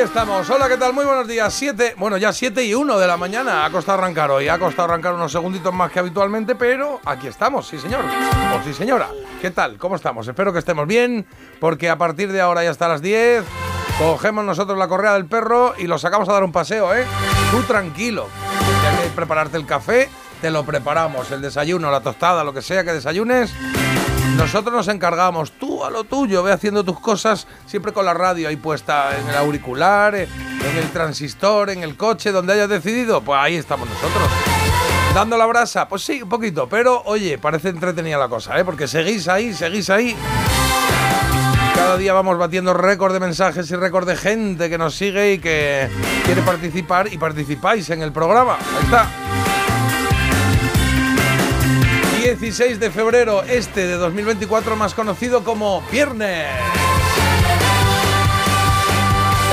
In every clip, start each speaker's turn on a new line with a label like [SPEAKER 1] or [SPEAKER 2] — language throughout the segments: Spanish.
[SPEAKER 1] Estamos. Hola, ¿qué tal? Muy buenos días. Siete, bueno, ya 7 y 1 de la mañana. Ha costado arrancar hoy. Ha costado arrancar unos segunditos más que habitualmente, pero aquí estamos, sí señor. O sí señora. ¿Qué tal? ¿Cómo estamos? Espero que estemos bien, porque a partir de ahora ya hasta las 10. Cogemos nosotros la correa del perro y lo sacamos a dar un paseo, ¿eh? Tú tranquilo. Ya que prepararte el café, te lo preparamos. El desayuno, la tostada, lo que sea que desayunes. Nosotros nos encargamos, tú a lo tuyo, ve haciendo tus cosas siempre con la radio ahí puesta en el auricular, eh, en el transistor, en el coche, donde hayas decidido, pues ahí estamos nosotros. Dando la brasa, pues sí, un poquito, pero oye, parece entretenida la cosa, ¿eh? porque seguís ahí, seguís ahí. Cada día vamos batiendo récord de mensajes y récord de gente que nos sigue y que quiere participar y participáis en el programa. Ahí está. 16 de febrero, este de 2024, más conocido como Viernes.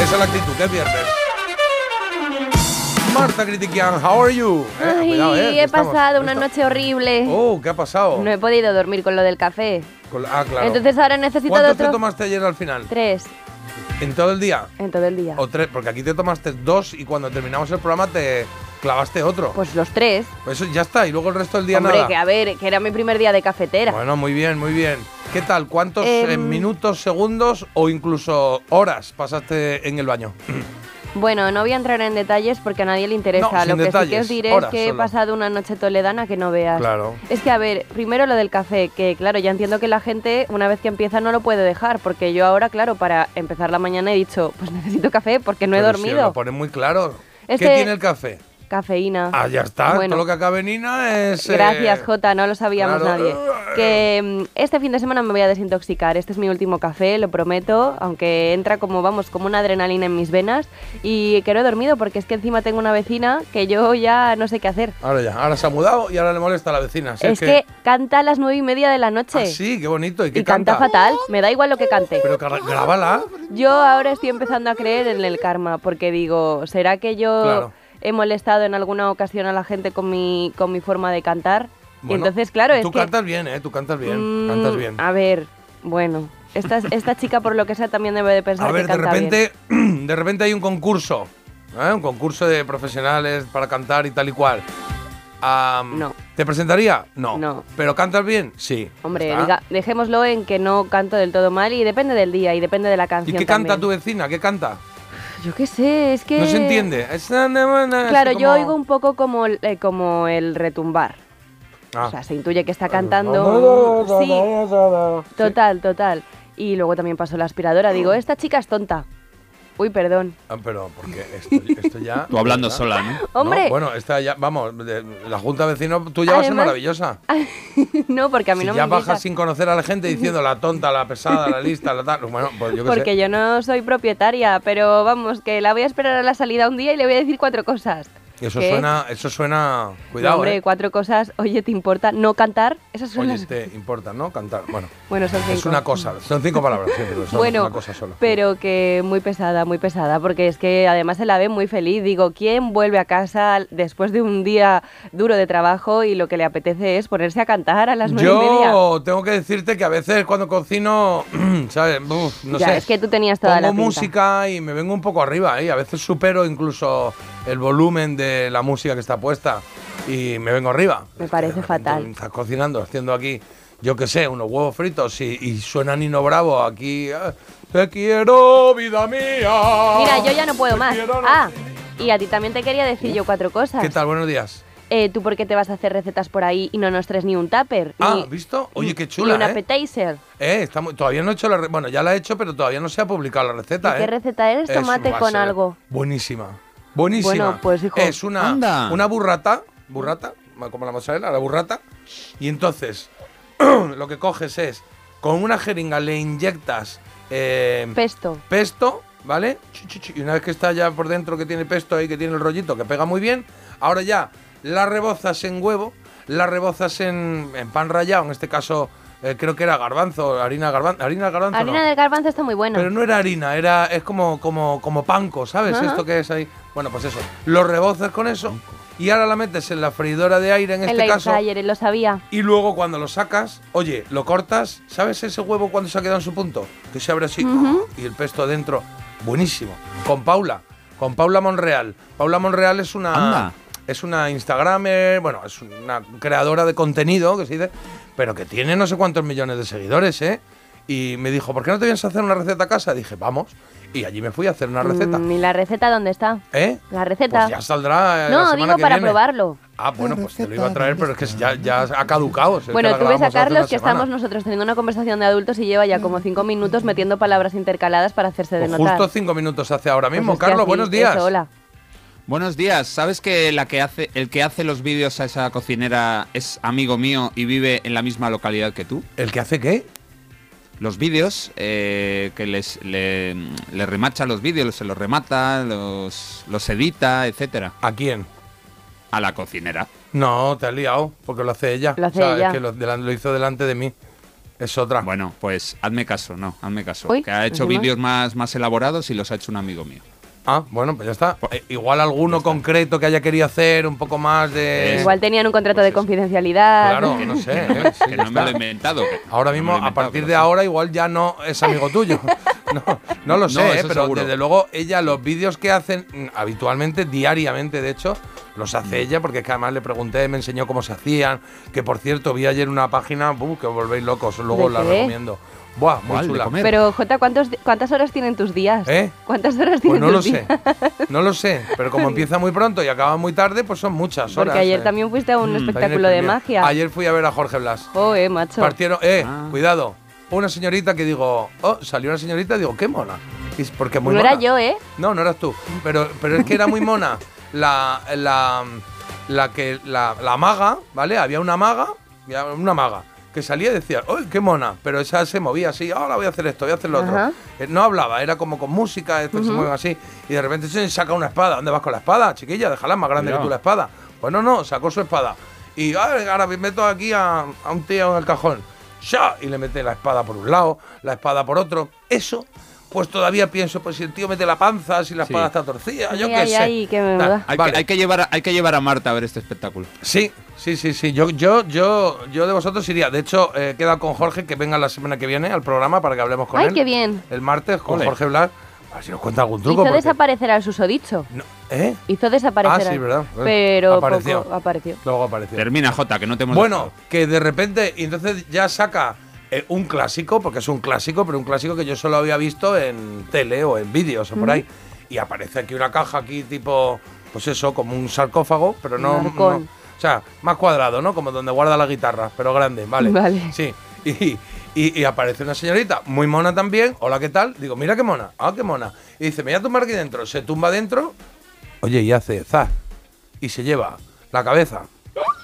[SPEAKER 1] Esa es la actitud, que es Viernes. Marta Critiquian, how are you? Eh,
[SPEAKER 2] Ay,
[SPEAKER 1] cuidado, eh,
[SPEAKER 2] he pasado una noche horrible.
[SPEAKER 1] Oh, ¿qué ha pasado?
[SPEAKER 2] No he podido dormir con lo del café.
[SPEAKER 1] Con Ah, claro.
[SPEAKER 2] Entonces ahora necesito de
[SPEAKER 1] ¿Cuánto te
[SPEAKER 2] otro.
[SPEAKER 1] tomaste ayer al final?
[SPEAKER 2] Tres
[SPEAKER 1] ¿En todo el día?
[SPEAKER 2] en todo el día.
[SPEAKER 1] ¿O tres? Porque aquí te tomaste dos y cuando terminamos el programa te clavaste otro.
[SPEAKER 2] Pues los tres.
[SPEAKER 1] Pues eso ya está, y luego el resto del día
[SPEAKER 2] Hombre,
[SPEAKER 1] nada.
[SPEAKER 2] que a ver, que era mi primer día de cafetera.
[SPEAKER 1] Bueno, muy bien, muy bien. ¿Qué tal? ¿Cuántos
[SPEAKER 2] Em,
[SPEAKER 1] eh, minutos, segundos o incluso horas pasaste en el baño?
[SPEAKER 2] Bueno, no voy a entrar en detalles porque a nadie le interesa.
[SPEAKER 1] No,
[SPEAKER 2] Lo que sí que
[SPEAKER 1] detalles,
[SPEAKER 2] os diré es que he pasado una noche toledana que no veas.
[SPEAKER 1] Claro.
[SPEAKER 2] Es que, a ver, primero lo del café, que claro, ya entiendo que la gente una vez que empieza no lo puede dejar, porque yo ahora, claro, para empezar la mañana he dicho, pues necesito café porque no he
[SPEAKER 1] Pero si
[SPEAKER 2] dormido.
[SPEAKER 1] lo ponen muy claro. ¿Qué tiene el café?
[SPEAKER 2] Cafeína.
[SPEAKER 1] Ah, ya está.
[SPEAKER 2] Bueno.
[SPEAKER 1] Todo lo que acabe en ina es. eh,
[SPEAKER 2] Gracias, Jota, no lo sabíamos
[SPEAKER 1] claro.
[SPEAKER 2] nadie. Que mm, este fin de semana me voy a desintoxicar. Este es mi último café, lo prometo, aunque entra como, vamos, como una adrenalina en mis venas. Y que no he dormido porque es que encima tengo una vecina que yo ya no sé qué hacer.
[SPEAKER 1] Ahora ya, ahora se ha mudado y ahora le molesta a la vecina. Si
[SPEAKER 2] es que... canta a las nueve y media de la noche.
[SPEAKER 1] Ah, sí, qué bonito. ¿Y qué
[SPEAKER 2] y canta? fatal, me da igual lo que cante.
[SPEAKER 1] Pero gra- grábala.
[SPEAKER 2] Yo ahora estoy empezando a creer en el karma, porque digo, ¿será que yo
[SPEAKER 1] Claro.
[SPEAKER 2] He molestado en alguna ocasión a la gente con mi, con mi forma de cantar? y
[SPEAKER 1] Bueno,
[SPEAKER 2] entonces, claro, es
[SPEAKER 1] Tú
[SPEAKER 2] que...
[SPEAKER 1] cantas bien, ¿eh? Tú cantas bien.
[SPEAKER 2] Mm,
[SPEAKER 1] cantas bien.
[SPEAKER 2] A ver, bueno, esta, esta chica por lo que sea también debe de pensar
[SPEAKER 1] A ver,
[SPEAKER 2] que
[SPEAKER 1] de
[SPEAKER 2] canta bien.
[SPEAKER 1] repente, de repente hay un concurso, ¿eh? un concurso de profesionales para cantar y tal y cual. Am,
[SPEAKER 2] No.
[SPEAKER 1] ¿Te presentaría? No.
[SPEAKER 2] No.
[SPEAKER 1] ¿Pero cantas bien? Sí.
[SPEAKER 2] Hombre, diga- dejémoslo en que no canto del todo mal y depende del día y depende de la
[SPEAKER 1] ¿Y
[SPEAKER 2] canción
[SPEAKER 1] qué canta
[SPEAKER 2] también.
[SPEAKER 1] tu vecina? ¿Qué canta?
[SPEAKER 2] Yo qué sé, es que...
[SPEAKER 1] No se entiende. Es
[SPEAKER 2] Claro, yo oigo un poco como, el- eh, como el retumbar.
[SPEAKER 1] Ah.
[SPEAKER 2] O sea, se intuye que está cantando... Sí, total, total. Y luego también pasó la aspiradora. Digo, esta chica es tonta. Uy, perdón.
[SPEAKER 1] Ah, pero porque esto, esto ya.
[SPEAKER 3] Tú hablando
[SPEAKER 1] ¿verdad?
[SPEAKER 3] sola, ¿no?
[SPEAKER 2] Hombre.
[SPEAKER 1] No, bueno, esta ya, vamos, de- la junta vecino tuya va a ser maravillosa.
[SPEAKER 2] no, porque a mí
[SPEAKER 1] si
[SPEAKER 2] no
[SPEAKER 1] ya
[SPEAKER 2] me
[SPEAKER 1] bajas
[SPEAKER 2] invita.
[SPEAKER 1] sin conocer a la gente diciendo la tonta, la pesada, la lista, la tal. Bueno, pues yo qué
[SPEAKER 2] Porque
[SPEAKER 1] sé.
[SPEAKER 2] yo no soy propietaria, pero vamos, que la voy a esperar a la salida un día y le voy a decir cuatro cosas.
[SPEAKER 1] Eso
[SPEAKER 2] ¿Qué?
[SPEAKER 1] suena, eso suena.
[SPEAKER 2] No,
[SPEAKER 1] Cuidado,
[SPEAKER 2] hombre,
[SPEAKER 1] eh.
[SPEAKER 2] cuatro cosas. Oye, ¿te importa no cantar? Esas son
[SPEAKER 1] Oye,
[SPEAKER 2] las...
[SPEAKER 1] te importa, ¿no? Cantar. Bueno,
[SPEAKER 2] Bueno, son cinco.
[SPEAKER 1] es una cosa. Son cinco palabras, son
[SPEAKER 2] Bueno,
[SPEAKER 1] una cosa sola.
[SPEAKER 2] pero que muy pesada, muy pesada, porque es que además se la ve muy feliz. Digo, ¿quién vuelve a casa después de un día duro de trabajo y lo que le apetece es ponerse a cantar a las nueve y media?
[SPEAKER 1] Yo tengo que decirte que a veces cuando cocino, ¿sabes? Uf, no
[SPEAKER 2] ya,
[SPEAKER 1] sé.
[SPEAKER 2] es que tú tenías toda
[SPEAKER 1] Pongo
[SPEAKER 2] la pinta.
[SPEAKER 1] música y me vengo un poco arriba, ¿eh? A veces supero incluso el volumen de la música que está puesta y me vengo arriba.
[SPEAKER 2] Me parece fatal.
[SPEAKER 1] Estás cocinando, haciendo aquí, yo qué sé, unos huevos fritos y, y suena Nino Bravo aquí. ah, Te quiero, vida mía.
[SPEAKER 2] Mira, yo ya no puedo
[SPEAKER 1] Te
[SPEAKER 2] más.
[SPEAKER 1] quiero, no-
[SPEAKER 2] Ah, y a ti también te quería decir yo cuatro cosas.
[SPEAKER 1] ¿Qué tal? Buenos días.
[SPEAKER 2] eh, ¿tú por qué te vas a hacer recetas por ahí y no nos traes ni un tupper?
[SPEAKER 1] Ah,
[SPEAKER 2] ni,
[SPEAKER 1] ¿visto? Oye, qué
[SPEAKER 2] ni
[SPEAKER 1] chula,
[SPEAKER 2] un
[SPEAKER 1] ¿eh?
[SPEAKER 2] appetizer.
[SPEAKER 1] Eh, está muy- todavía no he hecho la Bueno, ya la he hecho, pero todavía no se ha publicado la receta,
[SPEAKER 2] ¿Y qué
[SPEAKER 1] ¿eh?
[SPEAKER 2] receta es? Tomate con algo.
[SPEAKER 1] Buenísima. Buenísima.
[SPEAKER 2] Bueno, pues, hijo.
[SPEAKER 1] Es una,
[SPEAKER 4] Anda.
[SPEAKER 1] una burrata, burrata, como la mozzarella, la burrata. Y entonces, lo que coges es, con una jeringa le inyectas eh,
[SPEAKER 2] Pesto.
[SPEAKER 1] pesto, ¿vale? Y una vez que está ya por dentro, que tiene pesto ahí, que tiene el rollito, que pega muy bien, ahora ya la rebozas en huevo, la rebozas en, en pan rallado, en este caso eh, creo que era garbanzo, harina garbanzo, harina garbanzo.
[SPEAKER 2] Harina
[SPEAKER 1] no.
[SPEAKER 2] de garbanzo está muy buena.
[SPEAKER 1] Pero no era harina, era es como como como panco, ¿sabes? Esto que es ahí. Bueno, pues eso. Lo rebozas con eso y ahora la metes en la freidora de aire en
[SPEAKER 2] el
[SPEAKER 1] este caso.
[SPEAKER 2] fryer, lo sabía.
[SPEAKER 1] Y luego cuando lo sacas, oye, lo cortas, ¿sabes ese huevo cuando se ha quedado en su punto? Que se abre así y el pesto adentro. Buenísimo. Con Paula, con Paula Monreal. Paula Monreal es una
[SPEAKER 4] Anda.
[SPEAKER 1] es una Instagramer, bueno, es una creadora de contenido, que se dice, pero que tiene no sé cuántos millones de seguidores, ¿eh? Y me dijo, ¿por qué no te vienes a hacer una receta a casa? Dije, vamos. Y allí me fui a hacer una receta.
[SPEAKER 2] Mm, ¿Y la receta dónde está?
[SPEAKER 1] ¿Eh?
[SPEAKER 2] La receta.
[SPEAKER 1] Pues ya saldrá. eh, la
[SPEAKER 2] no,
[SPEAKER 1] semana
[SPEAKER 2] digo
[SPEAKER 1] que
[SPEAKER 2] para
[SPEAKER 1] viene.
[SPEAKER 2] probarlo.
[SPEAKER 1] Ah, bueno, pues te lo iba a traer, pero es que ya, ya ha caducado.
[SPEAKER 2] Bueno, tú ves a Carlos que
[SPEAKER 1] semana.
[SPEAKER 2] estamos nosotros teniendo una conversación de adultos y lleva ya como cinco minutos metiendo palabras intercaladas para hacerse de
[SPEAKER 1] Pues
[SPEAKER 2] notar.
[SPEAKER 1] justo cinco minutos hace ahora
[SPEAKER 2] Pues
[SPEAKER 1] mismo. Carlos,
[SPEAKER 2] así,
[SPEAKER 1] buenos días.
[SPEAKER 2] eso, hola.
[SPEAKER 4] Buenos días. ¿Sabes que la que hace, el que hace los vídeos a esa cocinera es amigo mío y vive en la misma localidad que tú?
[SPEAKER 1] ¿El que hace qué?
[SPEAKER 4] Los vídeos, eh, que les le, le remacha los vídeos, se los remata, los, los edita, etcétera.
[SPEAKER 1] ¿A quién?
[SPEAKER 4] A la cocinera.
[SPEAKER 1] No, te has liado, porque lo hace ella.
[SPEAKER 2] Lo hace
[SPEAKER 1] O sea,
[SPEAKER 2] ella.
[SPEAKER 1] Es que lo, hizo delante de mí. Es otra.
[SPEAKER 4] Bueno, pues hazme caso, no, hazme caso.
[SPEAKER 2] Uy,
[SPEAKER 4] que ha hecho vídeos más, más elaborados y los ha hecho un amigo mío.
[SPEAKER 1] Ah, bueno, pues ya está. Eh, igual alguno concreto que haya querido hacer un poco más de.
[SPEAKER 2] Igual tenían un contrato
[SPEAKER 4] Pues
[SPEAKER 2] de
[SPEAKER 4] eso.
[SPEAKER 2] confidencialidad.
[SPEAKER 1] Claro, no sé. ¿eh? Sí,
[SPEAKER 4] Que no me lo he inventado.
[SPEAKER 1] Ahora mismo, a partir de ahora, igual ya no es amigo tuyo. No, no lo sé,
[SPEAKER 4] No,
[SPEAKER 1] ¿eh? pero
[SPEAKER 4] seguro.
[SPEAKER 1] desde luego ella, los vídeos que hacen mm, habitualmente, diariamente, de hecho, los
[SPEAKER 4] Mm.
[SPEAKER 1] hace ella, porque es que además le pregunté, me enseñó cómo se hacían. Que por cierto, vi ayer una página buh, que os volvéis locos, luego
[SPEAKER 2] ¿De
[SPEAKER 1] la
[SPEAKER 2] qué?
[SPEAKER 1] recomiendo. Buah, muy
[SPEAKER 4] ¿Cuál? ¿De
[SPEAKER 1] chula.
[SPEAKER 4] comer?
[SPEAKER 2] Pero, Jota, ¿cuántos, di- ¿cuántas horas tienen tus días?
[SPEAKER 1] ¿Eh?
[SPEAKER 2] ¿Cuántas horas
[SPEAKER 1] Pues
[SPEAKER 2] tienen
[SPEAKER 1] no lo
[SPEAKER 2] tus
[SPEAKER 1] sé, no lo sé, pero como empieza muy pronto y acaba muy tarde, pues son muchas horas.
[SPEAKER 2] Porque ayer
[SPEAKER 1] eh.
[SPEAKER 2] también fuiste a un
[SPEAKER 4] Mm.
[SPEAKER 2] espectáculo de magia.
[SPEAKER 1] Ayer fui a ver a Jorge Blas.
[SPEAKER 2] Joder, macho.
[SPEAKER 1] Partieron, eh,
[SPEAKER 4] Ah.
[SPEAKER 1] cuidado, una señorita que digo, oh, salió una señorita, digo, qué mona. Y es porque muy
[SPEAKER 2] no
[SPEAKER 1] mona.
[SPEAKER 2] era yo, ¿eh?
[SPEAKER 1] No, no eras tú. Pero, pero es que era muy mona. La, la, la que, la, la maga, ¿vale? Había una maga, una maga, que salía y decía, ¡ay, qué mona! Pero esa se movía así, ahora voy a hacer esto, voy a hacer lo otro.
[SPEAKER 2] Ajá.
[SPEAKER 1] Eh, No hablaba, era como con música, esto se mueve así. Y de repente se saca una espada. ¿Dónde vas con la espada, chiquilla? Déjala más grande que tú la espada. Pues no, no, sacó su espada. Y "Ah, ahora me meto aquí a, a un tío en el cajón. ¡Sha! Y le mete la espada por un lado, la espada por otro. Eso, pues todavía pienso, pues si el tío mete la panza, si la
[SPEAKER 4] Sí.
[SPEAKER 1] espada está torcida, yo
[SPEAKER 2] Ay,
[SPEAKER 1] qué
[SPEAKER 2] ay,
[SPEAKER 1] sé.
[SPEAKER 2] ay, qué
[SPEAKER 1] Nah.
[SPEAKER 4] Hay,
[SPEAKER 1] vale.
[SPEAKER 4] que, hay, que llevar a, hay que llevar a Marta a ver este espectáculo.
[SPEAKER 1] Sí, sí, sí, sí. Yo, yo, yo, yo de vosotros iría. De hecho, eh, he quedado con Jorge que venga la semana que viene al programa para que hablemos con
[SPEAKER 2] Ay,
[SPEAKER 1] él.
[SPEAKER 2] qué bien.
[SPEAKER 1] El martes con
[SPEAKER 4] Ole.
[SPEAKER 1] Jorge Blas. A ver si nos cuenta algún truco.
[SPEAKER 2] Hizo
[SPEAKER 1] porque-
[SPEAKER 2] desaparecer al susodicho.
[SPEAKER 1] No, ¿Eh?
[SPEAKER 2] Hizo desaparecer
[SPEAKER 1] Ah, sí, verdad.
[SPEAKER 2] Pero
[SPEAKER 1] Apareció.
[SPEAKER 2] poco apareció.
[SPEAKER 1] Luego apareció.
[SPEAKER 4] Termina, Jota, que no te hemos
[SPEAKER 1] Bueno,
[SPEAKER 4] dejado.
[SPEAKER 1] que de repente, y entonces ya saca eh, un clásico, porque es un clásico, pero un clásico que yo solo había visto en tele o en vídeos o por ahí. Y aparece aquí una caja aquí tipo, pues eso, como un sarcófago, pero no, O sea, más cuadrado, ¿no? Como donde guarda la guitarra, pero grande, ¿vale?
[SPEAKER 2] Vale.
[SPEAKER 1] Sí. Y, y- y aparece una señorita, muy mona también. Hola, ¿qué tal? Digo, mira qué mona. Ah, qué mona. Y dice, me voy a tumbar aquí dentro. Se tumba dentro. Oye, y hace zas. Y se lleva la cabeza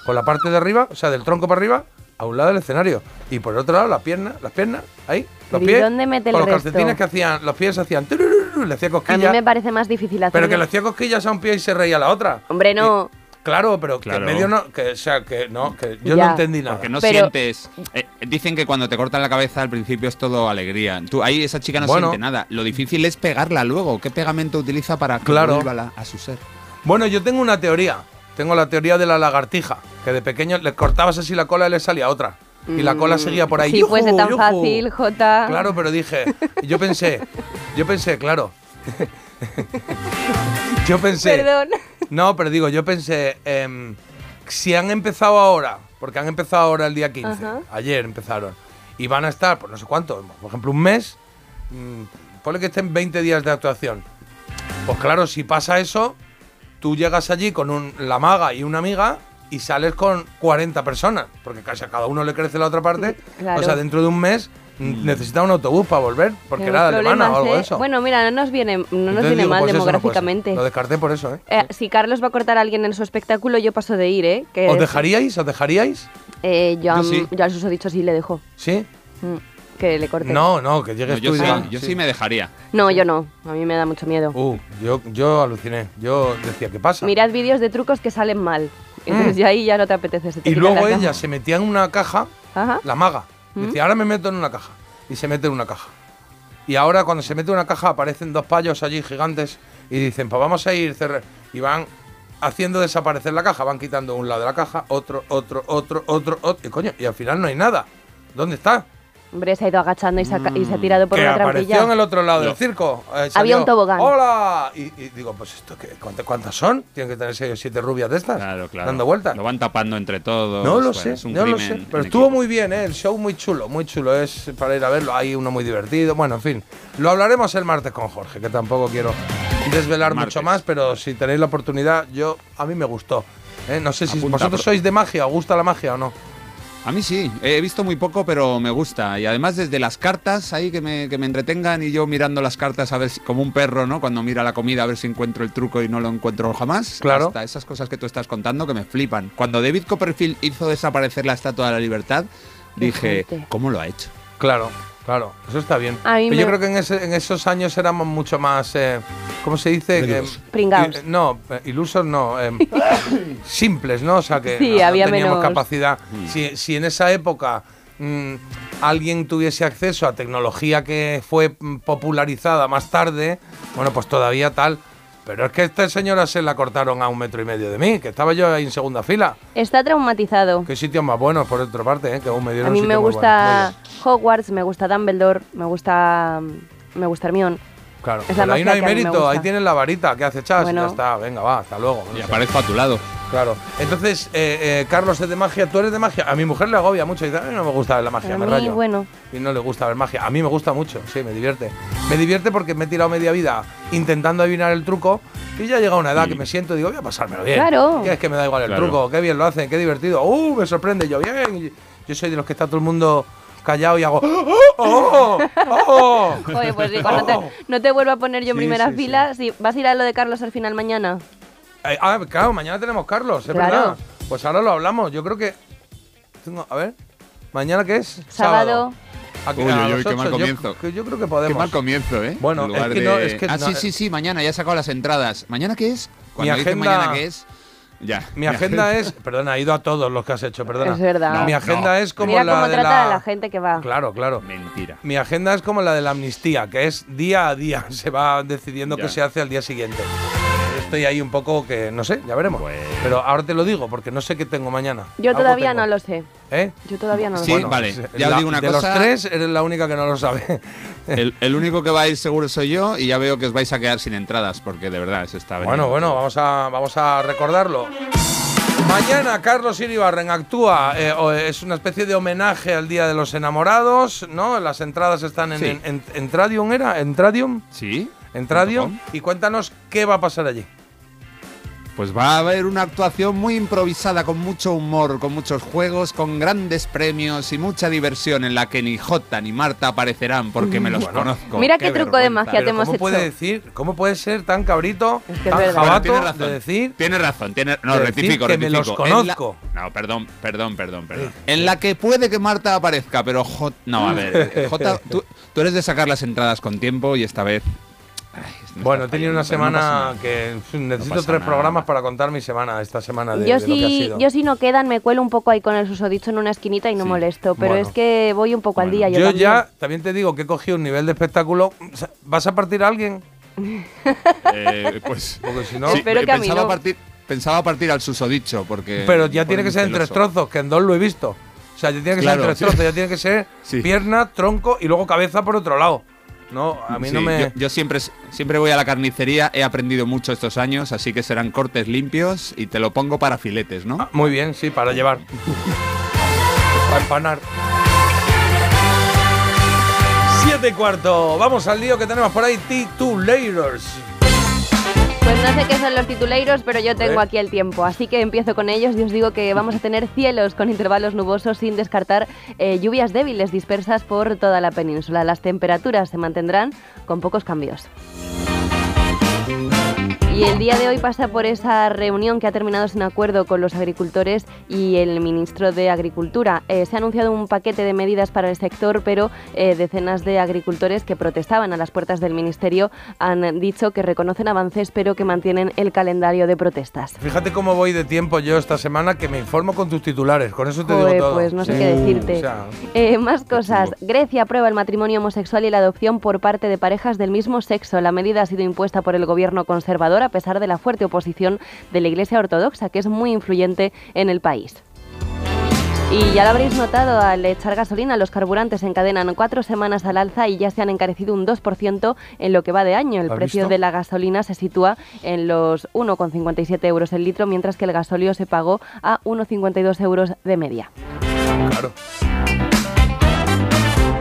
[SPEAKER 1] con la parte de arriba, o sea, del tronco para arriba, a un lado del escenario. Y por el otro lado, las piernas, las piernas, ahí, los
[SPEAKER 2] ¿Y
[SPEAKER 1] pies.
[SPEAKER 2] dónde mete el
[SPEAKER 1] con los
[SPEAKER 2] resto?
[SPEAKER 1] calcetines que hacían, los pies hacían. turururu, le hacía
[SPEAKER 2] A mí
[SPEAKER 1] cosquillas.
[SPEAKER 2] me parece más difícil hacer.
[SPEAKER 1] Pero que le hacía cosquillas a un pie y se reía a la otra.
[SPEAKER 2] Hombre, no.
[SPEAKER 1] Y- claro, pero que
[SPEAKER 4] Claro.
[SPEAKER 1] en medio no. Que, o sea, que no, que yo
[SPEAKER 2] Ya.
[SPEAKER 1] no entendí nada.
[SPEAKER 4] Porque no
[SPEAKER 2] Pero-
[SPEAKER 4] sientes. eh, dicen que cuando te cortan la cabeza al principio es todo alegría. Tú, ahí esa chica no
[SPEAKER 1] Bueno.
[SPEAKER 4] siente nada. Lo difícil es pegarla luego. ¿Qué pegamento utiliza para que
[SPEAKER 1] Claro.
[SPEAKER 4] vuelva la- a su ser?
[SPEAKER 1] Bueno, yo tengo una teoría. Tengo la teoría de la lagartija. Que de pequeño le cortabas así la cola y le salía otra. Y la cola seguía por ahí.
[SPEAKER 2] Si
[SPEAKER 1] ¡Yujú,
[SPEAKER 2] fuese tan
[SPEAKER 1] yujú!
[SPEAKER 2] fácil, Jota.
[SPEAKER 1] Claro, pero dije, yo pensé, yo pensé, claro. yo pensé.
[SPEAKER 2] Perdón.
[SPEAKER 1] No, pero digo, yo pensé, em, si han empezado ahora, porque han empezado ahora el día 15,
[SPEAKER 2] Ajá.
[SPEAKER 1] ayer empezaron, y van a estar, pues no sé cuánto, por ejemplo, un mes, mm, ponle que estén 20 días de actuación. Pues claro, si pasa eso, tú llegas allí con un- la maga y una amiga y sales con 40 personas, porque casi a cada uno le crece la otra parte.
[SPEAKER 2] Claro.
[SPEAKER 1] O sea, dentro de un mes mm, necesita un autobús para volver, porque
[SPEAKER 2] Tenemos
[SPEAKER 1] era alemana o algo de eso.
[SPEAKER 2] Bueno, mira, no nos viene, no nos viene
[SPEAKER 1] digo,
[SPEAKER 2] mal
[SPEAKER 1] pues no
[SPEAKER 2] demográficamente.
[SPEAKER 1] Lo descarté por eso, ¿eh?
[SPEAKER 2] Eh, si Carlos va a cortar a alguien en su espectáculo, yo paso de ir, ¿eh? Que
[SPEAKER 1] ¿Os dejaríais? ¿Os dejaríais?
[SPEAKER 2] Eh, yo, a-
[SPEAKER 4] Yo sí.
[SPEAKER 2] yo al susodicho sí le dejo.
[SPEAKER 1] ¿Sí?
[SPEAKER 2] Mm, que le corte.
[SPEAKER 1] No, no, que
[SPEAKER 4] No,
[SPEAKER 1] llegues
[SPEAKER 4] yo
[SPEAKER 1] tú
[SPEAKER 4] sí,
[SPEAKER 1] digas,
[SPEAKER 4] yo sí me dejaría.
[SPEAKER 2] No, yo no. A mí me da mucho miedo.
[SPEAKER 1] Uh, yo, yo aluciné. Yo decía, ¿qué pasa?
[SPEAKER 2] Mirad vídeos de trucos que salen mal. Entonces
[SPEAKER 1] Mm.
[SPEAKER 2] ya ahí ya no te apetece. se te
[SPEAKER 1] y luego
[SPEAKER 2] la
[SPEAKER 1] ella se metía en una caja,
[SPEAKER 2] Ajá.
[SPEAKER 1] la maga.
[SPEAKER 2] ¿Mm?
[SPEAKER 1] Decía, ahora me meto en una caja. Y se mete en una caja. Y ahora cuando se mete en una caja aparecen dos payos allí gigantes y dicen, pues vamos a ir cerrar. Y van haciendo desaparecer la caja, van quitando un lado de la caja, otro, otro, otro, otro, otro. Y coño, y al final no hay nada. ¿Dónde está?
[SPEAKER 2] Hombre, se ha ido agachando y se ha, ca- y se ha tirado por
[SPEAKER 1] que
[SPEAKER 2] una
[SPEAKER 1] apareció
[SPEAKER 2] trampilla.
[SPEAKER 1] en el otro lado del circo. Eh,
[SPEAKER 2] Había un tobogán.
[SPEAKER 1] ¡Hola! Y, y digo, pues esto, ¿qué, cuántas, ¿cuántas son? Tienen que tener seis o siete rubias de estas.
[SPEAKER 4] Claro, claro.
[SPEAKER 1] Dando vueltas.
[SPEAKER 4] Lo van tapando entre todos.
[SPEAKER 1] No lo
[SPEAKER 4] bueno,
[SPEAKER 1] sé,
[SPEAKER 4] es un
[SPEAKER 1] no lo sé. Pero estuvo
[SPEAKER 4] equipo.
[SPEAKER 1] muy bien, ¿eh? El show muy chulo, muy chulo. Es para ir a verlo. Hay uno muy divertido. Bueno, en fin. Lo hablaremos el martes con Jorge, que tampoco quiero desvelar
[SPEAKER 4] Martes.
[SPEAKER 1] mucho más, pero si tenéis la oportunidad, yo a mí me gustó. ¿eh? No sé si
[SPEAKER 4] Apunta,
[SPEAKER 1] vosotros sois de magia, ¿os gusta la magia o no?
[SPEAKER 4] A mí sí, he visto muy poco, pero me gusta. Y además desde las cartas ahí que me, que me entretengan y yo mirando las cartas a ver si, como un perro, ¿no? Cuando mira la comida a ver si encuentro el truco y no lo encuentro jamás.
[SPEAKER 1] Claro.
[SPEAKER 4] Hasta esas cosas que tú estás contando que me flipan. Cuando David Copperfield hizo desaparecer la Estatua de la Libertad, dije. ¿cómo lo ha hecho?
[SPEAKER 1] Claro, claro. Eso está bien. Pero yo creo que en, ese- en esos años éramos mucho más. eh, ¿Cómo se dice? Que- i- no, eh, ilusos no. eh, simples, ¿no? O sea que
[SPEAKER 2] Sí,
[SPEAKER 1] no, teníamos
[SPEAKER 2] menos-
[SPEAKER 1] capacidad. Si, si en esa época mm, alguien tuviese acceso a tecnología que fue mm, popularizada más tarde, bueno, pues todavía tal. Pero es que esta señora se la cortaron a un metro y medio de mí, que estaba yo ahí en segunda fila.
[SPEAKER 2] Está traumatizado.
[SPEAKER 1] Qué sitios más buenos, por otra parte, ¿eh? que aún me dieron
[SPEAKER 2] A mí
[SPEAKER 1] un
[SPEAKER 2] me
[SPEAKER 1] sitio
[SPEAKER 2] gusta
[SPEAKER 1] bueno.
[SPEAKER 2] Hogwarts, me gusta Dumbledore, me gusta me gusta Hermione.
[SPEAKER 1] Claro,
[SPEAKER 2] es la
[SPEAKER 1] pero ahí no hay
[SPEAKER 2] que a
[SPEAKER 1] mérito, ahí tienes la varita que hace chas,
[SPEAKER 2] Bueno.
[SPEAKER 1] ya está, venga, va, hasta luego. no
[SPEAKER 4] Y aparezco a tu lado.
[SPEAKER 1] Claro. Entonces, eh, eh, Carlos es de magia, tú eres de magia. A mi mujer le agobia mucho y dice, a mí no me gusta ver la magia,
[SPEAKER 2] A
[SPEAKER 1] me
[SPEAKER 2] mí,
[SPEAKER 1] rayo.
[SPEAKER 2] bueno.
[SPEAKER 1] Y no le gusta ver magia. A mí me gusta mucho, sí, me divierte. Me divierte porque me he tirado media vida intentando adivinar el truco y ya llega una edad
[SPEAKER 4] Sí.
[SPEAKER 1] que me siento y digo, voy a pasármelo bien.
[SPEAKER 2] Claro.
[SPEAKER 1] Que es que me da igual el
[SPEAKER 4] Claro.
[SPEAKER 1] truco, qué bien lo hacen, qué divertido. ¡Uh! Me sorprende, yo bien. Y Yo soy de los que está todo el mundo callado y hago, ¡Oh! ¡Oh! ¡Oh!
[SPEAKER 2] Oye, pues digo, no te, no te vuelvo a poner yo en
[SPEAKER 1] Sí,
[SPEAKER 2] primera
[SPEAKER 1] sí,
[SPEAKER 2] fila. Sí, ¿Vas a ir a lo de Carlos al final mañana?
[SPEAKER 1] Eh, ah, claro, mañana tenemos Carlos, es
[SPEAKER 2] Claro.
[SPEAKER 1] verdad. Pues ahora lo hablamos. Yo creo que. tengo- a ver. ¿Mañana qué es?
[SPEAKER 2] Sábado.
[SPEAKER 1] A,
[SPEAKER 4] Uy, uy, uy, qué mal
[SPEAKER 1] Yo-
[SPEAKER 4] comienzo.
[SPEAKER 1] que Yo, creo que
[SPEAKER 4] Qué
[SPEAKER 1] podemos.
[SPEAKER 4] mal comienzo, ¿eh?
[SPEAKER 1] Bueno, es que
[SPEAKER 4] de-
[SPEAKER 1] no, es que
[SPEAKER 4] ah,
[SPEAKER 1] no-
[SPEAKER 4] sí, sí, sí, mañana, ya he sacado las entradas. ¿Mañana qué es? Cuando dice
[SPEAKER 1] agenda-
[SPEAKER 4] mañana qué es, ya.
[SPEAKER 1] Mi agenda es. Perdona, he ido a todos los que has hecho, perdona.
[SPEAKER 2] Es verdad.
[SPEAKER 4] No,
[SPEAKER 1] Mi agenda es como
[SPEAKER 2] Mira
[SPEAKER 1] la
[SPEAKER 2] cómo
[SPEAKER 1] de
[SPEAKER 2] trata
[SPEAKER 1] la.
[SPEAKER 2] a la gente que va.
[SPEAKER 1] Claro, claro.
[SPEAKER 4] Mentira.
[SPEAKER 1] Mi agenda es como la de la amnistía, que es día a día. Se va decidiendo
[SPEAKER 4] Ya.
[SPEAKER 1] qué se hace al día siguiente. Estoy ahí un poco que. No sé, ya veremos.
[SPEAKER 4] Bueno.
[SPEAKER 1] Pero ahora te lo digo, porque no sé qué tengo mañana.
[SPEAKER 2] Yo todavía
[SPEAKER 1] tengo.
[SPEAKER 2] no lo sé.
[SPEAKER 1] ¿Eh?
[SPEAKER 2] Yo todavía no lo
[SPEAKER 4] Sí,
[SPEAKER 2] sé.
[SPEAKER 1] Bueno,
[SPEAKER 4] vale,
[SPEAKER 1] es-
[SPEAKER 4] ya os
[SPEAKER 1] la-
[SPEAKER 4] digo una
[SPEAKER 1] de
[SPEAKER 4] cosa.
[SPEAKER 1] los tres, eres la única que no lo sabe.
[SPEAKER 4] El, el único que va a ir seguro soy yo y ya veo que os vais a quedar sin entradas porque de verdad se está
[SPEAKER 1] Bueno, bueno, vamos a, vamos a recordarlo. Mañana Carlos Iribarren actúa, eh, es una especie de homenaje al Día de los Enamorados, ¿no? Las entradas están en,
[SPEAKER 4] Sí.
[SPEAKER 1] en, en- en Tradium, ¿era? ¿En Tradium?
[SPEAKER 4] ¿Sí?
[SPEAKER 1] En Tradium. Y cuéntanos qué va a pasar allí.
[SPEAKER 4] Pues va a haber una actuación muy improvisada, con mucho humor, con muchos juegos, con grandes premios y mucha diversión en la que ni Jota ni Marta aparecerán porque me los
[SPEAKER 1] Bueno.
[SPEAKER 4] conozco.
[SPEAKER 2] Mira qué truco de magia te
[SPEAKER 1] Pero
[SPEAKER 2] hemos
[SPEAKER 1] ¿cómo puede
[SPEAKER 2] hecho.
[SPEAKER 1] decir, cómo puede ser tan cabrito,
[SPEAKER 2] Es que es
[SPEAKER 1] tan jabato
[SPEAKER 4] tiene razón.
[SPEAKER 1] de decir
[SPEAKER 4] Tiene razón, tiene, no,
[SPEAKER 1] de
[SPEAKER 4] rectifico,
[SPEAKER 1] que me los
[SPEAKER 4] la- no, perdón, perdón, perdón, perdón. En la que puede que Marta aparezca, pero Jota... No, a ver, Jota, tú, tú eres de sacar las entradas con tiempo y esta vez...
[SPEAKER 1] Bueno, he tenido una
[SPEAKER 4] no
[SPEAKER 1] semana que necesito tres
[SPEAKER 4] nada.
[SPEAKER 1] programas para contar mi semana, esta semana de,
[SPEAKER 2] Yo
[SPEAKER 1] de lo que ha
[SPEAKER 2] sí,
[SPEAKER 1] sido.
[SPEAKER 2] yo si no quedan, me cuelo un poco ahí con el susodicho en una esquinita y no
[SPEAKER 4] Sí.
[SPEAKER 2] molesto. Pero
[SPEAKER 1] Bueno.
[SPEAKER 2] es que voy un poco al día. Yo,
[SPEAKER 1] Yo
[SPEAKER 2] también.
[SPEAKER 1] ya, también te digo que he cogido un nivel de espectáculo. ¿Vas a partir a alguien?
[SPEAKER 4] Eh, pues...
[SPEAKER 1] Porque si no.
[SPEAKER 4] sí,
[SPEAKER 2] Espero que a mí no.
[SPEAKER 4] partir, pensaba partir al susodicho porque...
[SPEAKER 1] Pero ya tiene que ser en tres trozos, que en dos lo he visto. O sea, ya tiene que
[SPEAKER 4] Claro,
[SPEAKER 1] ser en tres
[SPEAKER 4] sí.
[SPEAKER 1] trozos, ya tiene que ser
[SPEAKER 4] Sí.
[SPEAKER 1] pierna, tronco y luego cabeza por otro lado. No, a mí no me.
[SPEAKER 4] Yo, yo siempre, siempre voy a la carnicería, he aprendido mucho estos años, así que serán cortes limpios y te lo pongo para filetes, ¿no?
[SPEAKER 1] Ah, muy bien, sí, para llevar. para empanar. Siete y cuarto. Vamos al lío que tenemos por ahí. Titulators.
[SPEAKER 2] Pues no sé qué son los tituleiros, pero yo tengo aquí el tiempo, así que empiezo con ellos y os digo que vamos a tener cielos con intervalos nubosos sin descartar eh, lluvias débiles dispersas por toda la península. Las temperaturas se mantendrán con pocos cambios. Y el día de hoy pasa por esa reunión que ha terminado sin acuerdo con los agricultores y el ministro de Agricultura. Eh, se ha anunciado un paquete de medidas para el sector, pero eh, decenas de agricultores que protestaban a las puertas del ministerio han dicho que reconocen avances, pero que mantienen el calendario de protestas.
[SPEAKER 1] Fíjate cómo voy de tiempo yo esta semana que me informo con tus titulares. Con eso te
[SPEAKER 2] Joder,
[SPEAKER 1] digo todo.
[SPEAKER 2] pues no sé
[SPEAKER 1] Sí.
[SPEAKER 2] qué decirte.
[SPEAKER 1] O sea,
[SPEAKER 2] Eh, más cosas. Grecia aprueba el matrimonio homosexual y la adopción por parte de parejas del mismo sexo. La medida ha sido impuesta por el gobierno conservador a pesar de la fuerte oposición de la Iglesia Ortodoxa, que es muy influyente en el país. Y ya lo habréis notado, al echar gasolina, los carburantes encadenan cuatro semanas al alza y ya se han encarecido un 2% en lo que va de año. El
[SPEAKER 1] ¿Lo has
[SPEAKER 2] precio
[SPEAKER 1] visto?
[SPEAKER 2] de la gasolina se sitúa en los 1,57 euros el litro, mientras que el gasóleo se pagó a 1,52 euros de media.
[SPEAKER 1] claro.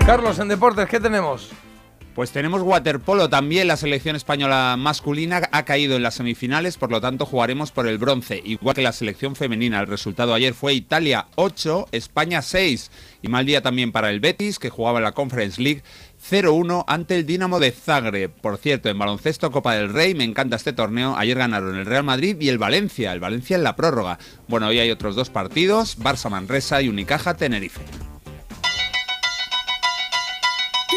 [SPEAKER 1] Carlos, en deportes, ¿qué tenemos?
[SPEAKER 4] Pues tenemos waterpolo también, la selección española masculina ha caído en las semifinales, por lo tanto jugaremos por el bronce, igual que la selección femenina. El resultado ayer fue Italia 8, España 6 y mal día también para el Betis, que jugaba en la Conference League 0-1 ante el Dinamo de Zagreb. Por cierto, en baloncesto Copa del Rey, me encanta este torneo, ayer ganaron el Real Madrid y el Valencia, el Valencia en la prórroga. Bueno, hoy hay otros dos partidos, Barça Manresa y Unicaja Tenerife.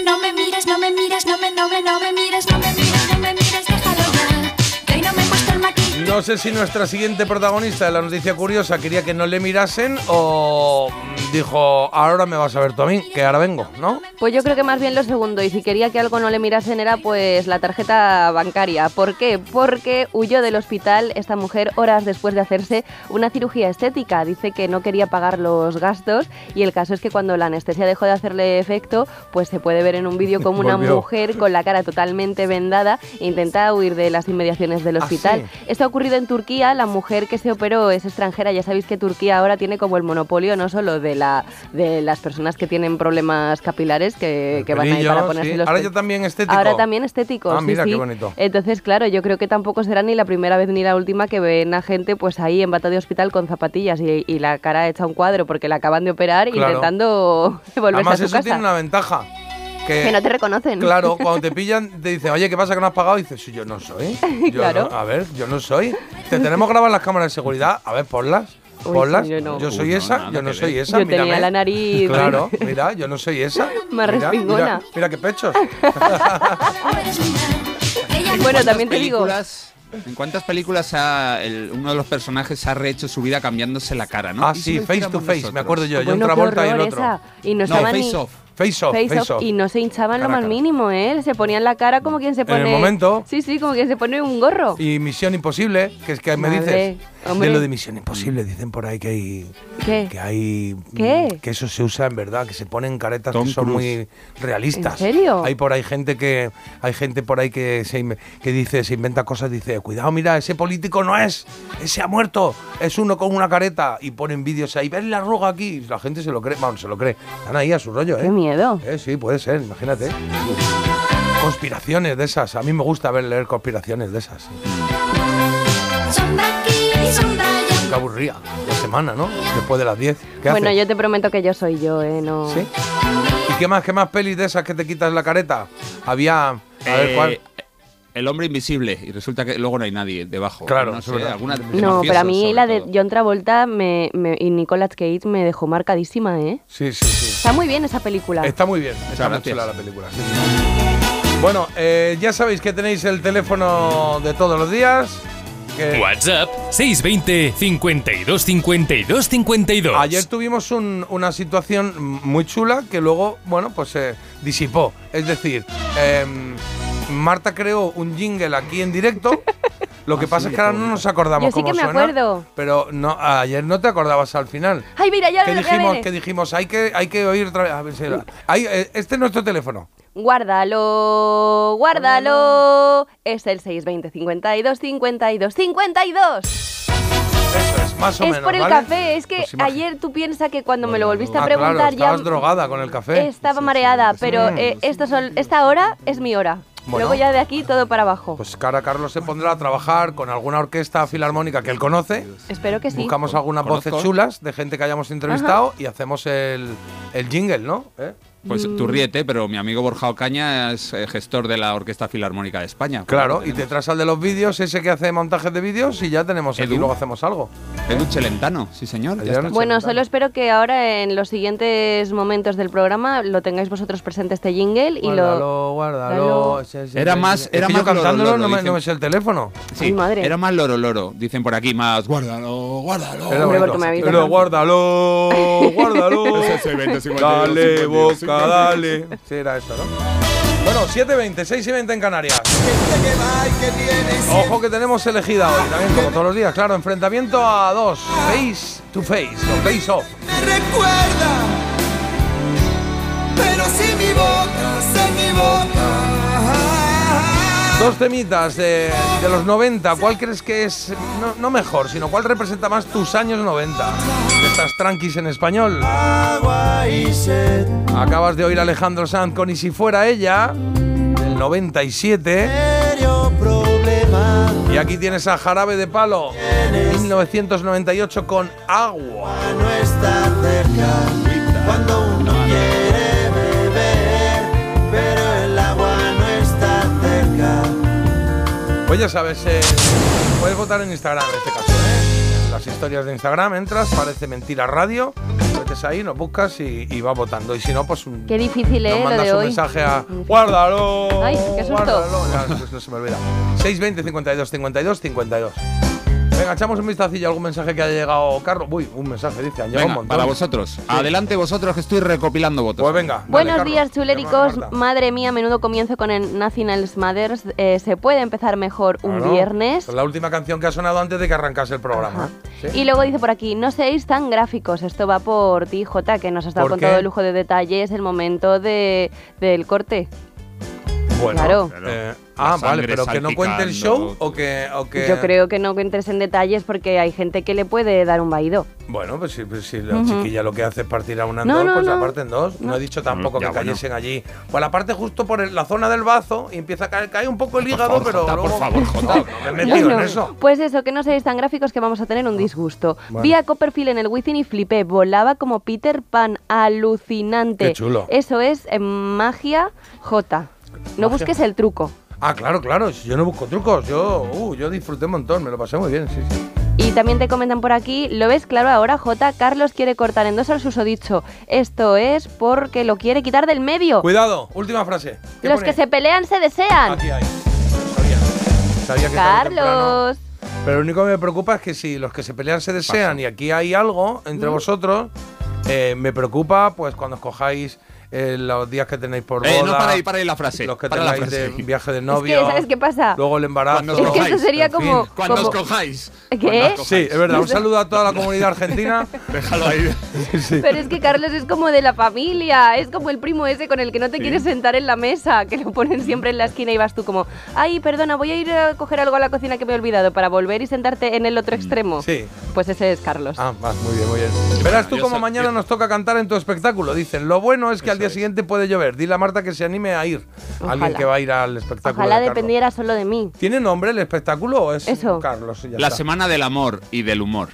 [SPEAKER 5] No me mires, no me mires, no me, no me, no me mires, no me mires, no me mires, déjalo ya. Que hoy no me he puesto el maquillaje.
[SPEAKER 1] No sé si nuestra siguiente protagonista de la noticia curiosa quería que no le mirasen o mm, dijo, ahora me vas a ver tú a mí, que ahora vengo, ¿no?
[SPEAKER 2] Pues yo creo que más bien lo segundo, y si quería que algo no le mirasen era pues la tarjeta bancaria. ¿Por qué? Porque huyó del hospital esta mujer horas después de hacerse una cirugía estética. Dice que no quería pagar los gastos y el caso es que cuando la anestesia dejó de hacerle efecto, pues se puede ver en un vídeo como una
[SPEAKER 1] Volvió.
[SPEAKER 2] mujer con la cara totalmente vendada intenta huir de las inmediaciones del
[SPEAKER 1] ¿Ah,
[SPEAKER 2] hospital.
[SPEAKER 1] sí?
[SPEAKER 2] Esto ha ocurrido en Turquía, la mujer que se operó es extranjera, ya sabéis que Turquía ahora tiene como el monopolio no solo de la de las personas que tienen problemas capilares que, que van a ir para ponerse
[SPEAKER 1] sí.
[SPEAKER 2] los
[SPEAKER 1] Ahora ya también estético.
[SPEAKER 2] Ahora también estético.
[SPEAKER 1] Ah,
[SPEAKER 2] sí,
[SPEAKER 1] mira,
[SPEAKER 2] sí.
[SPEAKER 1] qué bonito.
[SPEAKER 2] Entonces, claro, yo creo que tampoco será ni la primera vez ni la última que ven a gente pues ahí en bata de hospital con zapatillas y, y la cara hecha un cuadro porque la acaban de operar
[SPEAKER 1] Claro.
[SPEAKER 2] intentando volverse
[SPEAKER 1] Además,
[SPEAKER 2] a su
[SPEAKER 1] eso
[SPEAKER 2] casa.
[SPEAKER 1] tiene una ventaja. Que,
[SPEAKER 2] Que no te reconocen.
[SPEAKER 1] Claro, cuando te pillan, te dicen, oye, ¿qué pasa que no has pagado? Y dices, "Sí, yo no soy. Yo
[SPEAKER 2] Claro.
[SPEAKER 1] no- a ver, yo no soy. Te tenemos grabadas las cámaras de seguridad. A ver, ponlas.
[SPEAKER 2] Uy,
[SPEAKER 1] Ponlas.
[SPEAKER 2] sí, yo no.
[SPEAKER 1] soy
[SPEAKER 4] Uy, no,
[SPEAKER 1] esa, yo no soy
[SPEAKER 4] ver.
[SPEAKER 1] esa.
[SPEAKER 2] Yo tenía la nariz-
[SPEAKER 1] Claro, mira, yo no soy esa.
[SPEAKER 2] Más
[SPEAKER 1] Mira,
[SPEAKER 2] respingona.
[SPEAKER 1] Mira, mira qué pechos.
[SPEAKER 2] Bueno,
[SPEAKER 4] ¿Cuántas
[SPEAKER 2] también te digo.
[SPEAKER 4] ¿En cuántas películas ha- el- uno de los personajes ha rehecho su vida cambiándose la cara, no?
[SPEAKER 1] Ah,
[SPEAKER 4] ¿Y si
[SPEAKER 1] sí, face to face, me acuerdo yo. John
[SPEAKER 2] Bueno,
[SPEAKER 1] Travolta y el otro.
[SPEAKER 2] esa. Y no,
[SPEAKER 4] No, face
[SPEAKER 2] ni-
[SPEAKER 4] off.
[SPEAKER 1] Face off,
[SPEAKER 2] Face
[SPEAKER 1] face
[SPEAKER 2] off,
[SPEAKER 1] off.
[SPEAKER 2] y no se hinchaban
[SPEAKER 1] Cara
[SPEAKER 2] lo más
[SPEAKER 1] cara.
[SPEAKER 2] mínimo, ¿eh? Se ponían la cara como quien se
[SPEAKER 1] el
[SPEAKER 2] pone.
[SPEAKER 1] momento.
[SPEAKER 2] Sí, sí, como quien se pone un gorro.
[SPEAKER 1] Y Misión Imposible, que es que me
[SPEAKER 2] Madre,
[SPEAKER 1] dices.
[SPEAKER 2] Hombre.
[SPEAKER 1] De lo de Misión Imposible, dicen por ahí que hay.
[SPEAKER 2] ¿Qué?
[SPEAKER 1] Que hay.
[SPEAKER 2] ¿Qué?
[SPEAKER 1] Que eso se usa en verdad, que se ponen caretas
[SPEAKER 4] Tom
[SPEAKER 1] que son muy realistas.
[SPEAKER 2] ¿En serio?
[SPEAKER 1] Hay por ahí gente que. Hay gente por ahí que se que dice, se inventa cosas, dice, cuidado, mira, ese político no es, ese ha muerto, es uno con una careta. Y ponen vídeos ahí, ves la arruga aquí. Y la gente se lo cree, vamos, se lo cree. Están ahí a su rollo, ¿eh?
[SPEAKER 2] Qué miedo.
[SPEAKER 1] Eh, sí, puede ser, imagínate. Conspiraciones de esas. A mí me gusta ver leer conspiraciones de esas. Aburría. La semana, ¿no? Después de las 10. ¿Qué
[SPEAKER 2] Bueno,
[SPEAKER 1] haces?
[SPEAKER 2] yo te prometo que yo soy yo, ¿eh? No.
[SPEAKER 1] ¿Sí? ¿Y qué más, qué más pelis de esas que te quitas la careta? Había. A ver
[SPEAKER 4] Eh,
[SPEAKER 1] cuál.
[SPEAKER 4] El hombre invisible y resulta que luego no hay nadie debajo.
[SPEAKER 1] Claro,
[SPEAKER 4] no sé, alguna de
[SPEAKER 2] No, pero a mí la de
[SPEAKER 4] todo.
[SPEAKER 2] John Travolta me, me- y Nicolas Cage me dejó marcadísima, ¿eh?
[SPEAKER 1] Sí, sí, sí.
[SPEAKER 2] Está muy bien esa película.
[SPEAKER 1] Está muy bien. Está muy chula la película. sí, sí. Bueno, eh, ya sabéis que tenéis el teléfono de todos los días. Que-
[SPEAKER 6] WhatsApp 620 52 52 52.
[SPEAKER 1] Ayer tuvimos un- una situación muy chula que luego, bueno, pues se disipó. Es decir, em, Marta creó un jingle aquí en directo. Lo que pasa es que ahora no nos acordamos
[SPEAKER 2] Yo sí
[SPEAKER 1] cómo
[SPEAKER 2] que me
[SPEAKER 1] suena,
[SPEAKER 2] acuerdo.
[SPEAKER 1] Pero no, ayer no te acordabas al final.
[SPEAKER 2] Ay, mira, ya
[SPEAKER 1] ¿Qué
[SPEAKER 2] lo ya
[SPEAKER 1] dijimos?
[SPEAKER 2] viene.
[SPEAKER 1] ¿Qué dijimos? Hay que, hay que oír otra vez. A ver si era- eh, este es nuestro teléfono.
[SPEAKER 2] Guárdalo, guárdalo. Es el 620 52 52 52.
[SPEAKER 1] Eso es, más o
[SPEAKER 2] es
[SPEAKER 1] menos.
[SPEAKER 2] por el
[SPEAKER 1] ¿vale?
[SPEAKER 2] café. Es que
[SPEAKER 1] Pues
[SPEAKER 2] ayer tú piensas que cuando me lo volviste a
[SPEAKER 1] Ah,
[SPEAKER 2] preguntar
[SPEAKER 1] claro,
[SPEAKER 2] ya
[SPEAKER 1] estabas drogada con el café.
[SPEAKER 2] estaba mareada, pero eh, estos son, esta hora es mi hora.
[SPEAKER 1] Bueno.
[SPEAKER 2] Luego ya de aquí todo para abajo.
[SPEAKER 1] Pues cara Carlos se pondrá a trabajar con alguna orquesta filarmónica que él conoce.
[SPEAKER 2] Espero que sí.
[SPEAKER 1] Buscamos algunas voces chulas de gente que hayamos entrevistado y hacemos el, el jingle, ¿no? ¿Eh?
[SPEAKER 4] Pues tú ríete, pero mi amigo Borja Ocaña es eh, gestor de la Orquesta Filarmónica de España.
[SPEAKER 1] Claro, y te traes al de los vídeos, ese que hace montajes de vídeos y ya tenemos aquí,
[SPEAKER 4] Edu.
[SPEAKER 1] luego hacemos algo.
[SPEAKER 4] Edu Celentano, sí señor. ya está.
[SPEAKER 2] Bueno, solo espero que ahora en los siguientes momentos del programa lo tengáis vosotros presente este jingle y lo...
[SPEAKER 1] Guárdalo, guárdalo.
[SPEAKER 4] Era más- era más
[SPEAKER 1] cantándolo
[SPEAKER 4] loro,
[SPEAKER 1] no, me, no me sé el teléfono.
[SPEAKER 4] Sí,
[SPEAKER 2] Ay, madre.
[SPEAKER 4] era más loro loro, dicen por aquí, más guárdalo, guárdalo.
[SPEAKER 1] Pero guárdalo, guárdalo.
[SPEAKER 4] Ese es 20, 52,
[SPEAKER 1] dale,
[SPEAKER 4] 52,
[SPEAKER 1] boca,
[SPEAKER 4] 52.
[SPEAKER 1] dale. Sí, era eso, ¿no? Bueno, 7.20, 6 y 20 en Canarias. Ojo que tenemos elegida hoy, también como todos los días, claro, enfrentamiento a dos, face to face, o face off.
[SPEAKER 3] recuerda, pero si mi boca se equivoca.
[SPEAKER 1] Dos temitas de, los 90, ¿cuál crees que es, no, mejor, sino cuál representa más tus años 90? De estas tranquis en español. Acabas de oír a Alejandro Sanz con Y si fuera ella, del 97.
[SPEAKER 3] serio problema.
[SPEAKER 1] Y aquí tienes a Jarabe de Palo, 1998 con Agua.
[SPEAKER 3] No está cerca cuando
[SPEAKER 1] Pues ya sabes, eh, puedes votar en Instagram en este caso, ¿eh? En las historias de Instagram entras, parece mentira radio, metes ahí, nos buscas y, y vas votando. Y si no, pues un,
[SPEAKER 2] Qué difícil,
[SPEAKER 1] nos
[SPEAKER 2] ¿eh? Lo
[SPEAKER 1] mandas
[SPEAKER 2] de
[SPEAKER 1] un
[SPEAKER 2] hoy.
[SPEAKER 1] mensaje a guárdalo.
[SPEAKER 2] Ay, qué susto.
[SPEAKER 1] guárdalo. Ya, pues no se me olvida. 620 52 52 52. Venga, echamos un vistacillo a algún mensaje que haya llegado, Carlos. Uy, un mensaje, dice, han llegado un
[SPEAKER 4] Venga,
[SPEAKER 1] montón.
[SPEAKER 4] para vosotros. Adelante vosotros que estoy recopilando votos.
[SPEAKER 1] Pues venga. dale,
[SPEAKER 2] Buenos
[SPEAKER 1] Carlos.
[SPEAKER 2] días, chuléricos.
[SPEAKER 1] A.
[SPEAKER 2] Madre mía, menudo comienzo con el Nationals Mothers. Eh, ¿Se puede empezar mejor un
[SPEAKER 1] Claro,
[SPEAKER 2] viernes?
[SPEAKER 1] es la última canción que ha sonado antes de que arrancase el programa.
[SPEAKER 2] Y luego dice por aquí, no seáis tan gráficos, esto va por ti, Jota, que nos has dado
[SPEAKER 1] ¿Por
[SPEAKER 2] con
[SPEAKER 1] qué?
[SPEAKER 2] todo el lujo de detalles el momento de, del corte.
[SPEAKER 1] Bueno,
[SPEAKER 2] Claro.
[SPEAKER 1] eh, ah, vale, pero que no cuente el show o que, o que-
[SPEAKER 2] Yo creo que no entres en detalles porque hay gente que le puede dar un vaído.
[SPEAKER 1] Bueno, pues si, pues si la chiquilla lo que hace es partir a una en
[SPEAKER 2] No,
[SPEAKER 1] dos,
[SPEAKER 2] no,
[SPEAKER 1] pues
[SPEAKER 2] no.
[SPEAKER 1] la parte en dos. No, he dicho tampoco
[SPEAKER 4] Mm, ya,
[SPEAKER 1] que
[SPEAKER 4] bueno.
[SPEAKER 1] cayesen allí. Pues la parte justo por el- la zona del bazo y empieza a caer, cae un poco el
[SPEAKER 4] Por
[SPEAKER 1] hígado,
[SPEAKER 4] favor,
[SPEAKER 1] pero
[SPEAKER 4] Jota, por favor, Jota.
[SPEAKER 1] Me he metido
[SPEAKER 2] Bueno,
[SPEAKER 1] en eso.
[SPEAKER 2] Pues eso, que no seáis tan gráficos que vamos a tener un disgusto.
[SPEAKER 1] Bueno.
[SPEAKER 2] Vi a Copperfield en el Wizzing y flipé. Volaba como Peter Pan. Alucinante.
[SPEAKER 1] Qué chulo.
[SPEAKER 2] Eso es eh, magia J. No busques el truco.
[SPEAKER 1] Ah, claro, claro. Yo no busco trucos. Yo, uh, yo disfruté un montón. Me lo pasé muy bien, sí, sí.
[SPEAKER 2] Y también te comentan por aquí, ¿lo ves claro ahora, J? Carlos quiere cortar en dos al susodicho. Esto es porque lo quiere quitar del medio.
[SPEAKER 1] Cuidado, última frase. ¿Qué
[SPEAKER 2] Los
[SPEAKER 1] pone?
[SPEAKER 2] que se pelean se desean.
[SPEAKER 1] Aquí hay. Sabía. Sabía que
[SPEAKER 2] Carlos.
[SPEAKER 1] Pero lo único que me preocupa es que si los que se pelean se desean y aquí hay algo entre vosotros, eh, me preocupa pues cuando escojáis eh, los días que tenéis por boda,
[SPEAKER 4] Eh, no, para ahí, para ahí la frase.
[SPEAKER 1] los que
[SPEAKER 4] para la
[SPEAKER 1] tengáis de viaje de
[SPEAKER 2] Es
[SPEAKER 1] novio,
[SPEAKER 2] que, ¿sabes qué pasa?
[SPEAKER 1] luego el embarazo.
[SPEAKER 4] Cuando
[SPEAKER 2] Es que eso sería
[SPEAKER 1] fin.
[SPEAKER 2] como...
[SPEAKER 4] Cuando os
[SPEAKER 2] como-
[SPEAKER 4] cojáis.
[SPEAKER 2] ¿Qué?
[SPEAKER 4] Os cojáis.
[SPEAKER 1] Sí, es verdad. Un saludo a toda la comunidad argentina.
[SPEAKER 4] Déjalo ahí.
[SPEAKER 2] Pero es que Carlos es como de la familia, es como el primo ese con el que no te quieres sentar en la mesa, que lo ponen siempre en la esquina y vas tú como, ay, perdona, voy a ir a coger algo a la cocina que me he olvidado para volver y sentarte en el otro extremo.
[SPEAKER 1] Mm, Sí.
[SPEAKER 2] Pues ese es Carlos.
[SPEAKER 1] Ah, va, muy bien, muy bien. Verás tú como mañana
[SPEAKER 4] yo-
[SPEAKER 1] nos toca cantar en tu espectáculo. Dicen, lo bueno es que al día siguiente puede llover. Dile a Marta que se anime a ir. Alguien
[SPEAKER 2] Ojalá.
[SPEAKER 1] que va a ir al espectáculo.
[SPEAKER 2] Ojalá
[SPEAKER 1] de Carlos.
[SPEAKER 2] dependiera solo de mí.
[SPEAKER 1] ¿Tiene nombre el espectáculo o es
[SPEAKER 2] Eso.
[SPEAKER 1] Carlos? Y ya
[SPEAKER 4] La
[SPEAKER 1] está.
[SPEAKER 4] semana del amor y del humor.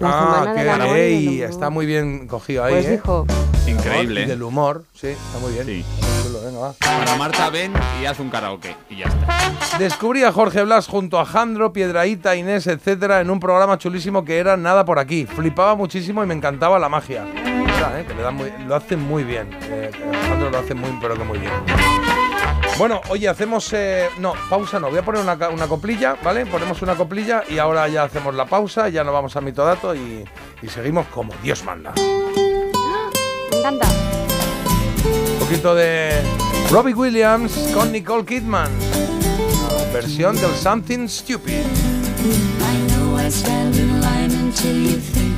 [SPEAKER 2] La
[SPEAKER 1] ah, qué
[SPEAKER 2] del
[SPEAKER 1] está muy bien cogido ahí,
[SPEAKER 2] Pues
[SPEAKER 1] ¿eh?
[SPEAKER 2] hijo,
[SPEAKER 4] Increíble.
[SPEAKER 1] Y
[SPEAKER 4] ¿eh?
[SPEAKER 1] del humor, sí, está muy bien.
[SPEAKER 4] Sí.
[SPEAKER 1] Muy chulo, venga, va.
[SPEAKER 4] Para Marta, ven y haz un karaoke. Y ya está.
[SPEAKER 1] Descubrí a Jorge Blas junto a Jandro, Piedraíta, Inés, etcétera, en un programa chulísimo que era Nada por aquí. Flipaba muchísimo y me encantaba la magia. Verdad, ¿eh? que le dan muy- lo hacen muy bien. Eh, Jandro lo hace muy, pero que muy bien. Bueno, oye, hacemos. eh, no, pausa no. Voy a poner una, una coplilla, ¿vale? Ponemos una coplilla y ahora ya hacemos la pausa, ya nos vamos a mitodato y, y seguimos como Dios manda.
[SPEAKER 2] me encanta.
[SPEAKER 1] Un poquito de Robbie Williams con Nicole Kidman. Una versión del Something Stupid.
[SPEAKER 5] I know I stand in line until you think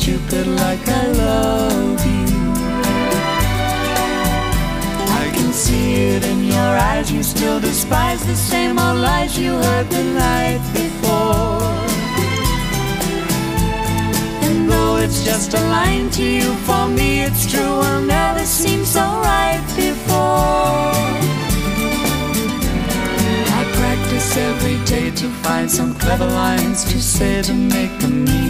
[SPEAKER 3] stupid like I love you. I can see it in your eyes. You still despise the same old lies you heard the night before. And though it's just a line to you, for me it's true. Will never seem so right before. I practice every day to find some clever lines to say to make the meaning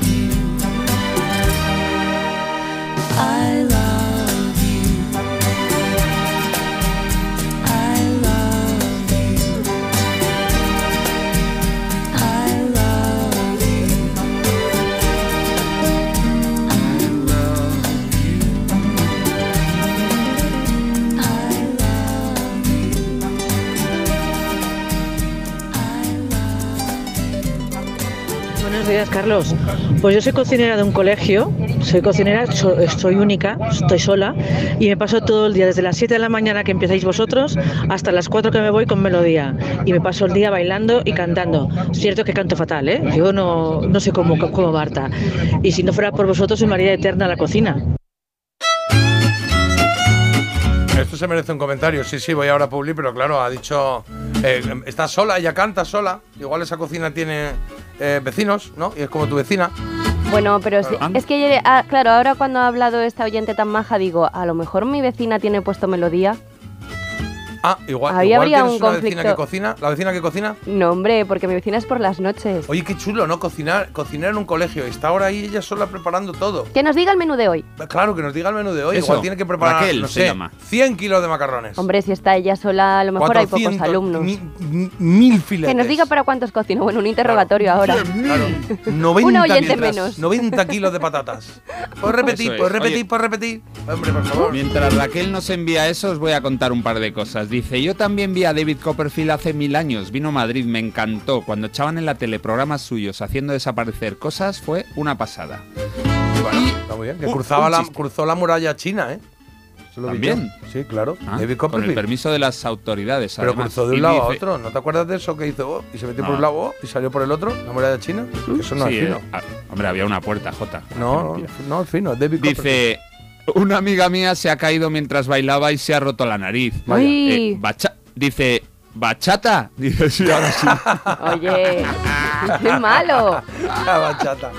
[SPEAKER 7] días, Carlos. Pues yo soy cocinera de un colegio, soy cocinera, so- soy única, estoy sola y me paso todo el día, desde las 7 de la mañana que empezáis vosotros hasta las 4 que me voy con melodía. Y me paso el día bailando y cantando. Cierto que canto fatal, ¿eh? Yo no, no sé cómo, cómo Marta. Y si no fuera por vosotros, soy María Eterna la cocina.
[SPEAKER 1] Esto se merece un comentario. Sí, sí, voy ahora a Publi, pero claro, ha dicho. eh, está sola, ella canta sola. Igual esa cocina tiene eh, vecinos, ¿no? Y es como tu vecina.
[SPEAKER 2] Bueno, pero
[SPEAKER 1] Claro.
[SPEAKER 2] es que, ah, claro, ahora cuando ha hablado esta oyente tan maja, digo, a lo mejor mi vecina tiene puesto melodía.
[SPEAKER 1] Ah, igual,
[SPEAKER 2] Ahí
[SPEAKER 1] igual
[SPEAKER 2] habría
[SPEAKER 1] tienes
[SPEAKER 2] un
[SPEAKER 1] una vecina
[SPEAKER 2] conflicto.
[SPEAKER 1] que cocina. ¿La vecina que cocina?
[SPEAKER 2] No, hombre, porque mi vecina es por las noches.
[SPEAKER 1] Oye, qué chulo, ¿no? Cocinar, cocinar en un colegio. Y está ahora ahí ella sola preparando todo.
[SPEAKER 2] Que nos diga el menú de hoy.
[SPEAKER 1] Claro, que nos diga el menú de hoy.
[SPEAKER 4] Eso,
[SPEAKER 1] Igual tiene que preparar,
[SPEAKER 4] Raquel
[SPEAKER 1] no
[SPEAKER 4] se
[SPEAKER 1] sé,
[SPEAKER 4] llama.
[SPEAKER 1] 100 kilos de macarrones.
[SPEAKER 2] Hombre, si está ella sola, a lo mejor hay pocos
[SPEAKER 1] 400,
[SPEAKER 2] alumnos.
[SPEAKER 1] mi- mi- mil filetes.
[SPEAKER 2] Que nos diga para cuántos cocina. Bueno, un interrogatorio ahora.
[SPEAKER 1] Claro. 90,
[SPEAKER 2] Una oyente
[SPEAKER 1] mientras-
[SPEAKER 2] menos.
[SPEAKER 1] 90 kilos de patatas. ¿Puedes repetir?
[SPEAKER 4] Eso es.
[SPEAKER 1] ¿Puedes repetir?
[SPEAKER 4] Oye.
[SPEAKER 1] ¿Puedes repetir? Hombre, por favor.
[SPEAKER 4] Mientras Raquel nos envía eso, os voy a contar un par de cosas. Dice, yo también vi a David Copperfield hace mil años, vino a Madrid, me encantó. Cuando echaban en la tele programas suyos haciendo desaparecer cosas, fue una pasada.
[SPEAKER 1] Bueno, está muy bien. Que
[SPEAKER 4] Un-
[SPEAKER 1] cruzaba
[SPEAKER 4] un
[SPEAKER 1] la, cruzó la muralla china, ¿eh? Lo
[SPEAKER 4] ¿También?
[SPEAKER 1] Sí, claro.
[SPEAKER 4] Ah,
[SPEAKER 1] David
[SPEAKER 4] con el
[SPEAKER 1] Copperfield.
[SPEAKER 4] permiso de las autoridades.
[SPEAKER 1] Pero
[SPEAKER 4] además.
[SPEAKER 1] cruzó de un
[SPEAKER 4] Y
[SPEAKER 1] lado a
[SPEAKER 4] dice-
[SPEAKER 1] otro. ¿No te acuerdas de eso que hizo oh, y se metió por un lado oh, y salió por el otro? La muralla china. Que eso no
[SPEAKER 4] Sí,
[SPEAKER 1] es fino.
[SPEAKER 4] eh, ah, hombre, había una puerta, Jota.
[SPEAKER 1] No, no, no es fino. David Copperfield.
[SPEAKER 4] Una amiga mía se ha caído mientras bailaba y se ha roto la nariz. Eh, bacha- dice, ¿bachata? Dice, sí, ahora sí.
[SPEAKER 2] Oye, qué malo.
[SPEAKER 1] La bachata.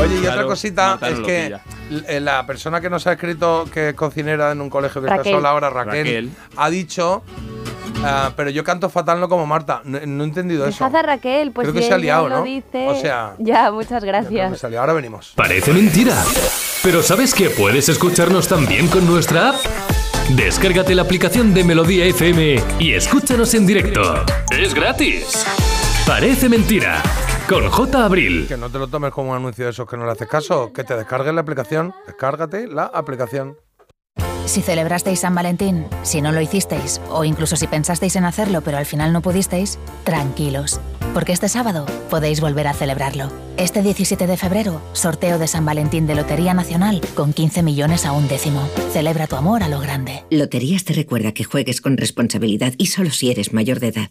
[SPEAKER 1] Oye, y otra
[SPEAKER 4] Claro,
[SPEAKER 1] cosita
[SPEAKER 4] Marta no
[SPEAKER 1] es que
[SPEAKER 4] pilla.
[SPEAKER 1] l- la persona que nos ha escrito que es cocinera en un colegio que está
[SPEAKER 2] Raquel.
[SPEAKER 1] sola ahora, Raquel,
[SPEAKER 4] Raquel.
[SPEAKER 1] ha dicho, ah, pero yo canto fatal no como Marta. No, no he entendido eso.
[SPEAKER 2] Dejad a Raquel, pues
[SPEAKER 1] Creo que
[SPEAKER 2] si
[SPEAKER 1] se ha liado,
[SPEAKER 2] lo
[SPEAKER 1] ¿no?
[SPEAKER 2] dice.
[SPEAKER 1] O sea-
[SPEAKER 2] Ya, muchas
[SPEAKER 1] Yo creo que
[SPEAKER 2] gracias.
[SPEAKER 1] salió. Ahora venimos.
[SPEAKER 6] Parece mentira. Pero ¿sabes que puedes escucharnos también con nuestra app? Descárgate la aplicación de Melodía FM y escúchanos en directo. Es gratis. Parece mentira. Con J. Abril.
[SPEAKER 1] Que no te lo tomes como un anuncio de esos que no le haces caso. Que te descargues la aplicación. Descárgate la aplicación.
[SPEAKER 8] Si celebrasteis San Valentín, si no lo hicisteis, o incluso si pensasteis en hacerlo pero al final no pudisteis, tranquilos, porque este sábado podéis volver a celebrarlo. Este 17 de febrero, sorteo de San Valentín de Lotería Nacional con 15 millones a un décimo. Celebra tu amor a lo grande.
[SPEAKER 9] Loterías te recuerda que juegues con responsabilidad y solo si eres mayor de edad.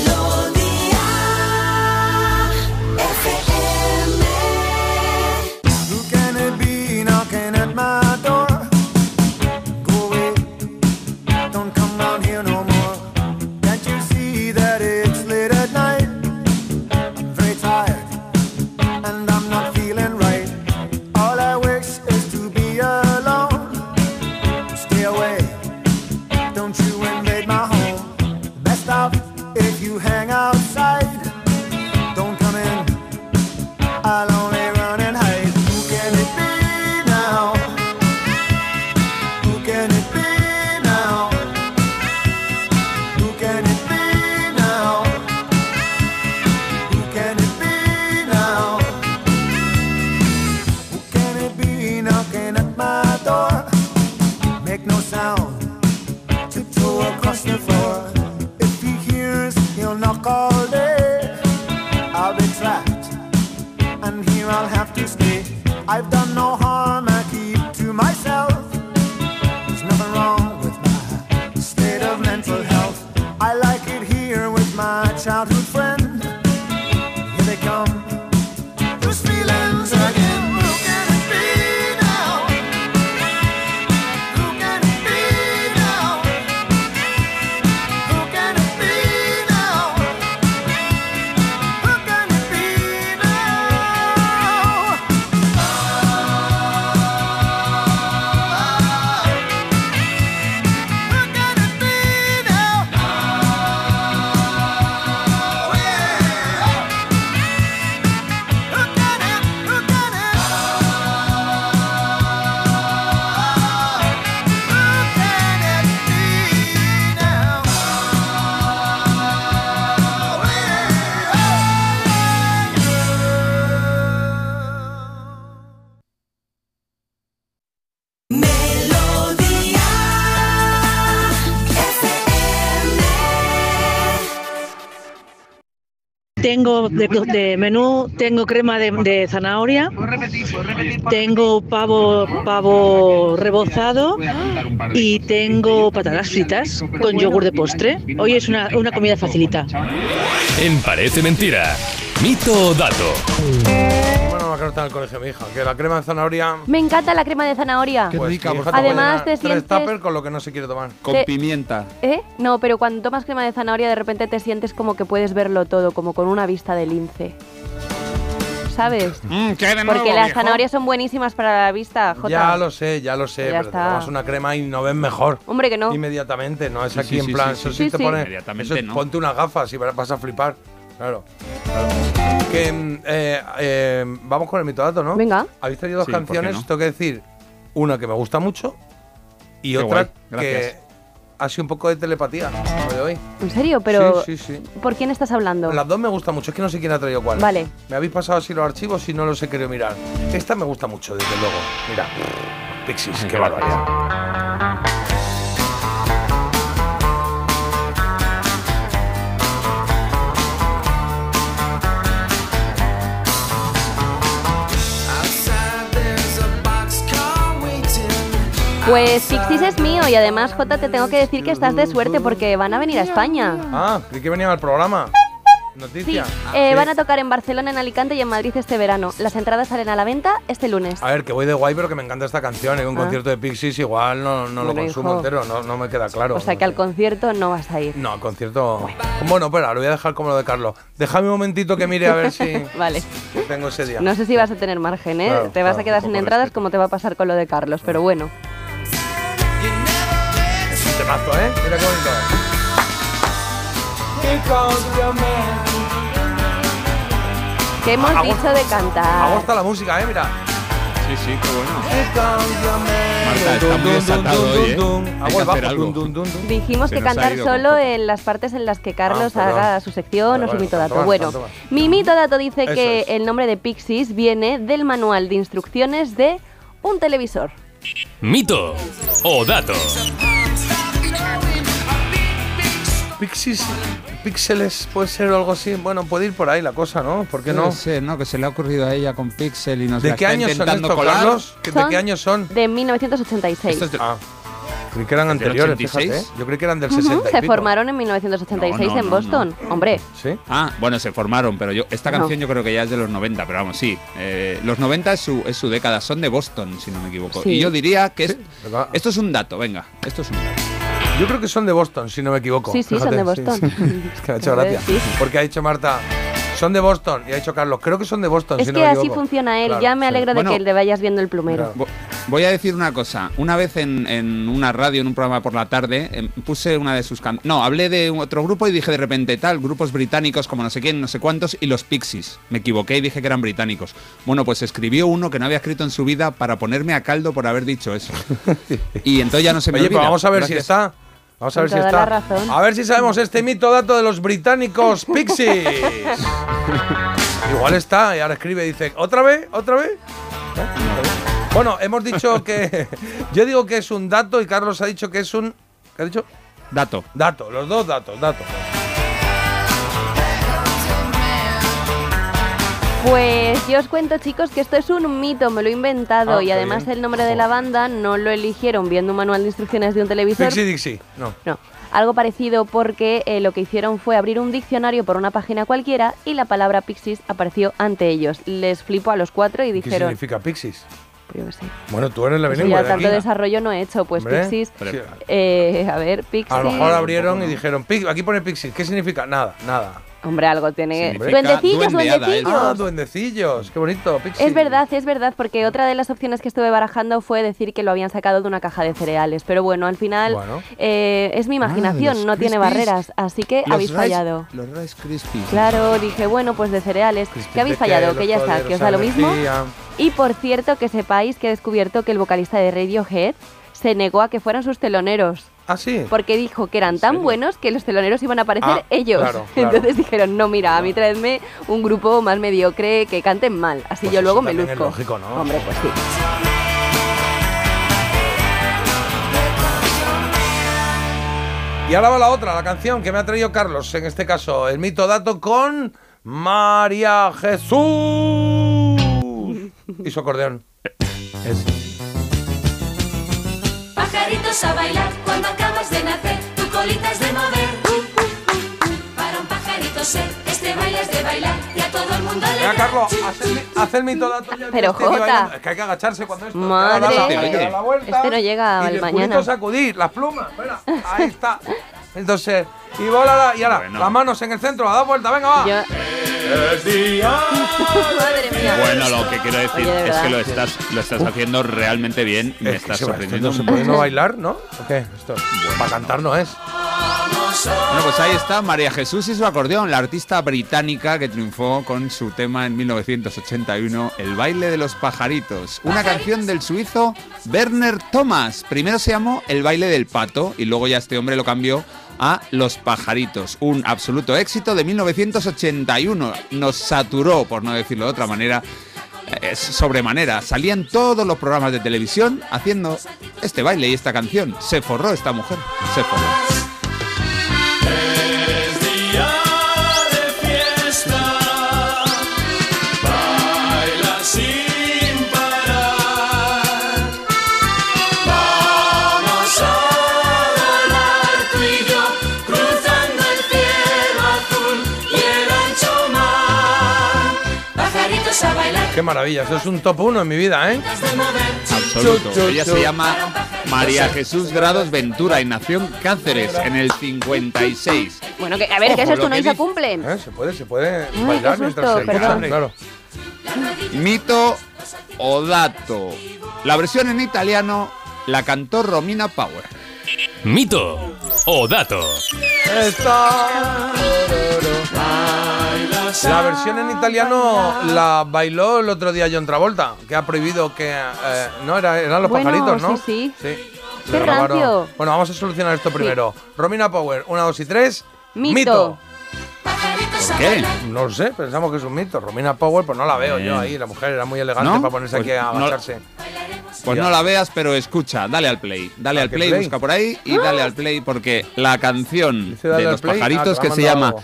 [SPEAKER 10] I've done no harm, I keep to myself. There's nothing wrong with my state of mental health. I like it here with my childhood
[SPEAKER 7] Tengo de, menú, tengo crema de, de zanahoria, tengo pavo, pavo rebozado y tengo patatas fritas con yogur de postre. Hoy es una, una comida facilita.
[SPEAKER 6] En Parece Mentira. Mito o dato.
[SPEAKER 1] Bueno, va a estar en el colegio mi hija, que la crema de zanahoria...
[SPEAKER 2] Me encanta la crema de zanahoria.
[SPEAKER 1] pues,
[SPEAKER 4] rica, por
[SPEAKER 1] te puede
[SPEAKER 2] Además, te
[SPEAKER 1] Tres
[SPEAKER 2] sientes-
[SPEAKER 1] tuppers con lo que no se quiere tomar.
[SPEAKER 4] Con
[SPEAKER 2] Te-
[SPEAKER 4] pimienta.
[SPEAKER 2] ¿Eh? No, pero cuando tomas crema de zanahoria de repente te sientes como que puedes verlo todo, como con una vista de lince. ¿Sabes?
[SPEAKER 4] Mm, ¿qué de nuevo,
[SPEAKER 2] Porque las
[SPEAKER 4] viejo?
[SPEAKER 2] zanahorias son buenísimas para la vista, Jota.
[SPEAKER 1] Ya lo sé, ya lo sé,
[SPEAKER 2] Ya
[SPEAKER 1] pero te
[SPEAKER 2] está.
[SPEAKER 1] tomas una crema y no ves mejor.
[SPEAKER 2] Hombre, que no.
[SPEAKER 1] Inmediatamente, no es
[SPEAKER 4] Sí,
[SPEAKER 1] aquí
[SPEAKER 4] sí,
[SPEAKER 1] en
[SPEAKER 4] sí,
[SPEAKER 1] plan,
[SPEAKER 4] sí,
[SPEAKER 1] eso
[SPEAKER 4] sí.
[SPEAKER 1] sí, te
[SPEAKER 2] Sí, sí.
[SPEAKER 1] pone.
[SPEAKER 4] Inmediatamente
[SPEAKER 1] eso,
[SPEAKER 4] no.
[SPEAKER 1] Ponte unas gafas y vas a flipar. Claro. claro. Que, mm, eh, eh, vamos con el mitodato, ¿no?
[SPEAKER 2] Venga.
[SPEAKER 1] Habéis traído dos
[SPEAKER 4] Sí, ¿por qué
[SPEAKER 1] canciones,
[SPEAKER 4] no?
[SPEAKER 1] tengo que decir una que me gusta mucho y
[SPEAKER 4] Qué
[SPEAKER 1] otra
[SPEAKER 4] guay, gracias.
[SPEAKER 1] que ha sido un poco de telepatía lo de hoy.
[SPEAKER 2] ¿En serio? Pero
[SPEAKER 1] Sí, sí, sí.
[SPEAKER 2] ¿por quién estás hablando?
[SPEAKER 1] Las dos me gustan mucho, es que no sé quién ha traído cuál.
[SPEAKER 2] Vale.
[SPEAKER 1] Me habéis pasado así los archivos y no los he querido mirar. Esta me gusta mucho, desde luego. Mira, Pixies, qué barbaridad.
[SPEAKER 2] Pues Pixies es mío y además, Jota, te tengo que decir que estás de suerte porque van a venir a España.
[SPEAKER 1] Ah, creí que venían al programa.
[SPEAKER 2] Sí,
[SPEAKER 1] Noticia.
[SPEAKER 2] eh,
[SPEAKER 1] Sí.
[SPEAKER 2] van a tocar en Barcelona, en Alicante y en Madrid este verano. Las entradas salen a la venta este lunes.
[SPEAKER 1] A ver, que voy de guay, pero que me encanta esta canción. En un
[SPEAKER 2] Ah.
[SPEAKER 1] concierto de Pixies igual no, no lo
[SPEAKER 2] Bueno,
[SPEAKER 1] consumo
[SPEAKER 2] hijo.
[SPEAKER 1] entero, no, no me queda claro.
[SPEAKER 2] O sea que al concierto no vas a ir.
[SPEAKER 1] No, al concierto... Bueno, espera, lo voy a dejar como lo de Carlos. Déjame un momentito que mire a ver si
[SPEAKER 2] Vale.
[SPEAKER 1] tengo ese día.
[SPEAKER 2] No sé si vas a tener margen, ¿eh?
[SPEAKER 1] Claro,
[SPEAKER 2] te vas
[SPEAKER 1] claro,
[SPEAKER 2] a quedar sin entradas como te va a pasar con lo de Carlos, pero bueno.
[SPEAKER 1] Temazo, ¿eh? Mira qué bonito.
[SPEAKER 2] Que hemos dicho de
[SPEAKER 1] Me
[SPEAKER 2] cantar.
[SPEAKER 1] gusta la música, ¿eh? Mira.
[SPEAKER 4] Sí, sí, qué bueno. Marta, está muy desatado hoy, ¿eh? Hay
[SPEAKER 1] Hago
[SPEAKER 4] que
[SPEAKER 1] el bajo.
[SPEAKER 4] hacer algo.
[SPEAKER 1] dun, dun, dun, dun.
[SPEAKER 2] Dijimos
[SPEAKER 4] Se
[SPEAKER 2] que cantar
[SPEAKER 4] ido
[SPEAKER 2] solo
[SPEAKER 4] con-
[SPEAKER 2] en las partes en las que Carlos
[SPEAKER 1] Ah,
[SPEAKER 2] haga su sección
[SPEAKER 1] Vale,
[SPEAKER 2] o su
[SPEAKER 1] vale,
[SPEAKER 2] mito dato.
[SPEAKER 1] más,
[SPEAKER 2] Bueno,
[SPEAKER 1] tanto
[SPEAKER 2] mi mito dato dice
[SPEAKER 1] Eso
[SPEAKER 2] que
[SPEAKER 1] es.
[SPEAKER 2] el nombre de Pixies viene del manual de instrucciones de un televisor.
[SPEAKER 6] Mito o dato.
[SPEAKER 1] Pixies, píxeles, puede ser algo así. Bueno, puede ir por ahí la cosa, ¿no? ¿Por qué no?
[SPEAKER 4] Ser, ¿no? Que se le ha ocurrido a ella con Pixel y nos
[SPEAKER 1] ¿De
[SPEAKER 4] la
[SPEAKER 1] qué
[SPEAKER 4] está
[SPEAKER 1] años son estos. Carlos? ¿De
[SPEAKER 2] Son
[SPEAKER 1] qué años son?
[SPEAKER 2] De 1986.
[SPEAKER 4] Esto es de-
[SPEAKER 1] Ah, creí que eran
[SPEAKER 4] ¿Del
[SPEAKER 1] anteriores,
[SPEAKER 4] 86?
[SPEAKER 1] fíjate. ¿eh? Yo creí que eran del
[SPEAKER 2] Ujú,
[SPEAKER 1] 60 y
[SPEAKER 2] se
[SPEAKER 1] pico.
[SPEAKER 2] formaron en 1986
[SPEAKER 4] No, no,
[SPEAKER 2] en
[SPEAKER 4] no,
[SPEAKER 2] Boston. Hombre,
[SPEAKER 1] ¿Sí?
[SPEAKER 4] Ah, bueno, se formaron, pero yo esta canción yo creo que ya es de los 90, pero vamos, sí. eh, los 90 es su, es su década, son de Boston, si no me equivoco.
[SPEAKER 2] Sí.
[SPEAKER 4] Y yo diría que es-
[SPEAKER 1] Sí, ¿verdad?
[SPEAKER 4] esto es un dato, venga, esto es un dato.
[SPEAKER 1] Yo creo que son de Boston, si no me equivoco.
[SPEAKER 2] Sí, sí, son de Boston.
[SPEAKER 1] Es que me ha hecho gracia.
[SPEAKER 2] sí, sí.
[SPEAKER 1] Porque ha dicho Marta, son de Boston. Y ha dicho Carlos, creo que son de Boston,
[SPEAKER 2] es
[SPEAKER 1] si
[SPEAKER 2] que
[SPEAKER 1] no me
[SPEAKER 2] así funciona él.
[SPEAKER 1] Claro,
[SPEAKER 2] ya me
[SPEAKER 1] sí.
[SPEAKER 2] alegro de
[SPEAKER 4] Bueno.
[SPEAKER 2] que le vayas viendo el plumero.
[SPEAKER 1] Claro.
[SPEAKER 4] Voy a decir una cosa. Una vez en, en una radio, en un programa por la tarde, em, puse una de sus canciones. No, hablé de otro grupo y dije de repente tal, grupos británicos como no sé quién, no sé cuántos, y los Pixies. Me equivoqué y dije que eran británicos. Bueno, pues escribió uno que no había escrito en su vida para ponerme a caldo por haber dicho eso. y entonces ya no se me
[SPEAKER 1] Oye,
[SPEAKER 4] olvida.
[SPEAKER 1] pues vamos a ver si está. Vamos a
[SPEAKER 2] Con
[SPEAKER 1] ver si está.
[SPEAKER 2] razón.
[SPEAKER 1] A ver si sabemos este mito dato de los británicos Pixies. Igual está, y ahora escribe y dice, ¿otra vez? ¿Otra vez? ¿Eh? Bueno, hemos dicho que. Yo digo que es un dato y Carlos ha dicho que es un. ¿Qué ha dicho?
[SPEAKER 4] Dato.
[SPEAKER 1] Dato, los dos datos, datos.
[SPEAKER 2] Pues yo os cuento, chicos, que esto es un mito, me lo he inventado
[SPEAKER 1] Ah,
[SPEAKER 2] y
[SPEAKER 1] qué
[SPEAKER 2] además
[SPEAKER 1] bien.
[SPEAKER 2] el nombre de la banda no lo eligieron viendo un manual de instrucciones de un televisor.
[SPEAKER 1] Pixie Dixie. No.
[SPEAKER 2] No, algo parecido porque eh, lo que hicieron fue abrir un diccionario por una página cualquiera y la palabra Pixies apareció ante ellos. Les flipó a los cuatro y
[SPEAKER 1] ¿Qué
[SPEAKER 2] dijeron,
[SPEAKER 1] significa Pixies?
[SPEAKER 2] yo qué sé,
[SPEAKER 1] Bueno, tú eres la
[SPEAKER 2] eso
[SPEAKER 1] bilingüe
[SPEAKER 2] ya tanto desarrollo no he hecho, pues
[SPEAKER 1] Hombre,
[SPEAKER 2] Pixies, eh, a ver, Pixies,
[SPEAKER 1] A lo mejor abrieron y dijeron, "Pi- aquí pone Pixies. ¿Qué significa? Nada, nada.
[SPEAKER 2] Hombre, algo tiene... Duendecillos,
[SPEAKER 4] ¿eh?
[SPEAKER 2] duendecillos.
[SPEAKER 1] Ah, duendecillos. Qué bonito.
[SPEAKER 2] Es verdad, es verdad, porque otra de las opciones que estuve barajando fue decir que lo habían sacado de una caja de cereales. Pero bueno, al final
[SPEAKER 1] Bueno.
[SPEAKER 2] eh, es mi imaginación,
[SPEAKER 4] los
[SPEAKER 2] no tiene barreras, así que
[SPEAKER 4] Los
[SPEAKER 2] habéis
[SPEAKER 4] Rice-
[SPEAKER 2] fallado.
[SPEAKER 4] Los Rice Krispies.
[SPEAKER 2] Claro, dije, bueno, pues de cereales.
[SPEAKER 1] Crispy
[SPEAKER 2] ¿Qué habéis fallado? Que ya está, que os da lo mismo. Y por cierto, que sepáis que he descubierto que el vocalista de Radiohead se negó a que fueran sus teloneros.
[SPEAKER 1] Ah, sí.
[SPEAKER 2] Porque dijo que eran tan buenos que los teloneros iban a aparecer
[SPEAKER 1] Ah,
[SPEAKER 2] ellos.
[SPEAKER 1] claro, claro.
[SPEAKER 2] Entonces dijeron, no, mira, a mí traedme un grupo más mediocre que canten mal. Así
[SPEAKER 1] Pues
[SPEAKER 2] yo
[SPEAKER 1] eso
[SPEAKER 2] luego me
[SPEAKER 1] también es
[SPEAKER 2] luzco.
[SPEAKER 1] lógico, ¿no?
[SPEAKER 2] Hombre, pues sí.
[SPEAKER 1] Y ahora va la otra, la canción que me ha traído Carlos, en este caso, el mito dato con María Jesús. Y su acordeón. Es.
[SPEAKER 5] Pajaritos a bailar cuando acabas de nacer, tu colita es de mover. Para un pajarito ser, este baile es de bailar y a todo el mundo le da.
[SPEAKER 1] Carlos, haz el, mi- haz el mito dato ya. que
[SPEAKER 2] Pero, Jota.
[SPEAKER 1] Es que hay que agacharse cuando esto.
[SPEAKER 2] Madre,
[SPEAKER 1] da la- da la vuelta
[SPEAKER 2] este no llega
[SPEAKER 1] y
[SPEAKER 2] al
[SPEAKER 1] el
[SPEAKER 2] mañana.
[SPEAKER 1] sacudir, las plumas. Mira, ahí está. Entonces, y bola, y ahora,
[SPEAKER 4] Bueno.
[SPEAKER 1] las manos en el centro, a dar vuelta, venga, va.
[SPEAKER 2] Yo- Madre mía.
[SPEAKER 4] Bueno, lo que quiero decir
[SPEAKER 2] Oye, de
[SPEAKER 4] es que lo estás, lo estás haciendo realmente bien. Me
[SPEAKER 1] Es que
[SPEAKER 4] estás
[SPEAKER 1] se va, esto
[SPEAKER 4] sorprendiendo.
[SPEAKER 1] no se puede no bailar, ¿no? ¿O qué? Esto, para cantar no es.
[SPEAKER 4] Bueno, pues ahí está María Jesús y su acordeón, la artista británica que triunfó con su tema en 1981, El baile de los pajaritos. Una canción del suizo Werner Thomas. Primero se llamó El baile del pato y luego ya este hombre lo cambió a Los pajaritos. Un absoluto éxito de 1981. Nos saturó, por no decirlo de otra manera. eh, sobremanera, salían todos los programas de televisión haciendo este baile y esta canción. Se forró esta mujer, se forró.
[SPEAKER 1] Qué maravilla, eso es un top 1 en mi vida, ¿eh?
[SPEAKER 4] Absoluto.
[SPEAKER 1] Chu, chu,
[SPEAKER 4] Ella
[SPEAKER 1] chu.
[SPEAKER 4] se llama María Jesús Grados Ventura y nació en Cáceres en el 56.
[SPEAKER 2] Bueno, que, a ver, ¿qué es
[SPEAKER 4] Ojo,
[SPEAKER 2] esto?
[SPEAKER 4] lo
[SPEAKER 2] No
[SPEAKER 4] que
[SPEAKER 2] se
[SPEAKER 4] dice-
[SPEAKER 2] cumplen.
[SPEAKER 1] ¿Eh? Se puede, se puede
[SPEAKER 2] qué
[SPEAKER 1] bailar
[SPEAKER 2] susto,
[SPEAKER 1] mientras se
[SPEAKER 2] perdón.
[SPEAKER 1] escucha, Claro.
[SPEAKER 4] Mito o dato. La versión en italiano la cantó Romina Power.
[SPEAKER 6] mito o dato.
[SPEAKER 1] Esta- La versión en italiano la bailó el otro día John Travolta, que ha prohibido que... eh, no, era, eran los
[SPEAKER 2] Bueno,
[SPEAKER 1] pajaritos, ¿no?
[SPEAKER 2] sí, sí.
[SPEAKER 1] Se
[SPEAKER 2] Qué rancio.
[SPEAKER 1] Bueno, vamos a solucionar esto primero. Romina Power, una, dos y tres.
[SPEAKER 2] Mito.
[SPEAKER 1] ¿Por qué? No lo sé, pensamos que es un mito. Romina Power, pues no la veo
[SPEAKER 4] Eh.
[SPEAKER 1] yo ahí. La mujer era muy elegante
[SPEAKER 4] ¿No?
[SPEAKER 1] para ponerse
[SPEAKER 4] Pues
[SPEAKER 1] aquí a
[SPEAKER 4] no-
[SPEAKER 1] agacharse.
[SPEAKER 4] Pues no la veas, pero escucha, dale al play. Dale
[SPEAKER 1] ¿A
[SPEAKER 4] al play,
[SPEAKER 1] play?
[SPEAKER 4] busca por ahí y dale al play porque la canción de los
[SPEAKER 1] play.
[SPEAKER 4] pajaritos
[SPEAKER 1] Ah,
[SPEAKER 4] que se llama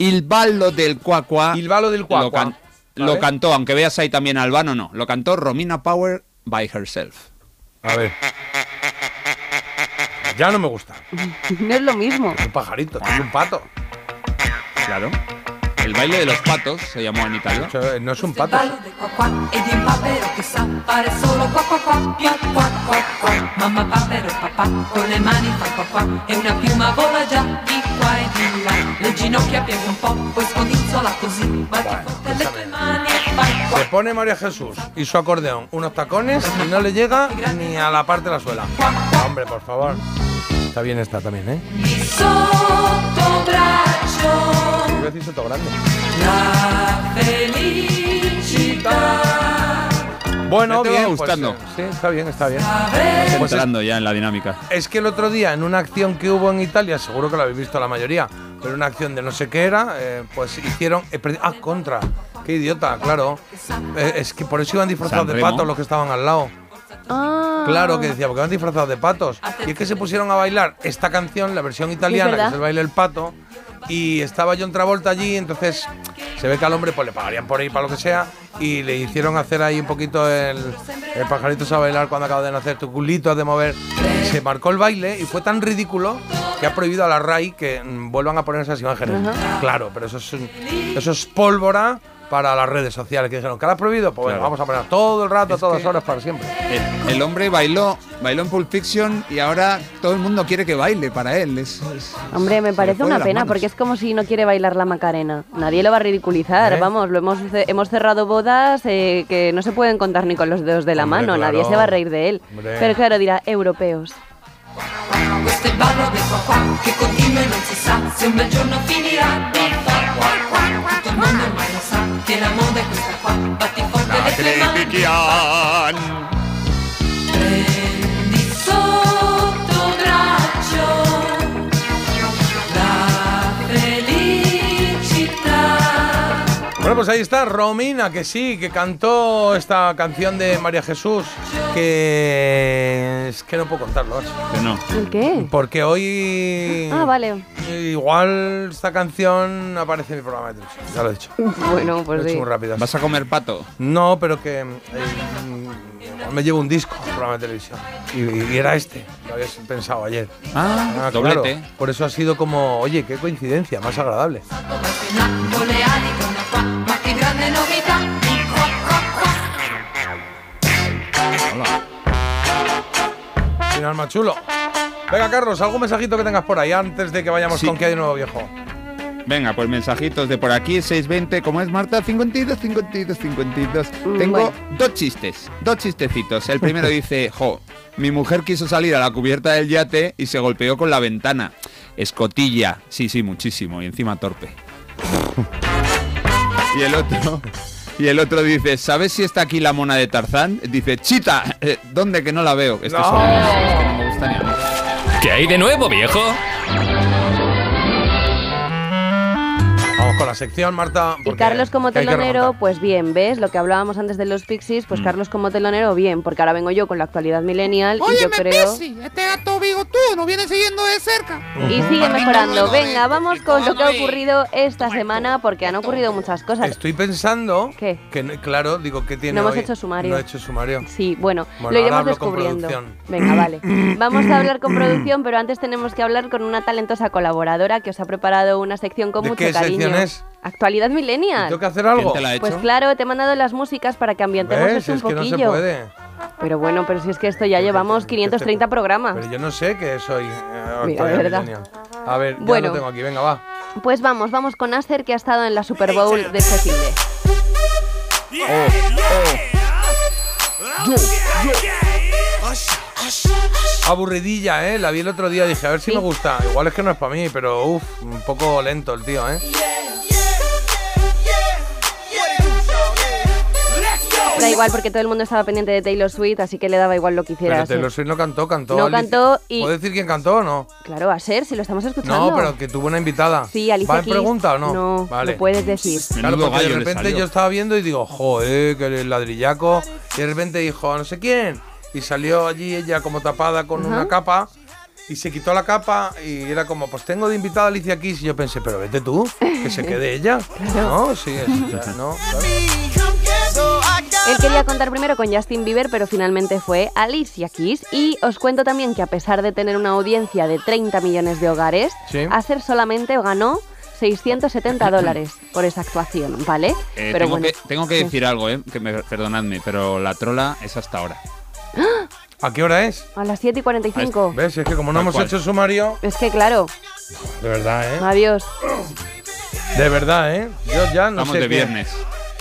[SPEAKER 4] Il ballo del cuacua.
[SPEAKER 1] Il ballo del
[SPEAKER 4] Lo,
[SPEAKER 1] cuacua.
[SPEAKER 4] can-
[SPEAKER 1] Vale.
[SPEAKER 4] lo cantó, aunque veas ahí también Albano, no. Lo cantó Romina Power by herself.
[SPEAKER 1] A ver. Ya no me gusta.
[SPEAKER 2] No es lo mismo.
[SPEAKER 1] Un pajarito, es un pato.
[SPEAKER 4] Claro. El baile de los patos se llamó en Italia.
[SPEAKER 1] No es un pato.
[SPEAKER 5] e e e e fai qua.
[SPEAKER 1] Se pone María Jesús y su acordeón unos tacones y no le llega ni a la parte de la suela. Hombre, por favor. Está bien esta también, ¿eh? Iba a decir soto grande.
[SPEAKER 5] la felicità.
[SPEAKER 1] Bueno,
[SPEAKER 4] Me te va
[SPEAKER 1] bien, pues,
[SPEAKER 4] gustando.
[SPEAKER 1] eh, sí, está bien, está bien. Pues es,
[SPEAKER 4] entrando ya en la dinámica.
[SPEAKER 1] es que el otro día, en una acción que hubo en Italia, seguro que lo habéis visto la mayoría, pero una acción de no sé qué era, eh, pues hicieron. eh, ah, contra. Qué idiota, claro. Eh, es que por eso iban disfrazados de patos los que estaban al lado.
[SPEAKER 2] Ah.
[SPEAKER 1] Claro que decía, porque van disfrazados de patos. Y es que se pusieron a bailar esta canción, la versión italiana, que es el baile del pato. Y estaba John Travolta allí, entonces se ve que al hombre pues le pagarían por ahí para lo que sea. Y le hicieron hacer ahí un poquito el, el pajarito a bailar cuando acaba de nacer, tu culito has de mover. Y se marcó el baile y fue tan ridículo que ha prohibido a la RAI que mm, vuelvan a poner esas imágenes. Claro, pero eso es, un- eso es pólvora para las redes sociales que dijeron que la has prohibido, pues bueno, vamos a poner todo el rato,
[SPEAKER 4] Es
[SPEAKER 1] todas
[SPEAKER 4] que-
[SPEAKER 1] horas, para siempre.
[SPEAKER 4] El, el hombre bailó, bailó en Pulp Fiction y ahora todo el mundo quiere que baile para él. Es- es-
[SPEAKER 2] Hombre, me parece una pena porque es como si no quiere bailar la Macarena. Nadie lo va a ridiculizar,
[SPEAKER 1] ¿Eh?
[SPEAKER 2] vamos, lo hemos, hemos cerrado bodas eh, que no se pueden contar ni con los dedos de la
[SPEAKER 1] Hombre,
[SPEAKER 2] mano,
[SPEAKER 1] claro.
[SPEAKER 2] nadie se va a reír de él.
[SPEAKER 1] Hombre.
[SPEAKER 2] Pero claro, dirá, europeos.
[SPEAKER 5] Questo è il ballo del qua qua che continua e non si sa se un bel giorno finirà. Tutto il mondo ormai lo sa che la moda è questa qua. Batti forte le tue mani.
[SPEAKER 1] Bueno, pues ahí está Romina, que sí, que cantó esta canción de María Jesús, que es que no puedo contarlo.
[SPEAKER 4] Que no.
[SPEAKER 2] ¿El qué?
[SPEAKER 1] porque hoy
[SPEAKER 2] Ah, vale.
[SPEAKER 1] igual esta canción aparece en mi programa de televisión, ya lo he dicho.
[SPEAKER 2] Bueno,
[SPEAKER 1] Lo
[SPEAKER 2] pues
[SPEAKER 1] he hecho
[SPEAKER 2] sí.
[SPEAKER 1] muy rápido.
[SPEAKER 4] ¿Vas a comer pato?
[SPEAKER 1] No, pero que eh, me llevo un disco al programa de televisión y, y era este, lo habías pensado ayer.
[SPEAKER 4] Ah,
[SPEAKER 1] claro,
[SPEAKER 4] doblete.
[SPEAKER 1] por eso ha sido como, oye, qué coincidencia, más agradable.
[SPEAKER 5] Con le ali con la qua, ma che grande novità. Di qua qua qua.
[SPEAKER 1] Final más chulo. Venga, Carlos, algún mensajito que tengas por ahí antes de que vayamos
[SPEAKER 4] Sí.
[SPEAKER 1] con que hay de nuevo viejo.
[SPEAKER 4] Venga, pues mensajitos de por aquí, 620, ¿cómo es Marta? 52, 52, 52.
[SPEAKER 2] Mm,
[SPEAKER 4] Tengo
[SPEAKER 2] bueno.
[SPEAKER 4] dos chistes, dos chistecitos. El primero dice, jo, mi mujer quiso salir a la cubierta del yate y se golpeó con la ventana. Escotilla, sí, sí, muchísimo, y encima torpe. y el otro... Y el otro dice, ¿sabes si está aquí la mona de Tarzán? Dice, chita, eh, ¿dónde que no la veo? Esto es
[SPEAKER 1] No.
[SPEAKER 4] es que no me gusta ni a mí.
[SPEAKER 6] ¿Qué hay de nuevo, viejo?
[SPEAKER 1] Con la sección, Marta.
[SPEAKER 2] Y Carlos como telonero, pues bien, ¿ves? Lo que hablábamos antes de los Pixies, pues Carlos como telonero, bien, porque ahora vengo yo con la actualidad millennial y yo creo...
[SPEAKER 11] este gato bigotudo nos viene siguiendo de cerca.
[SPEAKER 2] Y sigue mejorando. Venga, vamos con lo que ha ocurrido esta semana, porque han ocurrido muchas cosas.
[SPEAKER 1] Estoy pensando
[SPEAKER 2] ¿Qué?
[SPEAKER 1] que, no- claro, digo que tiene
[SPEAKER 2] No hemos hecho sumario.
[SPEAKER 1] No he hecho sumario.
[SPEAKER 2] Sí, bueno,
[SPEAKER 1] Bueno,
[SPEAKER 2] lo iremos descubriendo. Venga, vale. Vamos a hablar con producción, pero antes tenemos que hablar con una talentosa colaboradora que os ha preparado una sección con
[SPEAKER 1] ¿De
[SPEAKER 2] mucho
[SPEAKER 1] qué
[SPEAKER 2] cariño.
[SPEAKER 1] sección es?
[SPEAKER 2] Actualidad millennial.
[SPEAKER 1] ¿Tengo que hacer algo?
[SPEAKER 4] ¿Quién te la ha hecho?
[SPEAKER 2] Pues claro, te he mandado las músicas para que ambientemos
[SPEAKER 1] ¿Ves?
[SPEAKER 2] esto un
[SPEAKER 1] Es que no
[SPEAKER 2] poquillo.
[SPEAKER 1] se puede.
[SPEAKER 2] Pero bueno, pero si es que esto ya llevamos 530 programas.
[SPEAKER 1] Pero yo no sé que soy. eh,
[SPEAKER 2] Mira, verdad.
[SPEAKER 1] millennial. A ver, ya
[SPEAKER 2] Bueno.
[SPEAKER 1] lo tengo aquí, venga, va.
[SPEAKER 2] Pues vamos, vamos con Acer que ha estado en la Super Bowl de este fin de.
[SPEAKER 1] aburridilla, ¿eh? La vi el otro día, dije, a ver si
[SPEAKER 2] Sí.
[SPEAKER 1] me gusta. Igual es que no es para mí, pero uff, un poco lento el tío, ¿eh?
[SPEAKER 2] Da igual porque todo el mundo estaba pendiente de Taylor Swift, así que le daba igual lo que hiciera.
[SPEAKER 1] Pero. Taylor Swift no cantó, cantó.
[SPEAKER 2] No
[SPEAKER 1] Alicia.
[SPEAKER 2] cantó y-
[SPEAKER 1] ¿Puedo decir quién cantó o no?
[SPEAKER 2] Claro, a ser, si lo estamos escuchando.
[SPEAKER 1] No, pero que tuvo una invitada.
[SPEAKER 2] Sí, Alicia
[SPEAKER 1] ¿Va en
[SPEAKER 2] Keys.
[SPEAKER 1] pregunta o no?
[SPEAKER 2] No,
[SPEAKER 1] vale.
[SPEAKER 2] lo puedes decir.
[SPEAKER 1] Claro, porque de repente yo estaba viendo y digo, joder, que el ladrillaco. Y de repente dijo, no sé quién. Y salió allí ella como tapada con
[SPEAKER 2] Ajá.
[SPEAKER 1] una capa. Y se quitó la capa y era como, pues tengo de invitada a Alicia Keys. Y yo pensé, pero vete tú, que se quede ella. No, sí, es- ya, no. claro.
[SPEAKER 2] Él quería contar primero con Justin Bieber, pero finalmente fue Alicia Keys. Y os cuento también que a pesar de tener una audiencia de 30 millones de hogares,
[SPEAKER 4] Sí.
[SPEAKER 2] Solamente ganó 670 dólares por esa actuación, ¿vale?
[SPEAKER 4] Eh,
[SPEAKER 2] pero
[SPEAKER 4] tengo,
[SPEAKER 2] bueno,
[SPEAKER 4] que, tengo que decir algo, ¿eh? Que me, perdonadme, pero la trola es hasta ahora.
[SPEAKER 1] ¿A qué hora es?
[SPEAKER 2] A las 7 y 45.
[SPEAKER 1] ¿Ves? Es que como no hemos
[SPEAKER 4] cual.
[SPEAKER 1] hecho sumario,
[SPEAKER 2] Es que claro,
[SPEAKER 1] de verdad, ¿eh?
[SPEAKER 2] adiós.
[SPEAKER 1] De verdad, ¿eh? Yo ya no
[SPEAKER 4] Estamos
[SPEAKER 1] sé
[SPEAKER 4] de
[SPEAKER 1] qué-
[SPEAKER 4] viernes.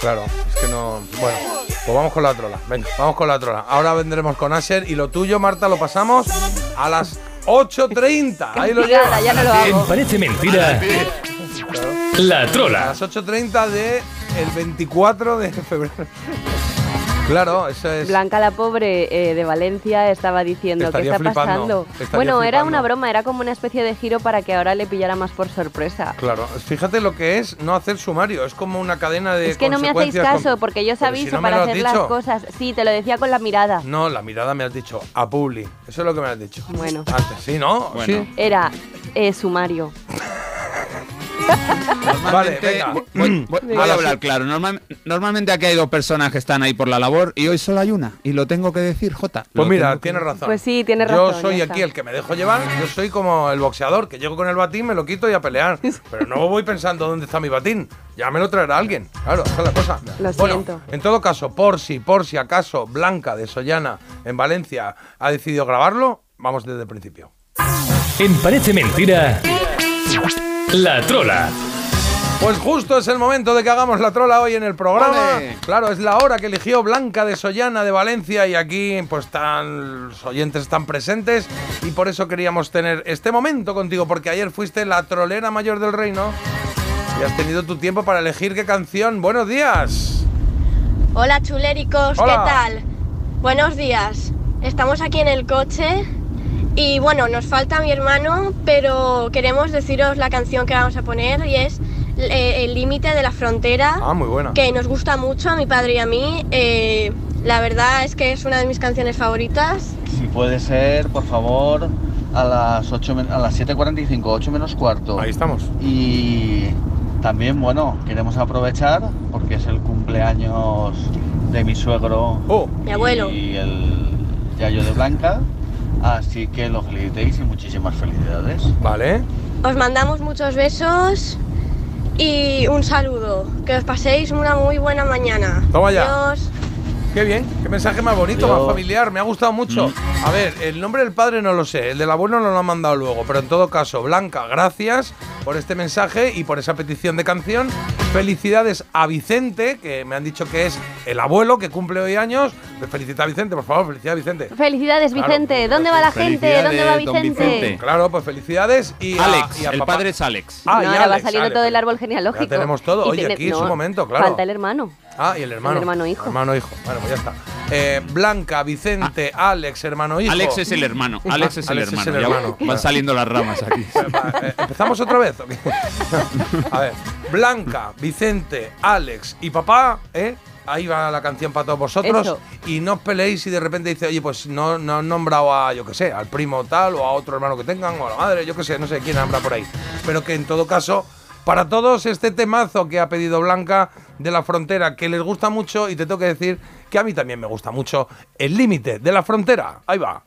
[SPEAKER 1] Claro, es que no. Bueno, pues vamos con la trola. Venga, vamos con la trola. Ahora vendremos con Asher y lo tuyo, Marta, lo pasamos a las 8.30. Ahí lo llevas.
[SPEAKER 2] ya no lo hago.
[SPEAKER 6] Parece mentira. La
[SPEAKER 1] A
[SPEAKER 6] trola.
[SPEAKER 1] las 8.30 de el 24 de febrero. Claro, eso es.
[SPEAKER 2] Blanca la pobre eh, de Valencia estaba diciendo ¿qué está
[SPEAKER 1] flipando,
[SPEAKER 2] pasando?
[SPEAKER 1] estaría
[SPEAKER 2] Bueno, era una broma, era como una especie de giro para que ahora le pillara más por sorpresa.
[SPEAKER 1] Claro, fíjate lo que es no hacer sumario. Es como una cadena de.
[SPEAKER 2] Es que no me hacéis
[SPEAKER 1] con-
[SPEAKER 2] caso porque yo os
[SPEAKER 1] si
[SPEAKER 2] aviso
[SPEAKER 1] no
[SPEAKER 2] para hacer las cosas. Sí, te lo decía con la mirada.
[SPEAKER 1] No, la mirada me has dicho a Publi. Eso es lo que me has dicho.
[SPEAKER 2] Bueno.
[SPEAKER 1] Antes, sí, ¿no?
[SPEAKER 4] Bueno.
[SPEAKER 1] Sí.
[SPEAKER 2] Era eh, sumario.
[SPEAKER 1] Vale, venga.
[SPEAKER 4] Voy, voy- voy
[SPEAKER 1] A
[SPEAKER 4] hablar claro. Normal- normalmente aquí hay dos personas que están ahí por la labor y hoy solo hay una. Y lo tengo que decir, Jota.
[SPEAKER 1] Pues mira,
[SPEAKER 4] que-
[SPEAKER 1] tienes razón.
[SPEAKER 2] Pues sí, tienes
[SPEAKER 1] Yo
[SPEAKER 2] razón,
[SPEAKER 1] soy
[SPEAKER 2] ya
[SPEAKER 1] aquí
[SPEAKER 2] está.
[SPEAKER 1] el que me dejo llevar. Yo soy como el boxeador, que llego con el batín, me lo quito y a pelear. Pero no voy pensando dónde está mi batín. Ya me lo traerá alguien. Claro, esa es la cosa.
[SPEAKER 2] Lo
[SPEAKER 1] Bueno,
[SPEAKER 2] siento.
[SPEAKER 1] en todo caso, por si, por si acaso Blanca de Sollana en Valencia ha decidido grabarlo, vamos desde el principio.
[SPEAKER 6] En Parece mentira. La trola.
[SPEAKER 1] Pues justo es el momento de que hagamos la trola hoy en el programa.
[SPEAKER 4] Ole.
[SPEAKER 1] Claro, es la hora que eligió Blanca de Sollana de Valencia y aquí pues están los oyentes están presentes y por eso queríamos tener este momento contigo porque ayer fuiste la trolera mayor del reino y has tenido tu tiempo para elegir qué canción. Buenos días.
[SPEAKER 12] Hola chuléricos,
[SPEAKER 1] Hola.
[SPEAKER 12] ¿qué tal? Buenos días. Estamos aquí en el coche y bueno, nos falta mi hermano, pero queremos deciros la canción que vamos a poner y es eh, El límite de la frontera,
[SPEAKER 1] Ah, muy buena.
[SPEAKER 12] que nos gusta mucho a mi padre y a mí. Eh, la verdad es que es una de mis canciones favoritas.
[SPEAKER 13] Si puede ser, por favor, a las 8 men- a las 7.45, 8 menos cuarto.
[SPEAKER 1] Ahí estamos.
[SPEAKER 13] Y también, bueno, queremos aprovechar porque es el cumpleaños de mi suegro
[SPEAKER 1] Oh,
[SPEAKER 12] Mi abuelo.
[SPEAKER 13] y el yayo de Blanca. Así que lo felicitéis y muchísimas felicidades.
[SPEAKER 1] Vale.
[SPEAKER 12] Os mandamos muchos besos y un saludo. Que os paséis una muy buena mañana.
[SPEAKER 1] Toma ya.
[SPEAKER 12] Adiós.
[SPEAKER 1] Qué bien, qué mensaje más bonito,
[SPEAKER 13] Adiós.
[SPEAKER 1] más familiar, me ha gustado mucho. A ver, el nombre del padre no lo sé, el del abuelo no lo han mandado luego, pero en todo caso, Blanca, gracias por este mensaje y por esa petición de canción. Felicidades a Vicente, que me han dicho que es el abuelo que cumple hoy años. Felicita a Vicente, por favor, felicidad a Vicente.
[SPEAKER 2] Felicidades,
[SPEAKER 1] Claro,
[SPEAKER 2] Vicente. ¿Dónde va la gente? ¿Dónde va
[SPEAKER 4] Felicidades, don
[SPEAKER 2] Vicente?
[SPEAKER 4] Vicente.
[SPEAKER 1] Claro, pues felicidades y a,
[SPEAKER 4] Alex,
[SPEAKER 1] y a
[SPEAKER 4] el
[SPEAKER 1] papá.
[SPEAKER 4] padre es Alex.
[SPEAKER 1] Ah,
[SPEAKER 2] no,
[SPEAKER 1] y
[SPEAKER 2] ahora va
[SPEAKER 1] Alex,
[SPEAKER 2] saliendo
[SPEAKER 1] Alex.
[SPEAKER 2] todo el árbol genealógico.
[SPEAKER 1] Ya tenemos todo.
[SPEAKER 2] Y
[SPEAKER 1] Oye,
[SPEAKER 2] tiene-
[SPEAKER 1] aquí es
[SPEAKER 2] no,
[SPEAKER 1] su momento, claro.
[SPEAKER 2] Falta el hermano.
[SPEAKER 1] Ah, y el hermano.
[SPEAKER 2] El hermano hijo.
[SPEAKER 1] Hermano hijo. Bueno, pues ya está. Eh, Blanca, Vicente, Alex, hermano hijo.
[SPEAKER 4] Alex es el hermano. Alex es el
[SPEAKER 1] Alex es
[SPEAKER 4] hermano.
[SPEAKER 1] el
[SPEAKER 4] Ya
[SPEAKER 1] hermano.
[SPEAKER 4] Van saliendo las ramas aquí.
[SPEAKER 1] Va, eh, ¿Empezamos otra vez? A ver, Blanca, Vicente, Alex y papá, ¿eh? Ahí va la canción para todos vosotros.
[SPEAKER 2] Eso.
[SPEAKER 1] Y no os peleéis si de repente dice, oye, pues no, no han nombrado a, yo qué sé, al primo tal o a otro hermano que tengan o a la madre, yo qué sé, no sé quién habrá por ahí. Pero que en todo caso, para todos este temazo que ha pedido Blanca de la frontera, que les gusta mucho y te tengo que decir que a mí también me gusta mucho, el límite de la frontera. Ahí va.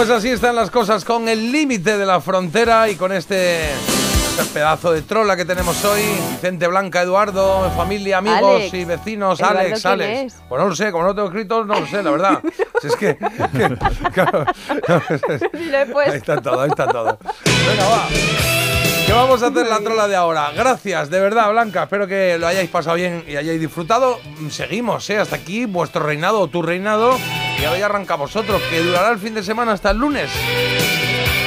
[SPEAKER 1] Pues así están las cosas con el límite de la frontera y con este, este pedazo de trola que tenemos hoy. Vicente Blanca, Eduardo, familia, amigos
[SPEAKER 2] Alex.
[SPEAKER 1] y vecinos.
[SPEAKER 2] Eduardo,
[SPEAKER 1] Alex,
[SPEAKER 2] ¿quién
[SPEAKER 1] Alex.
[SPEAKER 2] es?
[SPEAKER 1] Pues no lo sé, como no tengo escrito, no lo sé, la verdad. Si es que. que- claro, ahí está todo, ahí está todo. Venga, va. ¿Qué vamos a hacer la trola de ahora? Gracias, de verdad, Blanca. Espero que lo hayáis pasado bien y hayáis disfrutado. Seguimos, ¿eh? Hasta aquí vuestro reinado o tu reinado. Y ahora arranca vosotros, que durará el fin de semana hasta el lunes.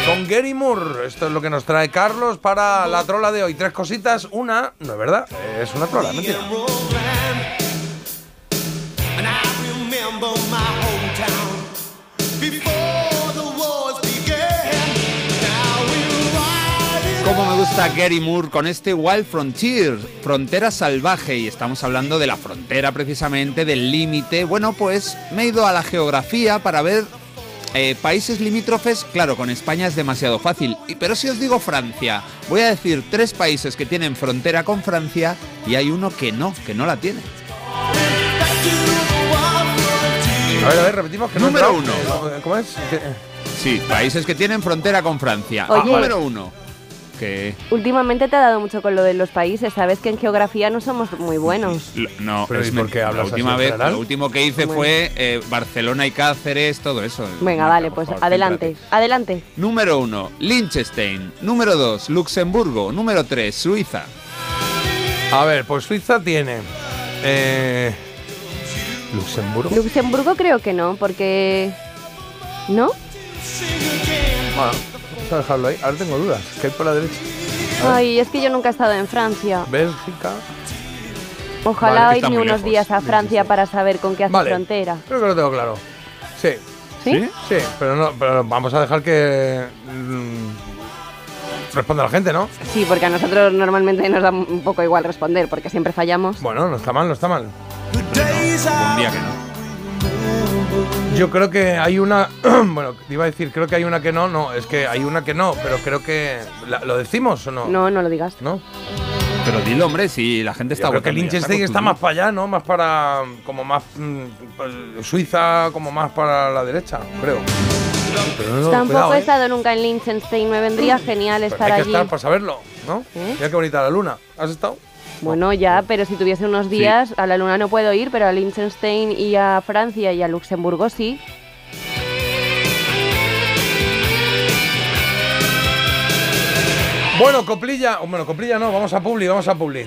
[SPEAKER 1] Con Gary Moore. Esto es lo que nos trae Carlos para la trola de hoy. Tres cositas. Una, no es verdad, es una trola, mentira.
[SPEAKER 4] Gusta Gary Moore con este Wild Frontier, frontera salvaje, y estamos hablando de la frontera precisamente, del límite. Bueno, pues me he ido a la geografía para ver eh, países limítrofes. Claro, con España es demasiado fácil, pero si os digo Francia, voy a decir tres países que tienen frontera con Francia y hay uno que no, que no la tiene.
[SPEAKER 1] A ver, a ver, repetimos que no
[SPEAKER 4] Número uno.
[SPEAKER 1] ¿Cómo es?
[SPEAKER 4] Sí, países que tienen frontera con Francia.
[SPEAKER 2] Oye.
[SPEAKER 4] Número uno. Que...
[SPEAKER 2] Últimamente te ha dado mucho con lo de los países. Sabes que en geografía no somos muy buenos.
[SPEAKER 4] L- No,
[SPEAKER 1] Pero,
[SPEAKER 4] es
[SPEAKER 1] ¿y por
[SPEAKER 4] men-
[SPEAKER 1] qué hablas
[SPEAKER 4] la última vez, lo último que hice
[SPEAKER 2] Bueno.
[SPEAKER 4] fue eh, Barcelona y Cáceres, todo eso.
[SPEAKER 2] Venga, vale, pues
[SPEAKER 4] favor,
[SPEAKER 2] adelante. Adelante.
[SPEAKER 4] Número uno, Liechtenstein. Número dos, Luxemburgo. Número tres, Suiza.
[SPEAKER 1] A ver, pues Suiza tiene. Eh, Luxemburgo.
[SPEAKER 2] Luxemburgo creo que no, porque... ¿No?
[SPEAKER 1] Bueno, dejarlo ahí. Ahora tengo dudas. ¿Qué hay por la derecha?
[SPEAKER 2] Ay, es que yo nunca he estado en Francia.
[SPEAKER 1] Bélgica.
[SPEAKER 2] Ojalá
[SPEAKER 1] Vale,
[SPEAKER 2] ir
[SPEAKER 1] está
[SPEAKER 2] ni
[SPEAKER 1] muy
[SPEAKER 2] unos
[SPEAKER 1] lejos.
[SPEAKER 2] días a Francia para saber con qué hace
[SPEAKER 1] Vale.
[SPEAKER 2] frontera.
[SPEAKER 1] Creo que lo tengo claro. Sí.
[SPEAKER 2] ¿Sí?
[SPEAKER 1] Sí, pero, no, pero vamos a dejar que. mm, responda la gente, ¿no?
[SPEAKER 2] Sí, porque a nosotros normalmente nos da un poco igual responder, porque siempre fallamos.
[SPEAKER 1] Bueno, no está mal, no está mal.
[SPEAKER 4] Un día que no.
[SPEAKER 1] Yo creo que hay una. bueno, te iba a decir, creo que hay una que no. No, es que hay una que no, pero creo que. ¿la- ¿Lo decimos o no?
[SPEAKER 2] No, no lo digas.
[SPEAKER 1] ¿No?
[SPEAKER 4] Pero dilo, hombre, si la gente está
[SPEAKER 1] Yo creo que Liechtenstein está más para allá, ¿no? Más para. Como más. mm, pues, Suiza, como más para la derecha, creo. Pero no,
[SPEAKER 2] Tampoco
[SPEAKER 1] cuidado,
[SPEAKER 2] he
[SPEAKER 1] ¿eh?
[SPEAKER 2] estado nunca en Liechtenstein, me vendría genial estar
[SPEAKER 1] hay que
[SPEAKER 2] allí.
[SPEAKER 1] estar para saberlo, ¿no?
[SPEAKER 2] ¿Eh?
[SPEAKER 1] Mira qué bonita la luna. ¿Has estado?
[SPEAKER 2] Bueno, ya, pero si tuviese unos días, a la Luna no puedo ir, pero a Liechtenstein y a Francia y a Luxemburgo sí.
[SPEAKER 1] Bueno, Coplilla. oh, Bueno, Coplilla no, vamos a Publi, vamos a Publi.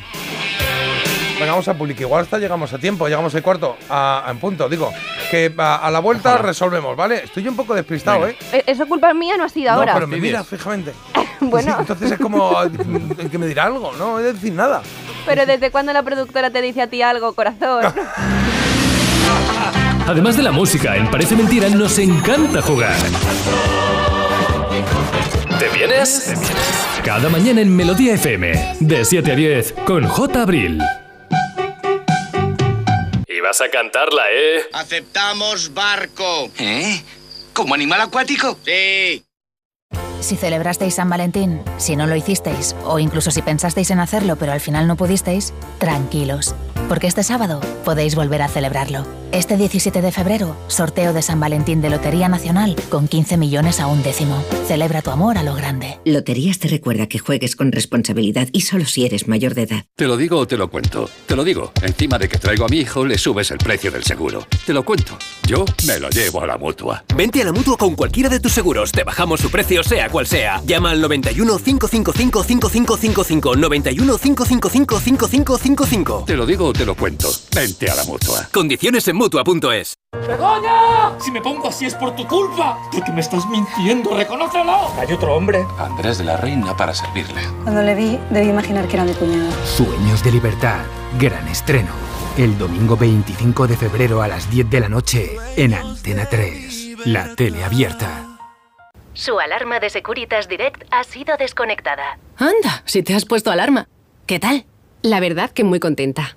[SPEAKER 1] Venga, vamos a Publi, que igual hasta llegamos a tiempo, llegamos al cuarto, a, a- en punto. Digo, que a, a la vuelta resolvemos, ¿vale? Estoy yo un poco despistado,
[SPEAKER 4] Venga.
[SPEAKER 1] ¿eh?
[SPEAKER 2] Eso culpa mía no ha sido
[SPEAKER 1] No,
[SPEAKER 2] ahora.
[SPEAKER 1] pero me mira fijamente.
[SPEAKER 2] bueno,
[SPEAKER 1] Sí, entonces es como que me dirá algo, no voy a decir nada.
[SPEAKER 2] Pero ¿desde cuándo la productora te dice a ti algo, corazón?
[SPEAKER 6] Además de la música, en Parece Mentira nos encanta jugar. ¿Te vienes? Cada mañana en Melodía FM, de 7 a 10, con J. Abril. Y vas a cantarla, ¿eh?
[SPEAKER 14] Aceptamos barco. ¿Eh? ¿Como animal acuático? Sí.
[SPEAKER 8] Si celebrasteis San Valentín, si no lo hicisteis, o incluso si pensasteis en hacerlo pero al final no pudisteis, tranquilos, porque este sábado podéis volver a celebrarlo. Este 17 de febrero, sorteo de San Valentín de Lotería Nacional con 15 millones a un décimo. Celebra tu amor a lo grande.
[SPEAKER 10] Loterías te recuerda que juegues con responsabilidad y solo si eres mayor de edad.
[SPEAKER 15] Te lo digo o te lo cuento. Te lo digo. Encima de que traigo a mi hijo, le subes el precio del seguro. Te lo cuento. Yo me lo llevo a la mutua.
[SPEAKER 16] Vente a la mutua con cualquiera de tus seguros. Te bajamos su precio, sea cual sea. Llama al 91 555 5555. 91 555 5555.
[SPEAKER 15] Te lo digo o te lo cuento. Vente a la mutua.
[SPEAKER 16] Condiciones en mutua.es.
[SPEAKER 17] ¡Begoña! Si me pongo así es por tu culpa. Porque me estás mintiendo, reconócelo. Hay otro hombre.
[SPEAKER 15] Andrés de la Reina para servirle.
[SPEAKER 18] Cuando le vi, debí imaginar que era mi cuñado.
[SPEAKER 19] Sueños de libertad, gran estreno. El domingo 25 de febrero a las 10 de la noche en Antena 3, la tele abierta.
[SPEAKER 20] Su alarma de Securitas Direct ha sido desconectada.
[SPEAKER 21] Anda, si te has puesto alarma. ¿Qué tal? La verdad que muy contenta.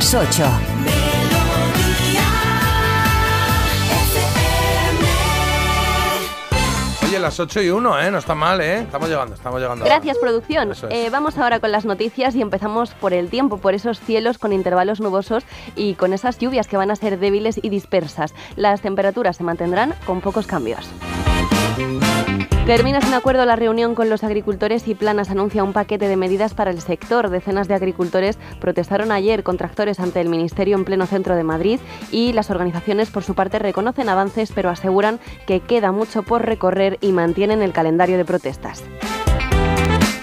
[SPEAKER 22] Las 8.
[SPEAKER 1] Oye, las 8 y 1, ¿eh? No está mal, ¿eh? Estamos llegando, estamos llegando.
[SPEAKER 2] Gracias, producción.
[SPEAKER 1] Es.
[SPEAKER 2] Eh, vamos ahora con las noticias y empezamos por el tiempo, por esos cielos con intervalos nubosos y con esas lluvias que van a ser débiles y dispersas. Las temperaturas se mantendrán con pocos cambios. Termina sin acuerdo la reunión con los agricultores y Planas anuncia un paquete de medidas para el sector. Decenas de agricultores protestaron ayer con tractores ante el Ministerio en pleno centro de Madrid y las organizaciones por su parte reconocen avances pero aseguran que queda mucho por recorrer y mantienen el calendario de protestas.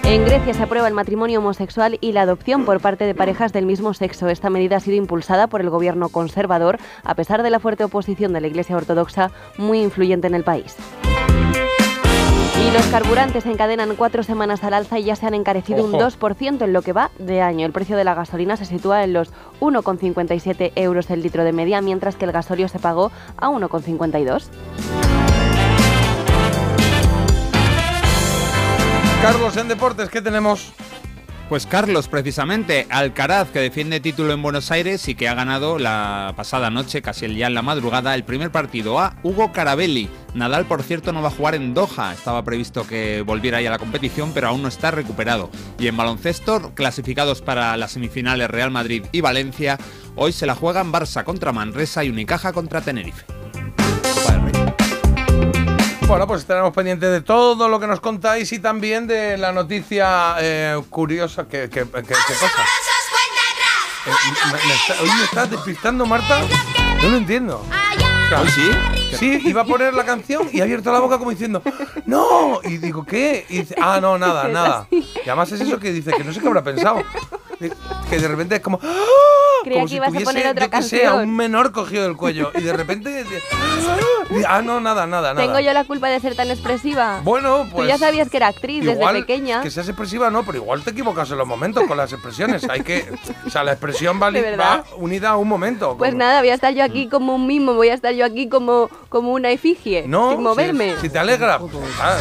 [SPEAKER 2] En Grecia se aprueba el matrimonio homosexual y la adopción por parte de parejas del mismo sexo. Esta medida ha sido impulsada por el gobierno conservador, a pesar de la fuerte oposición de la Iglesia Ortodoxa, muy influyente en el país. Y los carburantes encadenan cuatro semanas al alza y ya se han encarecido un
[SPEAKER 1] Ojo.
[SPEAKER 2] 2% en lo que va de año. El precio de la gasolina se sitúa en los 1,57 euros el litro de media, mientras que el gasolio se pagó a 1,52.
[SPEAKER 1] Carlos, en deportes, ¿qué tenemos?
[SPEAKER 4] Pues Carlos, precisamente, Alcaraz, que defiende título en Buenos Aires y que ha ganado la pasada noche, casi el día en la madrugada, el primer partido a Hugo Carabelli. Nadal, por cierto, no va a jugar en Doha. Estaba previsto que volviera a la competición, pero aún no está recuperado. Y en baloncesto, clasificados para las semifinales Real Madrid y Valencia, hoy se la juegan Barça contra Manresa y Unicaja contra Tenerife.
[SPEAKER 1] Bueno, pues estaremos pendientes de todo lo que nos contáis y también de la noticia eh, curiosa que, que, que- que pasa. Eh, me- me está- hoy me estás despistando, Marta. No lo entiendo. O sea,
[SPEAKER 4] ¿Hoy sí?
[SPEAKER 1] Sí, iba a poner la canción y ha abierto la boca como diciendo, ¡No! Y digo, ¿qué? Y dice, ah, no, nada, nada. Y además es eso que dice, que no sé qué habrá pensado. Que de repente es como, ¡Ah!
[SPEAKER 2] Creía
[SPEAKER 1] como
[SPEAKER 2] que
[SPEAKER 1] si
[SPEAKER 2] ibas a
[SPEAKER 1] tuviese,
[SPEAKER 2] poner otra
[SPEAKER 1] yo qué sé, a
[SPEAKER 2] canción.
[SPEAKER 1] un menor cogido del cuello. Y de repente, ah, no, nada, nada, nada.
[SPEAKER 2] ¿Tengo yo la culpa de ser tan expresiva?
[SPEAKER 1] Bueno,
[SPEAKER 2] Tú
[SPEAKER 1] pues.
[SPEAKER 2] ya sabías que era actriz
[SPEAKER 1] Igual
[SPEAKER 2] desde pequeña.
[SPEAKER 1] Que seas expresiva, no, pero igual te equivocas en los momentos con las expresiones. Hay que. O sea, la expresión va, unida a un momento.
[SPEAKER 2] Pues nada, voy a estar yo aquí como un mimo, voy a estar yo aquí como, como una efigie,
[SPEAKER 1] no,
[SPEAKER 2] sin moverme.
[SPEAKER 1] Si, si te alegra. pues, ah,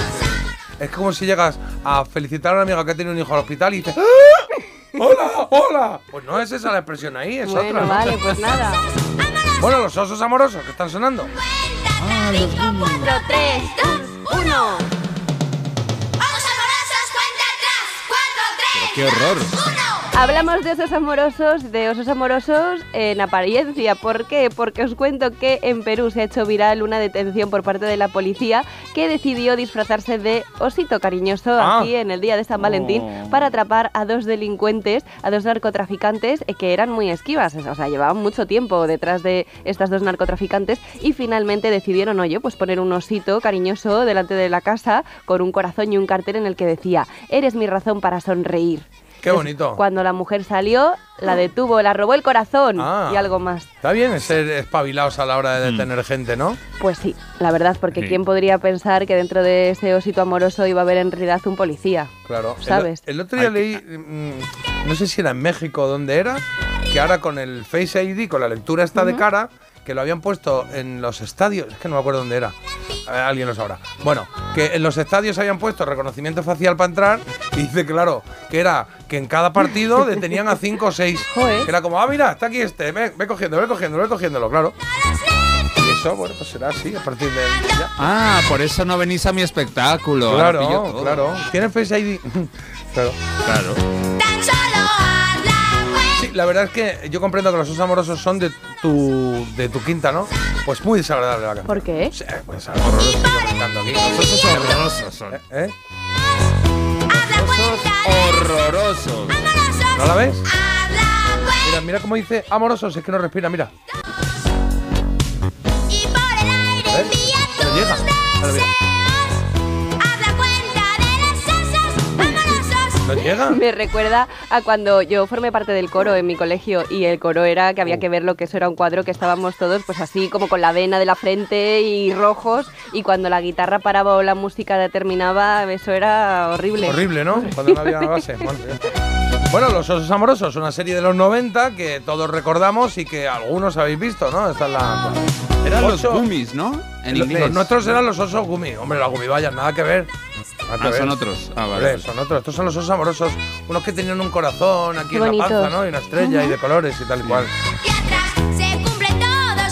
[SPEAKER 1] es como si llegas a felicitar a una amiga que ha tenido un hijo al hospital y dices. ¡Ah! ¡Hola! ¡Hola! Pues no es esa la expresión ahí, es
[SPEAKER 2] bueno,
[SPEAKER 1] otra. ¿no?
[SPEAKER 2] vale, pues nada.
[SPEAKER 1] Bueno, los osos amorosos que están sonando.
[SPEAKER 2] 4, 3, 2, 1.
[SPEAKER 4] ¡Qué horror!
[SPEAKER 2] Hablamos de osos amorosos, de osos amorosos en apariencia. ¿Por qué? Porque os cuento que en Perú se ha hecho viral una detención por parte de la policía que decidió disfrazarse de osito cariñoso
[SPEAKER 23] Ah.
[SPEAKER 2] aquí en el día de San Valentín
[SPEAKER 23] Oh.
[SPEAKER 2] para atrapar a dos delincuentes, a dos narcotraficantes eh, que eran muy esquivas, o sea, llevaban mucho tiempo detrás de estas dos narcotraficantes y finalmente decidieron, oye, pues poner un osito cariñoso delante de la casa con un corazón y un cartel en el que decía, eres mi razón para sonreír.
[SPEAKER 1] Qué bonito.
[SPEAKER 2] Cuando la mujer salió, la detuvo, la robó el corazón
[SPEAKER 1] Ah.
[SPEAKER 2] y algo más.
[SPEAKER 1] Está bien ser espabilados a la hora de detener gente, ¿no?
[SPEAKER 2] Pues sí, la verdad, porque
[SPEAKER 1] Sí.
[SPEAKER 2] ¿quién podría pensar que dentro de ese osito amoroso iba a haber en realidad un policía?
[SPEAKER 1] Claro. El-
[SPEAKER 2] ¿Sabes?
[SPEAKER 1] El, otro día leí, mm, no sé si era en México o dónde era, que ahora con el Face ID, con la lectura esta de
[SPEAKER 2] Ujú.
[SPEAKER 1] cara, que lo habían puesto en los estadios, es que no me acuerdo dónde era, A ver, alguien lo sabrá. Bueno, que en los estadios habían puesto reconocimiento facial para entrar y dice, claro, que era que en cada partido detenían a cinco o seis. Que era como, ah, mira, está aquí este, ve, ve cogiendo, ve cogiendo, ve cogiéndolo, claro. Y eso, bueno, pues será así a partir de ya.
[SPEAKER 4] Ah, por eso no venís a mi espectáculo.
[SPEAKER 1] Claro, claro. ¿Tienes Face ID? claro.
[SPEAKER 4] Claro.
[SPEAKER 1] La verdad es que yo comprendo que los osos amorosos son de tu, de tu quinta, ¿no? Pues muy desagradable la canción.
[SPEAKER 2] ¿Por qué?
[SPEAKER 1] Sí, pues horroroso yo cantando aquí. Los osos
[SPEAKER 4] horrorosos son.
[SPEAKER 1] ¿Eh? ¿Eh?
[SPEAKER 4] Horrorosos.
[SPEAKER 1] ¿No la ves? Mira, mira cómo dice amorosos, es que no respira, mira. ¿Ves? No llega. Ahora mira. ¿No llega?
[SPEAKER 2] Me recuerda a cuando yo formé parte del coro en mi colegio y el coro era que
[SPEAKER 1] Uh.
[SPEAKER 2] había que ver lo que eso era un cuadro que estábamos todos pues así como con la vena de la frente y rojos y cuando la guitarra paraba o la música terminaba eso era horrible.
[SPEAKER 1] Horrible, ¿no? Cuando no había base. Bueno, Los Osos Amorosos, una serie de los 90 que todos recordamos y que algunos habéis visto, ¿no? Esta es la.
[SPEAKER 4] Eran los gummies, ¿no? En inglés.
[SPEAKER 1] Los nuestros eran los osos gumi. Hombre, los gumi vaya, nada que ver.
[SPEAKER 4] Ah, son otros. Ah, vale.
[SPEAKER 1] Hombre, son otros. Estos son los osos amorosos. Unos que tenían un corazón aquí
[SPEAKER 2] Qué
[SPEAKER 1] en la panza,
[SPEAKER 2] bonitos.
[SPEAKER 1] ¿no? Y una estrella y de colores y tal y cual.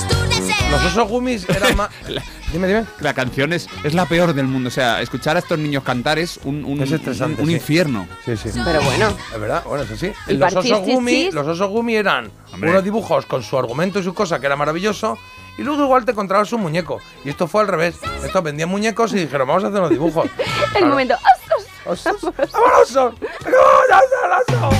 [SPEAKER 24] Tus deseos.
[SPEAKER 1] Los osos gumis eran más. Dime, dime.
[SPEAKER 4] La canción es, es la peor del mundo. O sea, escuchar a estos niños cantar es un, un,
[SPEAKER 1] Es estresante,
[SPEAKER 4] un
[SPEAKER 1] sí.
[SPEAKER 4] infierno.
[SPEAKER 1] Sí, sí.
[SPEAKER 2] Pero bueno.
[SPEAKER 1] Es verdad, bueno, eso sí. Los osos, gumi, los osos gumi eran
[SPEAKER 4] Hombre.
[SPEAKER 1] unos dibujos con su argumento y su cosa, que era maravilloso. Y luego igual te encontrabas un muñeco. Y esto fue al revés. Estos vendían muñecos y dijeron, vamos a hacer unos dibujos.
[SPEAKER 2] El
[SPEAKER 1] Claro.
[SPEAKER 2] momento.
[SPEAKER 1] ¡Osos! ¡Amorosos! ¡Amorosos!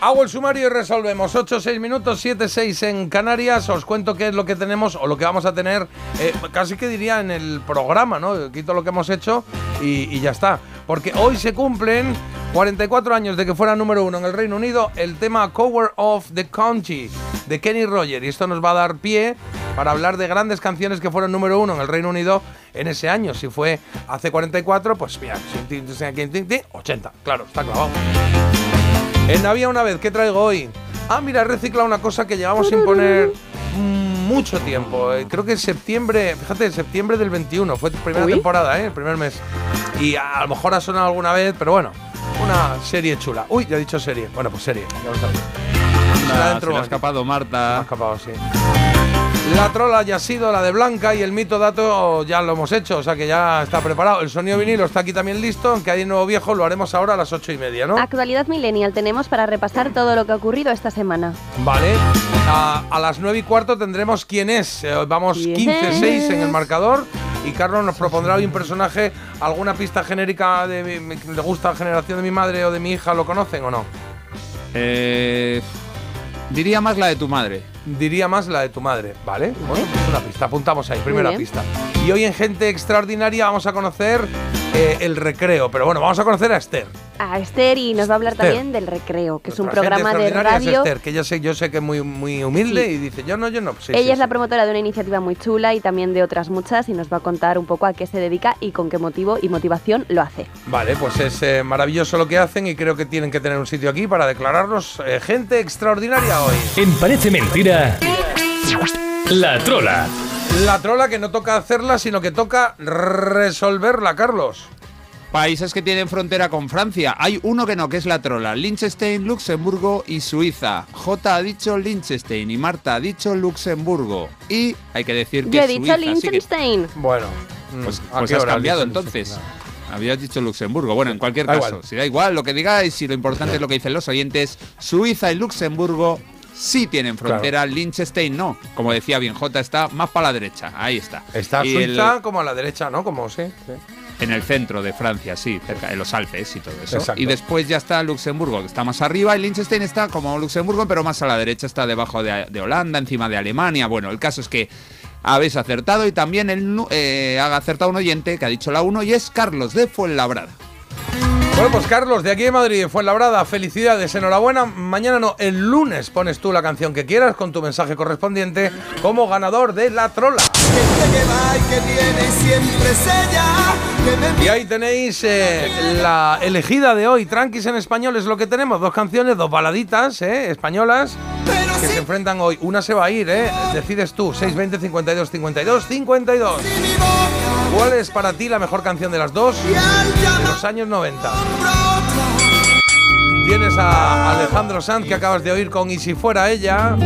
[SPEAKER 1] Hago el sumario y resolvemos. 8, 6 minutos, 7, 6 en Canarias. Os cuento qué es lo que tenemos o lo que vamos a tener, eh, casi que diría en el programa, ¿no? Quito lo que hemos hecho y, y ya está. Porque hoy se cumplen 44 años de que fuera número uno en el Reino Unido el tema Cover of the Country de Kenny Roger. Y esto nos va a dar pie para hablar de grandes canciones que fueron número uno en el Reino Unido en ese año. Si fue hace 44, pues mira, 80. Claro, está clavado. En Había una vez, ¿qué traigo hoy? Ah, mira, he reciclado una cosa que llevamos sin poner mucho tiempo. Eh, Creo que en septiembre, fíjate, septiembre del 21, fue primera
[SPEAKER 2] Uy.
[SPEAKER 1] temporada, ¿eh? El primer mes. Y a, lo mejor ha sonado alguna vez, pero bueno, una serie chula. Uy, ya he dicho serie. Bueno, pues serie, ya lo sabéis. Dentro
[SPEAKER 4] se le ha escapado
[SPEAKER 1] Me ha
[SPEAKER 4] Marta.
[SPEAKER 1] escapado, sí. La trola ya ha sido la de Blanca y el mito dato ya lo hemos hecho, o sea que ya está preparado. El sonido vinilo está aquí también listo, aunque hay nuevo viejo, lo haremos ahora a las ocho y media, ¿no?
[SPEAKER 2] Actualidad Millennial tenemos para repasar todo lo que ha ocurrido esta semana.
[SPEAKER 1] Vale. A, a las 9 y cuarto tendremos quién es. Eh, vamos
[SPEAKER 2] ¿Quién
[SPEAKER 1] 15-6 en el marcador. Y Carlos nos propondrá hoy un personaje, alguna pista genérica de mi- le gusta la generación de mi madre o de mi hija, ¿lo conocen o no?
[SPEAKER 4] Eh, diría más la de tu madre.
[SPEAKER 1] Diría más la de tu madre, ¿vale? Bueno, pues una pista, apuntamos ahí, primera pista. Y hoy en Gente Extraordinaria vamos a conocer eh, el recreo, pero bueno, vamos a conocer a Esther.
[SPEAKER 2] A Esther y nos va a hablar
[SPEAKER 1] Esther.
[SPEAKER 2] también del Recreo, que es un programa de
[SPEAKER 1] extraordinaria es
[SPEAKER 2] radio.
[SPEAKER 1] Esther, que yo sé, yo sé que es muy, muy humilde
[SPEAKER 2] Sí.
[SPEAKER 1] y dice, yo no, yo no. Sí,
[SPEAKER 2] Ella
[SPEAKER 1] sí,
[SPEAKER 2] es la promotora de una iniciativa muy chula y también de otras muchas y nos va a contar un poco a qué se dedica y con qué motivo y motivación lo hace.
[SPEAKER 1] Vale, pues es eh, maravilloso lo que hacen y creo que tienen que tener un sitio aquí para declararnos eh, gente extraordinaria hoy.
[SPEAKER 6] En Parece Mentira, La Trola.
[SPEAKER 1] La trola que no toca hacerla, sino que toca resolverla, Carlos.
[SPEAKER 4] Países que tienen frontera con Francia. Hay uno que no, que es la trola. Liechtenstein, Luxemburgo y Suiza. J ha dicho Liechtenstein y Marta ha dicho Luxemburgo. Y hay que decir que
[SPEAKER 2] Yo he dicho
[SPEAKER 4] que-
[SPEAKER 2] Liechtenstein.
[SPEAKER 1] Bueno,
[SPEAKER 4] Pues,
[SPEAKER 1] ¿a
[SPEAKER 4] pues has
[SPEAKER 1] hora
[SPEAKER 4] cambiado entonces. Habías dicho Luxemburgo. Bueno, en cualquier
[SPEAKER 1] Da
[SPEAKER 4] caso,
[SPEAKER 1] igual.
[SPEAKER 4] si da igual lo que digáis, si lo importante es lo que dicen los oyentes, Suiza y Luxemburgo sí tienen frontera, Liechtenstein no. Como decía bien, J está más para la derecha. Ahí está.
[SPEAKER 1] Está
[SPEAKER 4] Y el-
[SPEAKER 1] Suiza como a la derecha, ¿no? Como sí. sí.
[SPEAKER 4] en el centro de Francia, sí, cerca de los Alpes y todo eso.
[SPEAKER 1] Exacto.
[SPEAKER 4] Y después ya está Luxemburgo, que está más arriba, y Liechtenstein está como Luxemburgo, pero más a la derecha, está debajo de, de Holanda, encima de Alemania. Bueno, el caso es que habéis acertado y también el, eh, ha acertado un oyente que ha dicho la 1 y es Carlos de Fuenlabrada.
[SPEAKER 1] Bueno, pues Carlos, de aquí de Madrid, de Fuenlabrada, felicidades, enhorabuena. Mañana no, el lunes pones tú la canción que quieras con tu mensaje correspondiente como ganador de la trola. Y ahí tenéis eh, la elegida de hoy, Tranquis en español es lo que tenemos, dos canciones, dos baladitas eh, españolas que se enfrentan hoy. Una se va a ir, ¿eh? decides tú, 620 52 52 52. ¿Cuál es para ti la mejor canción de las dos de los años 90? Tienes a Alejandro Sanz que acabas de oír con Y si fuera ella.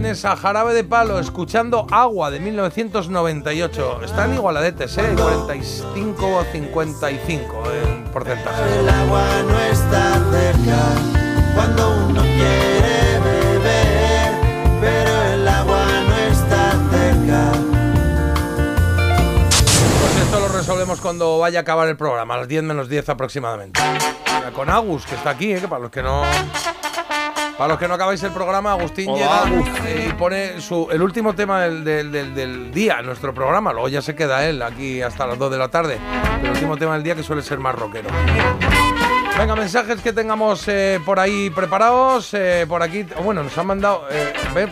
[SPEAKER 1] Tienes a Jarabe de Palo escuchando Agua de 1998. Están igualadetes, ¿eh? 45 o 55 en porcentaje.
[SPEAKER 3] El agua no está cerca cuando uno quiere beber, pero el agua no está cerca.
[SPEAKER 1] Pues esto lo resolvemos cuando vaya a acabar el programa, a las 10 menos 10 aproximadamente. Con Agus, que está aquí, ¿eh? que para los que no. Para los que no acabáis el programa, Agustín
[SPEAKER 4] Hola,
[SPEAKER 1] llega eh, y pone su, el último tema del, del- del- del día en nuestro programa. Luego ya se queda él aquí hasta las 2 de la tarde. El último tema del día que suele ser más rockero. Venga, mensajes que tengamos eh, por ahí preparados. eh, por aquí, bueno, nos han mandado. eh, ve,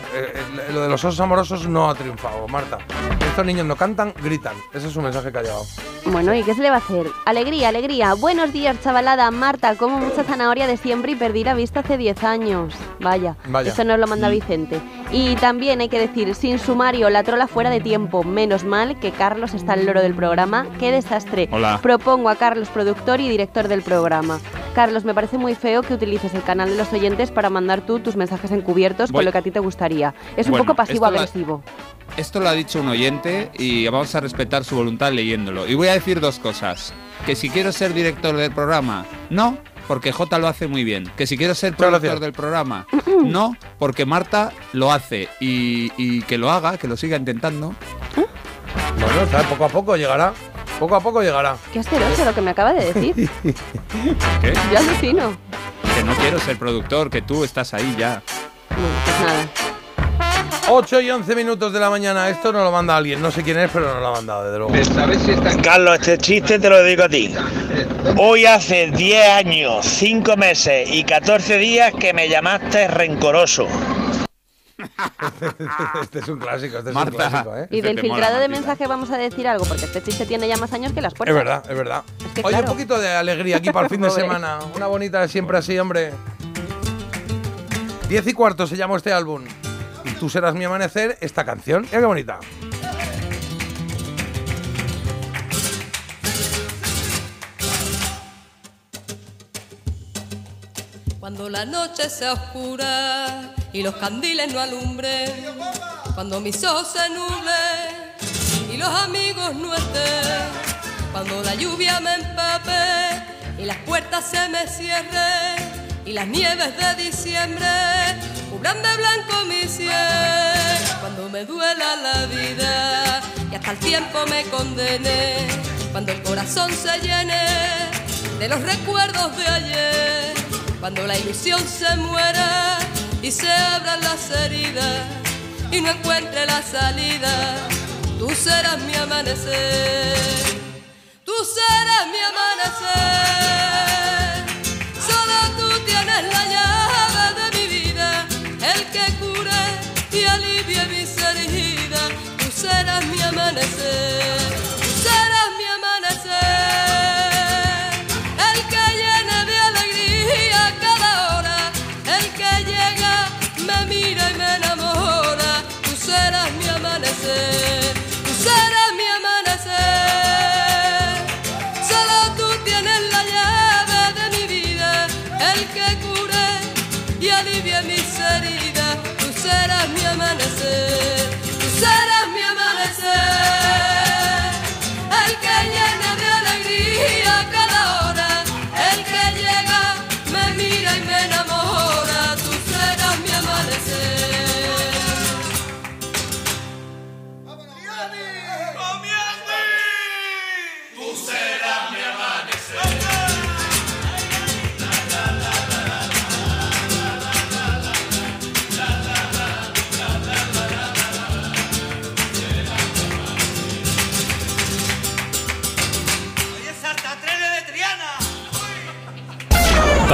[SPEAKER 1] lo de los osos amorosos no ha triunfado, Marta. estos niños no cantan, gritan. Ese es un mensaje que ha llegado.
[SPEAKER 2] Bueno, ¿y qué se le va a hacer? Alegría, alegría. Buenos días, chavalada. Marta, como mucha zanahoria de siempre y perdí la vista hace 10 años. Vaya,
[SPEAKER 23] Vaya.
[SPEAKER 2] esto nos lo manda Vicente. Y también hay que decir, sin sumario, la trola fuera de tiempo. Menos mal que Carlos está al loro del programa. ¡Qué desastre!
[SPEAKER 4] Hola.
[SPEAKER 2] Propongo a Carlos, productor y director del programa. Carlos, me parece muy feo que utilices el canal de los oyentes para mandar tú tus mensajes encubiertos con
[SPEAKER 4] Voy-
[SPEAKER 2] lo que a ti te gustaría. Es un poco pasivo-agresivo.
[SPEAKER 4] Esto lo ha dicho un oyente y vamos a respetar su voluntad leyéndolo. Y voy a decir dos cosas. Que si quiero ser director del programa, no, porque J lo hace muy bien. Que si quiero ser productor del programa, no, porque Marta lo hace. Y, y que lo haga, que lo siga intentando.
[SPEAKER 1] Bueno, está, poco a poco llegará. Poco a poco llegará.
[SPEAKER 2] Qué asqueroso lo que me acaba de decir.
[SPEAKER 4] ¿Qué?
[SPEAKER 2] Yo alucino.
[SPEAKER 4] Que no quiero ser productor, que tú estás ahí ya.
[SPEAKER 2] Pues nada.
[SPEAKER 1] 8 y 11 minutos de la mañana. Esto nos lo manda alguien. No sé quién es, pero nos lo ha mandado, desde luego.
[SPEAKER 23] Carlos, este chiste te lo digo a ti. Hoy hace 10 años, 5 meses y 14 días que me llamaste rencoroso.
[SPEAKER 1] este es un clásico, este es
[SPEAKER 4] Marta.
[SPEAKER 1] un clásico, ¿eh?
[SPEAKER 2] Y del filtrado de mensaje vamos a decir algo, porque este chiste tiene ya más años que las
[SPEAKER 1] Es
[SPEAKER 2] puertas.
[SPEAKER 1] verdad, es verdad.
[SPEAKER 2] que
[SPEAKER 1] Oye,
[SPEAKER 2] claro.
[SPEAKER 1] un poquito de alegría aquí para el fin de semana. Una bonita siempre así, hombre. 10 y cuarto se llama este álbum. Tú serás mi amanecer, esta canción. Mira qué bonita.
[SPEAKER 25] Cuando la noche sea oscura y los candiles no alumbren, cuando mis ojos se nublen y los amigos no estén, cuando la lluvia me empape y las puertas se me cierren y las nieves de diciembre cubran de blanco mi cielo, cuando me duela la vida y hasta el tiempo me condene, cuando el corazón se llene de los recuerdos de ayer, cuando la ilusión se muera y se abran las heridas y no encuentre la salida, tú serás mi amanecer, tú serás mi amanecer,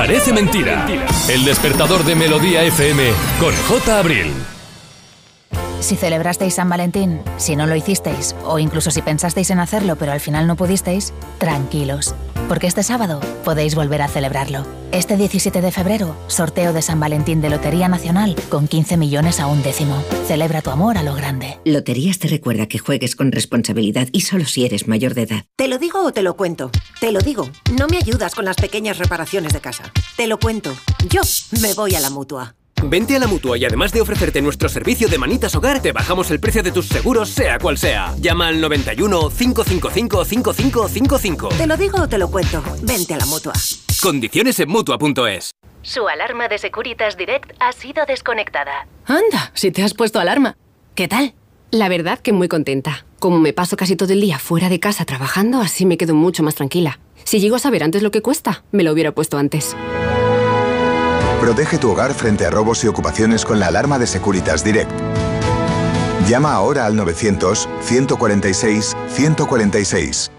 [SPEAKER 6] Parece mentira. El despertador de Melodía FM con J. Abril.
[SPEAKER 8] Si celebrasteis San Valentín, si no lo hicisteis, o incluso si pensasteis en hacerlo pero al final no pudisteis, tranquilos, porque este sábado podéis volver a celebrarlo. Este 17 de febrero, sorteo de San Valentín de Lotería Nacional con 15 millones a un décimo. Celebra tu amor a lo grande.
[SPEAKER 10] Loterías te recuerda que juegues con responsabilidad y solo si eres mayor de edad.
[SPEAKER 26] ¿Te lo digo o te lo cuento? Te lo digo. No me ayudas con las pequeñas reparaciones de casa. Te lo cuento. Yo me voy a la mutua.
[SPEAKER 16] Vente a la mutua y además de ofrecerte nuestro servicio de manitas hogar, te bajamos el precio de tus seguros, sea cual sea. Llama al 91 555 5555.
[SPEAKER 26] Te lo digo o te lo cuento. Vente a la mutua.
[SPEAKER 16] Condiciones en mutua.es.
[SPEAKER 20] Su alarma de Securitas Direct ha sido desconectada.
[SPEAKER 21] Anda, si te has puesto alarma. ¿Qué tal? La verdad que muy contenta. Como me paso casi todo el día fuera de casa trabajando, así me quedo mucho más tranquila. Si llego a saber antes lo que cuesta, me lo hubiera puesto antes.
[SPEAKER 27] Protege tu hogar frente a robos y ocupaciones con la alarma de Securitas Direct. Llama ahora al 900-146-146.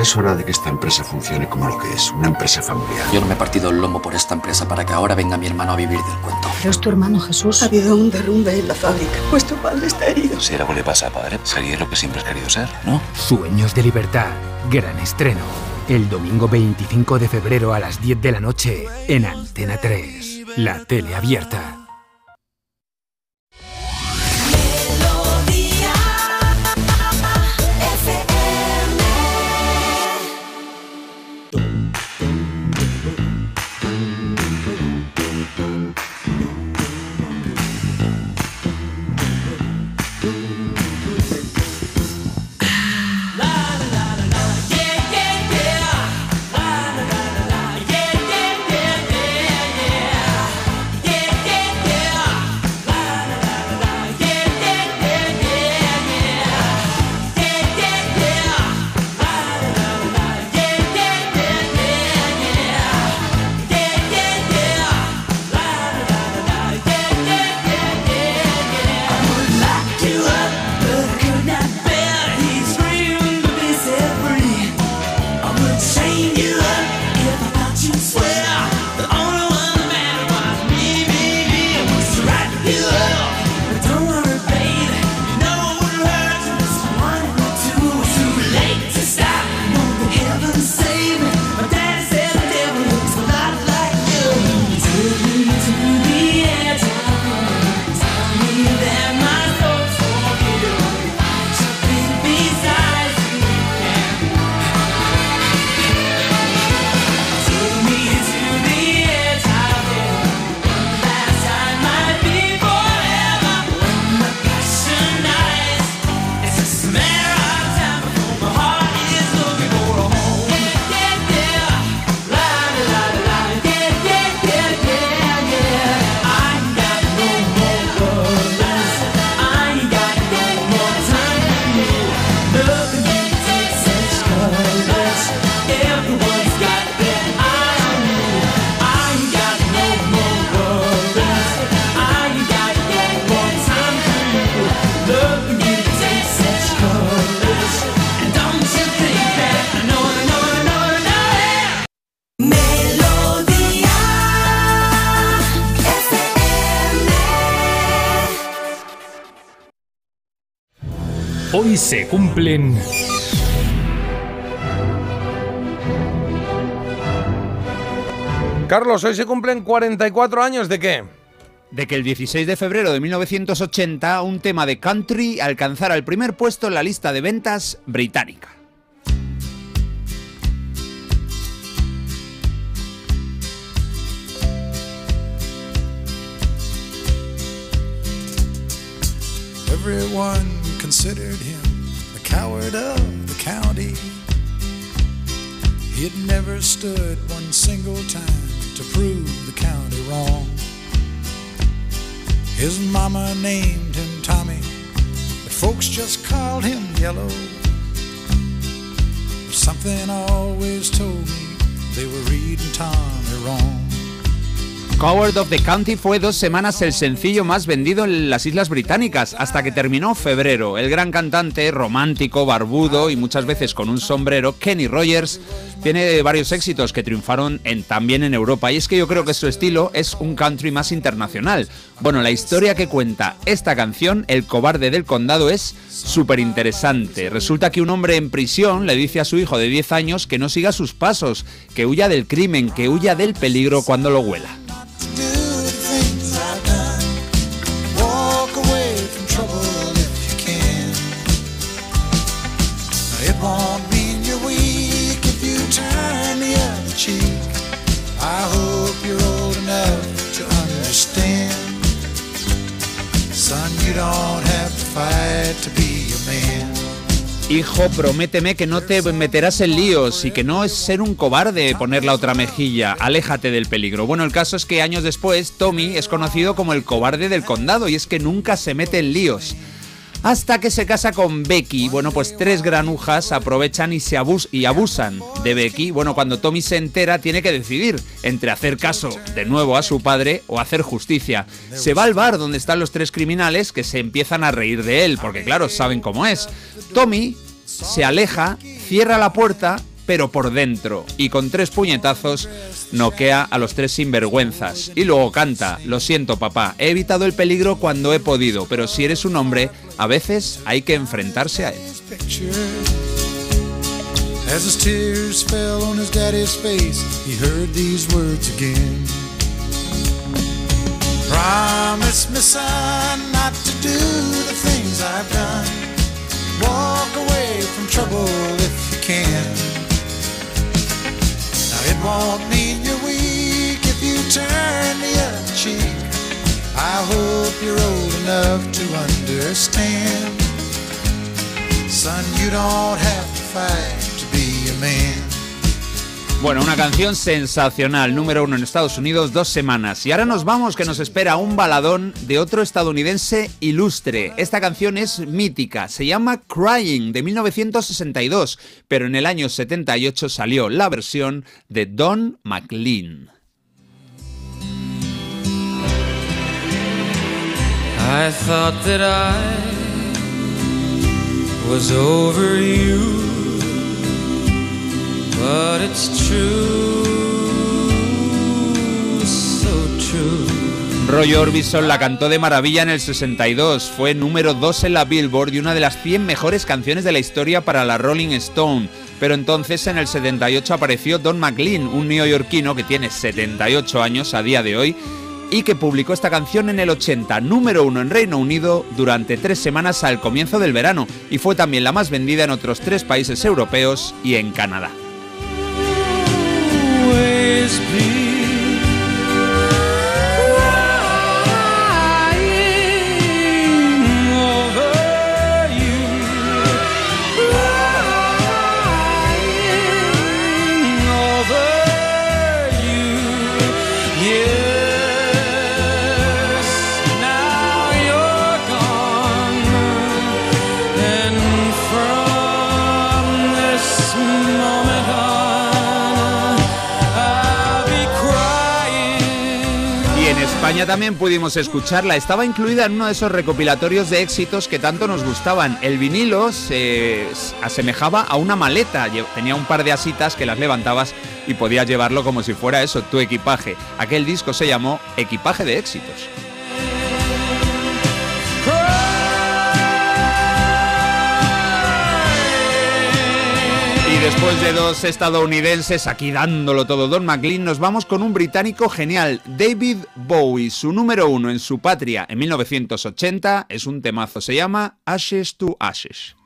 [SPEAKER 28] es hora de que esta empresa funcione como lo que es, una empresa familiar.
[SPEAKER 29] Yo no me he partido el lomo por esta empresa para que ahora venga mi hermano a vivir del cuento.
[SPEAKER 18] Pero es tu hermano Jesús. Ha habido un derrumbe en la fábrica. Pues tu padre está herido.
[SPEAKER 28] Si algo le pasa a padre, sería lo que siempre has querido ser, ¿no?
[SPEAKER 19] Sueños de libertad. Gran estreno. El domingo 25 de febrero a las 10 de la noche en Antena 3. La tele abierta. Hoy se cumplen...
[SPEAKER 1] Carlos, hoy se cumplen 44 años de qué?
[SPEAKER 4] De que el 16 de febrero de 1980 un tema de country alcanzara el primer puesto en la lista de ventas británica.
[SPEAKER 30] Everyone considered him the coward of the county. He'd never stood one single time to prove the county wrong. His mama named him Tommy, but folks just called him Yellow. Something always told me they were reading Tommy wrong.
[SPEAKER 4] Coward of the County fue dos semanas el sencillo más vendido en las Islas Británicas, hasta que terminó febrero. El gran cantante, romántico, barbudo y muchas veces con un sombrero, Kenny Rogers, tiene varios éxitos que triunfaron también en Europa. Y es que yo creo que su estilo es un country más internacional. Bueno, la historia que cuenta esta canción, El cobarde del condado, es súper interesante. Resulta que un hombre en prisión le dice a su hijo de 10 años que no siga sus pasos, que huya del crimen, que huya del peligro cuando lo huela. Hijo, prométeme que no te meterás en líos y que no es ser un cobarde poner la otra mejilla. Aléjate del peligro. Bueno, el caso es que años después, Tommy es conocido como el cobarde del condado y es que nunca se mete en líos. Hasta que se casa con Becky, bueno, pues tres granujas aprovechan y se abusan de Becky. Bueno, cuando Tommy se entera, tiene que decidir entre hacer caso de nuevo a su padre o hacer justicia. Se va al bar donde están los tres criminales que se empiezan a reír de él, porque claro, saben cómo es. Tommy se aleja, cierra la puerta pero por dentro. Y con tres puñetazos noquea a los tres sinvergüenzas. Y luego canta, lo siento papá, he evitado el peligro cuando he podido, pero si eres un hombre, a veces hay que enfrentarse a él.
[SPEAKER 30] As his tears fell on his daddy's face, he heard these words again. Promise me, son, not to do the things I've done. Walk away from trouble if you can. Won't mean you're weak if you turn the other cheek. I hope you're old enough to understand. Son, you don't have to fight to be a man.
[SPEAKER 4] Bueno, una canción sensacional, número uno en Estados Unidos, dos semanas. Y ahora nos vamos, que nos espera un baladón de otro estadounidense ilustre. Esta canción es mítica, se llama Crying, de 1962, pero en el año 78 salió la versión de Don McLean.
[SPEAKER 31] But it's true, so true.
[SPEAKER 4] Orbison la cantó de maravilla en el 62, fue número 2 en la Billboard y una de las 100 mejores canciones de la historia para la Rolling Stone. Pero entonces en el 78 apareció Don McLean, un neoyorquino que tiene 78 años a día de hoy y que publicó esta canción en el 80, número uno en Reino Unido durante tres semanas al comienzo del verano y fue también la más vendida en otros tres países europeos y en Canadá.
[SPEAKER 31] Always be
[SPEAKER 4] España también pudimos escucharla. Estaba incluida en uno de esos recopilatorios de éxitos que tanto nos gustaban. El vinilo se asemejaba a una maleta. Tenía un par de asitas que las levantabas y podías llevarlo como si fuera eso, tu equipaje. Aquel disco se llamó Equipaje de Éxitos. Después de dos estadounidenses aquí dándolo todo, Don McLean, nos vamos con un británico genial, David Bowie. Su número uno en su patria en 1980 es un temazo, se llama Ashes to Ashes.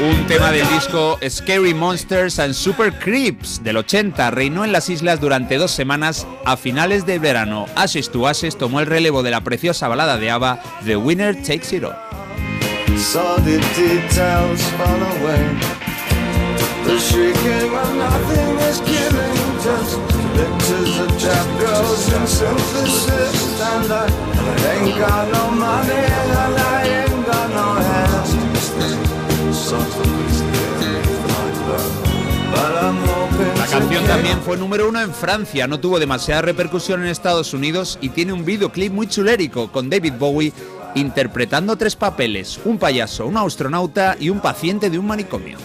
[SPEAKER 4] Un tema del disco Scary Monsters and Super Creeps del 80 reinó en las islas durante dos semanas a finales de verano. Ashes to Ashes tomó el relevo de la preciosa balada de ABBA The Winner Takes It All.
[SPEAKER 30] Pictures of trap girls synthesis. And I ain't got no money and I
[SPEAKER 4] también fue número uno en Francia, no tuvo demasiada repercusión en Estados Unidos y tiene un videoclip muy chulérico con David Bowie interpretando tres papeles, un payaso, un astronauta y un paciente de un manicomio.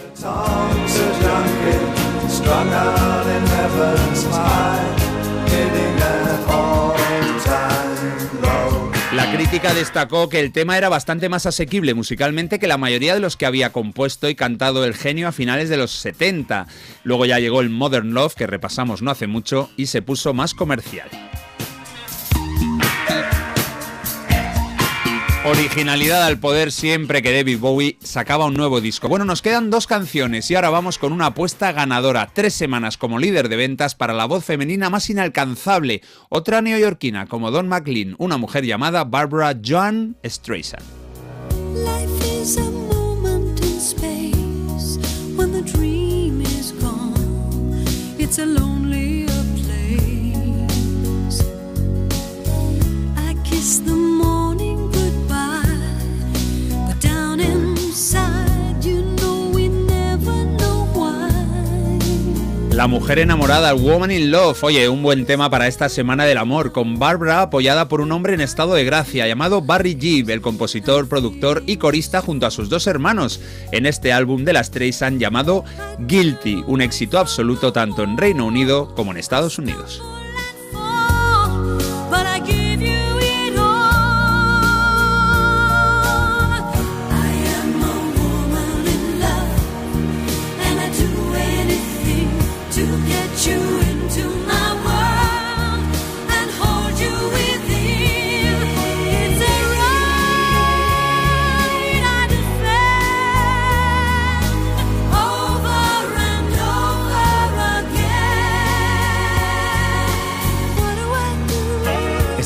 [SPEAKER 4] La crítica destacó que el tema era bastante más asequible musicalmente que la mayoría de los que había compuesto y cantado el genio a finales de los 70. Luego ya llegó el Modern Love, que repasamos no hace mucho, y se puso más comercial. Originalidad al poder siempre que David Bowie sacaba un nuevo disco. Bueno, nos quedan dos canciones y ahora vamos con una apuesta ganadora. Tres semanas como líder de ventas para la voz femenina más inalcanzable. Otra neoyorquina como Don McLean, una mujer llamada Barbara Joan Streisand.
[SPEAKER 32] The
[SPEAKER 4] La mujer enamorada, Woman in Love. Oye, un buen tema para esta semana del amor, con Barbara apoyada por un hombre en estado de gracia llamado Barry Gibb, el compositor, productor y corista junto a sus dos hermanos, en este álbum de las Streisand llamado Guilty, un éxito absoluto tanto en Reino Unido como en Estados Unidos.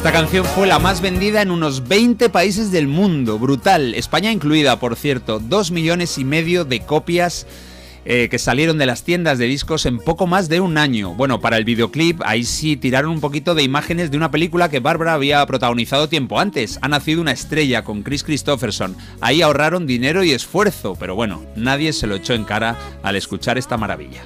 [SPEAKER 4] Esta canción fue la más vendida en unos 20 países del mundo, brutal. España incluida, por cierto, 2 millones y medio de copias eh, que salieron de las tiendas de discos en poco más de un año. Bueno, para el videoclip, ahí sí tiraron un poquito de imágenes de una película que Bárbara había protagonizado tiempo antes. Ha nacido una estrella con Chris Christopherson. Ahí ahorraron dinero y esfuerzo, pero bueno, nadie se lo echó en cara al escuchar esta maravilla.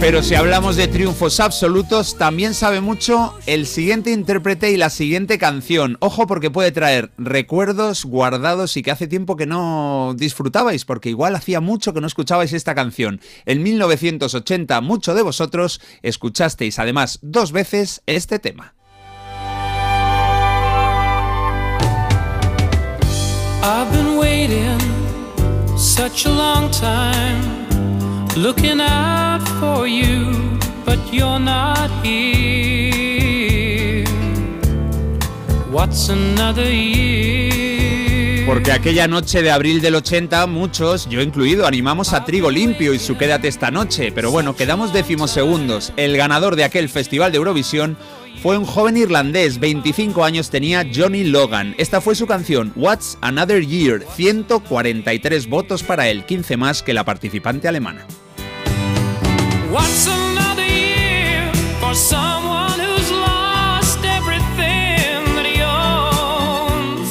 [SPEAKER 4] Pero si hablamos de triunfos absolutos, también sabe mucho el siguiente intérprete y la siguiente canción. Ojo porque puede traer recuerdos guardados y que hace tiempo que no disfrutabais, porque igual hacía mucho que no escuchabais esta canción. En 1980, muchos de vosotros escuchasteis además dos veces este tema.
[SPEAKER 31] Looking out for you, but you're not here. What's another year?
[SPEAKER 4] Porque aquella noche de abril del 80, muchos, yo incluido, animamos a Trigo Limpio y su Quédate esta noche. Pero bueno, quedamos decimosegundos. El ganador de aquel festival de Eurovisión fue un joven irlandés, 25 años tenía Johnny Logan. Esta fue su canción, What's Another Year, 143 votos para él, 15 más que la participante alemana.
[SPEAKER 31] What's another year for someone who's lost everything that he owns?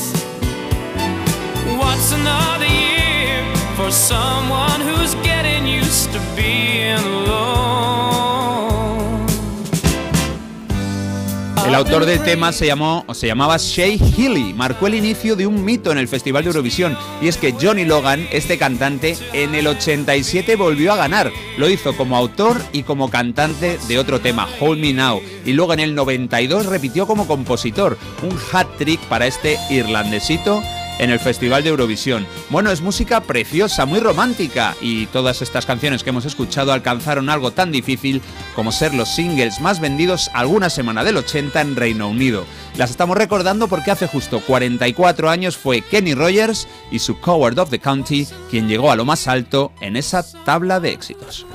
[SPEAKER 31] What's another year for someone who's getting used to being alone?
[SPEAKER 4] El autor del tema se llamó se llamaba Shay Healy, marcó el inicio de un mito en el Festival de Eurovisión. Y es que Johnny Logan, este cantante, en el 87 volvió a ganar. Lo hizo como autor y como cantante de otro tema, Hold Me Now, y luego en el 92 repitió como compositor, un hat trick para este irlandesito en el Festival de Eurovisión. Bueno, es música preciosa, muy romántica y todas estas canciones que hemos escuchado alcanzaron algo tan difícil como ser los singles más vendidos alguna semana del 80 en Reino Unido. Las estamos recordando porque hace justo 44 años fue Kenny Rogers y su Coward of the County quien llegó a lo más alto en esa tabla de éxitos.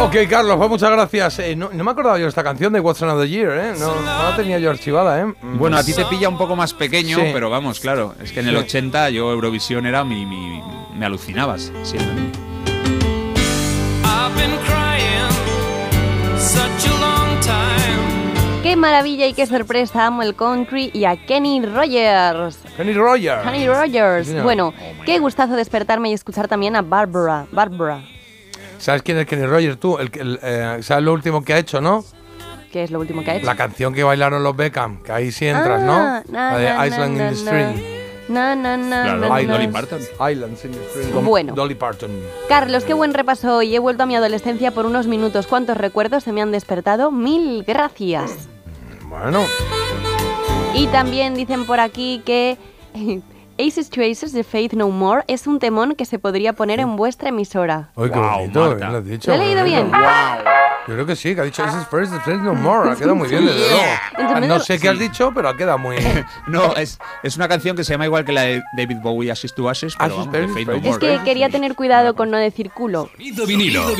[SPEAKER 1] Ok, Carlos, pues muchas gracias. Eh, no, no me acordaba yo de esta canción de What's Another Year, ¿eh? No, no la tenía yo archivada, ¿eh?
[SPEAKER 4] Bueno, a ti te pilla un poco más pequeño,
[SPEAKER 1] Sí.
[SPEAKER 4] pero vamos, claro, es que en el
[SPEAKER 1] Sí.
[SPEAKER 4] 80 yo Eurovisión era mi... mi- me alucinabas siendo
[SPEAKER 2] Qué maravilla y qué sorpresa, amo el country y a Kenny Rogers.
[SPEAKER 1] Kenny Rogers.
[SPEAKER 2] Kenny Rogers.
[SPEAKER 1] Sí.
[SPEAKER 2] Bueno, qué gustazo despertarme y escuchar también a Barbara. Barbara,
[SPEAKER 1] ¿Sabes quién es Kenny Rogers tú? El, que- el, eh, ¿Sabes lo último que ha hecho, no?
[SPEAKER 2] que es lo último que ha hecho.
[SPEAKER 1] La canción que bailaron los Beckham, que ahí sí entras,
[SPEAKER 2] Ah,
[SPEAKER 1] ¿no?
[SPEAKER 2] na,
[SPEAKER 1] la de
[SPEAKER 2] na,
[SPEAKER 1] Island
[SPEAKER 2] na,
[SPEAKER 1] in the Stream.
[SPEAKER 4] Claro,
[SPEAKER 2] na,
[SPEAKER 4] y
[SPEAKER 2] na.
[SPEAKER 4] Dolly Parton.
[SPEAKER 1] Islands in the Stream.
[SPEAKER 2] Bueno.
[SPEAKER 1] Dolly Parton.
[SPEAKER 2] Carlos, qué buen repaso hoy. He vuelto a mi adolescencia por unos minutos. ¿Cuántos recuerdos se me han despertado? Mil gracias.
[SPEAKER 1] Bueno,
[SPEAKER 2] Y también dicen por aquí que Aces to Aces de Faith No More es un temón que se podría poner en vuestra emisora.
[SPEAKER 1] Oye, qué bonito,
[SPEAKER 4] Marta.
[SPEAKER 1] bien lo has dicho.
[SPEAKER 2] ¿Lo he leído bien?
[SPEAKER 1] Guau. Yo creo que sí, que ha dicho This is first, the first no more. Ha quedado muy bien, desde luego. No sé qué has dicho, pero ha quedado muy.
[SPEAKER 4] No, es, es una canción que se llama igual que la de David Bowie, Ashes to Ashes, pero vamos, de Faith No
[SPEAKER 1] pero-
[SPEAKER 2] Es
[SPEAKER 4] More.
[SPEAKER 2] que quería tener cuidado con no decir culo.
[SPEAKER 6] Sonido vinilo.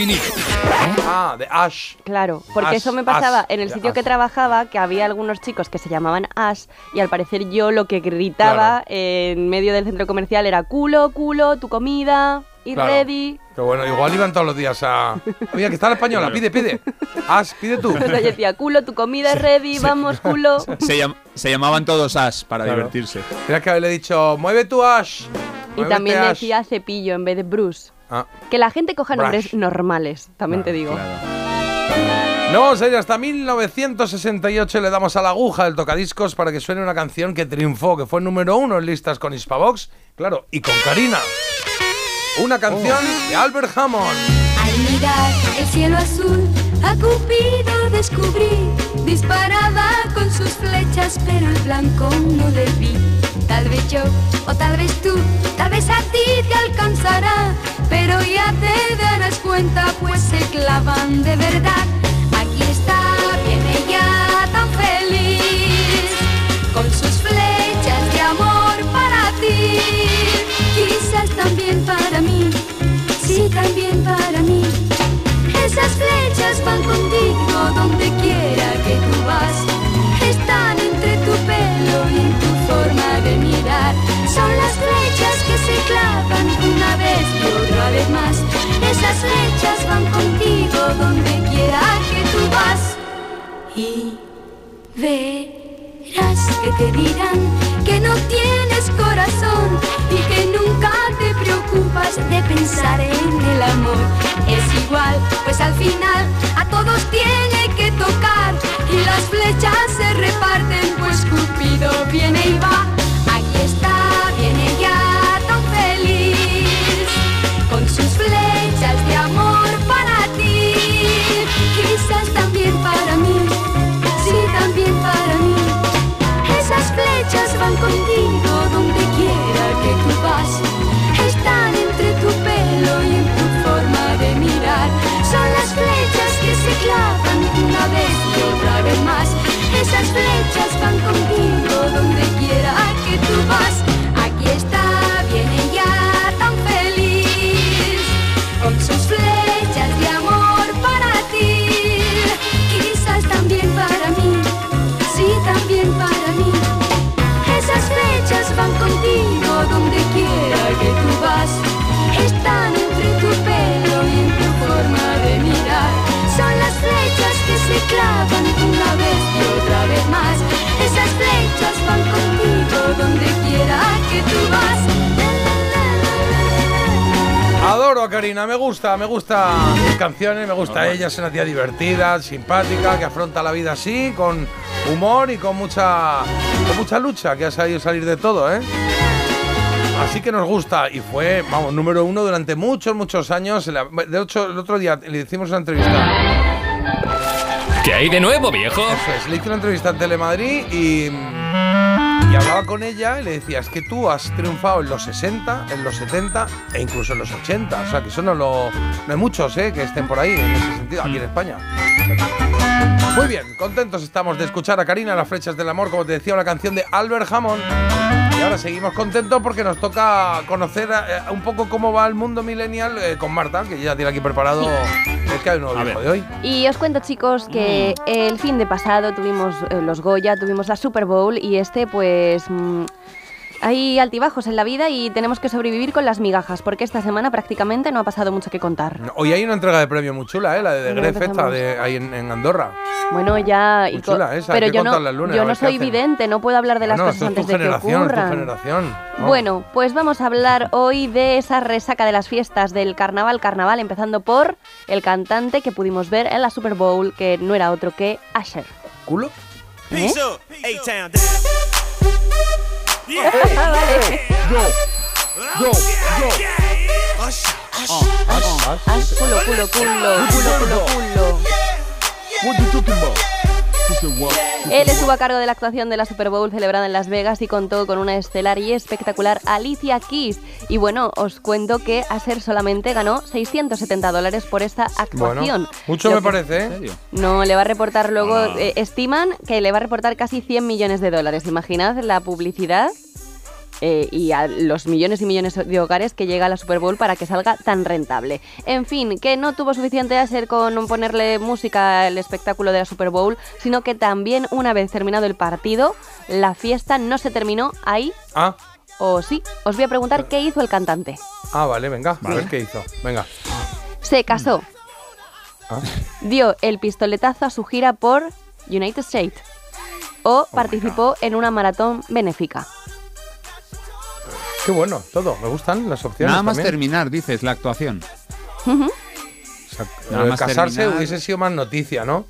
[SPEAKER 1] Ah, de Ash.
[SPEAKER 2] Claro, porque
[SPEAKER 1] Ash,
[SPEAKER 2] eso me pasaba
[SPEAKER 1] Ash,
[SPEAKER 2] en el sitio que
[SPEAKER 1] Ash.
[SPEAKER 2] trabajaba, que había algunos chicos que se llamaban Ash y al parecer yo lo que gritaba en medio del centro comercial era culo, culo, tu comida. y
[SPEAKER 1] Claro.
[SPEAKER 2] ready.
[SPEAKER 1] Pero bueno, igual iban todos los días a. Mira, que está la española, pide, pide. As, pide tú.
[SPEAKER 2] Yo decía, culo, tu comida es ready, vamos, culo.
[SPEAKER 4] Se, llam- se llamaban todos Ash para
[SPEAKER 1] Claro.
[SPEAKER 4] divertirse.
[SPEAKER 1] Tienes que haberle dicho, mueve tu Ash.
[SPEAKER 2] Y
[SPEAKER 1] Muévete,
[SPEAKER 2] también
[SPEAKER 1] Ash".
[SPEAKER 2] decía cepillo en vez de Bruce.
[SPEAKER 1] Ah.
[SPEAKER 2] Que la gente coja nombres normales, también te digo.
[SPEAKER 1] No vamos a ir hasta 1968 y le damos a la aguja del tocadiscos para que suene una canción que triunfó, que fue número uno en listas con Hispavox, claro, y con Karina. Una canción de Albert Hammond.
[SPEAKER 32] Al mirar el cielo azul, a Cupido descubrí. Disparaba con sus flechas, pero el blanco no le vi. Tal vez yo, o tal vez tú, tal vez a ti te alcanzará. Pero ya te darás cuenta, pues se clavan de verdad. Aquí está, viene ya tan feliz, con sus flechas de amor para ti. Quizás también para también para mí. Esas flechas van contigo donde quiera que tú vas. Están entre tu pelo y tu forma de mirar. Son las flechas que se clavan una vez y otra vez más. Esas flechas van contigo donde quiera que tú vas. Y verás que te dirán que no tienes corazón y que nunca te preocupas de pensar en el amor. Es igual, pues al final a todos tiene que tocar y las flechas se reparten, pues Cupido viene y va. Contigo donde quiera que tú vas. Aquí está, viene ya tan feliz con sus flechas de amor para ti. Quizás también para mí, sí, también para mí. Esas flechas van contigo donde quiera que tú vas. Están entre tu pelo y en tu forma de mirar. Son las flechas que se clavan donde quiera que tú vas.
[SPEAKER 1] Adoro a Karina, me gusta, me gusta sus canciones, me gusta ella, es una tía divertida, simpática, que afronta la vida así, con humor y con mucha, con mucha lucha, que ha sabido salir de todo, ¿eh? Así que nos gusta y fue, vamos, número uno durante muchos, muchos años. De hecho, el otro día le hicimos una entrevista.
[SPEAKER 6] ¿Qué hay de nuevo, viejo?
[SPEAKER 1] Eso es, le hice una entrevista en Telemadrid y, y hablaba con ella y le decía, es que tú has triunfado en los 60, en los 70 e incluso en los 80. O sea, que eso no lo... No hay muchos, ¿eh? Que estén por ahí en ese sentido, aquí en España. Muy bien, contentos estamos de escuchar a Karina Las Flechas del Amor, como te decía, una canción de Albert Hammond. Y ahora seguimos contentos porque nos toca conocer eh, un poco cómo va el mundo millennial eh, con Marta, que ya tiene aquí preparado el que hay un nuevo viejo de hoy.
[SPEAKER 2] Y os cuento, chicos, que el fin de pasado tuvimos eh, los Goya, tuvimos la Super Bowl y este, pues. Mm, hay altibajos en la vida y tenemos que sobrevivir con las migajas, porque esta semana prácticamente no ha pasado mucho que contar.
[SPEAKER 1] Hoy hay una entrega de premio muy chula, ¿eh? La de
[SPEAKER 2] No
[SPEAKER 1] Gref esta, de, ahí en, en Andorra.
[SPEAKER 2] Bueno, ya.
[SPEAKER 1] Muy
[SPEAKER 2] y
[SPEAKER 1] chula esa, hay
[SPEAKER 2] pero
[SPEAKER 1] que
[SPEAKER 2] yo no,
[SPEAKER 1] el lunes,
[SPEAKER 2] yo no soy vidente, no puedo hablar de las
[SPEAKER 1] Bueno,
[SPEAKER 2] cosas antes de que
[SPEAKER 1] es tu
[SPEAKER 2] ocurran.
[SPEAKER 1] generación. ¿no?
[SPEAKER 2] Bueno, pues vamos a hablar hoy de esa resaca de las fiestas del carnaval, carnaval, empezando por el cantante que pudimos ver en la Super Bowl, que no era otro que Asher.
[SPEAKER 1] ¿Culo?
[SPEAKER 2] ¿Eh?
[SPEAKER 33] Peace up, A-Town down. Yeah.
[SPEAKER 2] Yo,
[SPEAKER 33] yo, yo.
[SPEAKER 2] Ash, culo, culo, culo, culo, culo, culo. Él estuvo a cargo de la actuación de la Super Bowl celebrada en Las Vegas y contó con una estelar y espectacular Alicia Keys. Y bueno, os cuento que Asher solamente ganó 670 dólares por esta actuación.
[SPEAKER 1] Bueno, mucho
[SPEAKER 2] Lo
[SPEAKER 1] me parece, ¿eh?
[SPEAKER 2] No, le va a reportar luego,
[SPEAKER 1] Ah.
[SPEAKER 2] eh, estiman que le va a reportar casi 100 millones de dólares. Imaginad la publicidad eh, y a los millones y millones de hogares que llega a la Super Bowl para que salga tan rentable. En fin, que no tuvo suficiente a ser con ponerle música al espectáculo de la Super Bowl, sino que también una vez terminado el partido, la fiesta no se terminó ahí.
[SPEAKER 1] Ah.
[SPEAKER 2] o sí. Os voy a preguntar qué hizo el cantante.
[SPEAKER 1] Ah, vale, venga,
[SPEAKER 4] Vale.
[SPEAKER 1] a ver qué hizo. Venga.
[SPEAKER 2] Se casó,
[SPEAKER 1] Ah.
[SPEAKER 2] dio el pistoletazo a su gira por United States o participó en una maratón benéfica.
[SPEAKER 1] Qué bueno, todo. Me gustan las opciones.
[SPEAKER 4] Nada más
[SPEAKER 1] también.
[SPEAKER 4] terminar, dices, la actuación.
[SPEAKER 2] Ujú.
[SPEAKER 1] O sea,
[SPEAKER 4] Nada
[SPEAKER 1] lo de
[SPEAKER 4] más
[SPEAKER 1] casarse
[SPEAKER 4] terminar.
[SPEAKER 1] hubiese sido más noticia, ¿no?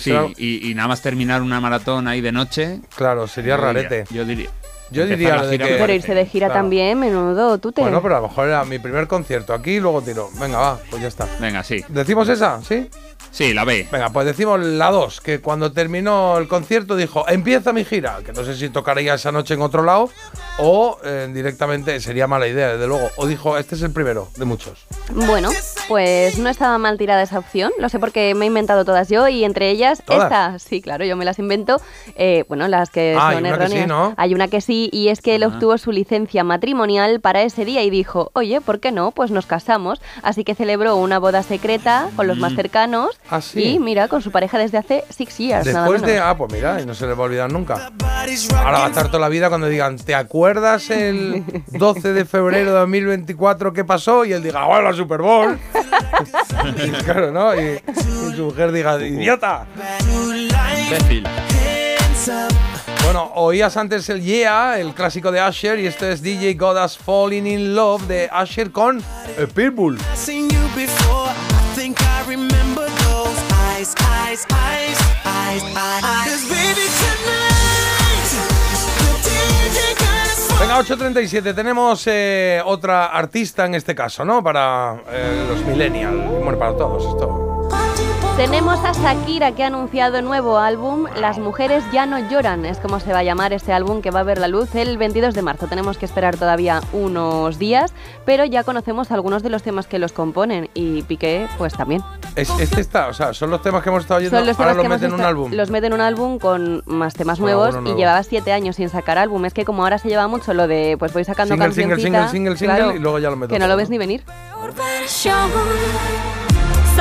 [SPEAKER 4] Sí, y, y nada más terminar una maratón ahí de noche.
[SPEAKER 1] Claro, sería
[SPEAKER 4] yo diría-
[SPEAKER 1] rarete.
[SPEAKER 4] Yo diría.
[SPEAKER 1] Yo diría
[SPEAKER 4] la
[SPEAKER 1] lo de que-
[SPEAKER 4] parece.
[SPEAKER 2] irse de gira
[SPEAKER 1] Claro.
[SPEAKER 2] también, menudo, tú te...
[SPEAKER 1] Bueno, pero a lo mejor era mi primer concierto aquí y luego tiro. Venga, va, pues ya está.
[SPEAKER 4] Venga, sí.
[SPEAKER 1] ¿Decimos esa? ¿Sí?
[SPEAKER 4] Sí, la B.
[SPEAKER 1] Venga, pues decimos la 2, que cuando terminó el concierto dijo, empieza mi gira, que no sé si tocaría esa noche en otro lado o eh, directamente sería mala idea, desde luego. O dijo, este es el primero de muchos.
[SPEAKER 2] Bueno, pues no estaba mal tirada esa opción. Lo sé porque me he inventado todas yo y entre ellas
[SPEAKER 1] ¿Todas?
[SPEAKER 2] esta. Sí, claro, yo me las invento. Eh, bueno, las que
[SPEAKER 1] Ah, hay
[SPEAKER 2] son
[SPEAKER 1] una que sí,
[SPEAKER 2] erróneas.
[SPEAKER 1] ¿no?
[SPEAKER 2] Hay una que sí y es que él obtuvo su licencia matrimonial para ese día y dijo, oye, ¿por qué no? Pues nos casamos. Así que celebró una boda secreta con los más
[SPEAKER 1] Mm.
[SPEAKER 2] cercanos
[SPEAKER 1] Ah, sí.
[SPEAKER 2] y mira, con su pareja desde hace six years. nada
[SPEAKER 1] Después de, ah, pues mira, y no se le va a olvidar nunca. Ahora va a estar toda la vida cuando digan, ¿te acuerdas el 12 de febrero de 2024 qué pasó? Y él diga, ¡oh, la Super Bowl! y claro, ¿no? Y, y su mujer diga, ¡idiota!
[SPEAKER 4] Imbécil.
[SPEAKER 1] Bueno, oías antes el Yeah, el clásico de Usher, y este es DJ Godas Falling in Love de Usher con eh, Pitbull. Venga, 8.37, tenemos eh, otra artista en este caso, ¿no? Para eh, los millennials, bueno, para todos esto.
[SPEAKER 2] Tenemos a Shakira que ha anunciado nuevo álbum, Las mujeres ya no lloran, es como se va a llamar este álbum que va a ver la luz el 22 de marzo. Tenemos que esperar todavía unos días, pero ya conocemos algunos de los temas que los componen y Piqué pues también.
[SPEAKER 1] Es, este está, o sea, son los temas que hemos estado oyendo,
[SPEAKER 2] Son los
[SPEAKER 1] ahora
[SPEAKER 2] temas
[SPEAKER 1] los
[SPEAKER 2] que hemos
[SPEAKER 1] meten en un álbum.
[SPEAKER 2] Los meten en un álbum con más temas
[SPEAKER 1] Con
[SPEAKER 2] nuevos
[SPEAKER 1] alguno
[SPEAKER 2] y
[SPEAKER 1] nuevo.
[SPEAKER 2] llevaba siete años sin sacar álbum. Es que como ahora se lleva mucho lo de pues voy sacando
[SPEAKER 1] Single, single,
[SPEAKER 2] cancioncita,
[SPEAKER 1] single, single, single,
[SPEAKER 2] claro,
[SPEAKER 1] y luego ya lo meto
[SPEAKER 2] Que no
[SPEAKER 1] todo,
[SPEAKER 2] lo ves ni venir.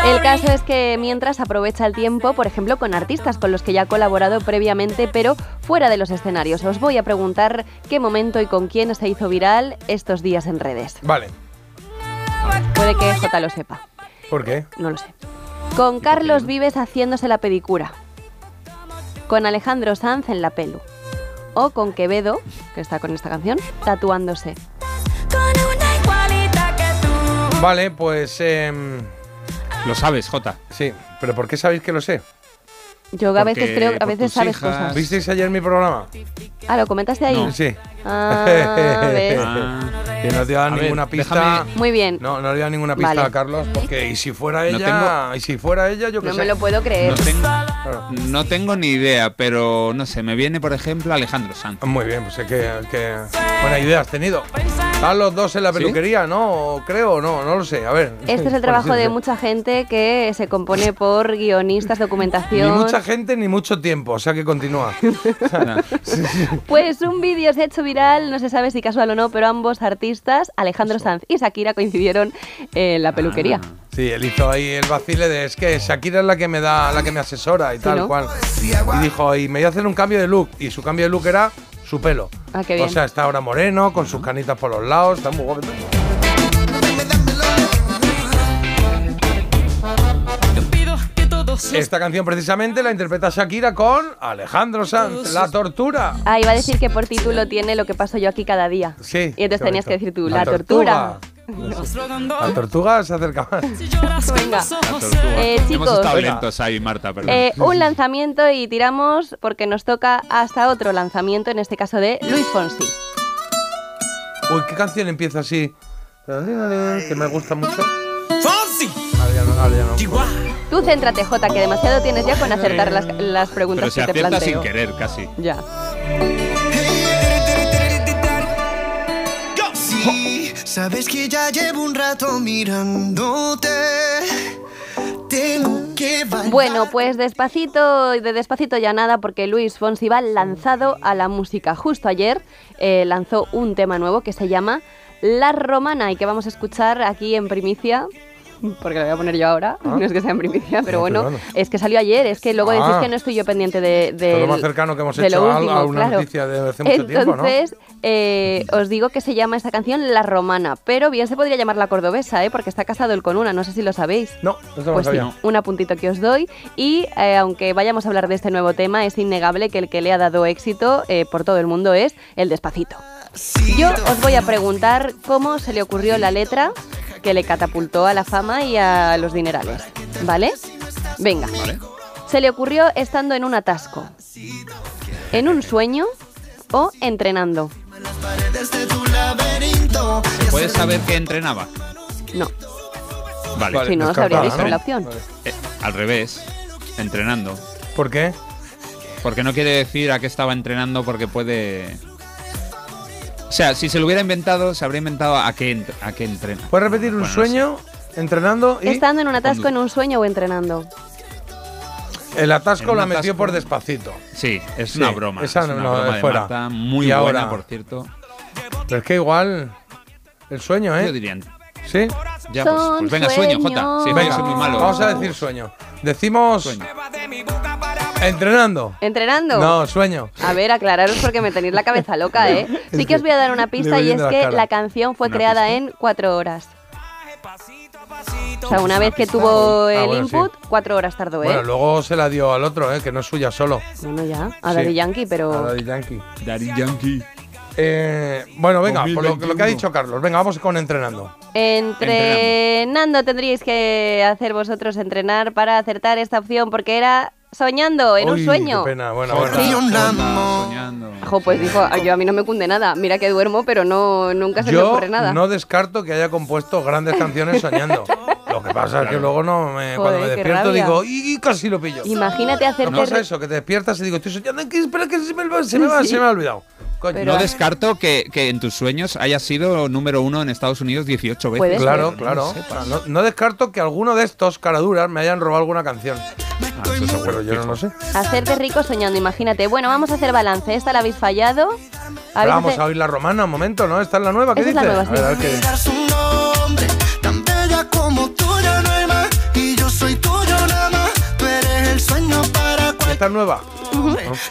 [SPEAKER 2] El caso es que mientras aprovecha el tiempo, por ejemplo, con artistas con los que ya ha colaborado previamente, pero fuera de los escenarios. Os voy a preguntar qué momento y con quién se hizo viral estos días en redes.
[SPEAKER 1] Vale,
[SPEAKER 2] Puede que J lo sepa,
[SPEAKER 1] ¿por qué?
[SPEAKER 2] no lo sé. Con Carlos Vives haciéndose la pedicura. Con Alejandro Sanz en la pelu. O con Quevedo, que está con esta canción, tatuándose.
[SPEAKER 1] Vale, pues... em,
[SPEAKER 4] Lo sabes, Jota.
[SPEAKER 1] sí, pero ¿por qué sabéis que lo sé?
[SPEAKER 2] Yo a veces creo, a
[SPEAKER 4] por
[SPEAKER 2] veces
[SPEAKER 4] tus
[SPEAKER 2] sabes
[SPEAKER 4] hijas-
[SPEAKER 2] cosas.
[SPEAKER 1] ¿Visteis ayer mi programa?
[SPEAKER 2] Ah, ¿lo comentaste ahí?
[SPEAKER 1] Sí.
[SPEAKER 2] Ah, ves.
[SPEAKER 4] Ah.
[SPEAKER 1] Que no te da
[SPEAKER 4] ver,
[SPEAKER 1] ninguna pista.
[SPEAKER 4] déjame-
[SPEAKER 2] Muy bien.
[SPEAKER 1] No, no le da ninguna pista
[SPEAKER 2] Vale.
[SPEAKER 1] a Carlos, porque y si fuera
[SPEAKER 4] No
[SPEAKER 1] ella, y si fuera ella, yo qué
[SPEAKER 2] No
[SPEAKER 1] sé.
[SPEAKER 2] me lo puedo creer.
[SPEAKER 4] No tengo,
[SPEAKER 1] Claro.
[SPEAKER 4] no tengo ni idea, pero no sé, me viene, por ejemplo, Alejandro Sanz.
[SPEAKER 1] Muy bien, pues es que, que buena idea has tenido. Están los dos en la
[SPEAKER 4] ¿Sí?
[SPEAKER 1] peluquería, ¿no? Creo, no, no lo sé. A ver.
[SPEAKER 2] Este es el trabajo de mucha gente que se compone por guionistas,
[SPEAKER 1] Ni
[SPEAKER 2] documentación.
[SPEAKER 1] mucha gente ni mucho tiempo, o sea que continúa.
[SPEAKER 2] Pues un vídeo se ha hecho viral, no se sabe si casual o no, pero ambos artistas, Alejandro Sanz y Shakira, coincidieron en la peluquería.
[SPEAKER 1] Sí, él hizo ahí el vacile de es que Shakira es la que me da, la que me asesora y
[SPEAKER 2] Sí,
[SPEAKER 1] tal
[SPEAKER 2] ¿no?
[SPEAKER 1] cual. Y dijo, y me voy a hacer un cambio de look. Y su cambio de look era su pelo.
[SPEAKER 2] Ah, qué bien.
[SPEAKER 1] O sea, está ahora moreno, con sus canitas por los lados, está muy guapo. Esta canción precisamente la interpreta Shakira con Alejandro Sanz, La Tortura.
[SPEAKER 2] Ah, iba a decir que por título tiene lo que paso yo aquí cada día.
[SPEAKER 1] Sí.
[SPEAKER 2] Y entonces tenías que decir tú, la, tortura.
[SPEAKER 1] La tortuga se acerca más.
[SPEAKER 2] Venga. Eh,
[SPEAKER 4] Hemos
[SPEAKER 2] chicos.
[SPEAKER 4] estado
[SPEAKER 1] Venga.
[SPEAKER 4] lentos ahí, Marta, perdón.
[SPEAKER 2] Eh, un lanzamiento y tiramos porque nos toca hasta otro lanzamiento, en este caso de Luis Fonsi.
[SPEAKER 1] Uy, ¿qué canción empieza así? Que me gusta mucho.
[SPEAKER 34] Fonsi,
[SPEAKER 1] ya no, ahora ya no.
[SPEAKER 34] Chihuahua.
[SPEAKER 2] Tú céntrate, Jota, que demasiado tienes ya con acertar las, las
[SPEAKER 4] Pero
[SPEAKER 2] preguntas
[SPEAKER 4] se
[SPEAKER 2] que te
[SPEAKER 4] acierta
[SPEAKER 2] planteo.
[SPEAKER 4] sin querer, casi.
[SPEAKER 2] Ya.
[SPEAKER 30] Sí, sabes que ya llevo un rato mirándote. Tengo que bailar.
[SPEAKER 2] Bueno, pues despacito y de despacito ya nada, porque Luis Fonsi va lanzado a la música. Justo ayer eh, lanzó un tema nuevo que se llama La Romana y que vamos a escuchar aquí en primicia porque lo voy a poner yo ahora,
[SPEAKER 1] Ah.
[SPEAKER 2] no es que sea en primicia, pero
[SPEAKER 1] No,
[SPEAKER 2] bueno,
[SPEAKER 1] pero bueno.
[SPEAKER 2] es que salió ayer, es que luego
[SPEAKER 1] Ah.
[SPEAKER 2] decís que no estoy yo pendiente de, de
[SPEAKER 1] Todo lo más cercano que hemos
[SPEAKER 2] de lo
[SPEAKER 1] hecho a- a
[SPEAKER 2] último,
[SPEAKER 1] una
[SPEAKER 2] claro.
[SPEAKER 1] noticia de hace mucho tiempo, ¿no?
[SPEAKER 2] Entonces, eh, os digo que se llama esta canción La Romana, pero bien se podría llamar La Cordobesa, ¿eh? porque está casado él con una, no sé si lo sabéis.
[SPEAKER 1] No, eso no lo
[SPEAKER 2] Pues sí, un apuntito que os doy. Y eh, aunque vayamos a hablar de este nuevo tema, es innegable que el que le ha dado éxito eh, por todo el mundo es el despacito. Yo os voy a preguntar cómo se le ocurrió la letra que le catapultó a la fama y a los dinerales. ¿Vale? Venga. Se le ocurrió estando en un atasco, en un sueño o entrenando.
[SPEAKER 4] ¿Puedes saber que entrenaba?
[SPEAKER 2] No.
[SPEAKER 4] Vale.
[SPEAKER 2] si no, os habría dicho la opción.
[SPEAKER 4] Eh, al revés, entrenando.
[SPEAKER 1] ¿Por qué?
[SPEAKER 4] Porque no quiere decir a qué estaba entrenando porque puede... O sea, si se lo hubiera inventado, se habría inventado a qué, a qué entrena.
[SPEAKER 1] ¿Puedes repetir un
[SPEAKER 4] Bueno, no
[SPEAKER 1] sueño entrenando y
[SPEAKER 2] Estando en un atasco, en un sueño o entrenando.
[SPEAKER 1] el atasco la metió
[SPEAKER 4] atasco.
[SPEAKER 1] por despacito?
[SPEAKER 4] Sí, es
[SPEAKER 1] Sí,
[SPEAKER 4] una broma.
[SPEAKER 1] esa
[SPEAKER 4] es
[SPEAKER 1] no-
[SPEAKER 4] una
[SPEAKER 1] no,
[SPEAKER 4] broma
[SPEAKER 1] es
[SPEAKER 4] de
[SPEAKER 1] fuera.
[SPEAKER 4] Marta, muy
[SPEAKER 1] Y
[SPEAKER 4] buena,
[SPEAKER 1] ahora-
[SPEAKER 4] por cierto.
[SPEAKER 1] Pero es que igual el sueño, ¿eh?
[SPEAKER 4] Yo diría...
[SPEAKER 1] ¿Sí?
[SPEAKER 4] Ya, pues, pues venga, sueño, Jota. Sí,
[SPEAKER 1] Venga,
[SPEAKER 4] soy muy malo.
[SPEAKER 1] Vamos a decir sueño. Decimos entrenando.
[SPEAKER 2] ¿Entrenando?
[SPEAKER 1] No, sueño.
[SPEAKER 2] A ver, aclararos porque me tenéis la cabeza loca, ¿eh? Sí que os voy a dar una pista y es
[SPEAKER 1] la
[SPEAKER 2] que
[SPEAKER 1] cara.
[SPEAKER 2] la canción fue
[SPEAKER 1] ¿Una
[SPEAKER 2] creada
[SPEAKER 1] pista?
[SPEAKER 2] en cuatro horas. O sea, una vez que tuvo
[SPEAKER 1] Ah,
[SPEAKER 2] el
[SPEAKER 1] bueno, sí.
[SPEAKER 2] input, cuatro horas tardó, ¿eh?
[SPEAKER 1] Bueno, luego se la dio al otro, ¿eh? Que no es suya solo.
[SPEAKER 2] Bueno, ya, a
[SPEAKER 1] Sí.
[SPEAKER 2] Daddy Yankee, pero...
[SPEAKER 1] A Daddy Yankee.
[SPEAKER 4] Daddy Yankee.
[SPEAKER 1] Eh, bueno, venga, por lo, lo que ha
[SPEAKER 4] 2021.
[SPEAKER 1] dicho Carlos. Venga, vamos con entrenando.
[SPEAKER 2] Entrenando tendríais que hacer vosotros entrenar para acertar esta opción porque era soñando, en un
[SPEAKER 1] Uy,
[SPEAKER 2] sueño.
[SPEAKER 1] Qué pena, bueno, bueno.
[SPEAKER 4] Soñando.
[SPEAKER 2] Jo, pues dijo, "Ah, yo a mí no me cunde nada. Mira que duermo, pero no nunca se me
[SPEAKER 1] Yo
[SPEAKER 2] ocurre nada.
[SPEAKER 1] no descarto que haya compuesto grandes canciones soñando. Lo que pasa es que luego no me, cuando me
[SPEAKER 2] Joder,
[SPEAKER 1] despierto digo, y, y casi lo pillo.
[SPEAKER 2] Imagínate hacerte...
[SPEAKER 1] No pasa eso, que te despiertas y digo, estoy soñando, que espera que se me, va- se me, va-
[SPEAKER 2] Sí.
[SPEAKER 1] se me ha olvidado. Coño.
[SPEAKER 4] No descarto que, que en tus sueños hayas sido número uno en Estados Unidos 18 veces.
[SPEAKER 1] Claro,
[SPEAKER 4] No
[SPEAKER 1] claro. No, no descarto que alguno de estos caraduras me hayan robado alguna canción.
[SPEAKER 4] Ah, eso seguro,
[SPEAKER 1] Pero yo no lo sé.
[SPEAKER 2] Hacerte rico soñando, imagínate. Bueno, vamos a hacer balance. Esta la habéis fallado.
[SPEAKER 1] Pero
[SPEAKER 2] Habéis
[SPEAKER 1] vamos a oír la romana un momento, ¿no? Esta es la nueva, ¿qué
[SPEAKER 2] Esa es la
[SPEAKER 1] dices?
[SPEAKER 2] nueva, sí.
[SPEAKER 1] A ver, a ver qué
[SPEAKER 34] no
[SPEAKER 1] ¿Esta es nueva?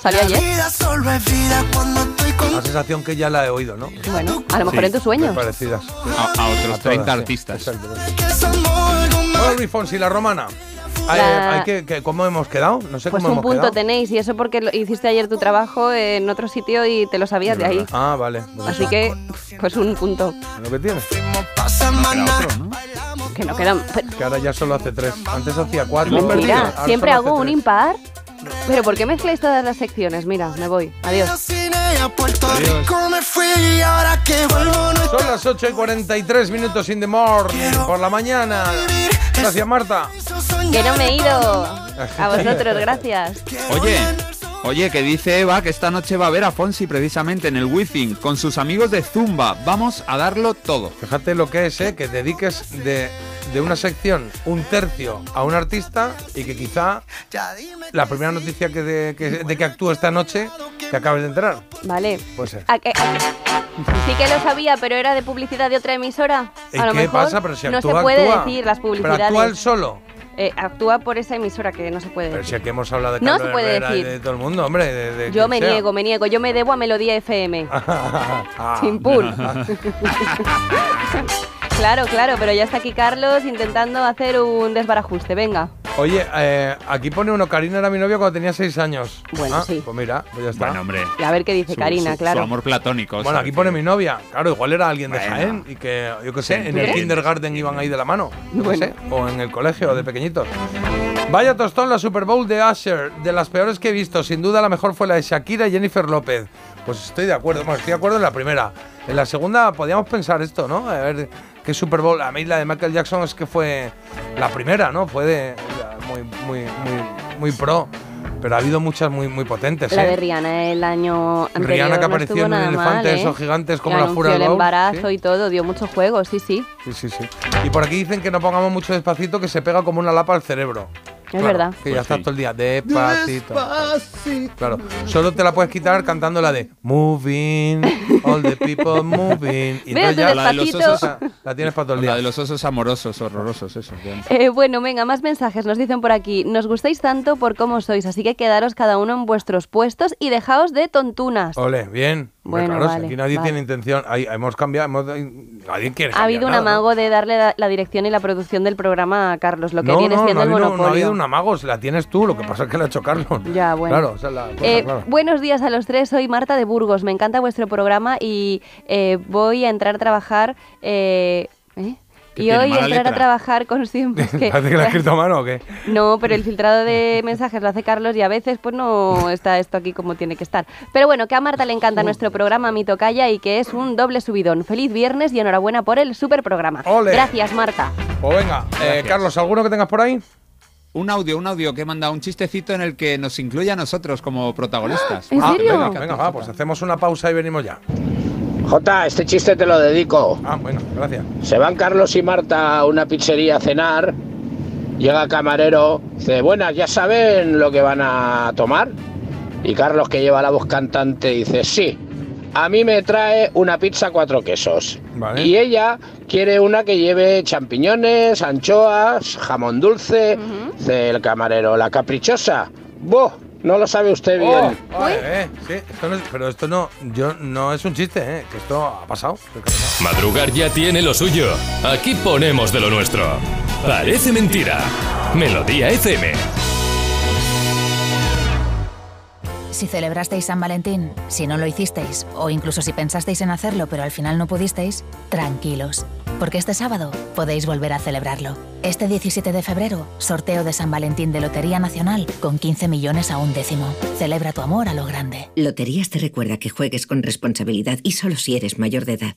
[SPEAKER 2] Salió
[SPEAKER 34] La
[SPEAKER 2] ayer.
[SPEAKER 1] La sensación que ya la he oído, ¿no?
[SPEAKER 2] Bueno, a lo mejor
[SPEAKER 4] Sí,
[SPEAKER 2] en tus sueños.
[SPEAKER 1] Parecidas.
[SPEAKER 4] A, a otros
[SPEAKER 1] A
[SPEAKER 4] 30
[SPEAKER 1] todas, sí.
[SPEAKER 4] artistas.
[SPEAKER 1] Luis Fonsi, la romana.
[SPEAKER 2] La-
[SPEAKER 1] hay que, que- ¿Cómo hemos quedado? No sé
[SPEAKER 2] Pues
[SPEAKER 1] cómo
[SPEAKER 2] un
[SPEAKER 1] hemos
[SPEAKER 2] punto
[SPEAKER 1] quedado.
[SPEAKER 2] tenéis y eso porque lo- hiciste ayer tu trabajo en otro sitio y te lo sabías de ahí.
[SPEAKER 1] Ah, vale. Pues
[SPEAKER 2] Así que, pues un punto.
[SPEAKER 1] Lo que tiene.
[SPEAKER 34] Pasan
[SPEAKER 4] Era
[SPEAKER 34] maná.
[SPEAKER 4] otro, ¿no?
[SPEAKER 2] Que no quedan. pero-
[SPEAKER 1] Que ahora ya solo hace tres. Antes hacía cuatro.
[SPEAKER 2] Mentira, siempre hago un impar. Pero ¿por qué mezcláis todas las secciones? Mira, me voy. Adiós.
[SPEAKER 1] Son las 8 y 43 minutos in the morning por la mañana. Gracias, Marta.
[SPEAKER 2] Que no me he ido. A vosotros, gracias.
[SPEAKER 4] Oye, oye, que dice Eva que esta noche va a ver a Fonsi precisamente en el Wizzing con sus amigos de Zumba. Vamos a darlo todo.
[SPEAKER 1] Fíjate lo que es, ¿eh? Que dediques de, de una sección un tercio a un artista y que quizá la primera noticia que de, que, de que actúa esta noche te acabes de enterar.
[SPEAKER 2] Vale.
[SPEAKER 1] Puede ser.
[SPEAKER 2] ¿A que- a- Sí que lo sabía, pero era de publicidad de otra emisora.
[SPEAKER 1] ¿Y
[SPEAKER 2] A lo
[SPEAKER 1] qué
[SPEAKER 2] mejor
[SPEAKER 1] pasa? Pero si
[SPEAKER 2] no se puede
[SPEAKER 1] actúa.
[SPEAKER 2] decir las
[SPEAKER 1] Pero
[SPEAKER 2] publicidades.
[SPEAKER 1] actúa él solo.
[SPEAKER 2] Eh, actúa por esa emisora que no se puede
[SPEAKER 1] Pero si
[SPEAKER 2] decir.
[SPEAKER 1] aquí hemos hablado de
[SPEAKER 2] No se puede
[SPEAKER 1] Herrera
[SPEAKER 2] decir.
[SPEAKER 1] de todo el mundo, hombre. de- de
[SPEAKER 2] Yo me
[SPEAKER 1] sea.
[SPEAKER 2] niego, me niego. Yo me debo a Melodía FM.
[SPEAKER 1] Ah.
[SPEAKER 2] Claro, claro, pero ya está aquí Carlos intentando hacer un desbarajuste. Venga.
[SPEAKER 1] Oye, eh, aquí pone uno, Karina era mi novia cuando tenía seis años.
[SPEAKER 2] Bueno,
[SPEAKER 1] Ah,
[SPEAKER 2] sí.
[SPEAKER 1] Pues mira, pues ya está.
[SPEAKER 4] Bueno, hombre.
[SPEAKER 2] Y a ver qué dice
[SPEAKER 4] Su-
[SPEAKER 2] Karina,
[SPEAKER 4] su-
[SPEAKER 2] claro.
[SPEAKER 4] Su amor platónico.
[SPEAKER 1] Bueno, aquí
[SPEAKER 4] que-
[SPEAKER 1] pone mi novia. Claro, igual era alguien de
[SPEAKER 4] Bueno.
[SPEAKER 1] Jaén y que, yo qué sé, en el kindergarten iban ahí de la mano. yo qué
[SPEAKER 2] Bueno.
[SPEAKER 1] sé, o en el colegio de pequeñitos. Vaya tostón la Super Bowl de Usher, de las peores que he visto. Sin duda la mejor fue la de Shakira y Jennifer López. Pues estoy de acuerdo, bueno, estoy de acuerdo en la primera. En la segunda podíamos pensar esto, ¿no? A ver qué Super Bowl. A mí la de Michael Jackson es que fue la primera, ¿no? Fue de, muy, muy, muy, muy pro. Pero ha habido muchas muy, muy potentes.
[SPEAKER 2] La
[SPEAKER 1] ¿eh?
[SPEAKER 2] de Rihanna el año anterior
[SPEAKER 1] Rihanna que apareció en
[SPEAKER 2] nada
[SPEAKER 1] elefantes
[SPEAKER 2] mal, ¿eh?
[SPEAKER 1] esos gigantes como
[SPEAKER 2] Que
[SPEAKER 1] la Fura del
[SPEAKER 2] el embarazo
[SPEAKER 1] ¿sí?
[SPEAKER 2] y todo, dio mucho juego, sí, sí.
[SPEAKER 1] Sí, sí, sí. Y por aquí dicen que no pongamos mucho despacito, que se pega como una lapa al cerebro.
[SPEAKER 2] Es verdad.
[SPEAKER 1] Que ya
[SPEAKER 4] Pues
[SPEAKER 1] estás
[SPEAKER 4] sí.
[SPEAKER 1] todo el día despacito. Claro. Solo te la puedes quitar cantando la de Moving. All the people moving. Y entonces ya
[SPEAKER 4] La de los
[SPEAKER 2] despacito.
[SPEAKER 4] osos,
[SPEAKER 1] la tienes para todo el
[SPEAKER 4] la
[SPEAKER 1] día.
[SPEAKER 4] de los osos amorosos, horrorosos, eso.
[SPEAKER 2] Eh, bueno, venga, más mensajes. Nos dicen por aquí. Nos gustáis tanto por cómo sois, así que quedaros cada uno en vuestros puestos y dejaos de tontunas.
[SPEAKER 1] Ole, bien.
[SPEAKER 2] Bueno,
[SPEAKER 1] claro, si
[SPEAKER 2] vale,
[SPEAKER 1] aquí nadie
[SPEAKER 2] vale.
[SPEAKER 1] tiene intención. ahí hemos cambiado. hemos- nadie quiere
[SPEAKER 2] Ha habido un amago de darle la, la dirección y la producción del programa a Carlos, lo que
[SPEAKER 1] no,
[SPEAKER 2] viene
[SPEAKER 1] no,
[SPEAKER 2] el
[SPEAKER 1] habido, no ha
[SPEAKER 2] monopolio.
[SPEAKER 1] habido un amago, si la tienes tú, lo que pasa es que la ha hecho Carlos.
[SPEAKER 2] Ya, bueno.
[SPEAKER 1] Claro, esa es la cosa,
[SPEAKER 2] Eh,
[SPEAKER 1] claro.
[SPEAKER 2] Buenos días a los tres, soy Marta de Burgos. Me encanta vuestro programa y eh, voy a entrar a trabajar. eh, ¿eh? Y hoy entrar a trabajar con siempre. que-
[SPEAKER 1] Parece que la ha escrito a mano o qué.
[SPEAKER 2] No, pero el filtrado de mensajes lo hace Carlos y a veces pues no está esto aquí como tiene que estar. Pero bueno, que a Marta le encanta nuestro programa Mi Tocaya y que es un doble subidón. Feliz viernes y enhorabuena por el super programa.
[SPEAKER 1] Ole.
[SPEAKER 2] Gracias, Marta.
[SPEAKER 1] Pues venga, eh, Carlos, ¿alguno que tengas por ahí?
[SPEAKER 4] Un audio, un audio que he mandado, un chistecito en el que nos incluye a nosotros como protagonistas.
[SPEAKER 2] ¿En
[SPEAKER 1] Ah,
[SPEAKER 2] serio?
[SPEAKER 1] venga, venga, va, pues hacemos una pausa y venimos ya.
[SPEAKER 35] Jota, este chiste te lo dedico.
[SPEAKER 1] Ah, bueno, gracias.
[SPEAKER 35] Se van Carlos y Marta a una pizzería a cenar. Llega el camarero, dice, buenas, ¿ya saben lo que van a tomar? Y Carlos, que lleva la voz cantante, dice, sí, a mí me trae una pizza cuatro quesos. Y ella quiere una que lleve champiñones, anchoas, jamón dulce. Dice el camarero, la caprichosa. ¡Boh! No lo sabe usted bien.
[SPEAKER 1] Oh, eh, eh, sí, esto no es- pero esto no, yo, no es un chiste, eh, que esto ha pasado.
[SPEAKER 6] Madrugar ya tiene lo suyo. Aquí ponemos de lo nuestro. Parece mentira. Melodía FM.
[SPEAKER 8] Si celebrasteis San Valentín, si no lo hicisteis, o incluso si pensasteis en hacerlo pero al final no pudisteis, tranquilos, porque este sábado podéis volver a celebrarlo. Este 17 de febrero, sorteo de San Valentín de Lotería Nacional con 15 millones a un décimo. Celebra tu amor a lo grande.
[SPEAKER 10] Loterías te recuerda que juegues con responsabilidad y solo si eres mayor de edad.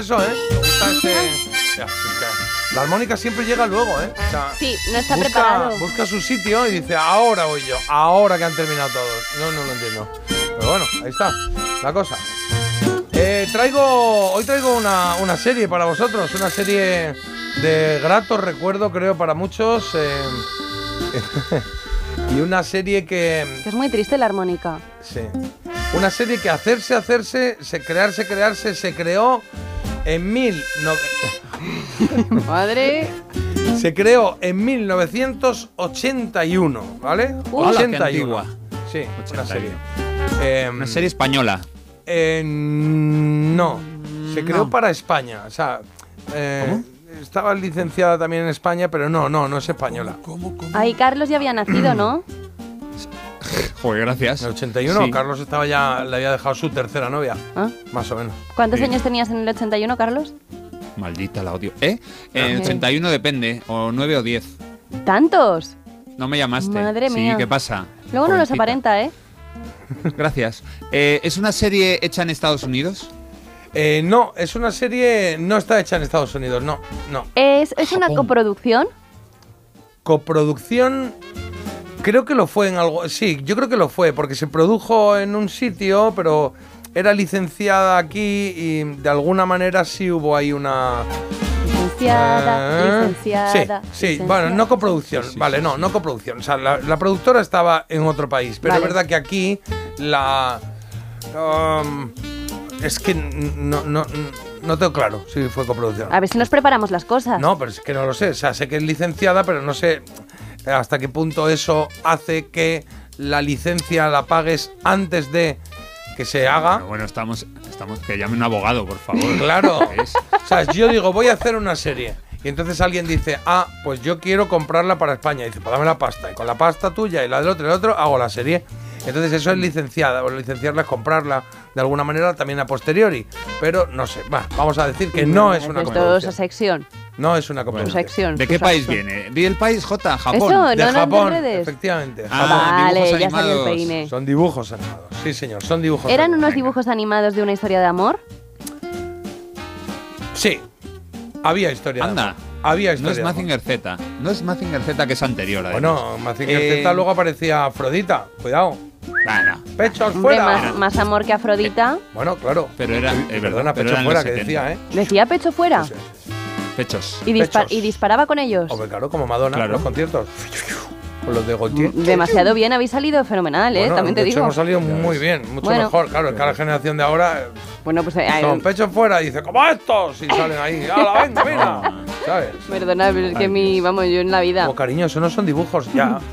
[SPEAKER 1] Gusta eso, ¿eh? Me gusta ese. Ya, sí, que- La armónica siempre llega luego, ¿eh? O sea,
[SPEAKER 2] Sí, no está
[SPEAKER 1] busca,
[SPEAKER 2] preparado.
[SPEAKER 1] busca su sitio y dice, ahora voy yo, ahora que han terminado todos. No, no lo entiendo. Pero bueno, ahí está la cosa. Eh, traigo, hoy traigo una, una serie para vosotros, una serie de grato recuerdo, creo, para muchos. eh, y una serie que,
[SPEAKER 2] Que es muy triste la armónica.
[SPEAKER 1] Sí. Una serie que hacerse, hacerse, se crearse, crearse, se creó en mil... no-
[SPEAKER 2] Madre.
[SPEAKER 1] se creó en 1981, ¿vale?
[SPEAKER 4] Qué
[SPEAKER 1] 81.
[SPEAKER 4] antigua.
[SPEAKER 1] Sí, una
[SPEAKER 4] 81.
[SPEAKER 1] serie. Eh,
[SPEAKER 4] Una serie española.
[SPEAKER 1] eh, no, se creó
[SPEAKER 4] No.
[SPEAKER 1] para España. O sea, eh, estaba licenciada también en España, pero no, no, no es española.
[SPEAKER 2] Ahí Carlos ya había nacido, ¿no?
[SPEAKER 4] Joder, gracias.
[SPEAKER 1] En el 81,
[SPEAKER 4] Sí.
[SPEAKER 1] Carlos estaba ya, le había dejado su tercera novia,
[SPEAKER 2] ¿Ah?
[SPEAKER 1] más o menos.
[SPEAKER 2] ¿Cuántos
[SPEAKER 4] Sí.
[SPEAKER 2] años tenías en el 81, Carlos?
[SPEAKER 4] Maldita la odio. ¿Eh? En
[SPEAKER 2] Ok.
[SPEAKER 4] 81 depende, o 9 o 10.
[SPEAKER 2] ¿Tantos?
[SPEAKER 4] No me llamaste.
[SPEAKER 2] Madre
[SPEAKER 4] sí,
[SPEAKER 2] mía.
[SPEAKER 4] ¿qué pasa?
[SPEAKER 2] Luego no los aparenta, ¿eh?
[SPEAKER 4] Gracias. Eh, ¿Es una serie hecha en Estados Unidos?
[SPEAKER 1] Eh, no, es una serie, no está hecha en Estados Unidos, no, no.
[SPEAKER 2] ¿Es, es una coproducción?
[SPEAKER 1] Coproducción, creo que lo fue en algo, sí, yo creo que lo fue, porque se produjo en un sitio, pero era licenciada aquí y de alguna manera sí hubo ahí una...
[SPEAKER 2] Licenciada,
[SPEAKER 1] Eh,
[SPEAKER 2] licenciada.
[SPEAKER 1] Sí, sí,
[SPEAKER 2] licenciada.
[SPEAKER 1] bueno, no coproducción, vale, no, no coproducción. O sea, la, la productora estaba en otro país, pero
[SPEAKER 2] Vale.
[SPEAKER 1] es verdad que aquí la... um, es que no, no, no tengo claro si fue coproducción.
[SPEAKER 2] A ver si nos preparamos las cosas.
[SPEAKER 1] No, pero es que no lo sé. O sea, sé que es licenciada, pero no sé hasta qué punto eso hace que la licencia la pagues antes de que se haga.
[SPEAKER 4] Pero bueno, estamos, estamos. Que llame un abogado, por favor.
[SPEAKER 1] Claro. O sea, yo digo, voy a hacer una serie. Y entonces alguien dice, ah, pues yo quiero comprarla para España. Y dice, pues dame la pasta. Y con la pasta tuya y la del otro y el otro, hago la serie. Entonces eso es licenciada. O licenciarla es comprarla de alguna manera también a posteriori. Pero no sé, va, vamos a decir que no es una
[SPEAKER 2] Esto es
[SPEAKER 1] coproducción.
[SPEAKER 2] sección.
[SPEAKER 1] No es una
[SPEAKER 2] sección.
[SPEAKER 4] ¿De qué país viene? ¿Vi el país J? Japón.
[SPEAKER 2] Eso, no,
[SPEAKER 1] de
[SPEAKER 2] no
[SPEAKER 1] Japón, efectivamente.
[SPEAKER 4] Ah,
[SPEAKER 1] Japón.
[SPEAKER 2] Vale,
[SPEAKER 4] dibujos
[SPEAKER 2] ya salió el peine.
[SPEAKER 1] Son dibujos animados. Sí, señor, son dibujos
[SPEAKER 2] ¿Eran
[SPEAKER 1] animados.
[SPEAKER 2] unos dibujos animados de una historia de amor?
[SPEAKER 1] Sí. Había historia. de
[SPEAKER 4] Anda.
[SPEAKER 1] amor. Había
[SPEAKER 4] No
[SPEAKER 1] historia.
[SPEAKER 4] es
[SPEAKER 1] de amor.
[SPEAKER 4] Mazinger Z. No es Mazinger Z que es anterior. además.
[SPEAKER 1] Bueno, Mazinger
[SPEAKER 4] Eh,
[SPEAKER 1] Z luego aparecía Afrodita. Cuidado.
[SPEAKER 4] Bueno,
[SPEAKER 1] Pechos
[SPEAKER 2] Hombre,
[SPEAKER 1] fuera.
[SPEAKER 2] más, más amor que Afrodita.
[SPEAKER 1] Bueno, claro.
[SPEAKER 4] pero era. Es verdad,
[SPEAKER 1] perdona,
[SPEAKER 4] pero
[SPEAKER 1] pecho fuera, que
[SPEAKER 4] 70.
[SPEAKER 1] decía, ¿eh?
[SPEAKER 2] Decía pecho fuera.
[SPEAKER 1] Sí, sí, sí.
[SPEAKER 4] Pechos.
[SPEAKER 2] Y, dispa-
[SPEAKER 1] Pechos.
[SPEAKER 2] y disparaba con ellos.
[SPEAKER 1] Hombre, claro, como Madonna
[SPEAKER 4] Claro.
[SPEAKER 1] en los conciertos. Con los de Gautier.
[SPEAKER 2] Demasiado bien, habéis salido fenomenal, ¿eh?
[SPEAKER 1] Bueno,
[SPEAKER 2] También te digo.
[SPEAKER 1] hemos salido muy bien, mucho
[SPEAKER 2] Bueno.
[SPEAKER 1] mejor. Claro, es que la generación de ahora
[SPEAKER 2] Bueno, pues eh,
[SPEAKER 1] son pechos fuera y dice, como estos, y salen ahí. ¡Hala, venga, mira! ¿Sabes?
[SPEAKER 2] Perdona, pero es que mi, vamos, yo en la vida.
[SPEAKER 1] Como cariño, eso no son dibujos ya.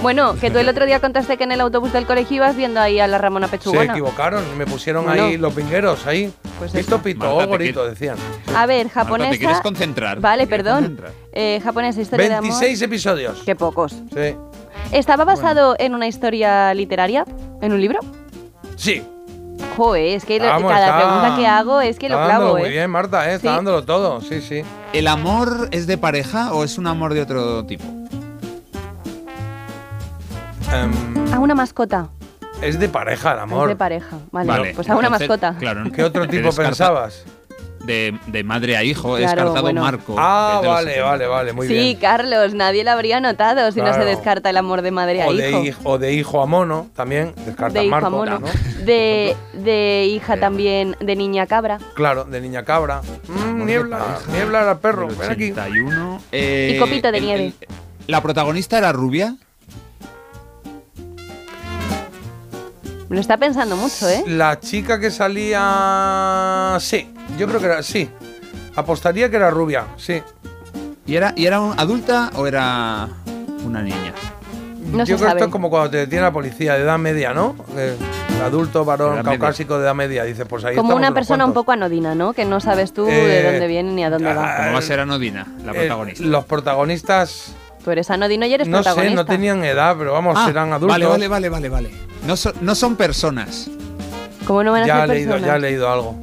[SPEAKER 2] Bueno, que tú el otro día contaste que en el autobús del colegio ibas viendo ahí a la Ramona
[SPEAKER 1] Se
[SPEAKER 2] Pechugona.
[SPEAKER 1] equivocaron y me pusieron
[SPEAKER 2] Bueno.
[SPEAKER 1] ahí los vingueros ahí.
[SPEAKER 2] Pues
[SPEAKER 1] Pito, pito,
[SPEAKER 4] Marta,
[SPEAKER 1] gorito,
[SPEAKER 4] quieres-
[SPEAKER 1] decían.
[SPEAKER 2] A ver,
[SPEAKER 4] Marta,
[SPEAKER 2] japonesa.
[SPEAKER 4] ¿te quieres concentrar?
[SPEAKER 2] Vale,
[SPEAKER 4] ¿Te quieres
[SPEAKER 2] perdón.
[SPEAKER 4] concentrar?
[SPEAKER 2] Eh, japonesa, historia de amor.
[SPEAKER 1] 26 episodios.
[SPEAKER 2] Qué pocos.
[SPEAKER 1] Sí.
[SPEAKER 2] ¿Estaba basado en una historia literaria? ¿En un libro?
[SPEAKER 1] Sí.
[SPEAKER 2] Joder, es que
[SPEAKER 1] Vamos,
[SPEAKER 2] cada
[SPEAKER 1] está-
[SPEAKER 2] pregunta que hago es que lo clavo,
[SPEAKER 1] dándolo
[SPEAKER 2] ¿eh?
[SPEAKER 1] muy bien, Marta, ¿eh? Está
[SPEAKER 2] Sí.
[SPEAKER 1] dándolo todo. Sí, sí.
[SPEAKER 4] ¿El amor es de pareja o es un amor de otro tipo?
[SPEAKER 1] Em,
[SPEAKER 2] A una mascota.
[SPEAKER 1] es de pareja el amor.
[SPEAKER 2] Es de pareja. Vale,
[SPEAKER 4] Vale,
[SPEAKER 2] pues a una
[SPEAKER 4] entonces,
[SPEAKER 2] mascota.
[SPEAKER 4] Claro.
[SPEAKER 1] ¿Qué otro tipo pensabas?
[SPEAKER 4] De, de madre a hijo, he
[SPEAKER 2] Claro,
[SPEAKER 4] descartado
[SPEAKER 2] bueno.
[SPEAKER 4] Marco.
[SPEAKER 1] Ah,
[SPEAKER 4] es
[SPEAKER 1] vale,
[SPEAKER 4] 70.
[SPEAKER 1] vale, vale, muy
[SPEAKER 2] sí,
[SPEAKER 1] bien.
[SPEAKER 2] Carlos, nadie lo habría notado si no se descarta el amor de madre a
[SPEAKER 1] O de,
[SPEAKER 2] hijo.
[SPEAKER 1] o de hijo a mono, también. Descarta
[SPEAKER 2] de hijo
[SPEAKER 1] Marco,
[SPEAKER 2] a mono.
[SPEAKER 1] ¿no?
[SPEAKER 2] De, de hija también, de niña cabra.
[SPEAKER 1] Claro, de niña cabra. Mm, niebla, niebla era perro. Ven aquí.
[SPEAKER 4] 81. Eh,
[SPEAKER 2] Y copito de
[SPEAKER 4] el-
[SPEAKER 2] nieve.
[SPEAKER 4] el- ¿La protagonista era rubia?
[SPEAKER 2] Lo está pensando mucho, ¿eh?
[SPEAKER 1] La chica que salía. Sí, yo creo que era. Sí. Apostaría que era rubia, sí.
[SPEAKER 4] ¿Y era, y era un- adulta o era una niña?
[SPEAKER 2] No
[SPEAKER 1] yo creo que esto es como cuando te detiene la policía de edad media, ¿no? Eh, adulto, varón,
[SPEAKER 4] edad media.
[SPEAKER 1] caucásico de edad media. Dices, pues ahí
[SPEAKER 2] Como una persona un poco anodina, ¿no? Que no sabes tú
[SPEAKER 1] Eh,
[SPEAKER 2] de dónde viene ni a dónde
[SPEAKER 1] ah,
[SPEAKER 2] va.
[SPEAKER 4] ¿Cómo va a ser Anodina, la
[SPEAKER 1] Eh,
[SPEAKER 4] protagonista?
[SPEAKER 1] los protagonistas,
[SPEAKER 2] Tú eres anodino y eres
[SPEAKER 1] no sé,
[SPEAKER 2] protagonista.
[SPEAKER 1] no tenían edad, pero vamos,
[SPEAKER 4] Ah,
[SPEAKER 1] eran adultos.
[SPEAKER 4] Vale, vale, vale, vale, vale. No, son- no son personas.
[SPEAKER 2] ¿Cómo no van a
[SPEAKER 1] Ya he
[SPEAKER 2] ser
[SPEAKER 1] leído,
[SPEAKER 2] personas?
[SPEAKER 1] ya he leído algo.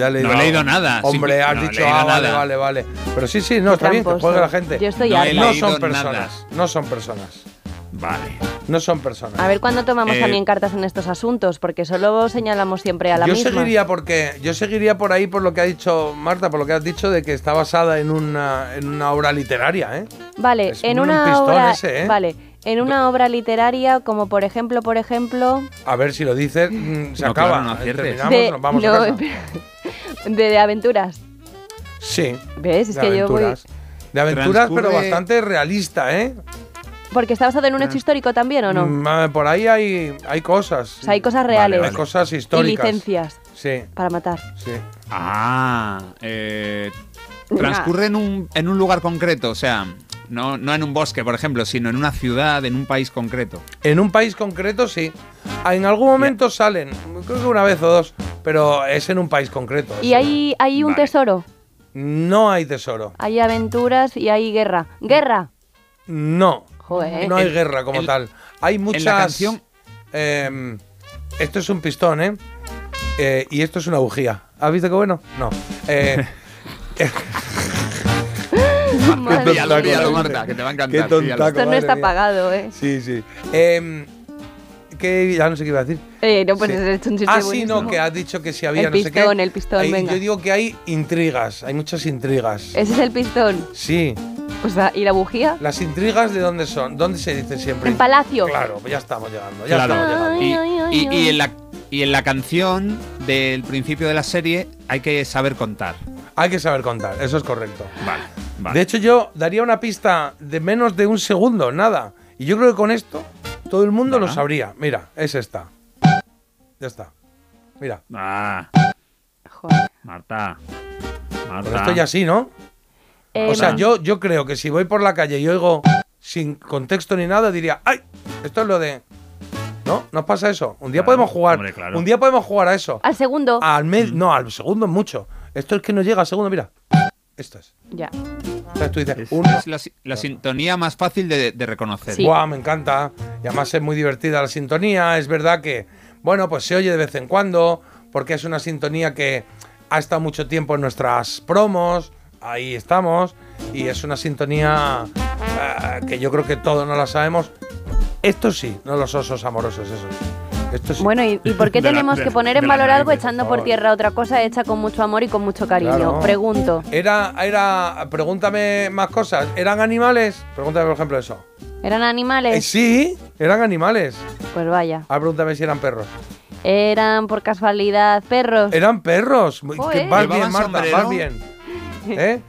[SPEAKER 1] Ya he leído
[SPEAKER 4] No he leído nada,
[SPEAKER 1] Hombre, has
[SPEAKER 4] no
[SPEAKER 1] dicho, ah, vale,
[SPEAKER 4] nada.
[SPEAKER 1] vale, vale. Pero sí, sí, no, está bien, que juegue la gente.
[SPEAKER 2] Yo estoy
[SPEAKER 4] No
[SPEAKER 1] no son
[SPEAKER 4] nada.
[SPEAKER 1] personas, no son personas.
[SPEAKER 4] Vale.
[SPEAKER 1] No son personas.
[SPEAKER 2] A ver cuándo tomamos
[SPEAKER 1] Eh,
[SPEAKER 2] también cartas en estos asuntos, porque solo señalamos siempre a la
[SPEAKER 1] yo
[SPEAKER 2] misma.
[SPEAKER 1] seguiría porque yo seguiría por ahí por lo que ha dicho Marta, por lo que has dicho de que está basada en una, en una obra literaria, ¿eh?
[SPEAKER 2] Vale,
[SPEAKER 1] Es
[SPEAKER 2] en
[SPEAKER 1] un
[SPEAKER 2] una
[SPEAKER 1] pistón
[SPEAKER 2] obra,
[SPEAKER 1] ese, ¿eh?
[SPEAKER 2] vale, en una obra literaria como por ejemplo, por ejemplo,
[SPEAKER 1] A ver si lo dices, mm, se
[SPEAKER 4] No,
[SPEAKER 1] acaba.
[SPEAKER 4] claro, no aciertes.
[SPEAKER 1] Terminamos,
[SPEAKER 2] de,
[SPEAKER 1] nos vamos
[SPEAKER 2] no,
[SPEAKER 1] a casa.
[SPEAKER 2] de, de aventuras.
[SPEAKER 1] Sí.
[SPEAKER 2] ¿Ves? Es
[SPEAKER 1] de
[SPEAKER 2] que yo voy-
[SPEAKER 1] aventuras. De aventuras, pero bastante realista, ¿eh?
[SPEAKER 2] Porque está basado en un hecho histórico también, ¿o no?
[SPEAKER 1] Mm, ah, por ahí hay, hay cosas.
[SPEAKER 2] O sea, hay cosas reales.
[SPEAKER 1] Hay cosas
[SPEAKER 2] Y
[SPEAKER 1] históricas.
[SPEAKER 2] licencias
[SPEAKER 1] Sí,
[SPEAKER 2] para matar.
[SPEAKER 1] sí.
[SPEAKER 4] Ah, eh, transcurre en un, en un lugar concreto, o sea, no, no en un bosque, por ejemplo, sino en una ciudad, en un país concreto.
[SPEAKER 1] En un país concreto, sí. En algún momento salen, creo que una vez o dos, pero es en un país concreto.
[SPEAKER 2] Y hay, hay un
[SPEAKER 4] Vale.
[SPEAKER 2] tesoro,
[SPEAKER 1] No hay tesoro.
[SPEAKER 2] hay aventuras y hay guerra. ¡Guerra!
[SPEAKER 1] No.
[SPEAKER 2] Joder.
[SPEAKER 1] No hay
[SPEAKER 4] En-
[SPEAKER 1] guerra como
[SPEAKER 4] en-
[SPEAKER 1] tal. Hay muchas.
[SPEAKER 4] canción-
[SPEAKER 1] em, esto es un pistón, ¿eh? Eh, Y esto es una bujía. ¿Has visto qué bueno? No. Eh,
[SPEAKER 2] Madre
[SPEAKER 4] Píllalo,
[SPEAKER 2] mía.
[SPEAKER 4] píllalo, Marta, que te va a encantar.
[SPEAKER 1] Qué tontaco.
[SPEAKER 2] Esto no está
[SPEAKER 1] mía.
[SPEAKER 2] pagado, ¿eh?
[SPEAKER 1] sí, sí. Que ya no sé qué iba a decir.
[SPEAKER 2] Eh, no, pues
[SPEAKER 1] Sí.
[SPEAKER 2] es un chiste
[SPEAKER 1] Ah, sí,
[SPEAKER 2] buenísimo.
[SPEAKER 1] no, que has dicho que si había
[SPEAKER 2] El
[SPEAKER 1] no sé qué.
[SPEAKER 2] pistón, el pistón,
[SPEAKER 1] Ahí
[SPEAKER 2] venga.
[SPEAKER 1] Yo digo que hay intrigas, hay muchas intrigas.
[SPEAKER 2] Ese es el pistón.
[SPEAKER 1] Sí.
[SPEAKER 2] Pues, ah, ¿Y la bujía?
[SPEAKER 1] Las intrigas de dónde son, dónde se dice siempre.
[SPEAKER 2] En Palacio.
[SPEAKER 1] Claro, pues ya estamos llegando, ya
[SPEAKER 4] Claro.
[SPEAKER 1] estamos llegando.
[SPEAKER 4] Y,
[SPEAKER 2] Ay, ay,
[SPEAKER 4] y-
[SPEAKER 2] ay,
[SPEAKER 4] y en la, y en la canción del principio de la serie hay que saber contar.
[SPEAKER 1] Hay que saber contar, eso es correcto.
[SPEAKER 4] Vale, vale.
[SPEAKER 1] De hecho, yo daría una pista de menos de un segundo, nada. Y yo creo que con esto todo el mundo lo sabría. Mira, es esta. Ya está. Mira,
[SPEAKER 4] Ah,
[SPEAKER 2] Joder.
[SPEAKER 4] Marta.
[SPEAKER 1] con
[SPEAKER 4] Marta.
[SPEAKER 1] esto ya sí, ¿no?
[SPEAKER 2] Eh,
[SPEAKER 1] o sea, yo, yo creo que si voy por la calle y oigo sin contexto ni nada, diría, ¡ay! Esto es lo de. ¿No? ¿Nos pasa eso? Un día
[SPEAKER 4] Claro,
[SPEAKER 1] podemos jugar.
[SPEAKER 4] hombre, claro.
[SPEAKER 1] Un día podemos jugar a eso.
[SPEAKER 2] Al segundo.
[SPEAKER 1] Al med no, al segundo es mucho. Esto es que no llega al segundo, mira. Esto es.
[SPEAKER 2] Ya.
[SPEAKER 1] Entonces tú dices,
[SPEAKER 4] Es,
[SPEAKER 1] uno,
[SPEAKER 4] es la, si- la sintonía más fácil de, de reconocer.
[SPEAKER 2] Sí.
[SPEAKER 1] Guau, me encanta. Y además es muy divertida la sintonía. Es verdad que, bueno, pues se oye de vez en cuando, porque es una sintonía que ha estado mucho tiempo en nuestras promos. Ahí estamos. Y es una sintonía eh, que yo creo que todos no la sabemos. Esto sí, no los osos amorosos, eso. Esto sí.
[SPEAKER 2] Bueno, ¿y, y por qué
[SPEAKER 4] la-
[SPEAKER 2] tenemos que poner en valor algo echando
[SPEAKER 1] por
[SPEAKER 2] tierra otra cosa hecha con mucho amor y con mucho cariño?
[SPEAKER 1] Claro.
[SPEAKER 2] Pregunto.
[SPEAKER 1] Era, era, pregúntame más cosas. ¿Eran animales? Pregúntame, por ejemplo, eso.
[SPEAKER 2] ¿Eran
[SPEAKER 1] Eh,
[SPEAKER 2] animales?
[SPEAKER 1] sí, eran animales.
[SPEAKER 2] Pues vaya.
[SPEAKER 1] Ahora pregúntame si eran perros.
[SPEAKER 2] ¿Eran por casualidad perros?
[SPEAKER 1] Eran perros. Muy-
[SPEAKER 2] Joder.
[SPEAKER 1] que vas
[SPEAKER 4] ¿Llevaban
[SPEAKER 1] bien, Marta,
[SPEAKER 4] sombrero?
[SPEAKER 1] vas bien. ¿Eh?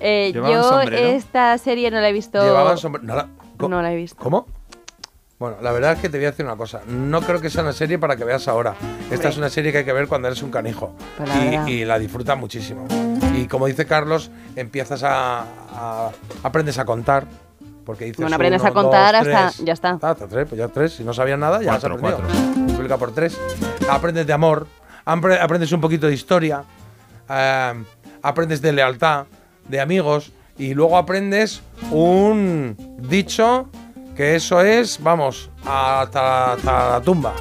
[SPEAKER 2] Eh,
[SPEAKER 4] ¿Llevaban
[SPEAKER 2] yo
[SPEAKER 4] sombrero?
[SPEAKER 2] esta serie no la he visto.
[SPEAKER 1] Llevaban sombrero. No.
[SPEAKER 2] No la he visto.
[SPEAKER 1] ¿Cómo? Bueno, la verdad es que te voy a decir una cosa. No creo que sea una serie para que veas ahora. Esta
[SPEAKER 2] Hombre.
[SPEAKER 1] es una serie que hay que ver cuando eres un canijo.
[SPEAKER 2] Pues
[SPEAKER 1] y, y la disfrutas muchísimo. Y como dice Carlos, empiezas a, a- aprendes a contar. Porque dices
[SPEAKER 2] Bueno, aprendes
[SPEAKER 1] uno,
[SPEAKER 2] a contar
[SPEAKER 1] dos,
[SPEAKER 2] hasta.
[SPEAKER 1] tres.
[SPEAKER 2] Ya está.
[SPEAKER 1] Ah, hasta tres, pues ya tres. Si no sabías nada, ya
[SPEAKER 4] Cuatro,
[SPEAKER 1] has aprendido. Multiplica por tres. Aprendes de amor, apre- aprendes un poquito de historia, eh, aprendes de lealtad, de amigos, y luego aprendes un dicho que eso es, vamos, hasta, hasta la tumba.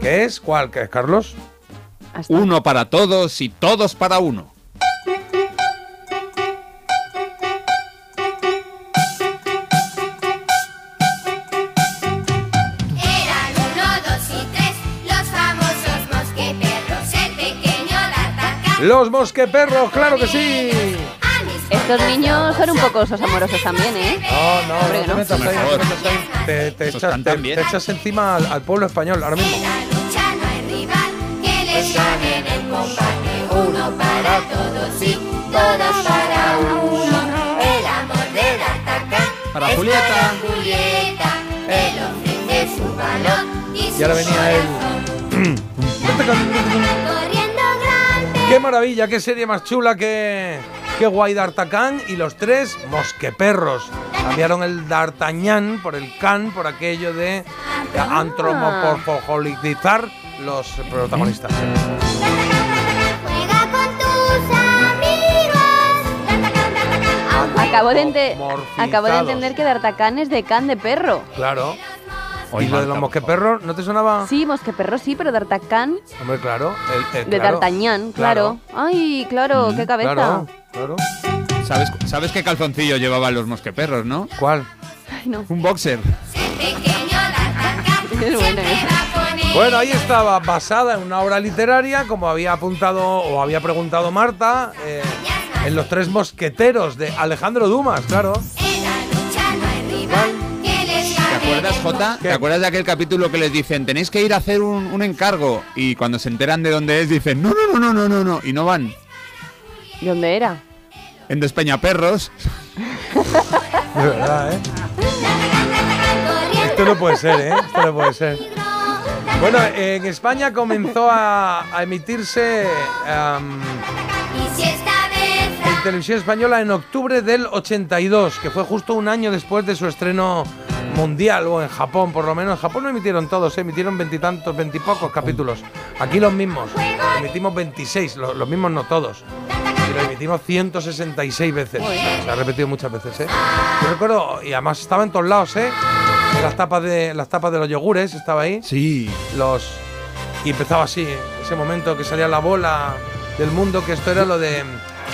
[SPEAKER 1] ¿Qué es? ¿Cuál? ¿Qué es, Carlos?
[SPEAKER 2] Hasta.
[SPEAKER 4] Uno para todos y todos para uno.
[SPEAKER 32] Eran uno, dos y tres, los famosos mosqueperros, el pequeño D'Artagnan.
[SPEAKER 1] Los mosqueperros, claro que sí.
[SPEAKER 2] Estos niños son un poco osos amorosos también, ¿eh?
[SPEAKER 1] No, no,
[SPEAKER 2] Hombre,
[SPEAKER 1] no te
[SPEAKER 2] no.
[SPEAKER 1] metas ahí, no te metas ahí. Te, echas, te- te echas encima al, al pueblo español ahora mismo.
[SPEAKER 32] La el. Uno para todos y todos para uno. El amor de
[SPEAKER 4] Para
[SPEAKER 32] es
[SPEAKER 4] Julieta.
[SPEAKER 32] para Julieta. Él ofrece su valor y,
[SPEAKER 1] Y ahora venía él. Qué maravilla, qué serie más chula, qué, qué guay D'Artagnan y los tres mosqueperros. Cambiaron el D'Artagnan por el Can, por aquello de antropomorfolizar los protagonistas.
[SPEAKER 2] Acabo de, ente- acabo de entender que D'Artagnan es de can de perro.
[SPEAKER 1] Claro.
[SPEAKER 4] Hoy
[SPEAKER 1] ¿Y lo de los mosqueperros no te sonaba?
[SPEAKER 2] Sí, mosqueperro sí, pero D'Artagnan
[SPEAKER 1] Hombre, claro. el- el-
[SPEAKER 2] de
[SPEAKER 1] claro,
[SPEAKER 2] D'Artagnan, claro. Ay, claro, qué cabeza.
[SPEAKER 1] Claro, claro.
[SPEAKER 4] ¿Sabes, ¿Sabes qué calzoncillo llevaban los mosqueperros, no?
[SPEAKER 1] ¿Cuál?
[SPEAKER 2] Ay, no.
[SPEAKER 4] Un boxer.
[SPEAKER 32] El pequeño D'Artagnan
[SPEAKER 2] Es bueno eso.
[SPEAKER 1] Bueno, ahí estaba, basada en una obra literaria, como había apuntado o había preguntado Marta, eh, en Los Tres Mosqueteros de Alejandro Dumas, claro.
[SPEAKER 4] ¿Te acuerdas, Jota? ¿Te acuerdas de aquel capítulo que les dicen, tenéis que ir a hacer un, un encargo? Y cuando se enteran de dónde es, dicen, no, no, no, no, no, no, no. Y no van.
[SPEAKER 2] ¿Y dónde era?
[SPEAKER 4] En Despeñaperros.
[SPEAKER 1] De verdad, ¿eh? Esto no puede ser, ¿eh? Esto no puede ser. Bueno, en España comenzó a, a emitirse am, en televisión española en octubre del 82, que fue justo un año después de su estreno mundial o en Japón, por lo menos. En Japón no emitieron todos, ¿eh? emitieron veintitantos, veintipocos capítulos. Aquí los mismos, emitimos 26, lo- los, mismos no todos. Y lo emitimos 166 veces. Se ha repetido muchas veces, ¿eh? Yo recuerdo, y además estaba en todos lados, ¿eh? En Las tapas de, las tapas de los yogures estaba ahí.
[SPEAKER 4] Sí.
[SPEAKER 1] Los, y empezaba así, ese momento que salía la bola del mundo, que esto era lo de.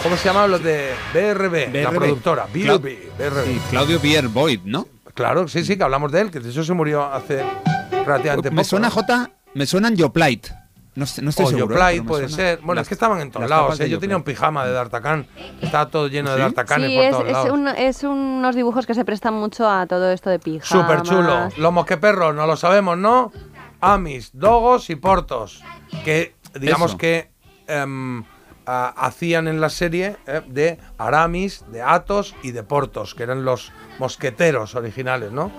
[SPEAKER 1] ¿Cómo se llamaba? Lo de BRB, la productora. BRB, BRB.
[SPEAKER 4] Sí, Claudio Pierre Boyd, ¿no?
[SPEAKER 1] Claro, sí, sí, que hablamos de él, que de hecho se murió hace relativamente poco.
[SPEAKER 4] Me suena,
[SPEAKER 1] ¿no?
[SPEAKER 4] Jota, me suenan Yoplait. No, sé- no estoy
[SPEAKER 1] o
[SPEAKER 4] seguro. me
[SPEAKER 1] puede
[SPEAKER 4] suena.
[SPEAKER 1] ser. Bueno,
[SPEAKER 4] Las-
[SPEAKER 1] es que estaban en todos lados. ¿eh? Yo tenía un pijama de D'Artagnan. Estaba todo lleno de
[SPEAKER 4] ¿Sí?
[SPEAKER 1] D'Artagnanes
[SPEAKER 2] Sí,
[SPEAKER 1] por
[SPEAKER 2] es,
[SPEAKER 1] todos
[SPEAKER 2] es,
[SPEAKER 1] lados.
[SPEAKER 2] un- es unos dibujos que se prestan mucho a todo esto de pijamas.
[SPEAKER 1] Súper chulo. Los mosqueperros, no lo sabemos, ¿no? Amis, Dogos y Portos. Que digamos
[SPEAKER 4] Eso.
[SPEAKER 1] que em, a- hacían en la serie eh, de Aramis, de Atos y de Portos, que eran los mosqueteros originales, ¿no?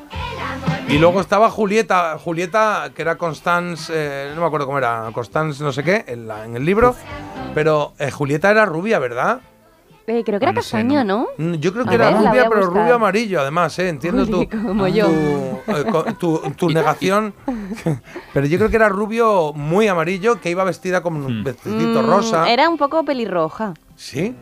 [SPEAKER 1] Y luego estaba Julieta, Julieta, que era Constance, eh, no me acuerdo cómo era, Constance no sé qué, en, la- en el libro. Pero eh, Julieta era rubia, ¿verdad?
[SPEAKER 2] Eh, creo que era
[SPEAKER 4] No sé,
[SPEAKER 2] castaña, ¿no?
[SPEAKER 1] Mm, Yo creo
[SPEAKER 2] A
[SPEAKER 1] que era
[SPEAKER 2] ver, la voy
[SPEAKER 1] rubia, pero rubio amarillo, además, ¿eh? Entiendo tu,
[SPEAKER 2] Uy, como yo.
[SPEAKER 1] tu, co- tu- tu negación. pero yo creo que era rubio muy amarillo, que iba vestida con un vestidito
[SPEAKER 2] Mm,
[SPEAKER 1] rosa.
[SPEAKER 2] Era un poco pelirroja.
[SPEAKER 1] ¿Sí?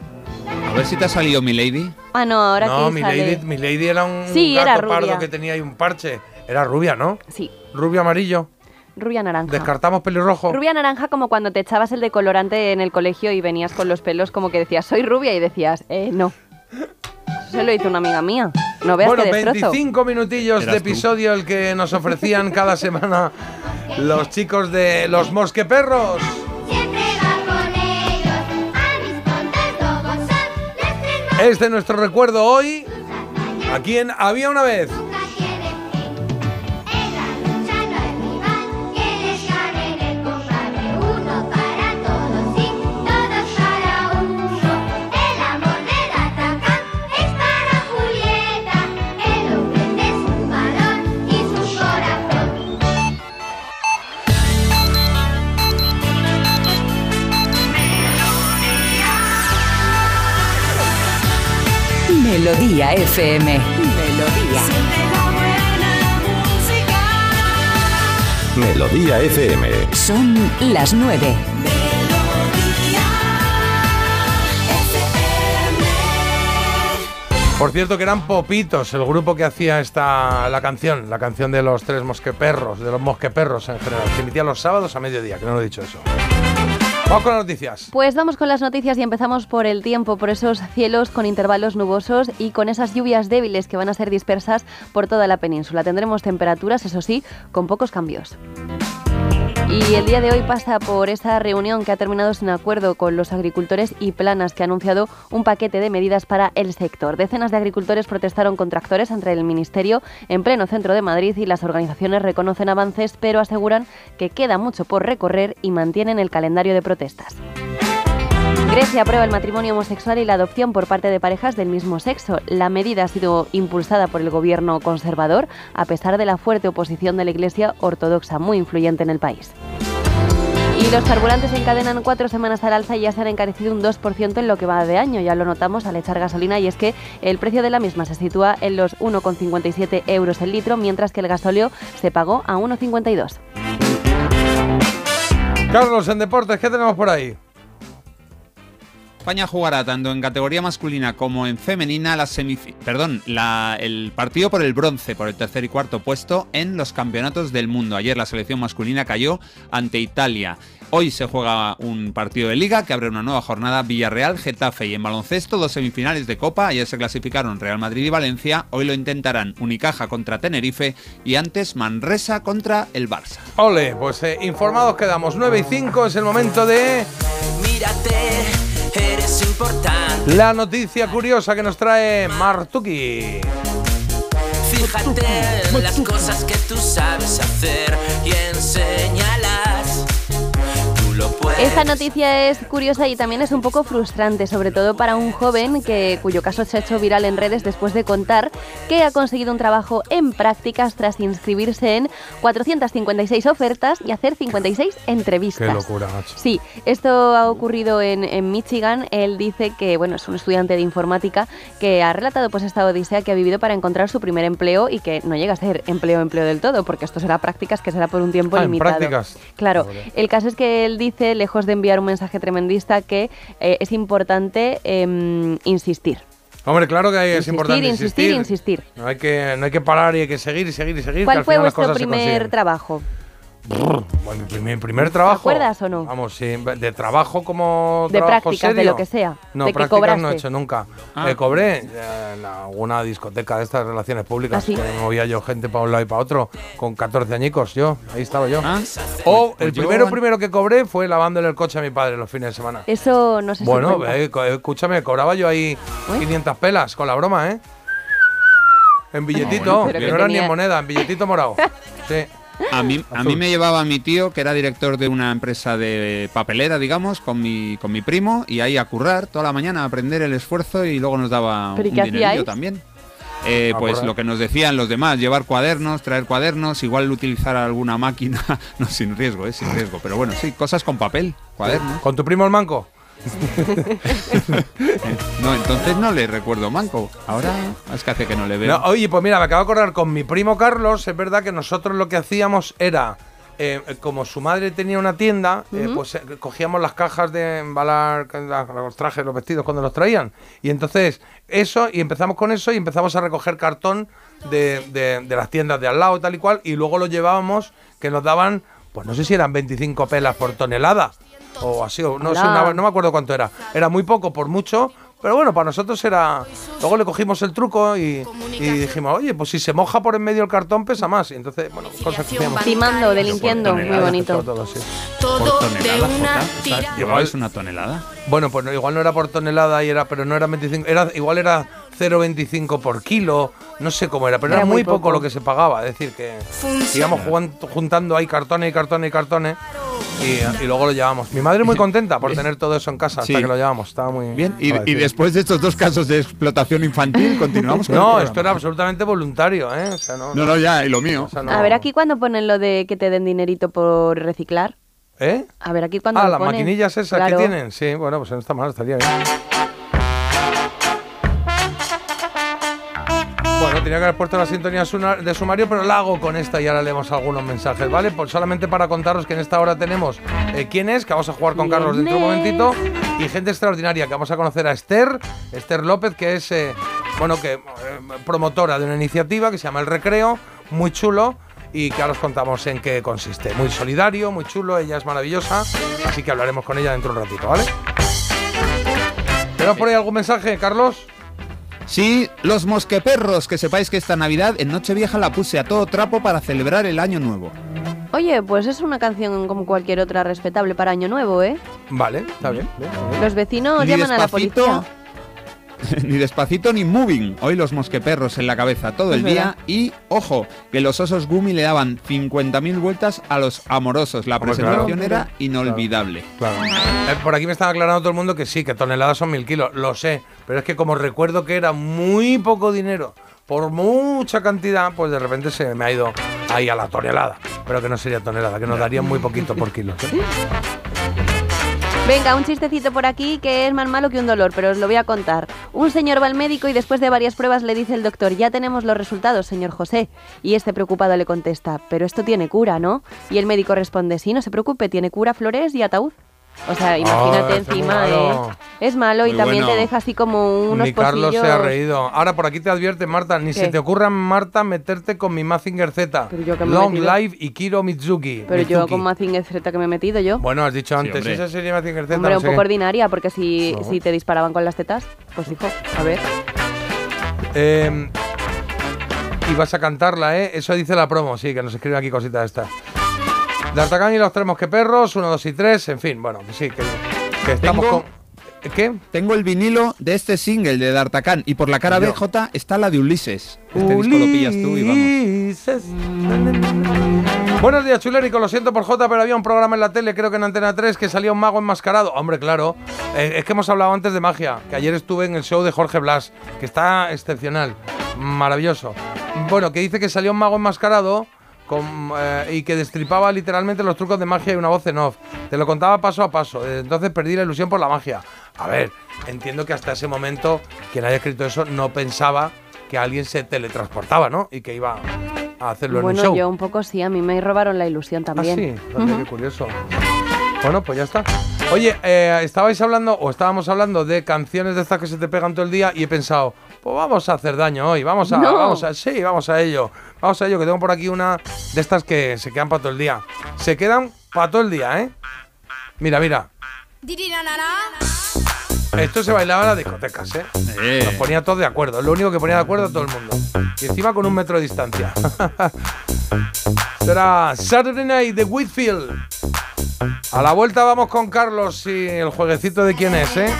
[SPEAKER 4] A ver si te ha salido mi lady.
[SPEAKER 2] Ah, no, ahora
[SPEAKER 1] no,
[SPEAKER 2] que
[SPEAKER 1] mi
[SPEAKER 2] sale.
[SPEAKER 1] lady, mi lady era un
[SPEAKER 2] Sí,
[SPEAKER 1] gato
[SPEAKER 2] era
[SPEAKER 1] pardo que tenía ahí un parche. Era rubia, ¿no?
[SPEAKER 2] Sí,
[SPEAKER 1] Rubio amarillo.
[SPEAKER 2] rubia naranja.
[SPEAKER 1] Descartamos pelirrojo.
[SPEAKER 2] Rubia naranja como cuando te echabas el decolorante en el colegio y venías con los pelos como que decías, soy rubia y decías, eh, no. Eso se lo hizo una amiga mía. No veas
[SPEAKER 1] Bueno,
[SPEAKER 2] que destrozo.
[SPEAKER 1] 25 minutillos de
[SPEAKER 4] tú.
[SPEAKER 1] episodio el que nos ofrecían cada semana los chicos de los mosqueperros. Este es nuestro recuerdo hoy. Aquí en Había una vez.
[SPEAKER 36] Melodía FM. Melodía.
[SPEAKER 37] Melodía FM.
[SPEAKER 36] Son las nueve.
[SPEAKER 1] Por cierto que eran Popitos, el grupo que hacía esta la canción, la canción de los tres mosqueperros, de los mosqueperros en general. Se emitía los sábados a mediodía, que no lo he dicho eso. Vamos con las noticias.
[SPEAKER 2] Pues vamos con las noticias y empezamos por el tiempo, por esos cielos con intervalos nubosos y con esas lluvias débiles que van a ser dispersas por toda la península. Tendremos temperaturas, eso sí, con pocos cambios. Y el día de hoy pasa por esa reunión que ha terminado sin acuerdo con los agricultores y Planas, que ha anunciado un paquete de medidas para el sector. Decenas de agricultores protestaron con tractores ante el Ministerio en pleno centro de Madrid y las organizaciones reconocen avances, pero aseguran que queda mucho por recorrer y mantienen el calendario de protestas. Grecia aprueba el matrimonio homosexual y la adopción por parte de parejas del mismo sexo. La medida ha sido impulsada por el gobierno conservador, a pesar de la fuerte oposición de la Iglesia ortodoxa, muy influyente en el país. Y los carburantes encadenan cuatro semanas al alza y ya se han encarecido un 2% en lo que va de año. Ya lo notamos al echar gasolina y es que el precio de la misma se sitúa en los 1,57 euros el litro, mientras que el gasóleo se pagó a 1,52.
[SPEAKER 1] Carlos, en deportes, ¿qué tenemos por ahí?
[SPEAKER 4] España jugará tanto en categoría masculina como en femenina la perdón, la- el partido por el bronce, por el tercer y cuarto puesto en los campeonatos del mundo. Ayer la selección masculina cayó ante Italia. Hoy se juega un partido de liga que abre una nueva jornada Villarreal, Getafe y en baloncesto dos semifinales de Copa. Ayer se clasificaron Real Madrid y Valencia. Hoy lo intentarán Unicaja contra Tenerife y antes Manresa contra el Barça.
[SPEAKER 1] Ole, pues eh, informados quedamos 9 y 5, es el momento de
[SPEAKER 34] Mírate, eres importante.
[SPEAKER 1] la noticia curiosa que nos trae Martuki.
[SPEAKER 34] Fíjate en las cosas que tú sabes hacer y enséñalas.
[SPEAKER 2] Esta noticia es curiosa y también es un poco frustrante, sobre todo para un joven que, cuyo caso se ha hecho viral en redes después de contar que ha conseguido un trabajo en prácticas tras inscribirse en 456 ofertas y hacer 56 entrevistas.
[SPEAKER 1] Qué locura.
[SPEAKER 2] Sí, esto ha ocurrido en, en Michigan. Él dice que, bueno, es un estudiante de informática que ha relatado pues esta odisea que ha vivido para encontrar su primer empleo y que no llega a ser empleo, empleo del todo, porque esto será prácticas que será por un tiempo
[SPEAKER 1] Ah, en
[SPEAKER 2] limitado.
[SPEAKER 1] prácticas.
[SPEAKER 2] Claro, el caso es que él dice, lejos de enviar un mensaje tremendista, que eh, es importante em, insistir.
[SPEAKER 1] Hombre, claro que es importante
[SPEAKER 2] insistir,
[SPEAKER 1] insistir.
[SPEAKER 2] insistir.
[SPEAKER 1] No hay que, no hay que parar y hay que seguir y seguir y seguir. que
[SPEAKER 2] ¿Cuál
[SPEAKER 1] al
[SPEAKER 2] fue
[SPEAKER 1] final
[SPEAKER 2] vuestro primer trabajo?
[SPEAKER 1] Brr, bueno, mi primer, primer trabajo.
[SPEAKER 2] acuerdas o no?
[SPEAKER 1] Vamos, sí, de trabajo como
[SPEAKER 2] De
[SPEAKER 1] trabajo
[SPEAKER 2] prácticas, de lo que sea,
[SPEAKER 1] No,
[SPEAKER 2] de que
[SPEAKER 1] prácticas no he hecho nunca.
[SPEAKER 4] Ah.
[SPEAKER 1] Eh, cobré eh, en alguna discoteca de estas relaciones públicas.
[SPEAKER 2] ¿Ah, sí?
[SPEAKER 1] que me movía yo gente para un lado y para otro con 14 añicos. Yo, ahí estaba yo.
[SPEAKER 4] Ah,
[SPEAKER 1] o
[SPEAKER 4] pues
[SPEAKER 1] el
[SPEAKER 4] yo-
[SPEAKER 1] primero primero que cobré fue lavándole el coche a mi padre los fines de semana.
[SPEAKER 2] Eso no sé si
[SPEAKER 1] Bueno,
[SPEAKER 2] cuenta.
[SPEAKER 1] eh, co- escúchame, cobraba yo ahí 500 pelas con la broma, ¿eh? En billetito,
[SPEAKER 4] bueno,
[SPEAKER 1] que
[SPEAKER 4] pero
[SPEAKER 1] no era ni en moneda, en billetito morado. Sí.
[SPEAKER 4] A mí, a mí me llevaba mi tío, que era director de una empresa de papelera, digamos, con mi, con mi primo, y ahí a currar toda la mañana, a aprender el esfuerzo y luego nos daba
[SPEAKER 2] ¿Pero y
[SPEAKER 4] un dinerillo también. Eh, pues lo que nos decían los demás, llevar cuadernos, traer cuadernos, igual utilizar alguna máquina, no sin riesgo, eh, sin riesgo, pero bueno, sí, cosas con papel, cuadernos.
[SPEAKER 1] ¿Con tu primo el manco?
[SPEAKER 4] No, entonces no le recuerdo manco. Ahora es que hace que no le veo.
[SPEAKER 1] No, oye, pues mira, me acabo de acordar con mi primo Carlos, es verdad que nosotros lo que hacíamos era, eh, como su madre tenía una tienda, eh, pues eh, cogíamos las cajas de embalar los trajes, los vestidos cuando los traían. Y entonces eso, y empezamos con eso y empezamos a recoger cartón de, de- de las tiendas de al lado y tal y cual, y luego lo llevábamos, que nos daban, pues no sé si eran 25 pelas por tonelada. O así, o no, sé, una- no me acuerdo cuánto era. Era muy poco por mucho, pero bueno, para nosotros era. Luego le cogimos el truco y, y dijimos, oye, pues si se moja por en medio el cartón pesa más. Y entonces, bueno, cosas que hacíamos.
[SPEAKER 2] Timando, delinquiendo, muy bonito.
[SPEAKER 1] Todo, sí.
[SPEAKER 4] por tonelada, Jota, ¿llevabais una tonelada?
[SPEAKER 1] Bueno, pues no, igual no era por tonelada y era, pero no era 25, era, igual era 0,25 por kilo, no sé cómo era, pero era,
[SPEAKER 2] Era muy
[SPEAKER 1] poco.
[SPEAKER 2] poco.
[SPEAKER 1] lo que se pagaba, es decir, que íbamos juntando ahí cartones y cartones y cartones y, y luego lo llevamos. Mi madre muy contenta por tener todo eso en casa hasta
[SPEAKER 4] Sí.
[SPEAKER 1] que lo llevamos, estaba muy
[SPEAKER 4] Bien, y, después de estos dos casos de explotación infantil, continuamos con
[SPEAKER 1] No, esto era absolutamente voluntario, ¿eh? O sea, no,
[SPEAKER 4] No, no, ya, y lo mío.
[SPEAKER 1] o sea, no-
[SPEAKER 2] A ver, aquí cuando ponen lo de que te den dinerito por reciclar.
[SPEAKER 1] ¿Eh?
[SPEAKER 2] A ver, aquí cuando
[SPEAKER 1] Ah, las
[SPEAKER 2] ponen.
[SPEAKER 1] maquinillas esas
[SPEAKER 2] Claro.
[SPEAKER 1] que tienen. Sí, bueno, pues no está mal, estaría bien. Tenía que haber puesto la sintonía de sumario, pero la hago con esta y ahora leemos algunos mensajes, ¿vale? Pues solamente para contaros que en esta hora tenemos eh, quién es, que vamos a jugar con Carlos dentro de un momentito, y gente extraordinaria, que vamos a conocer a Esther, Esther López, que es, eh, bueno, que eh, promotora de una iniciativa que se llama El Recreo, muy chulo, y que ahora os contamos en qué consiste. Muy solidario, muy chulo, ella es maravillosa, así que hablaremos con ella dentro de un ratito, ¿vale? ¿Tenemos por ahí algún mensaje, Carlos?
[SPEAKER 4] Sí, los mosqueperros, que sepáis que esta Navidad en Nochevieja la puse a todo trapo para celebrar el año nuevo.
[SPEAKER 2] Oye, pues es una canción como cualquier otra respetable para Año Nuevo, ¿eh?
[SPEAKER 1] Vale, está bien. bien, bien.
[SPEAKER 2] Los vecinos llaman a la policía.
[SPEAKER 4] ni despacito ni moving. Hoy los mosqueperros en la cabeza todo
[SPEAKER 2] Es
[SPEAKER 4] el día. Y, ojo, que los osos Gumi le daban 50.000 vueltas a los amorosos. La
[SPEAKER 1] Hombre,
[SPEAKER 4] presentación
[SPEAKER 1] claro.
[SPEAKER 4] era inolvidable.
[SPEAKER 1] Claro. Eh, por aquí me están aclarando todo el mundo que sí, que toneladas son mil kilos. Lo sé, pero es que como recuerdo que era muy poco dinero por mucha cantidad, pues de repente se me ha ido ahí a la tonelada. Pero que no sería tonelada, que nos darían muy poquito por kilo.
[SPEAKER 2] Venga, un chistecito por aquí que es más malo que un dolor, pero os lo voy a contar. Un señor va al médico y después de varias pruebas le dice el doctor, ya tenemos los resultados, señor José. Y este preocupado le contesta, pero esto tiene cura, ¿no? Y el médico responde, sí, no se preocupe, tiene cura, flores y ataúd. O sea, imagínate
[SPEAKER 1] Ah, es
[SPEAKER 2] encima,
[SPEAKER 1] malo.
[SPEAKER 2] ¿eh? Es malo y también
[SPEAKER 1] bueno.
[SPEAKER 2] te deja así como unos
[SPEAKER 1] Ni Carlos
[SPEAKER 2] pocillos.
[SPEAKER 1] se ha reído. Ahora por aquí te advierte, Marta, ni
[SPEAKER 2] ¿Qué?
[SPEAKER 1] se te ocurra, Marta, meterte con mi Mazinger Z.
[SPEAKER 2] yo que me he
[SPEAKER 1] Long. Live y Kiro Mitsuki.
[SPEAKER 2] Pero yo con Mazinger Z que me he metido yo.
[SPEAKER 1] Bueno, has dicho antes,
[SPEAKER 4] hombre.
[SPEAKER 1] esa serie Mazinger Z.
[SPEAKER 2] Hombre,
[SPEAKER 1] no
[SPEAKER 2] un poco
[SPEAKER 1] qué.
[SPEAKER 2] ordinaria, porque si,
[SPEAKER 1] No.
[SPEAKER 2] si te disparaban con las tetas, pues hijo, a ver.
[SPEAKER 1] Eh, y vas a cantarla, ¿eh? Eso dice la promo, sí, que nos escribe aquí cositas estas. D'Artagnan y los tres mosqueperros, uno, dos y tres, en fin, bueno, sí, que, que estamos
[SPEAKER 4] Tengo-
[SPEAKER 1] con... ¿Qué?
[SPEAKER 4] Tengo el vinilo de este single de D'Artagnan y por la cara
[SPEAKER 1] Yo.
[SPEAKER 4] B, J, está la de Ulises. Este disco lo pillas tú y vamos.
[SPEAKER 1] Ulises. Buenos días, Chulérico. Lo siento por J, pero había un programa en la tele, creo que en Antena 3, que salía un mago enmascarado. Hombre, claro. Eh, es que hemos hablado antes de magia, que ayer estuve en el show de Jorge Blas, que está excepcional, maravilloso. Bueno, que dice que salió un mago enmascarado con, eh, y que destripaba literalmente los trucos de magia y una voz en off. Te lo contaba paso a paso. Desde entonces perdí la ilusión por la magia. A ver, entiendo que hasta ese momento quien haya escrito eso no pensaba que alguien se teletransportaba, ¿no? Y que iba a hacerlo en
[SPEAKER 2] bueno,
[SPEAKER 1] un show.
[SPEAKER 2] yo un poco sí, a mí me robaron la ilusión
[SPEAKER 1] Ah,
[SPEAKER 2] también.
[SPEAKER 1] sí, Fíjate qué curioso. Bueno, pues ya está. Oye, eh, estabais hablando, o estábamos hablando de canciones de estas que se te pegan todo el día y he pensado, pues vamos a hacer daño hoy, vamos a,
[SPEAKER 2] No.
[SPEAKER 1] vamos a, sí, vamos a ello, vamos a ello, que tengo por aquí una de estas que se quedan para todo el día. Se quedan para todo el día, ¿eh? Mira, mira, esto se bailaba en las discotecas, ¿eh? Nos ponía todos de acuerdo, es lo único que ponía de acuerdo a todo el mundo. Y encima con un metro de distancia. Era Saturday Night de Whitfield. A la vuelta vamos con Carlos y el jueguecito de quién es, ¿eh?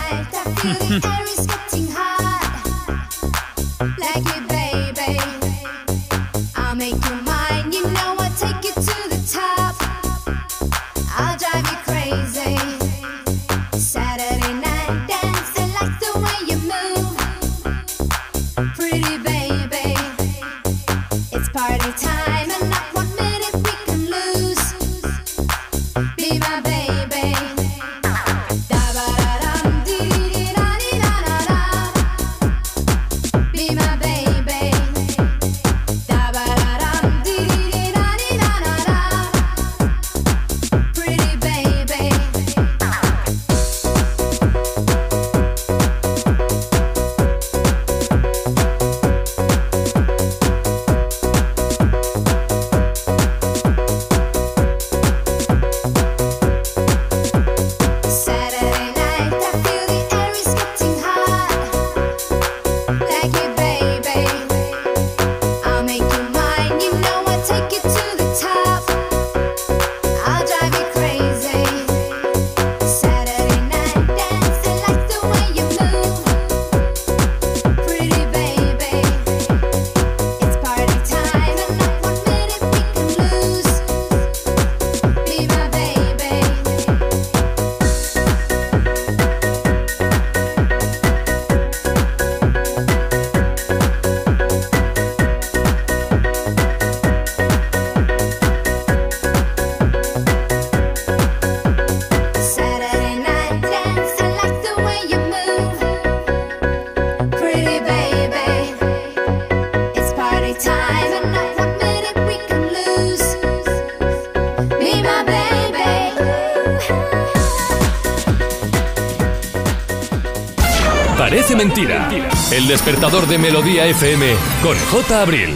[SPEAKER 6] Mentira. El despertador de Melodía FM con J. Abril.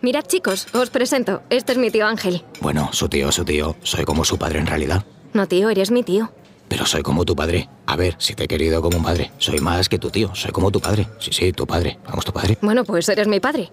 [SPEAKER 38] Mirad chicos, os presento. Este es mi tío Ángel.
[SPEAKER 39] Bueno, su tío, su tío. Soy como su padre en realidad.
[SPEAKER 38] No tío, eres mi tío.
[SPEAKER 39] Pero soy como tu padre. A ver, si te he querido como un padre. Soy más que tu tío. Soy como tu padre. Sí, sí, tu padre. Vamos, tu padre.
[SPEAKER 38] Bueno, pues eres mi padre.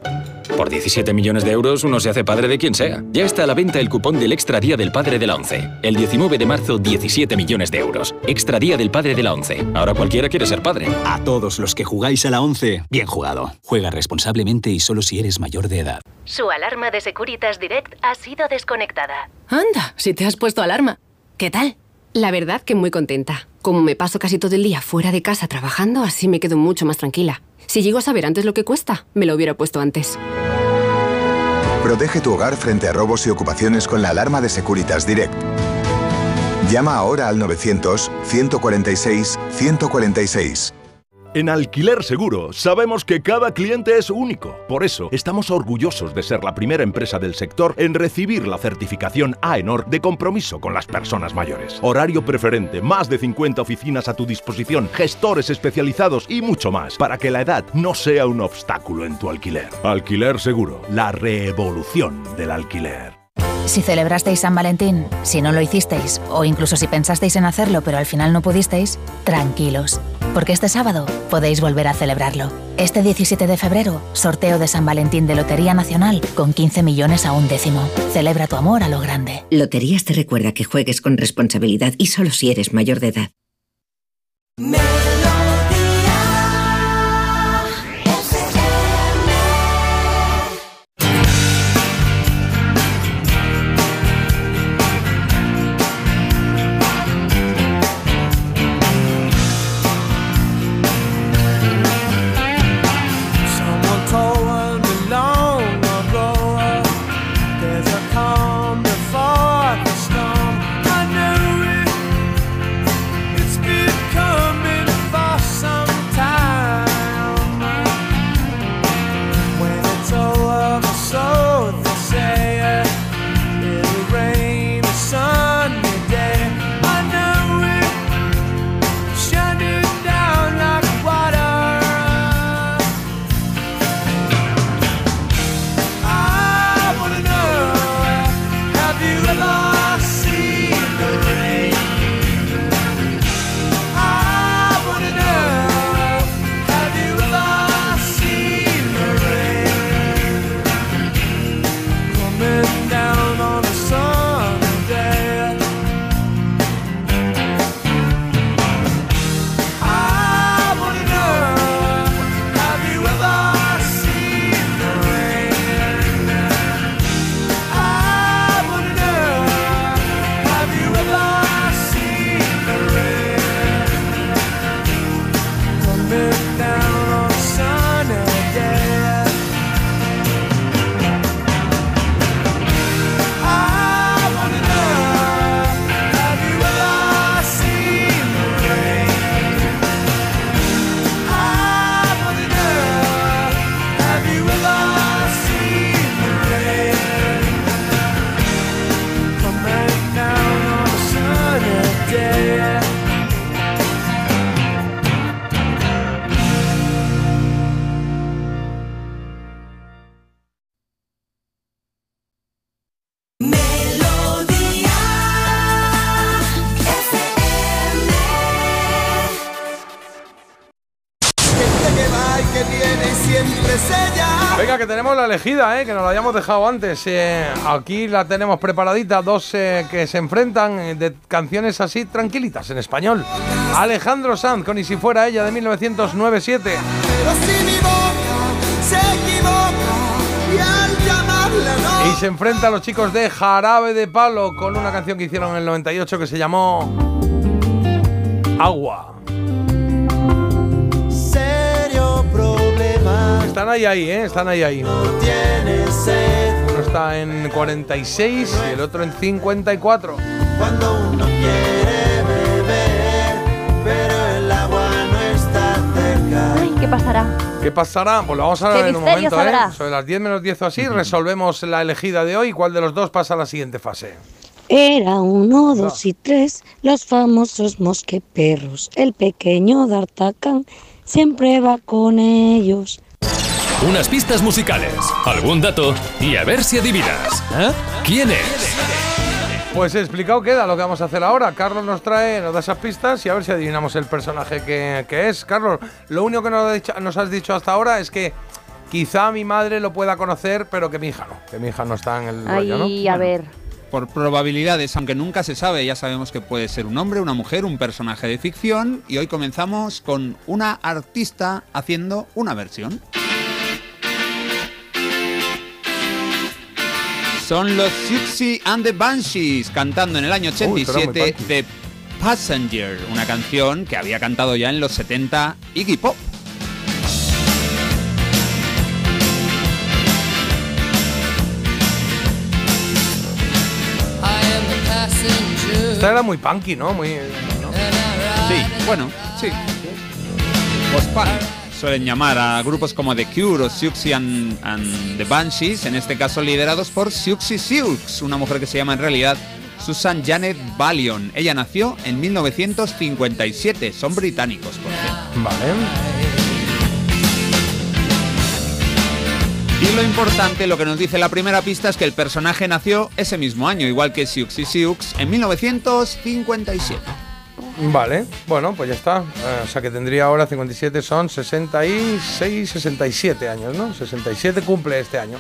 [SPEAKER 16] Por 17 millones de euros uno se hace padre de quien sea. Ya está a la venta el cupón del Extra Día del Padre de la ONCE. El 19 de marzo, 17 millones de euros. Extra Día del Padre de la ONCE. Ahora cualquiera quiere ser padre.
[SPEAKER 40] A todos los que jugáis a la 11, bien jugado. Juega responsablemente y solo si eres mayor de edad.
[SPEAKER 20] Su alarma de Securitas Direct ha sido desconectada.
[SPEAKER 21] Anda, si te has puesto alarma. ¿Qué tal? La verdad que muy contenta. Como me paso casi todo el día fuera de casa trabajando, así me quedo mucho más tranquila. Si llego a saber antes lo que cuesta, me lo hubiera puesto antes.
[SPEAKER 27] Protege tu hogar frente a robos y ocupaciones con la alarma de Securitas Direct. Llama ahora al 900-146-146.
[SPEAKER 41] En Alquiler Seguro sabemos que cada cliente es único. Por eso estamos orgullosos de ser la primera empresa del sector en recibir la certificación AENOR de compromiso con las personas mayores. Horario preferente, más de 50 oficinas a tu disposición, gestores especializados y mucho más para que la edad no sea un obstáculo en tu alquiler. Alquiler Seguro, la revolución del alquiler.
[SPEAKER 8] Si celebrasteis San Valentín, si no lo hicisteis, o incluso si pensasteis en hacerlo pero al final no pudisteis, tranquilos, porque este sábado podéis volver a celebrarlo. Este 17 de febrero, sorteo de San Valentín de Lotería Nacional con 15 millones a un décimo. Celebra tu amor a lo grande.
[SPEAKER 10] Loterías te recuerda que juegues con responsabilidad y solo si eres mayor de edad.
[SPEAKER 1] Que tenemos la elegida, ¿eh? que nos la habíamos dejado antes. Eh, aquí la tenemos preparadita, dos eh, que se enfrentan de canciones así tranquilitas en español. Alejandro Sanz con Y si fuera ella de 1997.
[SPEAKER 34] Pero si mi boca se equivoca y al llamarle no.
[SPEAKER 1] Y se enfrenta a los chicos de Jarabe de Palo con una canción que hicieron en el 98 que se llamó Agua. Están ahí, ahí, ¿eh? Están ahí, ahí. Uno está en 46 y el otro en 54.
[SPEAKER 34] cuando uno quiere beber, pero el agua no está cerca.
[SPEAKER 2] Ay, ¿qué pasará?
[SPEAKER 1] ¿Qué pasará? Pues lo vamos a
[SPEAKER 2] ¿Qué
[SPEAKER 1] ver en un momento, ¿eh?
[SPEAKER 2] habrá?
[SPEAKER 1] Sobre las 10 menos 10 o así, resolvemos la elegida de hoy. ¿Cuál de los dos pasa a la siguiente fase?
[SPEAKER 38] Era uno, dos y tres, los famosos mosqueperros. El pequeño D'Artagnan siempre va con ellos.
[SPEAKER 6] Unas pistas musicales, algún dato y a ver si adivinas. ¿Eh? ¿Quién es?
[SPEAKER 1] Pues explicado queda lo que vamos a hacer ahora. Carlos nos trae, nos da esas pistas y a ver si adivinamos el personaje que, que es. Carlos, lo único que nos, ha dicho- nos has dicho hasta ahora es que quizá mi madre lo pueda conocer, pero que mi hija no. Que mi hija no está en el rollo, ¿no?
[SPEAKER 2] Ay, a ver.
[SPEAKER 4] Por probabilidades, aunque nunca se sabe, ya sabemos que puede ser un hombre, una mujer, un personaje de ficción. Y hoy comenzamos con una artista haciendo una versión. Son los Siouxsie and the Banshees cantando en el año
[SPEAKER 1] Uy, pero muy
[SPEAKER 4] 87
[SPEAKER 1] punky.
[SPEAKER 4] The Passenger, una canción que había cantado ya en los 70 Iggy Pop.
[SPEAKER 1] Esta era muy punky, ¿no? Muy, ¿no?
[SPEAKER 4] Sí, bueno, sí. post-punk. Suelen llamar a grupos como The Cure o Siouxsie and, and the Banshees, en este caso liderados por Siouxsie Sioux, una mujer que se llama en realidad Susan Janet Ballion. Ella nació en 1957, son británicos, por cierto.
[SPEAKER 1] Vale.
[SPEAKER 4] Y lo importante, lo que nos dice la primera pista es que el personaje nació ese mismo año, igual que Siouxsie Sioux, en 1957.
[SPEAKER 1] Vale, bueno, pues ya está. Eh, o sea que tendría ahora 57, son 66, 67 años, ¿no? 67 cumple este año.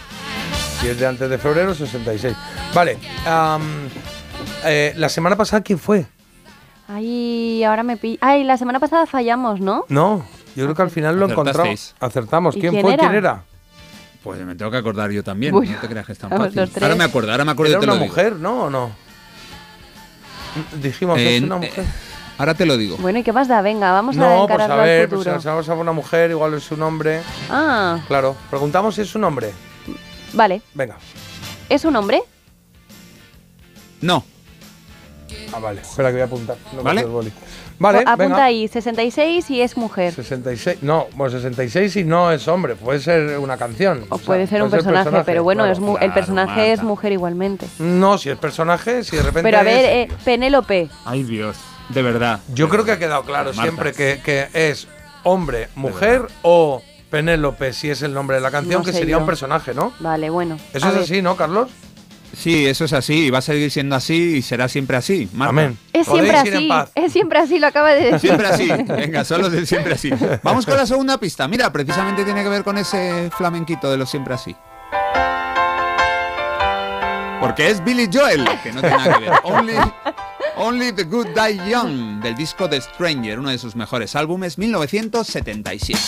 [SPEAKER 1] Y es de antes de febrero, 66. Vale, eh, la semana pasada, ¿quién fue?
[SPEAKER 2] Ay, ahora me pi... Ay, la semana pasada fallamos, ¿no?
[SPEAKER 1] No, yo creo que al final lo encontramos. Acertamos.
[SPEAKER 2] ¿Y
[SPEAKER 1] ¿Quién,
[SPEAKER 2] quién
[SPEAKER 1] fue?
[SPEAKER 2] era?
[SPEAKER 1] ¿Quién era?
[SPEAKER 4] Pues me tengo que acordar yo también,
[SPEAKER 2] Bueno,
[SPEAKER 4] no te creas que es tan fácil.
[SPEAKER 2] los tres.
[SPEAKER 4] Ahora me acuerdo, ahora me acuerdo
[SPEAKER 1] ¿Era
[SPEAKER 4] y te
[SPEAKER 1] una
[SPEAKER 4] lo digo.
[SPEAKER 1] mujer, no o no? Dijimos que
[SPEAKER 4] Eh,
[SPEAKER 1] es una
[SPEAKER 4] eh,
[SPEAKER 1] mujer.
[SPEAKER 4] Ahora te lo digo.
[SPEAKER 2] Bueno, ¿y qué más da? Venga, vamos a
[SPEAKER 1] No, pues
[SPEAKER 2] encararlo
[SPEAKER 1] a
[SPEAKER 2] al
[SPEAKER 1] ver, pues
[SPEAKER 2] futuro.
[SPEAKER 1] si vamos a una mujer, igual es su nombre.
[SPEAKER 2] Ah,
[SPEAKER 1] Claro, preguntamos si es su nombre.
[SPEAKER 2] vale.
[SPEAKER 1] Venga.
[SPEAKER 2] ¿Es un hombre?
[SPEAKER 4] No.
[SPEAKER 1] Ah, vale. Espera que voy a apuntar. No
[SPEAKER 4] ¿Vale?
[SPEAKER 1] el boli. Vale,
[SPEAKER 2] Apunta
[SPEAKER 1] venga.
[SPEAKER 2] ahí, 66 y es mujer.
[SPEAKER 1] 66. No, bueno, 66 y no es hombre. Puede ser una canción.
[SPEAKER 2] O puede ser un personaje, pero bueno, es mu- el personaje es mujer igualmente.
[SPEAKER 1] No, si es personaje, si de repente.
[SPEAKER 2] Pero a ver,
[SPEAKER 1] es-
[SPEAKER 2] eh, Penélope.
[SPEAKER 4] Ay, Dios. De verdad.
[SPEAKER 1] Yo creo que ha quedado claro
[SPEAKER 4] Marta.
[SPEAKER 1] siempre que, que es hombre, mujer o Penélope, si es el nombre de la canción,
[SPEAKER 2] No
[SPEAKER 1] que sería
[SPEAKER 2] yo.
[SPEAKER 1] un personaje, ¿no?
[SPEAKER 2] Vale, bueno.
[SPEAKER 1] Eso es
[SPEAKER 2] ver.
[SPEAKER 1] así, ¿no, Carlos?
[SPEAKER 4] Sí, eso es así, y va a seguir siendo así y será siempre así. Marta.
[SPEAKER 1] Amén.
[SPEAKER 2] Es siempre así, es siempre así, lo acaba de decir.
[SPEAKER 4] Siempre así. Venga, solo de siempre así. Vamos con la segunda pista. Mira, precisamente tiene que ver con ese flamenquito de los siempre así. Porque es Billy Joel, que no tiene nada que ver. Only, Only the Good Die Young, del disco The Stranger, uno de sus mejores álbumes, 1977.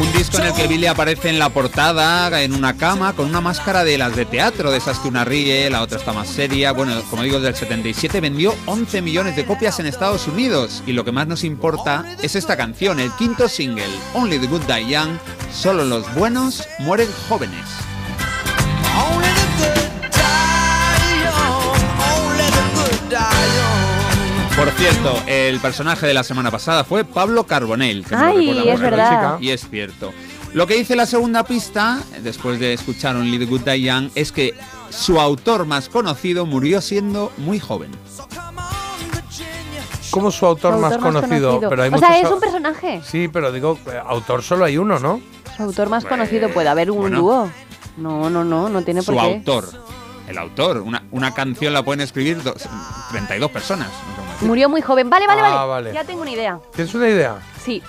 [SPEAKER 4] Un disco en el que Billy aparece en la portada, en una cama, con una máscara de las de teatro, de esas que una ríe, la otra está más seria. Bueno, como digo, del 77 vendió 11 millones de copias en Estados Unidos. Y lo que más nos importa es esta canción, el quinto single, Only the Good Die Young, solo los buenos mueren jóvenes. Por cierto, el personaje de la semana pasada fue Pablo Carbonell. Que me
[SPEAKER 2] Ay,
[SPEAKER 4] recuerda
[SPEAKER 2] es verdad.
[SPEAKER 4] chica. Y es cierto. Lo que dice la segunda pista, después de escuchar Only the Good Die Young, es que su autor más conocido murió siendo muy joven.
[SPEAKER 1] Como su autor,
[SPEAKER 2] Su
[SPEAKER 1] más, conocido, Pero hay
[SPEAKER 2] o sea, es un personaje.
[SPEAKER 1] Sí, pero digo, eh, autor solo hay uno, ¿no?
[SPEAKER 2] Su autor más conocido puede haber un
[SPEAKER 4] bueno.
[SPEAKER 2] dúo. No, no, no, no tiene por
[SPEAKER 4] Su
[SPEAKER 2] qué.
[SPEAKER 4] autor. El autor. Una, una canción la pueden escribir dos- 32 personas. no cómo.
[SPEAKER 2] Murió muy joven. Vale, vale,
[SPEAKER 1] Ah,
[SPEAKER 2] vale.
[SPEAKER 1] vale.
[SPEAKER 2] Ya tengo una idea.
[SPEAKER 1] ¿Tienes una idea?
[SPEAKER 2] Sí.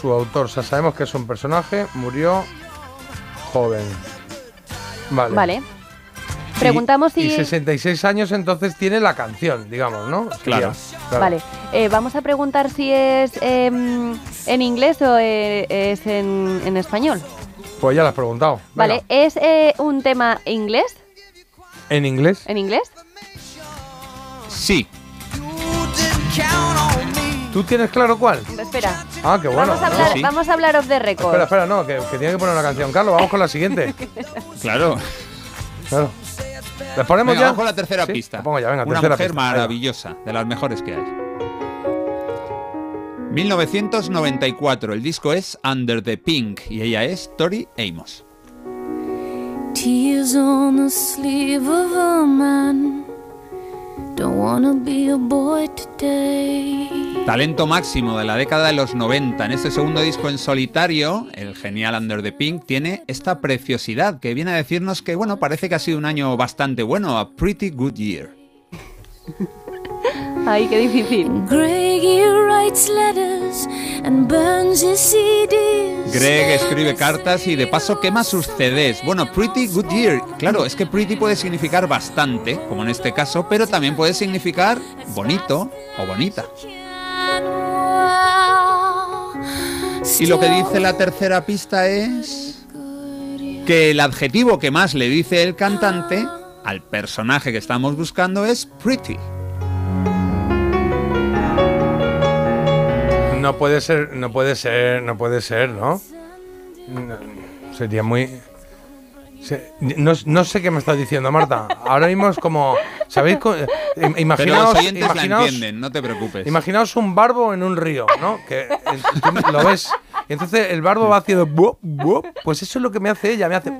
[SPEAKER 1] Su autor, o sea, sabemos que es un personaje, murió joven. Vale.
[SPEAKER 2] Vale. Preguntamos
[SPEAKER 1] y,
[SPEAKER 2] si.
[SPEAKER 1] Y 66 años entonces tiene la canción, digamos, ¿no?
[SPEAKER 4] Claro.
[SPEAKER 1] claro.
[SPEAKER 2] Vale. Eh, vamos a preguntar si es em, en inglés o eh, es en, en español.
[SPEAKER 1] Pues ya lo has preguntado. Venga.
[SPEAKER 2] Vale. ¿Es eh, un tema inglés?
[SPEAKER 1] ¿En inglés?
[SPEAKER 2] ¿En inglés?
[SPEAKER 4] Sí.
[SPEAKER 1] ¿Tú tienes claro cuál?
[SPEAKER 2] Espera.
[SPEAKER 1] Ah, qué bueno.
[SPEAKER 2] vamos, a hablar,
[SPEAKER 1] Sí.
[SPEAKER 2] vamos a hablar off the record.
[SPEAKER 1] Espera, espera, no, que, que tiene que poner una canción. Carlos, vamos con la siguiente.
[SPEAKER 4] Claro.
[SPEAKER 1] Claro. ¿Le ponemos
[SPEAKER 4] Venga,
[SPEAKER 1] ya?
[SPEAKER 4] vamos con la tercera
[SPEAKER 1] Sí,
[SPEAKER 4] pista.
[SPEAKER 1] la pongo ya, venga,
[SPEAKER 4] Una
[SPEAKER 1] tercera
[SPEAKER 4] mujer
[SPEAKER 1] pista.
[SPEAKER 4] Maravillosa, de las mejores que hay. 1994, el disco es Under the Pink y ella es Tori Amos.
[SPEAKER 32] Tears on the sleeve of a man. Don't wanna be a boy today.
[SPEAKER 4] Talento máximo de la década de los 90. En este segundo disco en solitario, el genial Under the Pink tiene esta preciosidad que viene a decirnos que, bueno, parece que ha sido un año bastante bueno, a pretty good year.
[SPEAKER 2] Ay, qué difícil.
[SPEAKER 32] Greggy writes letters
[SPEAKER 4] Greg escribe cartas y de paso quema sus CDs. Bueno, Pretty Good Year. Claro, es que pretty puede significar bastante, como en este caso, pero también puede significar bonito o bonita. Y lo que dice la tercera pista es que el adjetivo que más le dice el cantante al personaje que estamos buscando es pretty.
[SPEAKER 1] No puede ser, no puede ser, no puede ser, ¿no? sería muy... no, no sé qué me estás diciendo, Marta. Ahora mismo es como... ¿Sabéis? co- eh, im-
[SPEAKER 4] Pero
[SPEAKER 1] Imaginaos,
[SPEAKER 4] los oyentes la
[SPEAKER 1] imaginaos-
[SPEAKER 4] entienden, no te preocupes.
[SPEAKER 1] Imaginaos un barbo en un río, ¿no? Que eh, lo ves. Y entonces el barbo va haciendo. buop, buop. Pues eso es lo que me hace ella. Me hace.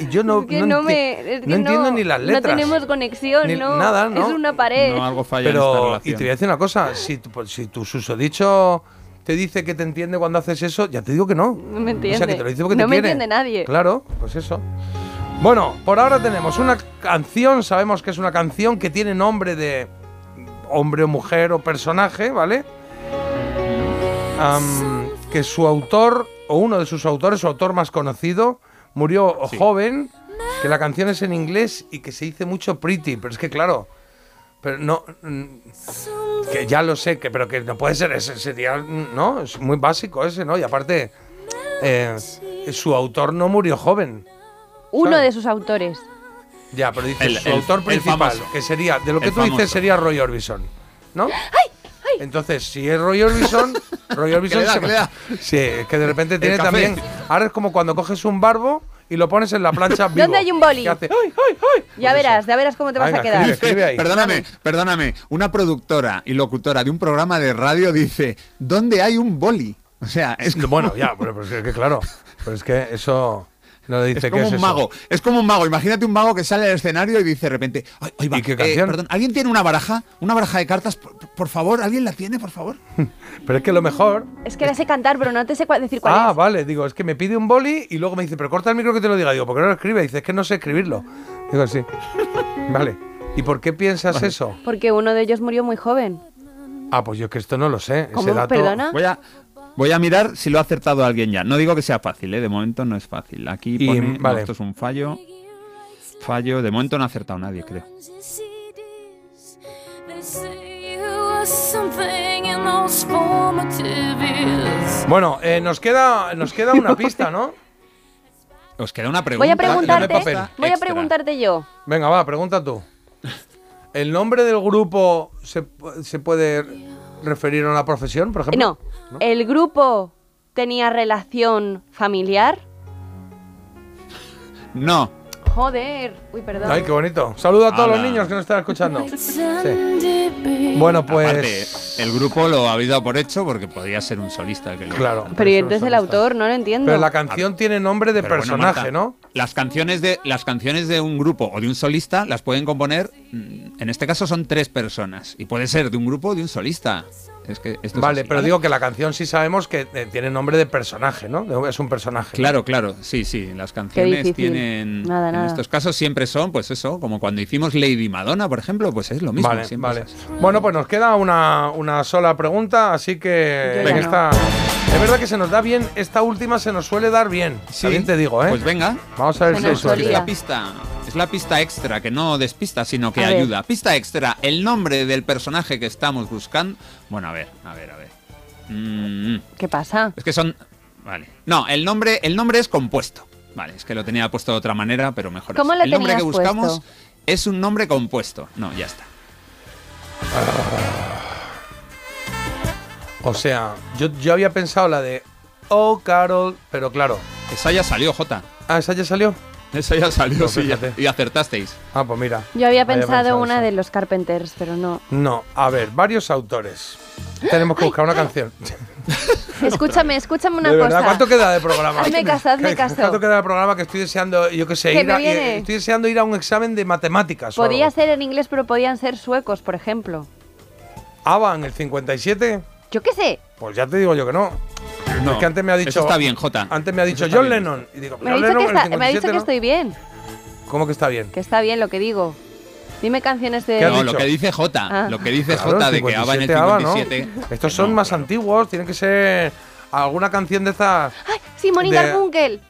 [SPEAKER 1] Y yo no,
[SPEAKER 2] Es que
[SPEAKER 1] no,
[SPEAKER 2] no, me. es que
[SPEAKER 1] no entiendo ni las letras.
[SPEAKER 2] No tenemos conexión,
[SPEAKER 1] Ni-
[SPEAKER 2] no.
[SPEAKER 1] nada, ¿no?
[SPEAKER 2] Es una pared.
[SPEAKER 1] Pero, y te voy a decir una cosa: si, tu- pues, si tu susodicho te dice que te entiende cuando haces eso, ya te digo que no.
[SPEAKER 2] No me entiende.
[SPEAKER 1] O sea, que te lo dice porque
[SPEAKER 2] no
[SPEAKER 1] te
[SPEAKER 2] me
[SPEAKER 1] quiere.
[SPEAKER 2] entiende nadie.
[SPEAKER 1] Claro, pues eso. Bueno, por ahora tenemos una canción, sabemos que es una canción que tiene nombre de hombre o mujer o personaje, ¿vale? Am, que su autor, o uno de sus autores, su autor más conocido, murió joven, que la canción es en inglés y que se dice mucho pretty, pero es que claro, pero no, mm, que ya lo sé, que pero que no puede ser ese, sería, no, es muy básico ese, ¿no? Y aparte, eh, su autor no murió joven.
[SPEAKER 2] Uno de sus autores.
[SPEAKER 1] Ya, pero dice
[SPEAKER 4] El-
[SPEAKER 1] su
[SPEAKER 4] el-
[SPEAKER 1] autor principal, que sería, de lo que
[SPEAKER 4] El
[SPEAKER 1] tú dices
[SPEAKER 4] famoso.
[SPEAKER 1] sería Roy Orbison, ¿no? Entonces, si es Roy Orbison, Roy Orbison
[SPEAKER 4] da,
[SPEAKER 1] se-
[SPEAKER 4] da.
[SPEAKER 1] Sí, es que de repente tiene
[SPEAKER 4] café.
[SPEAKER 1] también. Ahora es como cuando coges un barbo y lo pones en la plancha vivo.
[SPEAKER 2] ¿Dónde hay un boli?
[SPEAKER 1] que hace, ¡ay, ay, ay!
[SPEAKER 2] Ya verás, ya verás cómo te vas
[SPEAKER 1] Venga,
[SPEAKER 2] a quedar.
[SPEAKER 1] escribe, escribe ahí.
[SPEAKER 4] Perdóname, perdóname. Una productora y locutora de un programa de radio dice, ¿dónde hay un boli? O sea, es como,
[SPEAKER 1] Bueno, ya, pero, pero es que claro. Pero es que eso. No dice
[SPEAKER 4] es
[SPEAKER 1] que
[SPEAKER 4] como
[SPEAKER 1] es
[SPEAKER 4] un
[SPEAKER 1] eso.
[SPEAKER 4] mago. Es como un mago. Imagínate un mago que sale al escenario y dice de repente, "Ay, ay, va,
[SPEAKER 1] ¿Y qué
[SPEAKER 4] eh,
[SPEAKER 1] canción?
[SPEAKER 4] perdón, ¿alguien tiene una baraja? ¿Una baraja de cartas? Por, por favor, ¿alguien la tiene, por favor?
[SPEAKER 1] Pero es que lo mejor.
[SPEAKER 2] Es que la sé cantar, pero no te sé decir cuál
[SPEAKER 1] Ah,
[SPEAKER 2] es.
[SPEAKER 1] vale, digo, es que me pide un boli y luego me dice, pero corta el micro que te lo diga. Digo, ¿por qué no lo escribe? Dice, es que no sé escribirlo. Digo, sí. Vale. ¿Y por qué piensas eso?
[SPEAKER 2] Porque uno de ellos murió muy joven.
[SPEAKER 1] Ah, pues yo que esto no lo sé. Ese dato.
[SPEAKER 2] ¿Perdona?
[SPEAKER 4] Voy a, voy a mirar si lo ha acertado alguien ya. No digo que sea fácil, ¿eh? de momento no es fácil. Aquí
[SPEAKER 1] Y,
[SPEAKER 4] pone, no,
[SPEAKER 1] vale.
[SPEAKER 4] esto es un fallo. Fallo, de momento no ha acertado nadie, creo.
[SPEAKER 1] Bueno, eh, nos, queda, nos queda una pista, ¿no?
[SPEAKER 4] Os queda una pregunta.
[SPEAKER 2] Voy a preguntarte,
[SPEAKER 1] papel.
[SPEAKER 2] voy a preguntarte yo.
[SPEAKER 1] Venga, va, pregunta tú. ¿El nombre del grupo se, se puede referir a una profesión, por ejemplo?
[SPEAKER 2] No, ¿el grupo tenía relación familiar?
[SPEAKER 4] No.
[SPEAKER 2] Joder. Uy, perdón.
[SPEAKER 1] Ay, qué bonito. Saludo a todos los niños que nos están escuchando. Sí. Bueno, pues.
[SPEAKER 4] Aparte, el grupo lo habéis dado por hecho porque podría ser un solista que lo
[SPEAKER 1] Claro.
[SPEAKER 2] Pero ¿y entonces el autor? No lo entiendo.
[SPEAKER 1] Pero la canción tiene nombre de
[SPEAKER 4] Pero bueno,
[SPEAKER 1] personaje,
[SPEAKER 4] Marta,
[SPEAKER 1] ¿no?
[SPEAKER 4] Las canciones de las canciones de un grupo o de un solista las pueden componer, mm, en este caso son tres personas y puede ser de un grupo o de un solista. Es que esto es
[SPEAKER 1] Vale,
[SPEAKER 4] así,
[SPEAKER 1] pero digo que la canción sí sabemos que eh, tiene nombre de personaje, ¿no? Es un personaje.
[SPEAKER 4] Claro, claro, sí, sí. Las canciones tienen.
[SPEAKER 2] Nada,
[SPEAKER 4] en
[SPEAKER 2] nada.
[SPEAKER 4] estos casos siempre son, pues eso, como cuando hicimos Lady Madonna, por ejemplo, pues es lo mismo.
[SPEAKER 1] Vale,
[SPEAKER 4] siempre
[SPEAKER 1] vale.
[SPEAKER 4] es.
[SPEAKER 1] Bueno, pues nos queda una, una sola pregunta, así que en esta- es verdad que se nos da bien, esta última se nos suele dar bien.
[SPEAKER 4] Sí.
[SPEAKER 1] También te digo, ¿eh?
[SPEAKER 4] Pues venga.
[SPEAKER 1] Vamos a ver
[SPEAKER 2] Se
[SPEAKER 1] si.
[SPEAKER 4] Es la pista. Es la pista extra, que no despista, sino que
[SPEAKER 2] A ver.
[SPEAKER 4] ayuda. Pista extra, el nombre del personaje que estamos buscando. Bueno, a ver, a ver, a ver. Mm,
[SPEAKER 2] ¿Qué pasa?
[SPEAKER 4] es que son. Vale. No, el nombre, el nombre es compuesto. Vale, es que lo tenía puesto de otra manera, pero mejor.
[SPEAKER 2] ¿Cómo lo
[SPEAKER 4] el nombre que buscamos
[SPEAKER 2] puesto?
[SPEAKER 4] es un nombre compuesto. No, ya está.
[SPEAKER 1] O sea, yo, yo había pensado la de Oh, Carol, pero claro.
[SPEAKER 4] Esa ya salió, Jota.
[SPEAKER 1] Ah, ¿esa ya salió?
[SPEAKER 4] Esa ya salió,
[SPEAKER 1] Pues
[SPEAKER 4] sí, y acertasteis.
[SPEAKER 1] Ah, pues mira.
[SPEAKER 2] Yo había
[SPEAKER 1] Había
[SPEAKER 2] pensado
[SPEAKER 1] pensado
[SPEAKER 2] una
[SPEAKER 1] eso.
[SPEAKER 2] de los Carpenters, pero no.
[SPEAKER 1] No, a ver, varios autores. Tenemos que buscar una canción.
[SPEAKER 2] Escúchame, escúchame una
[SPEAKER 1] de
[SPEAKER 2] cosa.
[SPEAKER 1] verdad, ¿cuánto queda de programa?
[SPEAKER 2] Hazme caso, hazme caso.
[SPEAKER 1] ¿Cuánto queda de programa que estoy deseando, yo qué sé, ir a, eh, estoy deseando ir a un examen de matemáticas?
[SPEAKER 2] Podía ser en inglés, pero podían ser suecos, por ejemplo.
[SPEAKER 1] ABBA en el 57,
[SPEAKER 2] Yo qué sé.
[SPEAKER 1] pues ya te digo yo que no.
[SPEAKER 4] No,
[SPEAKER 1] es que antes me ha dicho.
[SPEAKER 4] Eso está bien, Jota.
[SPEAKER 1] Antes me ha dicho John
[SPEAKER 4] bien.
[SPEAKER 1] Lennon. Y digo,
[SPEAKER 2] Me ha
[SPEAKER 1] John
[SPEAKER 2] dicho, que,
[SPEAKER 1] Lennon
[SPEAKER 2] está- me ha dicho
[SPEAKER 1] 57,
[SPEAKER 2] que
[SPEAKER 1] ¿no?
[SPEAKER 2] estoy bien.
[SPEAKER 1] ¿Cómo que está bien?
[SPEAKER 2] Que está bien lo que digo. Dime canciones de.
[SPEAKER 1] ¿Qué has
[SPEAKER 4] No, lo que dice Jota.
[SPEAKER 2] Ah.
[SPEAKER 4] Lo que dice
[SPEAKER 1] Claro,
[SPEAKER 4] Jota de que ABBA en el
[SPEAKER 1] 57 ABBA, ¿no?
[SPEAKER 4] 57.
[SPEAKER 1] Estos son
[SPEAKER 4] No,
[SPEAKER 1] más
[SPEAKER 4] claro.
[SPEAKER 1] antiguos, tienen que ser alguna canción de esas.
[SPEAKER 2] ¡Ay! Simón y Garfunkel.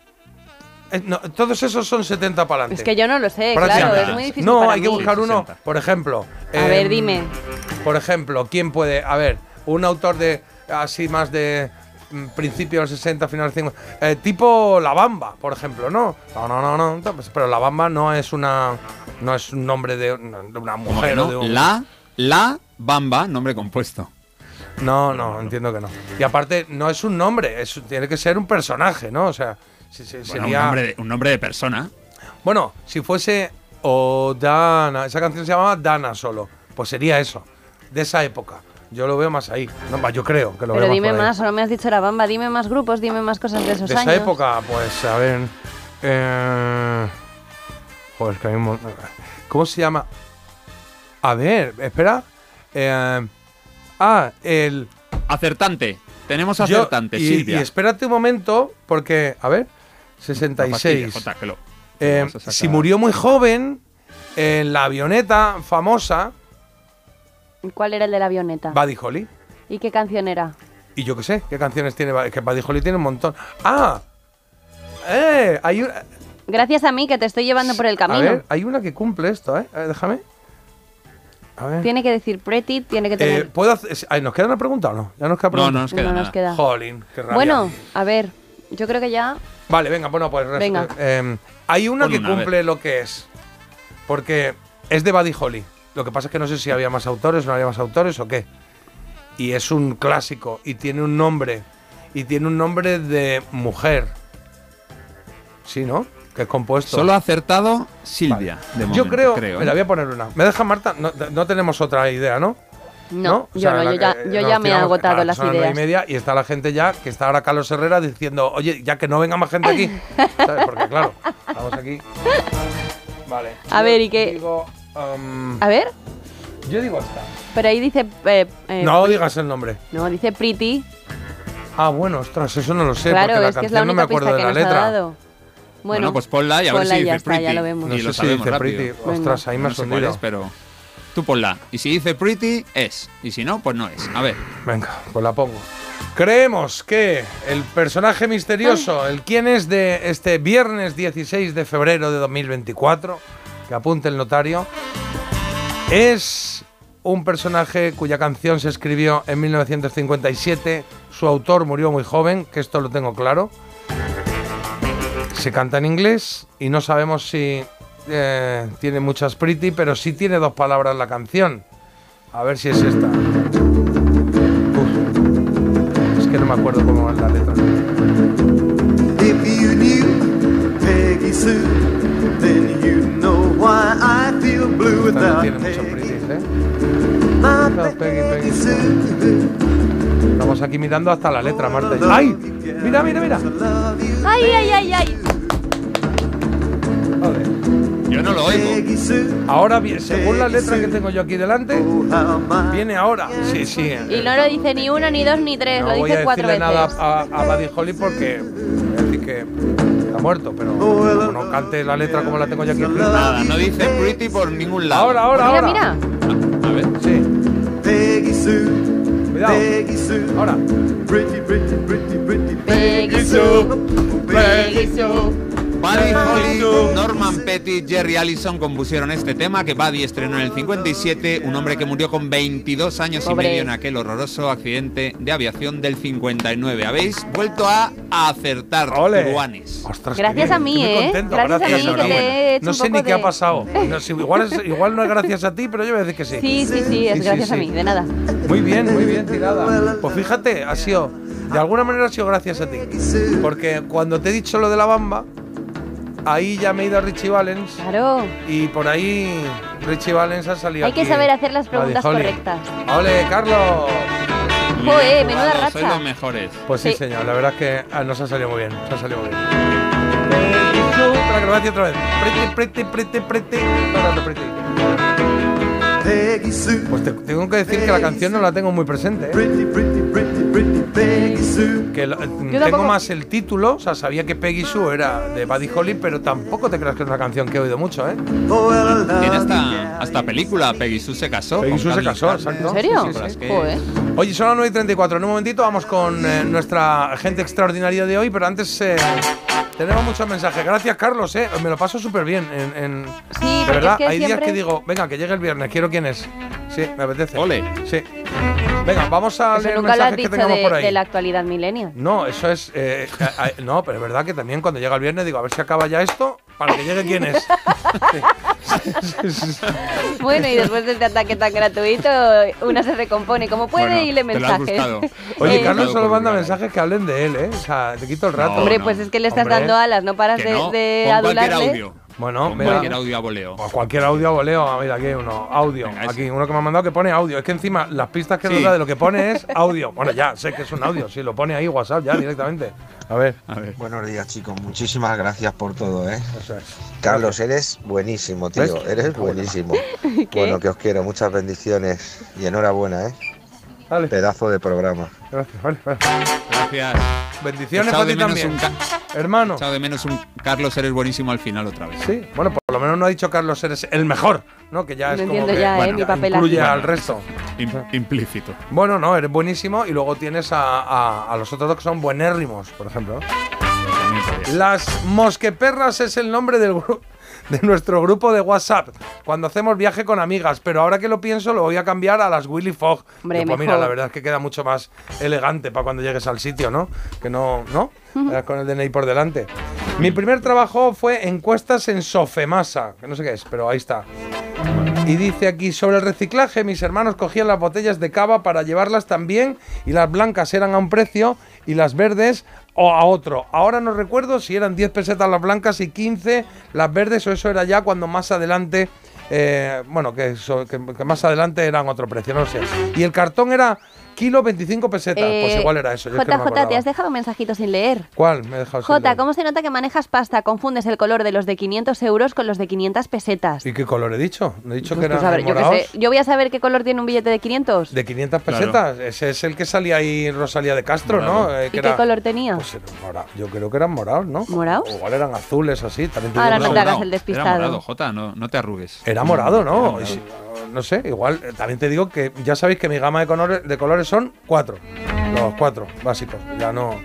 [SPEAKER 1] Eh, no, todos esos son 70 para adelante.
[SPEAKER 2] Es que yo no lo sé, claro, es muy difícil.
[SPEAKER 1] No,
[SPEAKER 2] para
[SPEAKER 1] hay que buscar uno,
[SPEAKER 4] 60.
[SPEAKER 1] por ejemplo.
[SPEAKER 2] A ver,
[SPEAKER 1] em,
[SPEAKER 2] dime.
[SPEAKER 1] Por ejemplo, ¿quién puede? A ver, un autor de así más de principio de los 60, finales de los 50. eh, tipo La Bamba, por ejemplo, ¿no? No, no, no, no. no, pues, Pero La Bamba no es una. No es un nombre de una, de una
[SPEAKER 4] ¿Cómo que
[SPEAKER 1] mujer
[SPEAKER 4] no?
[SPEAKER 1] o de un.
[SPEAKER 4] La, la Bamba, nombre compuesto.
[SPEAKER 1] No, no, entiendo que no. Y aparte, no es un nombre, es, tiene que ser un personaje, ¿no? O sea, si- si-
[SPEAKER 4] Bueno,
[SPEAKER 1] sería.
[SPEAKER 4] un, nombre de, un nombre de persona.
[SPEAKER 1] Bueno, si fuese o Dana, esa canción se llamaba Dana solo, pues sería eso, de esa época. Yo lo veo más ahí. No, va, yo creo que lo
[SPEAKER 2] Pero
[SPEAKER 1] veo
[SPEAKER 2] dime
[SPEAKER 1] más. por ahí.
[SPEAKER 2] más, solo me has dicho la bamba, dime más grupos, dime más cosas de esos
[SPEAKER 1] De
[SPEAKER 2] años.
[SPEAKER 1] esa época, pues a ver. eh, joder, es que hay un mon- ¿Cómo se llama? A ver, espera. eh, ah, el.
[SPEAKER 4] Acertante. Tenemos
[SPEAKER 1] yo-
[SPEAKER 4] acertante,
[SPEAKER 1] y,
[SPEAKER 4] Silvia.
[SPEAKER 1] y espérate un momento, porque, a ver,
[SPEAKER 4] No
[SPEAKER 1] 66.
[SPEAKER 4] fastidies, Jota, que lo-
[SPEAKER 1] Eh, si murió muy joven, en la avioneta famosa,
[SPEAKER 2] ¿Cuál era el de la avioneta?
[SPEAKER 1] Buddy Holly.
[SPEAKER 2] ¿Y qué canción era?
[SPEAKER 1] Y yo qué sé, ¿qué canciones tiene? Buddy- Que Buddy Holly tiene un montón. ¡Ah! ¡Eh! Hay una,
[SPEAKER 2] Gracias a mí que te estoy llevando por el
[SPEAKER 1] a
[SPEAKER 2] camino.
[SPEAKER 1] ver, hay una que cumple esto, ¿eh? A ver, déjame. A ver.
[SPEAKER 2] Tiene que decir pretty, tiene que
[SPEAKER 1] Eh,
[SPEAKER 2] tener...
[SPEAKER 1] ¿puedo hacer- ay, ¿Nos queda una pregunta o no? Ya nos queda
[SPEAKER 4] No,
[SPEAKER 1] pregunta.
[SPEAKER 4] no nos queda
[SPEAKER 2] No nos
[SPEAKER 4] nada.
[SPEAKER 2] queda.
[SPEAKER 1] Jolín, qué rabia.
[SPEAKER 2] Bueno, a ver, yo creo que ya...
[SPEAKER 1] Vale, venga, bueno, pues.
[SPEAKER 2] Venga.
[SPEAKER 1] eh, hay una
[SPEAKER 4] Pon
[SPEAKER 1] que
[SPEAKER 4] una, a
[SPEAKER 1] cumple lo que es. Porque es de Buddy Holly. Lo que pasa es que no sé si había más autores, no había más autores o qué. Y es un clásico y tiene un nombre. Y tiene un nombre de mujer. Sí, ¿no? Que es compuesto.
[SPEAKER 4] Solo ha acertado Silvia. de
[SPEAKER 1] Yo creo.
[SPEAKER 4] creo, ¿eh?
[SPEAKER 1] Mira, voy a poner una. ¿Me deja Marta? No, no tenemos otra idea, ¿no?
[SPEAKER 2] No, yo
[SPEAKER 1] sea,
[SPEAKER 2] no,
[SPEAKER 1] la
[SPEAKER 2] yo ya, yo ya me he agotado las ideas.
[SPEAKER 1] y media y está la gente ya, que está ahora Carlos Herrera diciendo, oye, ya que no venga más gente aquí. ¿Sabes? Porque claro, estamos aquí. Vale.
[SPEAKER 2] A ver, ¿y qué?
[SPEAKER 1] digo, um,
[SPEAKER 2] A ver,
[SPEAKER 1] yo digo esta.
[SPEAKER 2] pero ahí dice... eh, eh,
[SPEAKER 1] No digas el nombre.
[SPEAKER 2] No, dice pretty.
[SPEAKER 1] Ah, bueno, ostras, eso no lo sé,
[SPEAKER 2] claro,
[SPEAKER 1] porque la
[SPEAKER 2] es que
[SPEAKER 1] canción
[SPEAKER 2] es la
[SPEAKER 1] no me acuerdo
[SPEAKER 2] pista
[SPEAKER 1] de
[SPEAKER 2] que
[SPEAKER 1] la letra.
[SPEAKER 2] Bueno,
[SPEAKER 4] Bueno, pues ponla y a ver si
[SPEAKER 2] ya
[SPEAKER 4] dice
[SPEAKER 2] está,
[SPEAKER 4] pretty.
[SPEAKER 2] ya lo vemos.
[SPEAKER 1] No
[SPEAKER 4] Y
[SPEAKER 1] sé
[SPEAKER 4] lo
[SPEAKER 1] si
[SPEAKER 4] sabemos
[SPEAKER 1] dice
[SPEAKER 4] rápido.
[SPEAKER 1] pretty.
[SPEAKER 2] Venga.
[SPEAKER 1] Ostras, ahí me
[SPEAKER 4] No
[SPEAKER 1] has
[SPEAKER 4] sé cuál
[SPEAKER 1] hundido.
[SPEAKER 4] es, pero tú ponla. Y si dice pretty, es. Y si no, pues no es. A ver.
[SPEAKER 1] Venga, pues la pongo. Creemos que el personaje misterioso, el quién es de este viernes 16 de febrero de 2024, que apunte el notario, es un personaje cuya canción se escribió en 1957. Su autor murió muy joven, que esto lo tengo claro. Se canta en inglés y no sabemos si eh, tiene muchas pretty, pero sí tiene dos palabras la canción. A ver si es esta. Es que no me acuerdo cómo va la letra. No tiene pretty, ¿eh? Peggy, Peggy. Estamos aquí mirando hasta la letra, Marta. ¡Ay! Mira, mira, mira.
[SPEAKER 2] ¡Ay, ay, ay, ay!
[SPEAKER 4] Yo no lo oigo.
[SPEAKER 1] Ahora, según la letra que tengo yo aquí delante, viene ahora. Sí, sí.
[SPEAKER 2] Y no lo dice ni uno, ni dos, ni tres,
[SPEAKER 1] No
[SPEAKER 2] lo
[SPEAKER 1] voy a
[SPEAKER 2] dice cuatro
[SPEAKER 1] decirle
[SPEAKER 2] veces.
[SPEAKER 1] nada a, a Buddy Holly porque voy a decir que está muerto, pero como no cante la letra como la tengo yo aquí.
[SPEAKER 4] Nada, no dice pretty por ningún lado.
[SPEAKER 1] Ahora, ahora,
[SPEAKER 2] Mira,
[SPEAKER 1] ahora.
[SPEAKER 2] mira.
[SPEAKER 4] A ver.
[SPEAKER 1] Sí,
[SPEAKER 34] Peggy Sue,
[SPEAKER 1] cuidado.
[SPEAKER 34] Peggy Sue,
[SPEAKER 1] Ahora.
[SPEAKER 34] pretty, pretty, pretty, pretty
[SPEAKER 2] Peggy Sue, Peggy Sue.
[SPEAKER 4] Buddy Holly, Norman Petty, Jerry Allison compusieron este tema que Buddy estrenó en el 57, un hombre que murió con 22 años
[SPEAKER 2] Pobre.
[SPEAKER 4] y medio en aquel horroroso accidente de aviación del 59. Habéis vuelto a acertar,
[SPEAKER 1] Ole.
[SPEAKER 4] peruanes.
[SPEAKER 2] Gracias a mí, ¿eh?
[SPEAKER 1] contento,
[SPEAKER 2] Gracias a
[SPEAKER 4] mí, que
[SPEAKER 1] enhorabuena.
[SPEAKER 4] te
[SPEAKER 2] he hecho
[SPEAKER 1] No
[SPEAKER 2] un
[SPEAKER 1] sé ni qué ha pasado. No, si- igual, es- igual no es gracias a ti, pero yo voy a decir que sí.
[SPEAKER 2] Sí, sí, sí, es
[SPEAKER 1] Sí, sí,
[SPEAKER 2] gracias a
[SPEAKER 1] sí.
[SPEAKER 2] mí, de nada.
[SPEAKER 1] Muy bien, muy bien tirada. Pues fíjate, ha sido, de alguna manera ha sido gracias a ti. Porque cuando te he dicho lo de la bamba, ahí ya me he ido a Richie Valens
[SPEAKER 2] Claro.
[SPEAKER 1] y por ahí Richie Valens ha salido
[SPEAKER 2] Hay que saber hacer las preguntas correctas.
[SPEAKER 1] ¡Ole, Carlos!
[SPEAKER 2] Joder, menuda racha.
[SPEAKER 4] Sois los mejores.
[SPEAKER 1] Pues sí,
[SPEAKER 2] Sí.
[SPEAKER 1] señor, la verdad es que ah, nos ha salido muy bien, nos ha salido muy bien. Espera, que lo voy a decir otra vez. No, pretty.
[SPEAKER 34] Peggy Sue,
[SPEAKER 1] Pues te tengo que decir que la canción no la tengo muy presente, ¿eh?
[SPEAKER 34] Sue.
[SPEAKER 1] Que lo- tengo
[SPEAKER 2] tampoco.
[SPEAKER 1] más el título, o sea, sabía que Peggy Sue era de Buddy Holly, pero tampoco te creas que es una canción que he oído mucho, ¿eh?
[SPEAKER 4] Tiene hasta, hasta película. Peggy Sue se casó.
[SPEAKER 1] Peggy Sue se casó, exacto.
[SPEAKER 2] ¿En serio?
[SPEAKER 1] Sí, sí, sí.
[SPEAKER 2] Joder.
[SPEAKER 1] Oye, son las 9 y 34. En un momentito vamos con eh, nuestra gente extraordinaria de hoy, pero antes eh, tenemos muchos mensajes. Gracias, Carlos, ¿eh? Me lo paso súper bien. En, en-
[SPEAKER 2] Sí,
[SPEAKER 1] de verdad,
[SPEAKER 2] es que
[SPEAKER 1] hay días
[SPEAKER 2] siempre-
[SPEAKER 1] que digo, venga, que llegue el viernes, quiero quién es. Sí, me apetece.
[SPEAKER 4] Ole.
[SPEAKER 1] Sí. Venga, vamos a
[SPEAKER 2] Eso
[SPEAKER 1] leer
[SPEAKER 2] nunca lo has
[SPEAKER 1] mensajes que
[SPEAKER 2] dicho
[SPEAKER 1] tengamos por
[SPEAKER 2] de,
[SPEAKER 1] ahí.
[SPEAKER 2] de la actualidad millennial.
[SPEAKER 1] No, eso es. eh, eh, eh, no, pero es verdad que también cuando llega el viernes digo, a ver si acaba ya esto para que llegue quién es.
[SPEAKER 2] Bueno, y después de este ataque tan gratuito, una se recompone como puede
[SPEAKER 1] Bueno,
[SPEAKER 2] y le
[SPEAKER 1] te lo has
[SPEAKER 2] mensajes.
[SPEAKER 1] buscado. Oye,
[SPEAKER 2] Eh,
[SPEAKER 1] Carlos solo manda mensajes que hablen de él, ¿eh? O sea, te quito el rato.
[SPEAKER 2] Hombre, pues es que le estás
[SPEAKER 1] Hombre.
[SPEAKER 2] dando alas, no paras
[SPEAKER 4] Que
[SPEAKER 2] de,
[SPEAKER 4] no,
[SPEAKER 2] de
[SPEAKER 4] pon cualquier
[SPEAKER 2] adularle.
[SPEAKER 4] audio.
[SPEAKER 1] Bueno, mira.
[SPEAKER 4] cualquier audio a voleo.
[SPEAKER 1] Pues cualquier audio a voleo, ah, mira, aquí hay uno, audio. aquí, uno que me ha mandado que pone audio. Es que encima las pistas que nos
[SPEAKER 4] Sí.
[SPEAKER 1] da de lo que pone es audio. Bueno, ya, sé que es un audio, sí, lo pone ahí WhatsApp ya directamente. A ver.
[SPEAKER 42] Buenos días, chicos. Muchísimas gracias por todo, ¿eh?
[SPEAKER 1] Eso es.
[SPEAKER 42] Carlos, eres buenísimo, tío.
[SPEAKER 1] ¿Ves?
[SPEAKER 42] Eres buenísimo.
[SPEAKER 2] ¿Qué?
[SPEAKER 42] Bueno, que os quiero. Muchas bendiciones. Y enhorabuena, ¿eh? Pedazo de programa.
[SPEAKER 1] Gracias, vale, vale.
[SPEAKER 4] Gracias.
[SPEAKER 1] Bendiciones para ti
[SPEAKER 4] de menos
[SPEAKER 1] también. Hermano.
[SPEAKER 4] Echado de menos un Carlos, eres buenísimo al final otra vez.
[SPEAKER 1] Sí, bueno, por lo menos no ha dicho Carlos eres el mejor, ¿no? Que ya
[SPEAKER 2] No
[SPEAKER 1] es como
[SPEAKER 2] entiendo
[SPEAKER 1] que
[SPEAKER 2] ya, ¿eh?
[SPEAKER 1] bueno,
[SPEAKER 2] Mi papel
[SPEAKER 1] incluye
[SPEAKER 2] aquí.
[SPEAKER 1] al resto.
[SPEAKER 4] Im- implícito.
[SPEAKER 1] Bueno, no, eres buenísimo y luego tienes a, a- a los otros dos que son buenérrimos, por ejemplo. Las mosqueperras es el nombre del gru- de nuestro grupo de WhatsApp cuando hacemos viaje con amigas, pero ahora que lo pienso lo voy a cambiar a las Willy Fogg.
[SPEAKER 2] Hombre,
[SPEAKER 1] pues mira, la verdad es que queda mucho más elegante para cuando llegues al sitio, ¿no? Que no, ¿no? Vas con el DNI por delante. Mi primer trabajo fue encuestas en Sofemasa, que no sé qué es, pero ahí está. Y dice aquí, sobre el reciclaje, mis hermanos cogían las botellas de cava para llevarlas también y las blancas eran a un precio y las verdes o a otro. Ahora no recuerdo si eran 10 pesetas las blancas y 15 las verdes o eso era ya cuando más adelante, eh, bueno, que, que- que más adelante eran otro precio, no sé. Y el cartón era kilo 25 pesetas, pues
[SPEAKER 2] Eh,
[SPEAKER 1] igual era eso. yo es que no me
[SPEAKER 2] JJ, te has dejado un mensajito sin leer.
[SPEAKER 1] ¿Cuál? Me he dejado sin
[SPEAKER 2] J,
[SPEAKER 1] leer.
[SPEAKER 2] ¿cómo se nota que manejas pasta? Confundes el color de los de 500 euros con los de 500 pesetas.
[SPEAKER 1] ¿Y qué color he dicho? ¿No he dicho
[SPEAKER 2] Pues,
[SPEAKER 1] que
[SPEAKER 2] pues,
[SPEAKER 1] eran
[SPEAKER 2] a ver, yo, sé. voy a saber qué color tiene un billete de 500.
[SPEAKER 1] De 500
[SPEAKER 2] Claro.
[SPEAKER 1] pesetas. Ese es el que salía ahí Rosalía de Castro, ¿no? Eh,
[SPEAKER 2] ¿Y
[SPEAKER 1] que
[SPEAKER 2] qué
[SPEAKER 1] era-
[SPEAKER 2] color tenía?
[SPEAKER 1] Pues era morado. Yo creo que eran morados, ¿no?
[SPEAKER 2] ¿Morados?
[SPEAKER 1] O igual eran azules así. También te
[SPEAKER 2] Ahora no te hagas el despistado.
[SPEAKER 4] Era morado, Jota, no, no te arrugues.
[SPEAKER 1] Era morado,
[SPEAKER 4] Era
[SPEAKER 1] ¿no?
[SPEAKER 4] morado.
[SPEAKER 1] Y si- no sé, igual eh, también te digo que ya sabéis que mi gama de colores, de colores son cuatro. Los cuatro básicos. Ya no.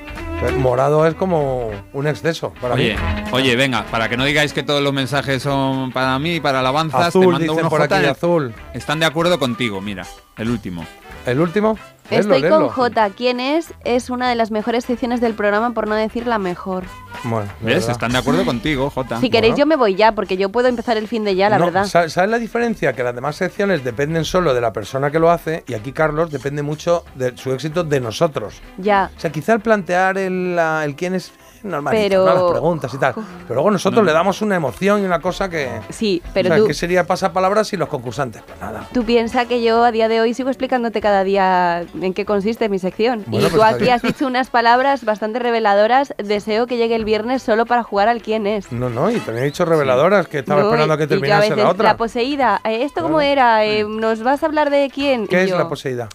[SPEAKER 1] Morado es como un exceso para
[SPEAKER 4] Oye,
[SPEAKER 1] mí.
[SPEAKER 4] oye, venga, para que no digáis que todos los mensajes son para mí, para alabanzas,
[SPEAKER 1] Azul,
[SPEAKER 4] te mando uno
[SPEAKER 1] por aquí, azul.
[SPEAKER 4] Están de acuerdo contigo, mira, el último.
[SPEAKER 1] ¿El último?
[SPEAKER 2] Estoy con J. ¿Quién es? Es una de las mejores secciones del programa, por no decir la mejor.
[SPEAKER 1] Bueno, de
[SPEAKER 4] ¿Ves?
[SPEAKER 1] verdad.
[SPEAKER 4] Están de acuerdo contigo, Jota.
[SPEAKER 2] Si queréis, yo me voy ya, porque yo puedo empezar el fin de ya, la
[SPEAKER 1] No,
[SPEAKER 2] verdad.
[SPEAKER 1] sa- ¿Sabes la diferencia? Que las demás secciones dependen solo de la persona que lo hace y aquí Carlos depende mucho de su éxito de nosotros.
[SPEAKER 2] Ya.
[SPEAKER 1] O sea, quizá al plantear el, el quién es normalito,
[SPEAKER 2] Pero-
[SPEAKER 1] ¿no? las preguntas y tal. Pero luego nosotros le damos una emoción y una cosa que...
[SPEAKER 2] Sí, pero
[SPEAKER 1] o sea,
[SPEAKER 2] tú-
[SPEAKER 1] ¿qué sería pasapalabras y los concursantes? Pues nada.
[SPEAKER 2] Tú piensas que yo a día de hoy sigo explicándote cada día en qué consiste mi sección.
[SPEAKER 1] Bueno,
[SPEAKER 2] y
[SPEAKER 1] pues
[SPEAKER 2] tú aquí
[SPEAKER 1] bien.
[SPEAKER 2] has dicho unas palabras bastante reveladoras. Deseo que llegue el viernes solo para jugar al quién es.
[SPEAKER 1] No, no, y también he dicho reveladoras que estaba
[SPEAKER 2] No,
[SPEAKER 1] esperando a que
[SPEAKER 2] y- y yo
[SPEAKER 1] terminase
[SPEAKER 2] veces,
[SPEAKER 1] la otra.
[SPEAKER 2] poseída. eh, ¿Esto cómo era? Eh, ¿Nos vas a hablar de quién?
[SPEAKER 1] ¿Qué
[SPEAKER 2] Y
[SPEAKER 1] es
[SPEAKER 2] yo,
[SPEAKER 1] la poseída?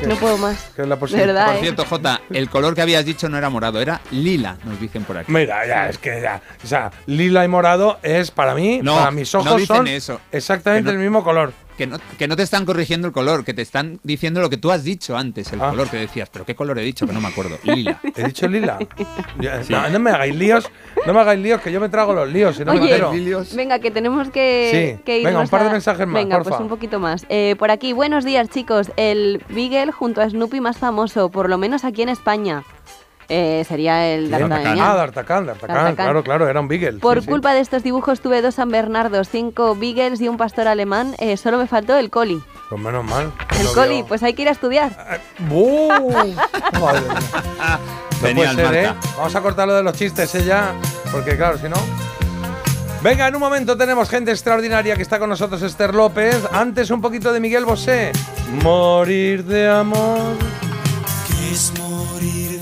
[SPEAKER 1] ¿Qué
[SPEAKER 2] No puedo más.
[SPEAKER 1] ¿Qué es la
[SPEAKER 2] verdad,
[SPEAKER 4] Por
[SPEAKER 2] ¿eh?
[SPEAKER 4] cierto, Jota, el color que habías dicho no era morado, era lila, nos dicen por aquí.
[SPEAKER 1] Mira, ya, es que ya. O sea, lila y morado es para mí,
[SPEAKER 4] No,
[SPEAKER 1] para mis ojos
[SPEAKER 4] no dicen
[SPEAKER 1] son
[SPEAKER 4] eso.
[SPEAKER 1] exactamente
[SPEAKER 4] Que no-
[SPEAKER 1] el mismo color.
[SPEAKER 4] Que no, que no te están corrigiendo el color, que te están diciendo lo que tú has dicho antes, el
[SPEAKER 1] Ah.
[SPEAKER 4] color que decías. ¿Pero qué color he dicho? Que no me acuerdo. Lila.
[SPEAKER 1] He dicho lila.
[SPEAKER 4] Sí.
[SPEAKER 1] no, no me hagáis líos, no me hagáis líos, que yo me trago los líos y no me
[SPEAKER 2] Oye,
[SPEAKER 1] entero.
[SPEAKER 2] venga, que tenemos que,
[SPEAKER 1] Sí.
[SPEAKER 2] que
[SPEAKER 1] Venga,
[SPEAKER 2] irnos
[SPEAKER 1] un par de
[SPEAKER 2] a-
[SPEAKER 1] mensajes más,
[SPEAKER 2] Venga,
[SPEAKER 1] porfa.
[SPEAKER 2] pues un poquito más. Eh, por aquí, buenos días, chicos. El Beagle junto a Snoopy más famoso, por lo menos aquí en España. Eh, sería el D'Artagnan.
[SPEAKER 1] Ah, D'Artagnan, D'Artagnan, claro, claro, era un Beagle.
[SPEAKER 2] Por
[SPEAKER 1] sí, sí.
[SPEAKER 2] culpa de estos dibujos tuve dos San Bernardos, cinco Beagles y un pastor alemán. Eh, solo me faltó el Coli.
[SPEAKER 1] Pues menos mal.
[SPEAKER 2] El
[SPEAKER 1] No
[SPEAKER 2] Coli,
[SPEAKER 1] veo-
[SPEAKER 2] pues hay que ir a estudiar.
[SPEAKER 1] ¡Uh! Madre. No ser, ¿eh? Vamos a cortar lo de los chistes, ¿eh? Ya, porque claro, si no... Venga, en un momento tenemos gente extraordinaria que está con nosotros, Esther López. Antes un poquito de Miguel Bosé. Morir de amor.
[SPEAKER 34] ¿Qué es morir de amor? Morir de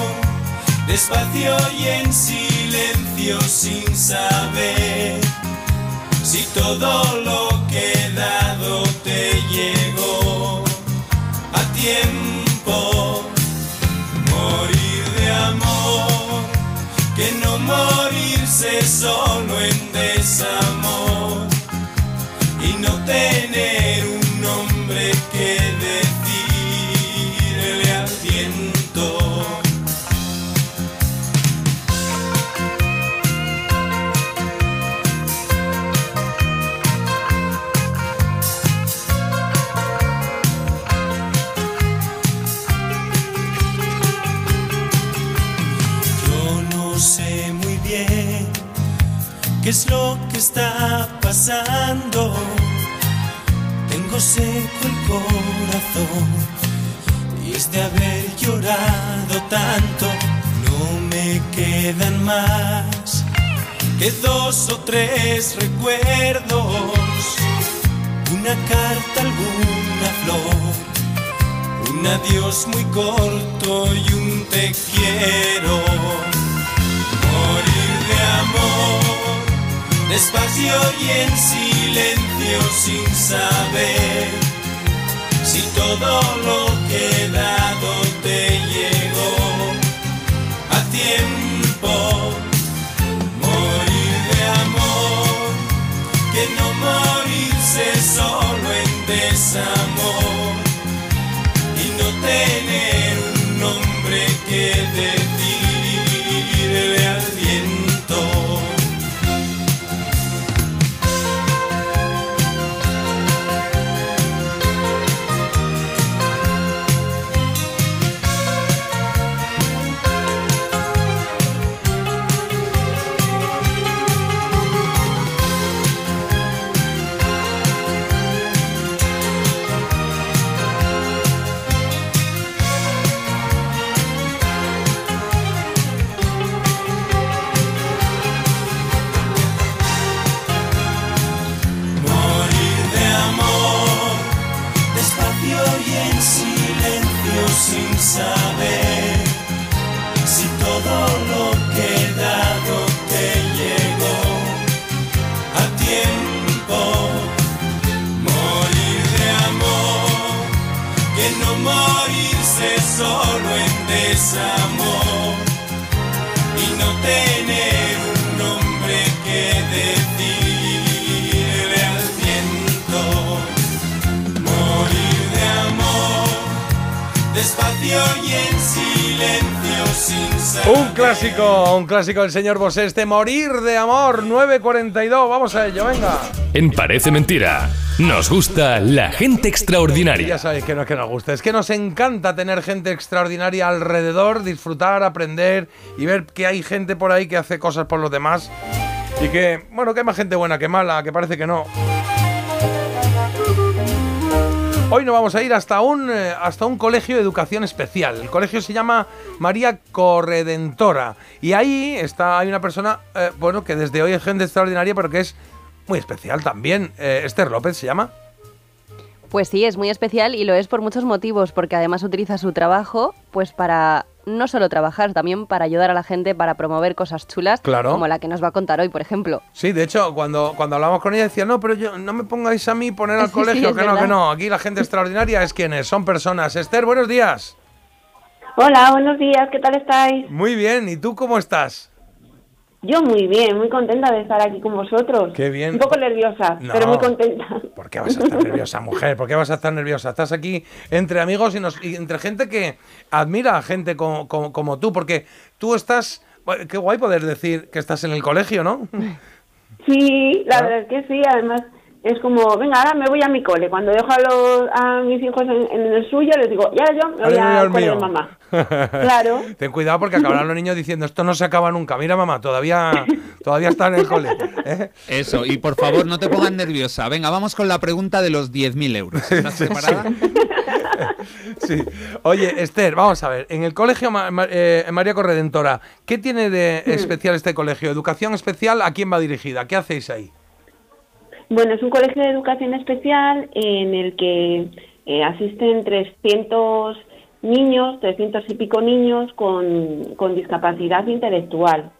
[SPEAKER 34] despacio y en silencio sin saber si todo lo que he dado te llegó. tiempo. Morir de amor, que no morirse solo en desamor y no tener es lo que está pasando. Tengo seco el corazón y es de haber llorado tanto. No me quedan más que dos o tres recuerdos. Una carta, alguna flor, un adiós muy corto y un te quiero. Morir de amor, despacio y en silencio sin saber si todo lo que he dado te llegó a tiempo. Morir de amor, que no morirse solo en desamor y no tener un nombre que decirle solo en desamor y no tener un nombre que decirle al viento. Morir de amor, despacio y en silencio.
[SPEAKER 1] Un clásico, un clásico del señor Bosé, este Morir de Amor 942. Vamos a ello, venga.
[SPEAKER 6] En Parece Mentira, nos gusta la gente
[SPEAKER 1] Ya
[SPEAKER 6] extraordinaria.
[SPEAKER 1] sabéis que no es que nos gusta, es que nos encanta tener gente extraordinaria alrededor, disfrutar, aprender y ver que hay gente por ahí que hace cosas por los demás y que, bueno, que hay más gente buena que mala, que parece que no. Hoy nos vamos a ir hasta un, eh, hasta un colegio de educación especial. El colegio se llama María Corredentora. Y ahí está, hay una persona, eh, bueno, que desde hoy es gente extraordinaria, pero que es muy especial también. Eh, Esther López se llama.
[SPEAKER 2] Pues sí, es muy especial y lo es por muchos motivos, porque además utiliza su trabajo pues para no solo trabajar, también para ayudar a la gente, para promover cosas chulas,
[SPEAKER 1] Claro.
[SPEAKER 2] como la que nos va a contar hoy, por ejemplo.
[SPEAKER 1] Sí, de hecho, cuando, cuando hablamos con ella decía, no, pero yo, no me pongáis a mí poner al
[SPEAKER 2] Sí,
[SPEAKER 1] colegio,
[SPEAKER 2] sí,
[SPEAKER 1] que no, que no. Aquí la gente extraordinaria es quienes, son personas. Esther, buenos días.
[SPEAKER 43] Hola, buenos días, ¿qué tal estáis?
[SPEAKER 1] Muy bien, ¿y tú cómo estás?
[SPEAKER 43] Yo muy bien, muy contenta de estar aquí con vosotros.
[SPEAKER 1] Qué bien.
[SPEAKER 43] Un poco nerviosa,
[SPEAKER 1] No.
[SPEAKER 43] pero muy contenta.
[SPEAKER 1] ¿Por qué vas a estar nerviosa, mujer? ¿Por qué vas a estar nerviosa? Estás aquí entre amigos y, nos- y entre gente que admira a gente como, como- como tú, porque tú estás... Qué guay poder decir que estás en el colegio, ¿no?
[SPEAKER 43] Sí, la
[SPEAKER 1] Ah.
[SPEAKER 43] verdad es que sí, además es como, venga, ahora me voy a mi cole. Cuando dejo a, los, a mis hijos en, en el suyo, les digo, ya yo me voy cole de
[SPEAKER 1] mío.
[SPEAKER 43] mamá. Claro.
[SPEAKER 1] Ten cuidado porque acabarán los niños diciendo esto no se acaba nunca. Mira, mamá, todavía, todavía está en el cole. ¿eh?
[SPEAKER 4] Eso, y por favor no te pongas nerviosa. Venga, vamos con la pregunta de los 10.000 euros. ¿Estás preparada?
[SPEAKER 1] Sí. Oye, Esther, vamos a ver. En el colegio Ma- Ma- eh, María Corredentora, ¿qué tiene de especial este colegio? ¿Educación especial a quién va dirigida? ¿Qué hacéis ahí?
[SPEAKER 43] Bueno, es un colegio de educación especial en el que eh, asisten 300 niños, 300 y pico niños con, con discapacidad intelectual.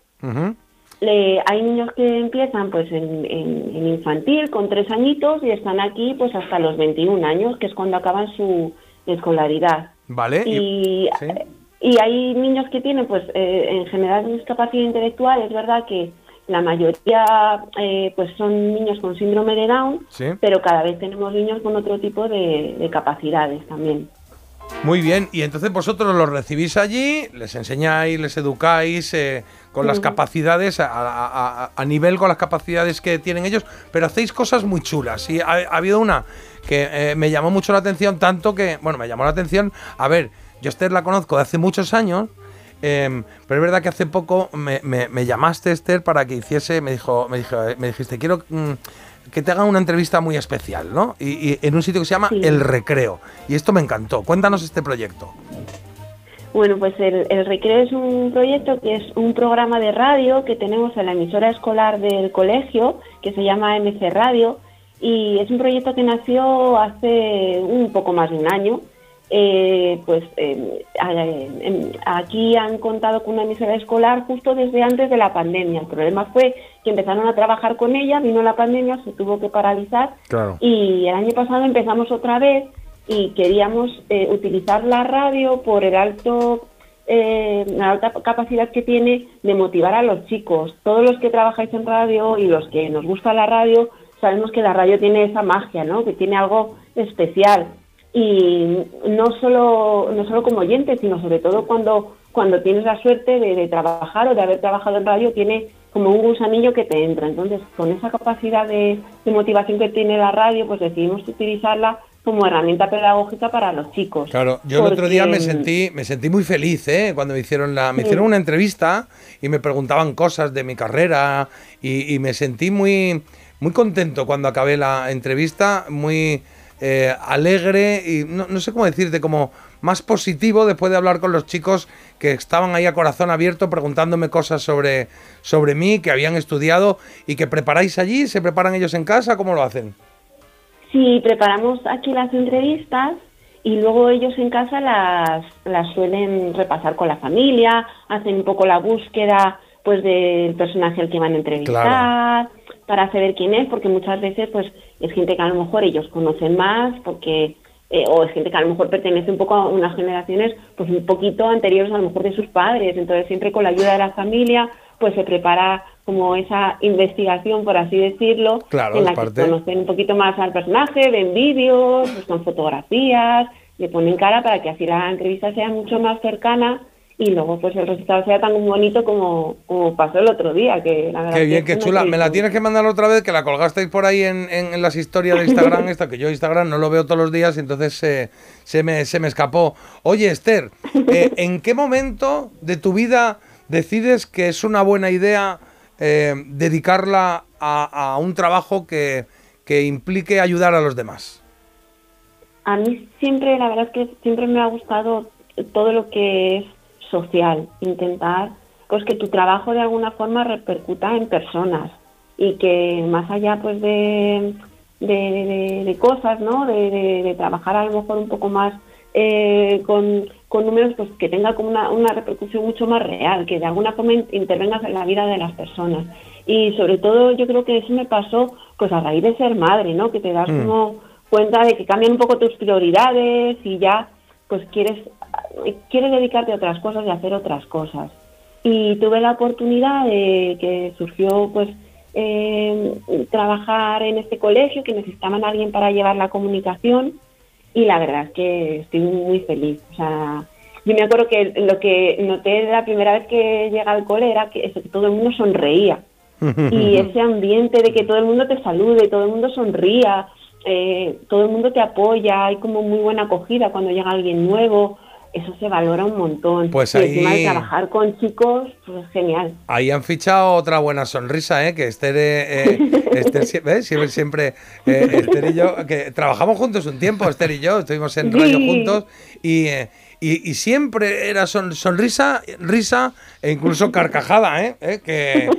[SPEAKER 43] Le- hay niños que empiezan pues en, en- en infantil con tres añitos y están aquí pues hasta los 21 años, que es cuando acaban su, escolaridad.
[SPEAKER 1] Vale.
[SPEAKER 43] Y, y hay niños que tienen, pues, eh, en general discapacidad intelectual. Es verdad que la mayoría, eh, pues, son niños con síndrome de Down,
[SPEAKER 1] Sí.
[SPEAKER 43] pero cada vez tenemos niños con otro tipo de, de capacidades también.
[SPEAKER 1] Muy bien, y entonces vosotros los recibís allí, les enseñáis, les educáis eh, con las capacidades, a, a- nivel con las capacidades que tienen ellos, pero hacéis cosas muy chulas. Y ha, ha habido una que eh, me llamó mucho la atención, tanto que, bueno, me llamó la atención, a ver, yo a Esther la conozco de hace muchos años, em, pero es verdad que hace poco me, me- me llamaste, Esther, para que hiciese, me dijo, me dijo, me dijiste, quiero mm, que te hagan una entrevista muy especial, ¿no? Y, y en un sitio que se llama El Recreo. Y esto me encantó. Cuéntanos este proyecto.
[SPEAKER 43] Bueno, pues el, el Recreo es un proyecto que es un programa de radio que tenemos en la emisora escolar del colegio, que se llama MC Radio, y es un proyecto que nació hace un poco más de un año. Eh, pues eh, aquí han contado con una emisora escolar justo desde antes de la pandemia. El problema fue que empezaron a trabajar con ella, vino la pandemia, se tuvo que paralizar
[SPEAKER 1] Claro.
[SPEAKER 43] y el año pasado empezamos otra vez y queríamos eh, utilizar la radio por el alto eh, la alta capacidad que tiene de motivar a los chicos. Todos los que trabajáis en radio y los que nos gusta la radio sabemos que la radio tiene esa magia, ¿no? Que tiene algo especial y no solo no solo como oyente, sino sobre todo cuando cuando tienes la suerte de, de trabajar o de haber trabajado en radio tiene como un gusanillo que te entra. Entonces, con esa capacidad de, de motivación que tiene la radio, pues decidimos utilizarla como herramienta pedagógica para los chicos.
[SPEAKER 1] Claro, yo el otro día me sentí, me sentí muy feliz, ¿eh? Cuando me hicieron la, me hicieron una entrevista y me preguntaban cosas de mi carrera y, y me sentí muy, muy contento cuando acabé la entrevista, muy eh, alegre y no, no sé cómo decirte, como más positivo después de hablar con los chicos que estaban ahí a corazón abierto preguntándome cosas sobre, sobre mí, que habían estudiado y que preparáis allí, se preparan ellos en casa, ¿cómo lo hacen?
[SPEAKER 43] Sí, preparamos aquí las entrevistas y luego ellos en casa las, las suelen repasar con la familia, hacen un poco la búsqueda pues del personaje al que van a entrevistar, para saber quién es, porque muchas veces pues es gente que a lo mejor ellos conocen más, porque eh, o es gente que a lo mejor pertenece un poco a unas generaciones pues un poquito anteriores a lo mejor de sus padres, entonces siempre con la ayuda de la familia pues se prepara como esa investigación, por así decirlo,
[SPEAKER 1] Claro,
[SPEAKER 43] en la que conocen un poquito más al personaje, ven vídeos, buscan fotografías, le ponen cara para que así la entrevista sea mucho más cercana y luego pues el resultado sea tan bonito como, como pasó el otro día, que la verdad
[SPEAKER 1] Qué
[SPEAKER 43] que
[SPEAKER 1] bien, qué chula. Me la tienes que mandar otra vez, que la colgasteis por ahí en, en- en las historias de Instagram, esta que yo Instagram no lo veo todos los días, y entonces eh, se, me, se me escapó. Oye, Esther, eh, ¿en qué momento de tu vida decides que es una buena idea eh, dedicarla a, a un trabajo que, que implique ayudar a los demás?
[SPEAKER 43] A mí siempre, la verdad es que siempre me ha gustado todo lo que es social, intentar pues que tu trabajo de alguna forma repercuta en personas y que más allá pues de, de, de- de cosas, ¿no? De, trabajar a lo mejor un poco más eh, con, con números, pues que tenga como una, una repercusión mucho más real, que de alguna forma in- intervengas en la vida de las personas. Y sobre todo yo creo que eso me pasó pues a raíz de ser madre, ¿no? Que te das
[SPEAKER 44] Mm.
[SPEAKER 43] como cuenta de que cambian un poco tus prioridades y ya pues quieres quieres dedicarte a otras cosas y hacer otras cosas. Y tuve la oportunidad de que surgió pues eh, trabajar en este colegio que necesitaban a alguien para llevar la comunicación y la verdad es que estoy muy feliz. O sea yo me acuerdo que lo que noté la primera vez que llegué al cole era que, todo el mundo sonreía. Y ese ambiente de que todo el mundo te salude, todo el mundo sonría, eh, todo el mundo te apoya, hay como muy buena acogida cuando llega alguien nuevo, eso se valora un montón.
[SPEAKER 1] Pues
[SPEAKER 43] y encima
[SPEAKER 1] ahí-
[SPEAKER 43] de trabajar con chicos, pues genial.
[SPEAKER 1] Ahí han fichado otra buena sonrisa, ¿eh? Que Esther, eh, eh, Esther siempre, siempre eh, Esther y yo, que trabajamos juntos un tiempo, Esther y yo, estuvimos en radio
[SPEAKER 43] Sí.
[SPEAKER 1] juntos y, eh, y, y siempre era son- sonrisa, risa e incluso carcajada, ¿eh? ¿Eh? Que,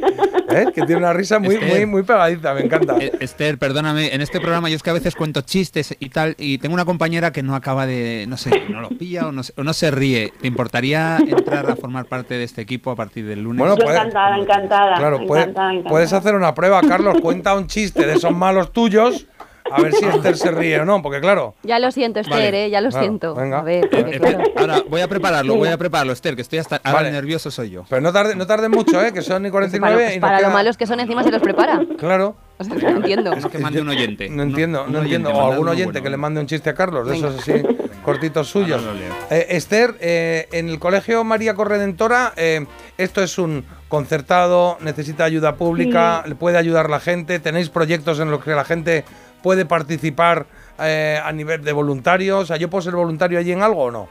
[SPEAKER 1] ¿eh? que tiene una risa muy, muy,
[SPEAKER 4] Esther.
[SPEAKER 1] muy pegadiza, me encanta.
[SPEAKER 4] Eh, Esther, perdóname, en este programa yo es que a veces cuento chistes y tal, y tengo una compañera que no acaba de, no sé, no lo pilla o no, se- o no se ríe. ¿Te importaría entrar a formar parte de este equipo a partir del lunes?
[SPEAKER 1] Bueno,
[SPEAKER 43] Yo
[SPEAKER 1] puede-
[SPEAKER 43] encantada, encantada.
[SPEAKER 1] Claro, puede-
[SPEAKER 43] encantada, encantada.
[SPEAKER 1] puedes hacer una prueba, Carlos, cuenta un chiste de esos malos tuyos. A ver si Esther se ríe o no, porque claro.
[SPEAKER 2] Ya lo siento, Esther,
[SPEAKER 4] Vale.
[SPEAKER 2] ¿eh? Ya lo
[SPEAKER 1] Claro,
[SPEAKER 2] siento.
[SPEAKER 1] venga.
[SPEAKER 2] A ver, porque,
[SPEAKER 4] Eh,
[SPEAKER 2] claro.
[SPEAKER 4] Ahora voy a prepararlo, voy a prepararlo, Esther, que estoy hasta ahora
[SPEAKER 1] Vale.
[SPEAKER 4] nervioso soy yo.
[SPEAKER 1] Pero no tarde, no tarde mucho, ¿eh? Que son ni
[SPEAKER 2] Para,
[SPEAKER 1] 49
[SPEAKER 2] lo-
[SPEAKER 1] y nos
[SPEAKER 2] para lo
[SPEAKER 1] queda-
[SPEAKER 2] malos que son, encima se los prepara.
[SPEAKER 1] Claro.
[SPEAKER 2] O sea, no entiendo.
[SPEAKER 4] Es que mande un oyente.
[SPEAKER 1] No entiendo, no
[SPEAKER 4] oyente,
[SPEAKER 1] entiendo. O algún oyente
[SPEAKER 4] bueno.
[SPEAKER 1] que le mande un chiste a Carlos, de
[SPEAKER 2] Venga.
[SPEAKER 1] esos así, cortitos suyos.
[SPEAKER 4] Ahora.
[SPEAKER 1] Eh, Esther, eh, en el colegio María Corredentora, eh, esto es un concertado, necesita ayuda pública, le puede ayudar la gente, tenéis proyectos en los que la gente puede participar eh, a nivel de voluntarios. O sea, ¿yo puedo ser voluntario allí en algo o no?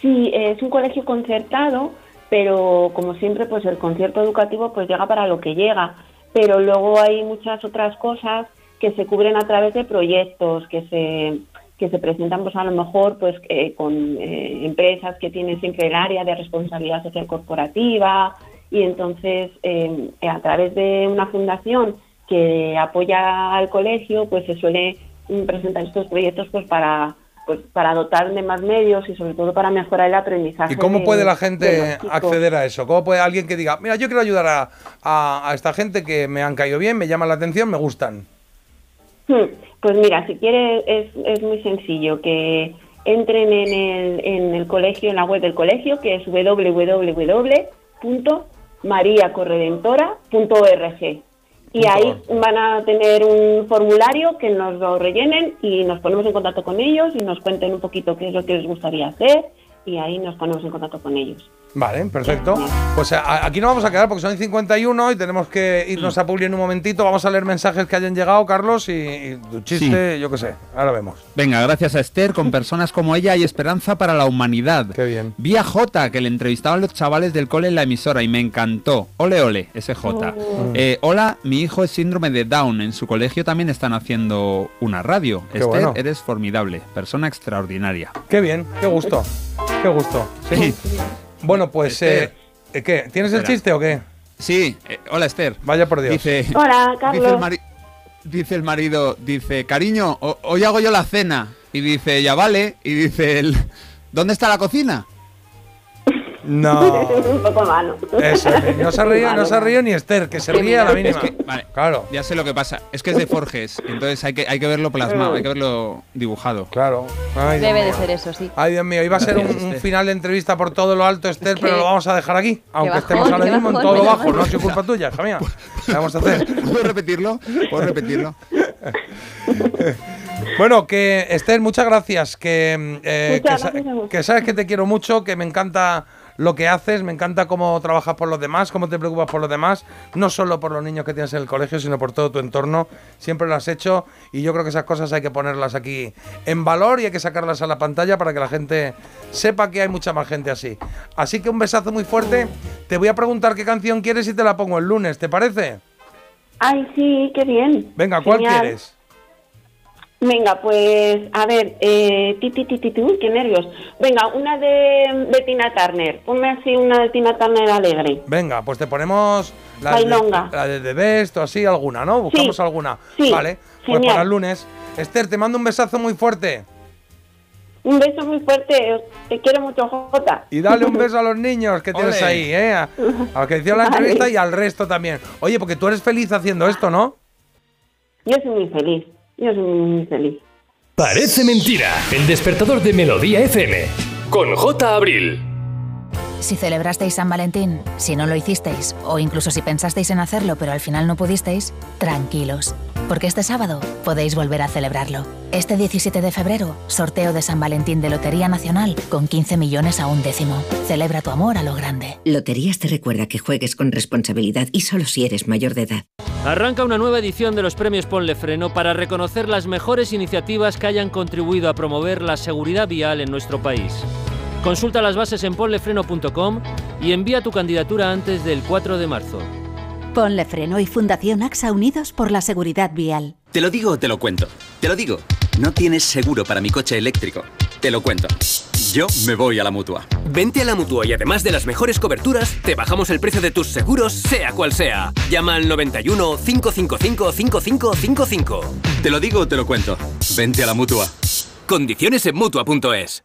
[SPEAKER 43] Sí, es un colegio concertado, pero como siempre, pues el concierto educativo pues llega para lo que llega. Pero luego hay muchas otras cosas que se cubren a través de proyectos que se que se presentan pues a lo mejor pues eh, con eh, empresas que tienen siempre el área de responsabilidad social corporativa y entonces eh, a través de una fundación que apoya al colegio pues se suele presentar estos proyectos pues para pues para dotar de más medios y sobre todo para mejorar el aprendizaje.
[SPEAKER 1] ¿Y cómo
[SPEAKER 43] de-
[SPEAKER 1] puede la gente acceder a eso? ¿Cómo puede alguien que diga, mira, yo quiero ayudar a, a- a esta gente que me han caído bien, me llaman la atención, me gustan?
[SPEAKER 43] Hmm, Pues mira, si quiere es, es muy sencillo que entren en el, en el colegio, en la web del colegio, que es www.mariacorredentora.org. Y ahí van a tener un formulario que nos lo rellenen y nos ponemos en contacto con ellos y nos cuenten un poquito qué es lo que les gustaría hacer y ahí nos ponemos en contacto con ellos.
[SPEAKER 1] Vale, perfecto. Pues a- aquí no vamos a quedar porque son 51 y tenemos que irnos a Publi en un momentito. Vamos a leer mensajes que hayan llegado, Carlos, y, y tu chiste, yo qué sé. Ahora vemos.
[SPEAKER 4] Venga, gracias a Esther, con personas como ella hay esperanza para la humanidad.
[SPEAKER 1] Qué bien.
[SPEAKER 4] Vi a Jota, que le entrevistaban los chavales del cole en la emisora y me encantó. Ole, ole, ese Jota.
[SPEAKER 1] Oh.
[SPEAKER 4] Eh, hola, mi hijo es síndrome de Down. En su colegio también están haciendo una radio.
[SPEAKER 1] Qué
[SPEAKER 4] Esther,
[SPEAKER 1] bueno.
[SPEAKER 4] eres formidable, persona extraordinaria.
[SPEAKER 1] Qué bien, qué gusto. Qué gusto. Sí. Bueno, pues, eh, eh, ¿qué? ¿Tienes el chiste o qué?
[SPEAKER 4] Sí, eh, hola Esther.
[SPEAKER 1] Vaya por Dios.
[SPEAKER 4] Dice,
[SPEAKER 43] Hola,
[SPEAKER 4] dice, el
[SPEAKER 43] Carlos.
[SPEAKER 4] mari- dice el marido, dice, cariño, ho- hoy hago yo la cena. Y dice, ya vale. Y dice él, ¿dónde está la cocina?
[SPEAKER 1] No.
[SPEAKER 43] un poco malo.
[SPEAKER 1] Eso, no se ha reído, no se ha reído ni Esther, que se ríe a la mínima.
[SPEAKER 4] Es que, vale,
[SPEAKER 1] Claro.
[SPEAKER 4] ya sé lo que pasa. Es que es de Forges, entonces hay que, hay que verlo plasmado, hay que verlo dibujado.
[SPEAKER 1] Claro. Ay,
[SPEAKER 2] Debe de ser eso, sí.
[SPEAKER 1] Ay, Dios mío, iba a ser un, un final de entrevista por todo lo alto, Esther, pero lo vamos a dejar aquí. Aunque
[SPEAKER 2] bajón,
[SPEAKER 1] estemos ahora mismo en todo
[SPEAKER 2] menos
[SPEAKER 1] bajo, no ha sido culpa tuya, hija mía. ¿Qué vamos a hacer?
[SPEAKER 4] ¿Puedo repetirlo? ¿Puedo repetirlo?
[SPEAKER 1] Bueno, que Esther, muchas gracias. Que, eh,
[SPEAKER 43] Muchas
[SPEAKER 1] que
[SPEAKER 43] gracias
[SPEAKER 1] que sabes que te quiero mucho, que me encanta lo que haces, me encanta cómo trabajas por los demás, cómo te preocupas por los demás, no solo por los niños que tienes en el colegio, sino por todo tu entorno. Siempre lo has hecho y yo creo que esas cosas hay que ponerlas aquí en valor y hay que sacarlas a la pantalla para que la gente sepa que hay mucha más gente así. Así que un besazo muy fuerte. Te voy a preguntar qué canción quieres y te la pongo el lunes, ¿te parece?
[SPEAKER 43] Ay, sí, qué bien.
[SPEAKER 1] Venga, ¿cuál
[SPEAKER 43] Genial.
[SPEAKER 1] quieres?
[SPEAKER 43] Venga, pues a ver, eh, ti, ti, ti, ti, ti, uy, qué nervios. Venga, una de, de Tina Turner. Ponme así una de Tina Turner alegre.
[SPEAKER 1] Venga, pues te ponemos la de, la de The Best o así, alguna, ¿no? Buscamos alguna.
[SPEAKER 43] sí,
[SPEAKER 1] Vale, pues para el lunes. Esther, te mando un besazo muy fuerte.
[SPEAKER 43] Un beso muy fuerte. Te quiero mucho, Jota.
[SPEAKER 1] Y dale un beso a los niños que tienes
[SPEAKER 4] Ole.
[SPEAKER 1] ahí, ¿eh? A, a los que hicieron la
[SPEAKER 43] Vale.
[SPEAKER 1] entrevista y al resto también. Oye, porque tú eres feliz haciendo esto, ¿no?
[SPEAKER 43] Yo soy muy feliz. Yo soy muy, feliz.
[SPEAKER 6] Parece mentira. El despertador de Melodía FM. Con J. Abril.
[SPEAKER 8] Si celebrasteis San Valentín, si no lo hicisteis, o incluso si pensasteis en hacerlo pero al final no pudisteis, tranquilos, porque este sábado podéis volver a celebrarlo. Este 17 de febrero, sorteo de San Valentín de Lotería Nacional con 15 millones a un décimo. Celebra tu amor a lo grande.
[SPEAKER 10] Loterías te recuerda que juegues con responsabilidad y solo si eres mayor de edad.
[SPEAKER 44] Arranca una nueva edición de los premios Ponle Freno para reconocer las mejores iniciativas que hayan contribuido a promover la seguridad vial en nuestro país. Consulta las bases en ponlefreno.com y envía tu candidatura antes del 4 de marzo.
[SPEAKER 45] Ponle Freno y Fundación AXA Unidos por la Seguridad Vial.
[SPEAKER 46] Te lo digo o te lo cuento. Te lo digo. No tienes seguro para mi coche eléctrico. Te lo cuento. Yo me voy a la mutua.
[SPEAKER 47] Vente a la mutua y además de las mejores coberturas, te bajamos el precio de tus seguros, sea cual sea. Llama al 91 555 5555.
[SPEAKER 46] Te lo digo o te lo cuento. Vente a la mutua.
[SPEAKER 47] Condiciones en mutua.es.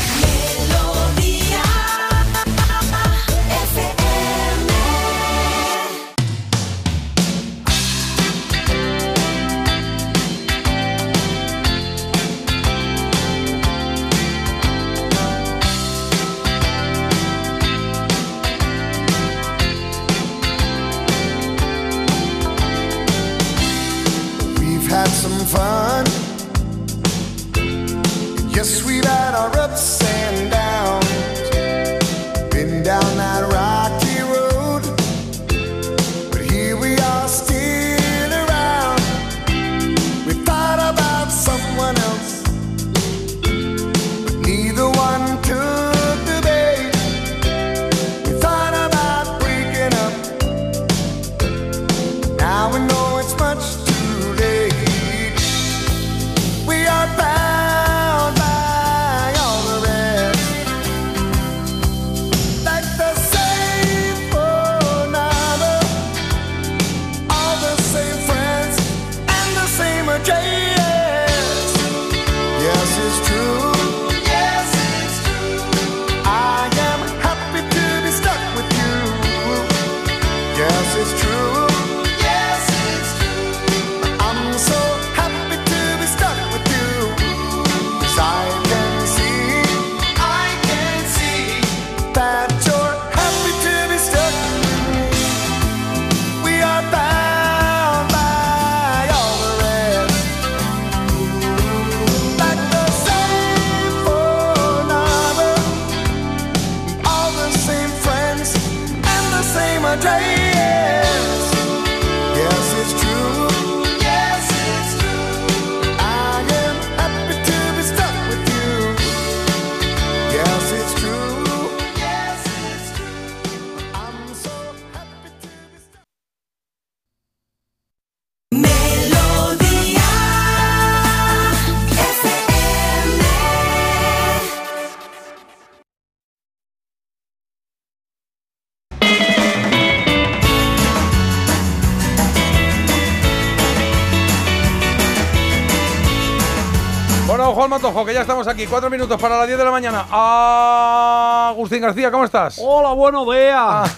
[SPEAKER 1] Matojo, que ya estamos aquí. Cuatro minutos para las 10 de la mañana. Ah, Agustín García, ¿cómo estás?
[SPEAKER 48] Hola, buenos días.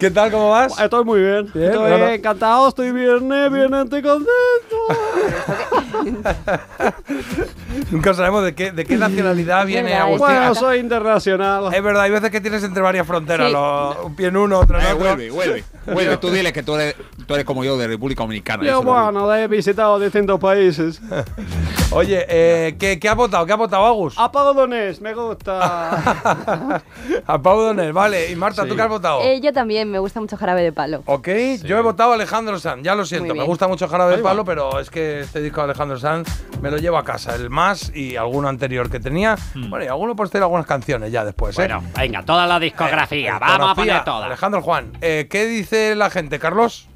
[SPEAKER 1] ¿Qué tal? ¿Cómo vas?
[SPEAKER 48] Estoy muy bien.
[SPEAKER 1] Bien,
[SPEAKER 48] estoy
[SPEAKER 1] bueno.
[SPEAKER 48] encantado, estoy viernes, viernes, estoy contento.
[SPEAKER 1] Nunca sabemos de qué, de qué nacionalidad viene Agustín.
[SPEAKER 48] Bueno, soy internacional.
[SPEAKER 1] Es verdad, hay veces que tienes entre varias fronteras.
[SPEAKER 48] Sí.
[SPEAKER 1] un pie en uno, otro en
[SPEAKER 4] Eh,
[SPEAKER 1] otro.
[SPEAKER 4] vuelve, vuelve. Vuelve, tú dile que tú eres, tú eres como yo de República Dominicana.
[SPEAKER 48] Yo, bueno, he visitado distintos países.
[SPEAKER 1] Oye, eh, ¿qué, qué ha votado? ¿Qué ha votado Agus?
[SPEAKER 48] Apagodones, me gusta.
[SPEAKER 1] A Pau Donel, vale. Y Marta, ¿tú qué has votado?
[SPEAKER 2] Eh, yo también, me gusta mucho Jarabe de Palo.
[SPEAKER 1] Ok, yo he votado a Alejandro Sanz, ya lo siento, me gusta mucho Jarabe de
[SPEAKER 2] va.
[SPEAKER 1] Palo, pero es que este disco de Alejandro Sanz me lo llevo a casa, el más y alguno anterior que tenía. Bueno, y alguno por tener algunas canciones ya después, ¿eh?
[SPEAKER 48] Bueno, venga, toda la discografía,
[SPEAKER 1] Eh,
[SPEAKER 48] vamos a poner toda.
[SPEAKER 1] Alejandro Juan, eh, ¿qué dice la gente, Carlos?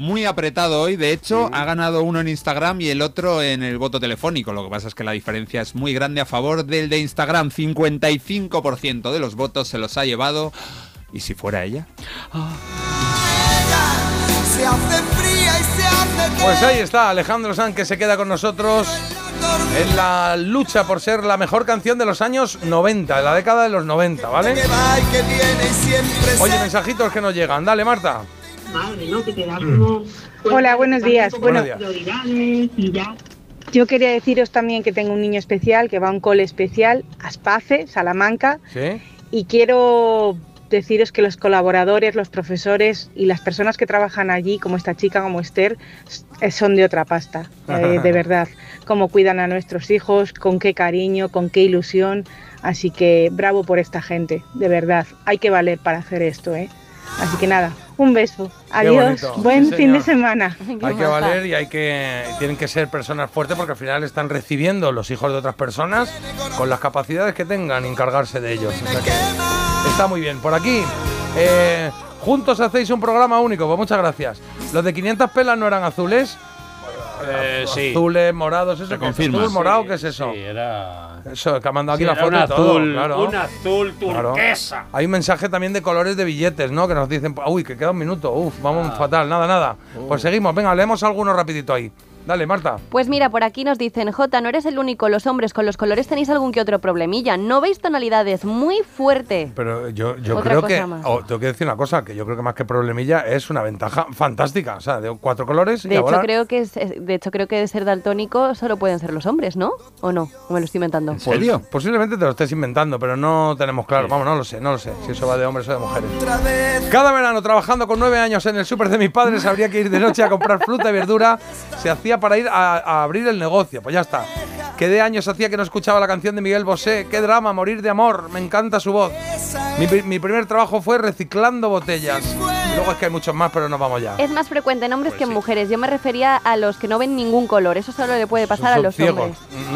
[SPEAKER 4] Muy apretado hoy, de hecho, ha ganado uno en Instagram y el otro en el voto telefónico. Lo que pasa es que la diferencia es muy grande a favor del de Instagram. 55% de los votos se los ha llevado. ¿Y si fuera ella?
[SPEAKER 1] Pues ahí está, Alejandro Sanz que se queda con nosotros en la lucha por ser la mejor canción de los años 90, de la década de los 90, ¿vale?
[SPEAKER 34] va y que viene y siempre
[SPEAKER 1] Oye,
[SPEAKER 34] se-
[SPEAKER 1] mensajitos que nos llegan. Dale, Marta.
[SPEAKER 49] Hola, buenos días. Bueno, yo quería deciros también que tengo un niño especial que va a un cole especial, Aspace, Salamanca,
[SPEAKER 1] ¿Sí?
[SPEAKER 49] y quiero deciros que los colaboradores, los profesores y las personas que trabajan allí, como esta chica, como Esther, s- son de otra pasta, eh, de verdad. Cómo cuidan a nuestros hijos, con qué cariño, con qué ilusión. Así que bravo por esta gente, de verdad. Hay que valer para hacer esto, ¿eh? Así que nada, un beso. Adiós. Buen
[SPEAKER 1] sí,
[SPEAKER 49] fin de semana.
[SPEAKER 1] Hay que valer y hay que tienen que ser personas fuertes porque al final están recibiendo los hijos de otras personas con las capacidades que tengan y encargarse de ellos. O sea que está muy bien. Por aquí, eh, juntos hacéis un programa único. Pues muchas gracias. Los de 500 pelas no eran azules.
[SPEAKER 48] Eh, sí.
[SPEAKER 1] Azules, morados, eso.
[SPEAKER 4] Confirma.
[SPEAKER 1] ¿Azul, morado?
[SPEAKER 48] Sí,
[SPEAKER 1] ¿Qué es eso?
[SPEAKER 48] Sí, era.
[SPEAKER 1] Eso, que ha mandado aquí la foto
[SPEAKER 48] un
[SPEAKER 1] y todo,
[SPEAKER 48] azul,
[SPEAKER 1] claro.
[SPEAKER 48] un azul
[SPEAKER 1] Claro.
[SPEAKER 48] turquesa.
[SPEAKER 1] Hay un mensaje también de colores de billetes, ¿no? Que nos dicen, uy, que queda un minuto, uf, vamos
[SPEAKER 48] Ah.
[SPEAKER 1] fatal, nada, nada. Pues seguimos, venga, leemos alguno rapidito ahí. Dale, Marta.
[SPEAKER 2] Pues mira, por aquí nos dicen, J, no eres el único, los hombres con los colores tenéis algún que otro problemilla. ¿No veis tonalidades muy fuerte?
[SPEAKER 1] Pero yo, yo
[SPEAKER 2] Otra
[SPEAKER 1] creo
[SPEAKER 2] cosa
[SPEAKER 1] que,
[SPEAKER 2] más.
[SPEAKER 1] oh, tengo que decir una cosa, que yo creo que más que problemilla es una ventaja fantástica. O sea, de cuatro colores y
[SPEAKER 2] De hecho, creo que es, es- de hecho, creo que de ser daltónico solo pueden ser los hombres, ¿no? ¿O no? ¿O me lo estoy inventando?
[SPEAKER 1] Pues, posiblemente te lo estés inventando, pero no tenemos claro. Vamos, no lo sé, no lo sé. Si eso va de hombres o de mujeres. Cada verano, trabajando con nueve años en el súper de mis padres, habría que ir de noche a comprar fruta y verdura. Se hacía para ir a, a abrir el negocio. Pues ya está. Que de años hacía que no escuchaba la canción de Miguel Bosé. Qué drama, morir de amor. Me encanta su voz. Mi, pri- mi primer trabajo fue reciclando botellas. Luego es que hay muchos más, pero nos vamos ya.
[SPEAKER 2] Es más frecuente en
[SPEAKER 1] Pues
[SPEAKER 2] hombres que en mujeres. Yo me refería a los que no ven ningún color. Eso solo le puede pasar a
[SPEAKER 1] Son
[SPEAKER 2] los
[SPEAKER 1] ciegos.
[SPEAKER 2] hombres.
[SPEAKER 1] No,